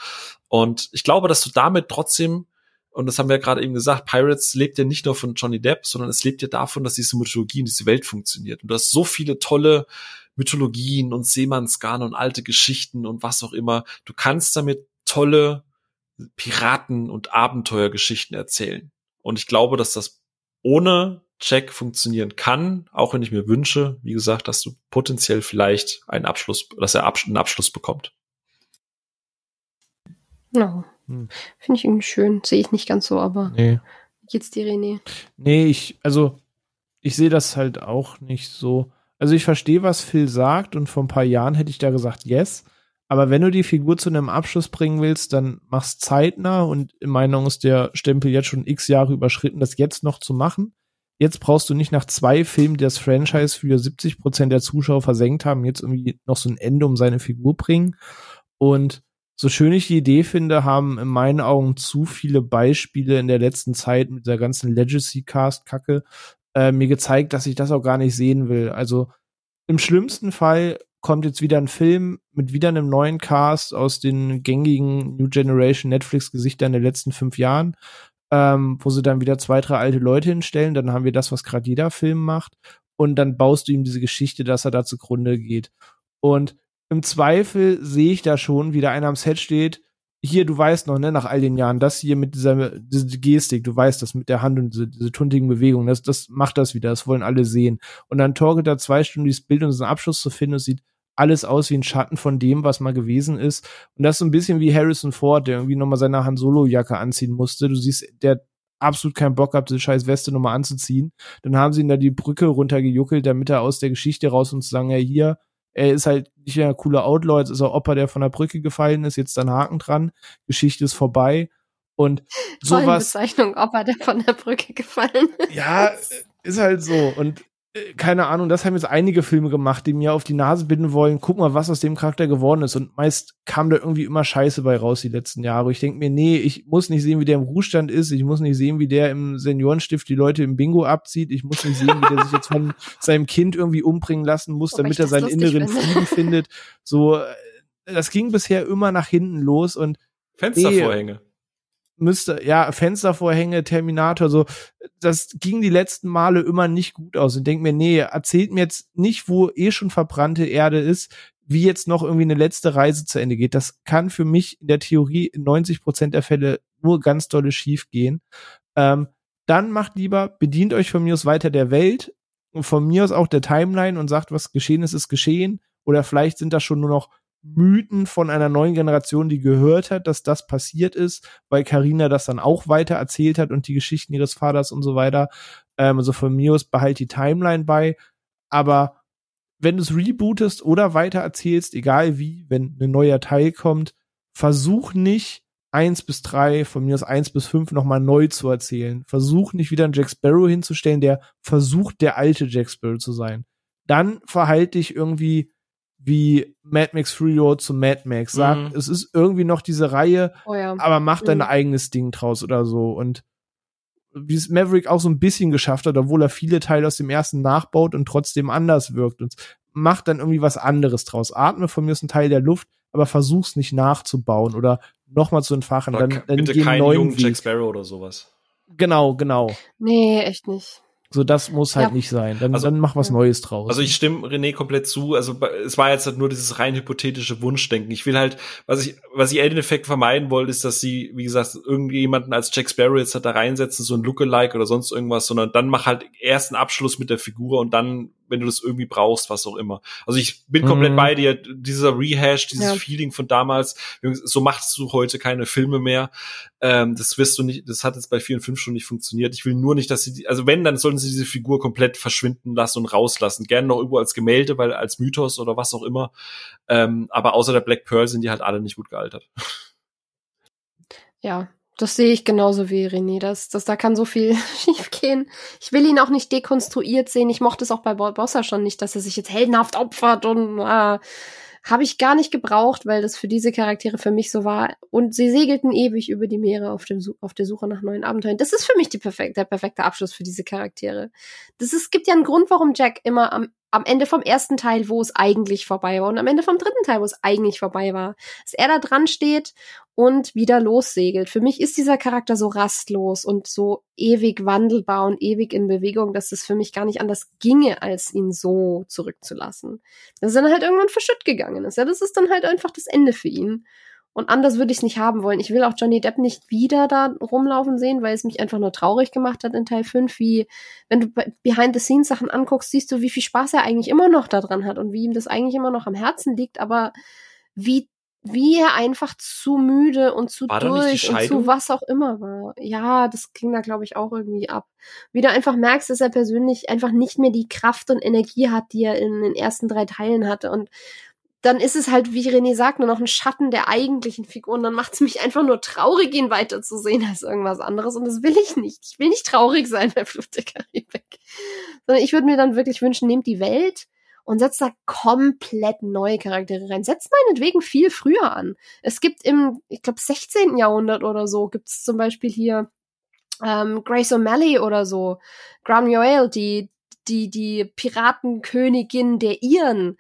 Und ich glaube, dass du damit trotzdem, und das haben wir ja gerade eben gesagt, Pirates lebt ja nicht nur von Johnny Depp, sondern es lebt ja davon, dass diese Mythologie in diese Welt funktioniert. Und du hast so viele tolle Mythologien und Seemannsgarne und alte Geschichten und was auch immer. Du kannst damit tolle Piraten- und Abenteuergeschichten erzählen. Und ich glaube, dass das ohne Jack funktionieren kann, auch wenn ich mir wünsche, wie gesagt, dass du potenziell vielleicht einen Abschluss, dass er einen Abschluss bekommt. No. Hm. Finde ich irgendwie schön. Sehe ich nicht ganz so, aber nee. jetzt die René. Nee, ich, also ich sehe das halt auch nicht so. Also ich verstehe, was Phil sagt und vor ein paar Jahren hätte ich da gesagt, yes. Aber wenn du die Figur zu einem Abschluss bringen willst, dann mach's zeitnah und in meiner Meinung ist der Stempel jetzt schon x Jahre überschritten, das jetzt noch zu machen. Jetzt brauchst du nicht nach zwei Filmen, die das Franchise für 70 Prozent der Zuschauer versenkt haben, jetzt irgendwie noch so ein Ende um seine Figur bringen. Und so schön ich die Idee finde, haben in meinen Augen zu viele Beispiele in der letzten Zeit mit der ganzen Legacy-Cast-Kacke äh, mir gezeigt, dass ich das auch gar nicht sehen will. Also im schlimmsten Fall kommt jetzt wieder ein Film mit wieder einem neuen Cast aus den gängigen New Generation Netflix-Gesichtern der letzten fünf Jahren, ähm, wo sie dann wieder zwei, drei alte Leute hinstellen. Dann haben wir das, was gerade jeder Film macht. Und dann baust du ihm diese Geschichte, dass er da zugrunde geht. Und im Zweifel sehe ich da schon, wie da einer am Set steht. Hier, du weißt noch, ne, nach all den Jahren, das hier mit dieser diese Gestik, du weißt das mit der Hand und diese, diese tuntigen Bewegungen, das, das macht das wieder, das wollen alle sehen. Und dann torkelt da zwei Stunden dieses Bild, um so Abschluss zu finden und sieht alles aus wie ein Schatten von dem, was mal gewesen ist. Und das ist so ein bisschen wie Harrison Ford, der irgendwie nochmal seine Han Solo-Jacke anziehen musste. Du siehst, der absolut keinen Bock gehabt, diese scheiß Weste nochmal anzuziehen. Dann haben sie ihn da die Brücke runtergejuckelt, damit er aus der Geschichte raus und sagen, ja, hier, er ist halt nicht mehr ein cooler Outlaw, jetzt ist er Opa, der von der Brücke gefallen ist, jetzt dann Haken dran, Geschichte ist vorbei. Und sowas. Bezeichnung, Opa, der von der Brücke gefallen ist. Ja, ist halt so. Und keine Ahnung, das haben jetzt einige Filme gemacht, die mir auf die Nase binden wollen, guck mal, was aus dem Charakter geworden ist. Und meist kam da irgendwie immer Scheiße bei raus die letzten Jahre. Ich denke mir, nee, ich muss nicht sehen, wie der im Ruhestand ist. Ich muss nicht sehen, wie der im Seniorenstift die Leute im Bingo abzieht. Ich muss nicht sehen, wie der sich jetzt von <laughs> seinem Kind irgendwie umbringen lassen muss, Wobei damit er seinen inneren finde. Frieden findet. So, äh, das ging bisher immer nach hinten los und Fenstervorhänge müsste, ja, Fenstervorhänge, Terminator, so, das ging die letzten Male immer nicht gut aus. Und denk mir, nee, erzählt mir jetzt nicht, wo eh schon verbrannte Erde ist, wie jetzt noch irgendwie eine letzte Reise zu Ende geht. Das kann für mich in der Theorie in 90 Prozent der Fälle nur ganz dolle schief gehen. Ähm, dann macht lieber, bedient euch von mir aus weiter der Welt und von mir aus auch der Timeline und sagt, was geschehen ist, ist geschehen. Oder vielleicht sind das schon nur noch Mythen von einer neuen Generation, die gehört hat, dass das passiert ist, weil Karina das dann auch weiter erzählt hat und die Geschichten ihres Vaters und so weiter. Ähm, also von mir aus behalt die Timeline bei. Aber wenn du es rebootest oder weiter erzählst, egal wie, wenn ein neuer Teil kommt, versuch nicht eins bis drei, von mir aus eins bis fünf nochmal neu zu erzählen. Versuch nicht wieder einen Jack Sparrow hinzustellen, der versucht, der alte Jack Sparrow zu sein. Dann verhalte dich irgendwie wie Mad Max Free Road zu Mad Max. Sagt, mhm. es ist irgendwie noch diese Reihe, oh ja. aber mach dein mhm. eigenes Ding draus oder so. Und wie es Maverick auch so ein bisschen geschafft hat, obwohl er viele Teile aus dem ersten nachbaut und trotzdem anders wirkt und macht dann irgendwie was anderes draus. Atme von mir ist ein Teil der Luft, aber versuch's nicht nachzubauen oder nochmal zu entfachen. Oder dann, dann bitte keinen jungen Jack Sparrow oder sowas. Genau, genau. Nee, echt nicht. So, das muss halt ja. nicht sein. Dann, also, dann mach was Neues draus. Also ich stimme René komplett zu. Also es war jetzt halt nur dieses rein hypothetische Wunschdenken. Ich will halt, was ich, was ich Elden Effekt vermeiden wollte, ist, dass sie, wie gesagt, irgendjemanden als Jack Sparrow jetzt halt da reinsetzen, so ein Lookalike oder sonst irgendwas, sondern dann mach halt erst einen Abschluss mit der Figur und dann wenn du das irgendwie brauchst, was auch immer. Also ich bin mhm. komplett bei dir. Dieser Rehash, dieses ja. Feeling von damals, so machst du heute keine Filme mehr. Ähm, das wirst du nicht, das hat jetzt bei vier und fünf schon nicht funktioniert. Ich will nur nicht, dass sie, also wenn, dann sollten sie diese Figur komplett verschwinden lassen und rauslassen. Gerne noch irgendwo als Gemälde, weil als Mythos oder was auch immer. Ähm, aber außer der Black Pearl sind die halt alle nicht gut gealtert. Ja, das sehe ich genauso wie René. Das, das, da kann so viel <laughs> schiefgehen. Ich will ihn auch nicht dekonstruiert sehen. Ich mochte es auch bei Bossa schon nicht, dass er sich jetzt heldenhaft opfert und äh, habe ich gar nicht gebraucht, weil das für diese Charaktere für mich so war. Und sie segelten ewig über die Meere auf, dem, auf der Suche nach neuen Abenteuern. Das ist für mich perfek der perfekte Abschluss für diese Charaktere. Das ist, gibt ja einen Grund, warum Jack immer am am Ende vom ersten Teil, wo es eigentlich vorbei war und am Ende vom dritten Teil, wo es eigentlich vorbei war, dass er da dran steht und wieder lossegelt. Für mich ist dieser Charakter so rastlos und so ewig wandelbar und ewig in Bewegung, dass es für mich gar nicht anders ginge, als ihn so zurückzulassen. Dass er dann halt irgendwann verschütt gegangen ist. Ja, das ist dann halt einfach das Ende für ihn. Und anders würde ich es nicht haben wollen. Ich will auch Johnny Depp nicht wieder da rumlaufen sehen, weil es mich einfach nur traurig gemacht hat in Teil 5, wie, wenn du Behind-the-Scenes-Sachen anguckst, siehst du, wie viel Spaß er eigentlich immer noch daran hat und wie ihm das eigentlich immer noch am Herzen liegt, aber wie wie er einfach zu müde und zu war durch und zu was auch immer war. Ja, das ging da, glaube ich, auch irgendwie ab. Wie du einfach merkst, dass er persönlich einfach nicht mehr die Kraft und Energie hat, die er in den ersten drei Teilen hatte. Und dann ist es halt, wie René sagt, nur noch ein Schatten der eigentlichen Figur. Und dann macht es mich einfach nur traurig, ihn weiterzusehen als irgendwas anderes. Und das will ich nicht. Ich will nicht traurig sein bei Flucht der Karibik. Sondern ich würde mir dann wirklich wünschen, nehmt die Welt und setzt da komplett neue Charaktere rein. Setzt meinetwegen viel früher an. Es gibt im, ich glaube, 16. Jahrhundert oder so, gibt es zum Beispiel hier ähm, Grace O'Malley oder so, Graham Yoel, die, die, die Piratenkönigin der Iren.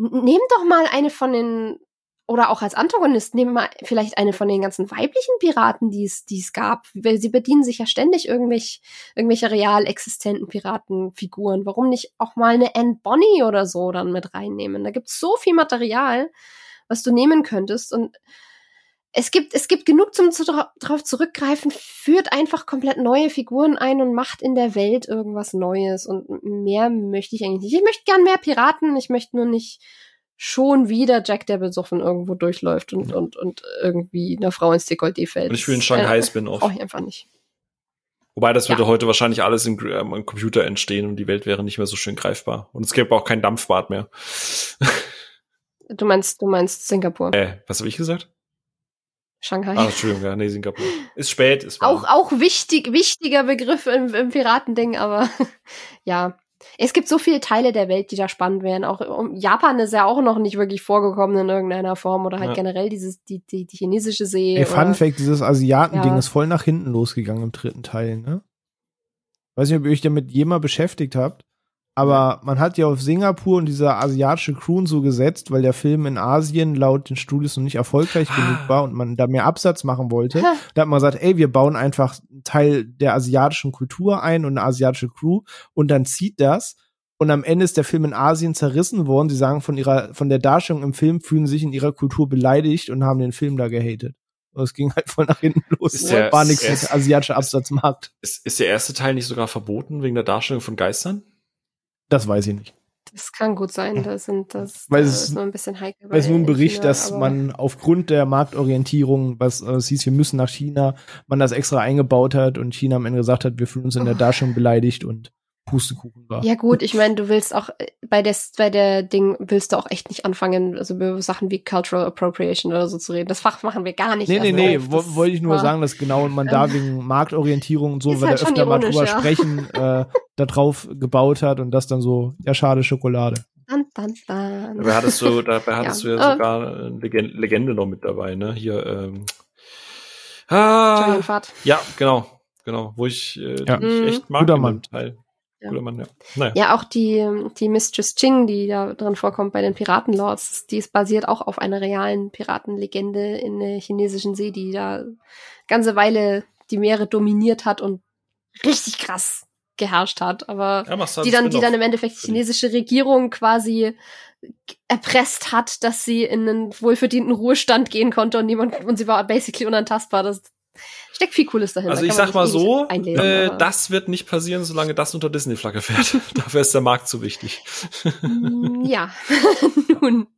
Nehmt doch mal eine von den oder auch als Antagonist nehmen wir vielleicht eine von den ganzen weiblichen Piraten, die es, die es gab. Sie bedienen sich ja ständig irgendwelche, irgendwelche real existenten Piratenfiguren. Warum nicht auch mal eine Anne Bonny oder so dann mit reinnehmen? Da gibt's so viel Material, was du nehmen könntest und es gibt, es gibt genug zum zu, drauf zurückgreifen, führt einfach komplett neue Figuren ein und macht in der Welt irgendwas Neues. Und mehr möchte ich eigentlich nicht. Ich möchte gern mehr Piraten, ich möchte nur nicht schon wieder Jack der besoffen irgendwo durchläuft und, und, und irgendwie einer Frau ins Dekolleté fällt. Und ich will einen Shanghai-Spin-Off. Brauche ich einfach nicht. Wobei das würde ja. heute wahrscheinlich alles im, ähm, im, Computer entstehen und die Welt wäre nicht mehr so schön greifbar. Und es gäbe auch kein Dampfbad mehr. <laughs> Du meinst, du meinst Singapur. Äh, was habe ich gesagt? Shanghai. Ah, Entschuldigung, ja, nee, Singapur. Ist spät, ist warm. Auch, auch wichtig, wichtiger Begriff im, im Piratending, aber <laughs> ja. Es gibt so viele Teile der Welt, die da spannend wären. Auch Japan ist ja auch noch nicht wirklich vorgekommen in irgendeiner Form oder halt ja. generell dieses die, die, die chinesische See. Ey, Fun Fact, dieses Asiatending ja. ist voll nach hinten losgegangen im dritten Teil, ne? Weiß nicht, ob ihr euch damit jemals beschäftigt habt. Aber man hat ja auf Singapur und diese asiatische Crew so gesetzt, weil der Film in Asien laut den Studios noch nicht erfolgreich genug war und man da mehr Absatz machen wollte. da hat man gesagt, ey, wir bauen einfach einen Teil der asiatischen Kultur ein und eine asiatische Crew und dann zieht das. Und am Ende ist der Film in Asien zerrissen worden. Sie sagen von ihrer, von der Darstellung im Film fühlen sich in ihrer Kultur beleidigt und haben den Film da gehatet. Und es ging halt voll nach hinten <laughs> los. Ist der, war nichts mit asiatischer Absatzmarkt. Ist, ist der erste Teil nicht sogar verboten wegen der Darstellung von Geistern? Das weiß ich nicht. Das kann gut sein, das <laughs> sind das, weil das ist nur ein bisschen heikel. Weil es nur ein Bericht, China, dass man aufgrund der Marktorientierung, was äh, es hieß, wir müssen nach China, man das extra eingebaut hat und China am Ende gesagt hat, wir fühlen uns in der. <laughs> Darstellung beleidigt und Pustekuchen war. Ja gut, ich meine, du willst auch äh, bei der bei der Ding willst du auch echt nicht anfangen, also über Sachen wie Cultural Appropriation oder so zu reden. Das Fach machen wir gar nicht. Nee, nee, nee, wo, wollte ich nur war, sagen, dass genau man da ähm, wegen Marktorientierung und so, weil halt da öfter mal drüber ja. sprechen, <laughs> äh, da drauf gebaut hat und das dann so, ja schade, Schokolade. Dun, dun, dun. Dabei hattest du, dabei <laughs> hattest ja. du ja sogar eine Legende noch mit dabei, ne? Hier, ähm, ah, ja, genau, genau, wo ich, äh, ja. ich echt mag Guter Mann. Teil. Ja. Mann, ja. Naja. ja, auch die, die Mistress Ching, die da drin vorkommt bei den Piratenlords, die ist basiert auch auf einer realen Piratenlegende in der chinesischen See, die da ganze Weile die Meere dominiert hat und richtig krass geherrscht hat, aber ja, halt die dann, die dann im Endeffekt die chinesische Regierung quasi erpresst hat, dass sie in einen wohlverdienten Ruhestand gehen konnte und niemand, und sie war basically unantastbar. Das, steckt viel Cooles dahinter. Also ich sag mal so, äh, das wird nicht passieren, solange das unter Disney-Flagge fährt. <laughs> Dafür ist der Markt zu wichtig. Mm, ja, <laughs> <laughs> nun.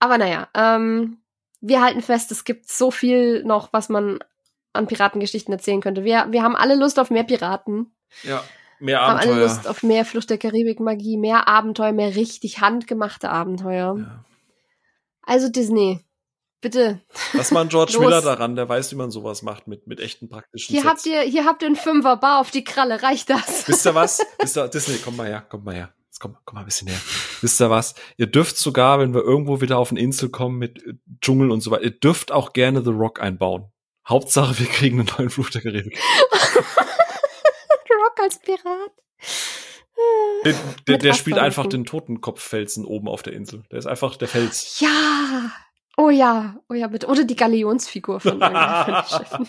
Aber naja, ähm, wir halten fest, es gibt so viel noch, was man an Piratengeschichten erzählen könnte. Wir, wir haben alle Lust auf mehr Piraten. Ja, mehr Abenteuer. Haben alle Lust auf mehr Flucht der Karibik-Magie, mehr Abenteuer, mehr richtig handgemachte Abenteuer. Ja. Also Disney, Bitte. Lass mal einen George <laughs> Los. Miller daran, der weiß, wie man sowas macht mit, mit echten praktischen Hier Sets. habt ihr, hier habt ihr einen Fünfer Bar auf die Kralle, reicht das? Wisst ihr was? <laughs> Wisst ihr, Disney, komm mal her, komm mal her. Jetzt komm, komm mal ein bisschen her. Wisst ihr was? Ihr dürft sogar, wenn wir irgendwo wieder auf eine Insel kommen mit äh, Dschungel und so weiter, ihr dürft auch gerne The Rock einbauen. Hauptsache, wir kriegen einen neuen Fluch der Karibik. Rock als Pirat. Der, der, der spielt einfach den Totenkopffelsen oben auf der Insel. Der ist einfach der Fels. Ja, Oh ja, oh ja, bitte. Oder die Galionsfigur von <laughs> irgendeinem Schiffen.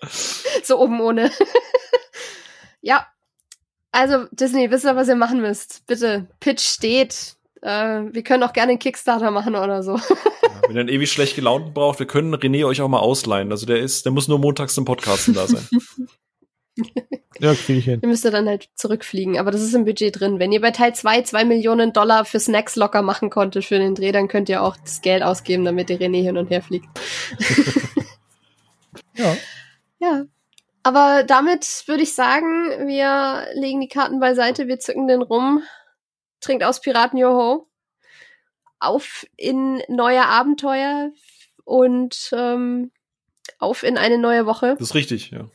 <laughs> so oben ohne. <laughs> ja. Also, Disney, wisst ihr, was ihr machen müsst? Bitte, Pitch steht. Äh, wir können auch gerne einen Kickstarter machen oder so. Ja, wenn ihr einen ewig schlecht gelaunten braucht, wir können René euch auch mal ausleihen. Also der ist, der muss nur montags zum Podcasten da sein. <laughs> ja, kriege ich hin. Ihr müsst dann halt zurückfliegen, aber das ist im Budget drin. Wenn ihr bei Teil 2 zwei Millionen Dollar für Snacks locker machen konntet für den Dreh, dann könnt ihr auch das Geld ausgeben, damit der René hin und her fliegt. <laughs> ja. Ja. Aber damit würde ich sagen, wir legen die Karten beiseite, wir zücken den rum, trinkt aus Piraten Joho, auf in neue Abenteuer und ähm, auf in eine neue Woche. Das ist richtig, ja.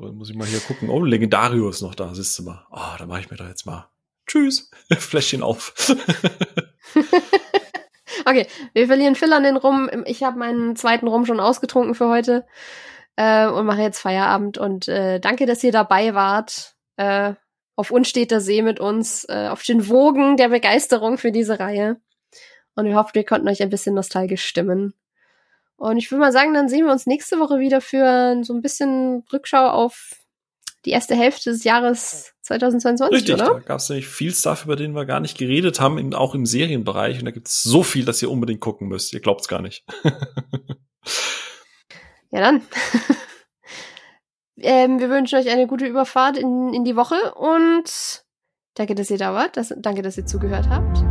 So, muss ich mal hier gucken. Oh, Legendario ist noch da, siehst du mal. Ah, oh, da mache ich mir da jetzt mal. Tschüss. <laughs> Fläschchen auf. <laughs> okay, wir verlieren Phil an den Rum. Ich habe meinen zweiten Rum schon ausgetrunken für heute äh, und mache jetzt Feierabend. Und äh, danke, dass ihr dabei wart. Äh, auf unsteter See mit uns, äh, auf den Wogen der Begeisterung für diese Reihe. Und wir hoffen, wir konnten euch ein bisschen nostalgisch stimmen. Und ich würde mal sagen, dann sehen wir uns nächste Woche wieder für so ein bisschen Rückschau auf die erste Hälfte des Jahres 2022, Richtig, oder? da gab es nämlich viel Stuff, über den wir gar nicht geredet haben, in, auch im Serienbereich. Und da gibt es so viel, dass ihr unbedingt gucken müsst. Ihr glaubt's gar nicht. <laughs> ja, dann. <laughs> ähm, wir wünschen euch eine gute Überfahrt in, in die Woche und danke, dass ihr da wart. Das, danke, dass ihr zugehört habt.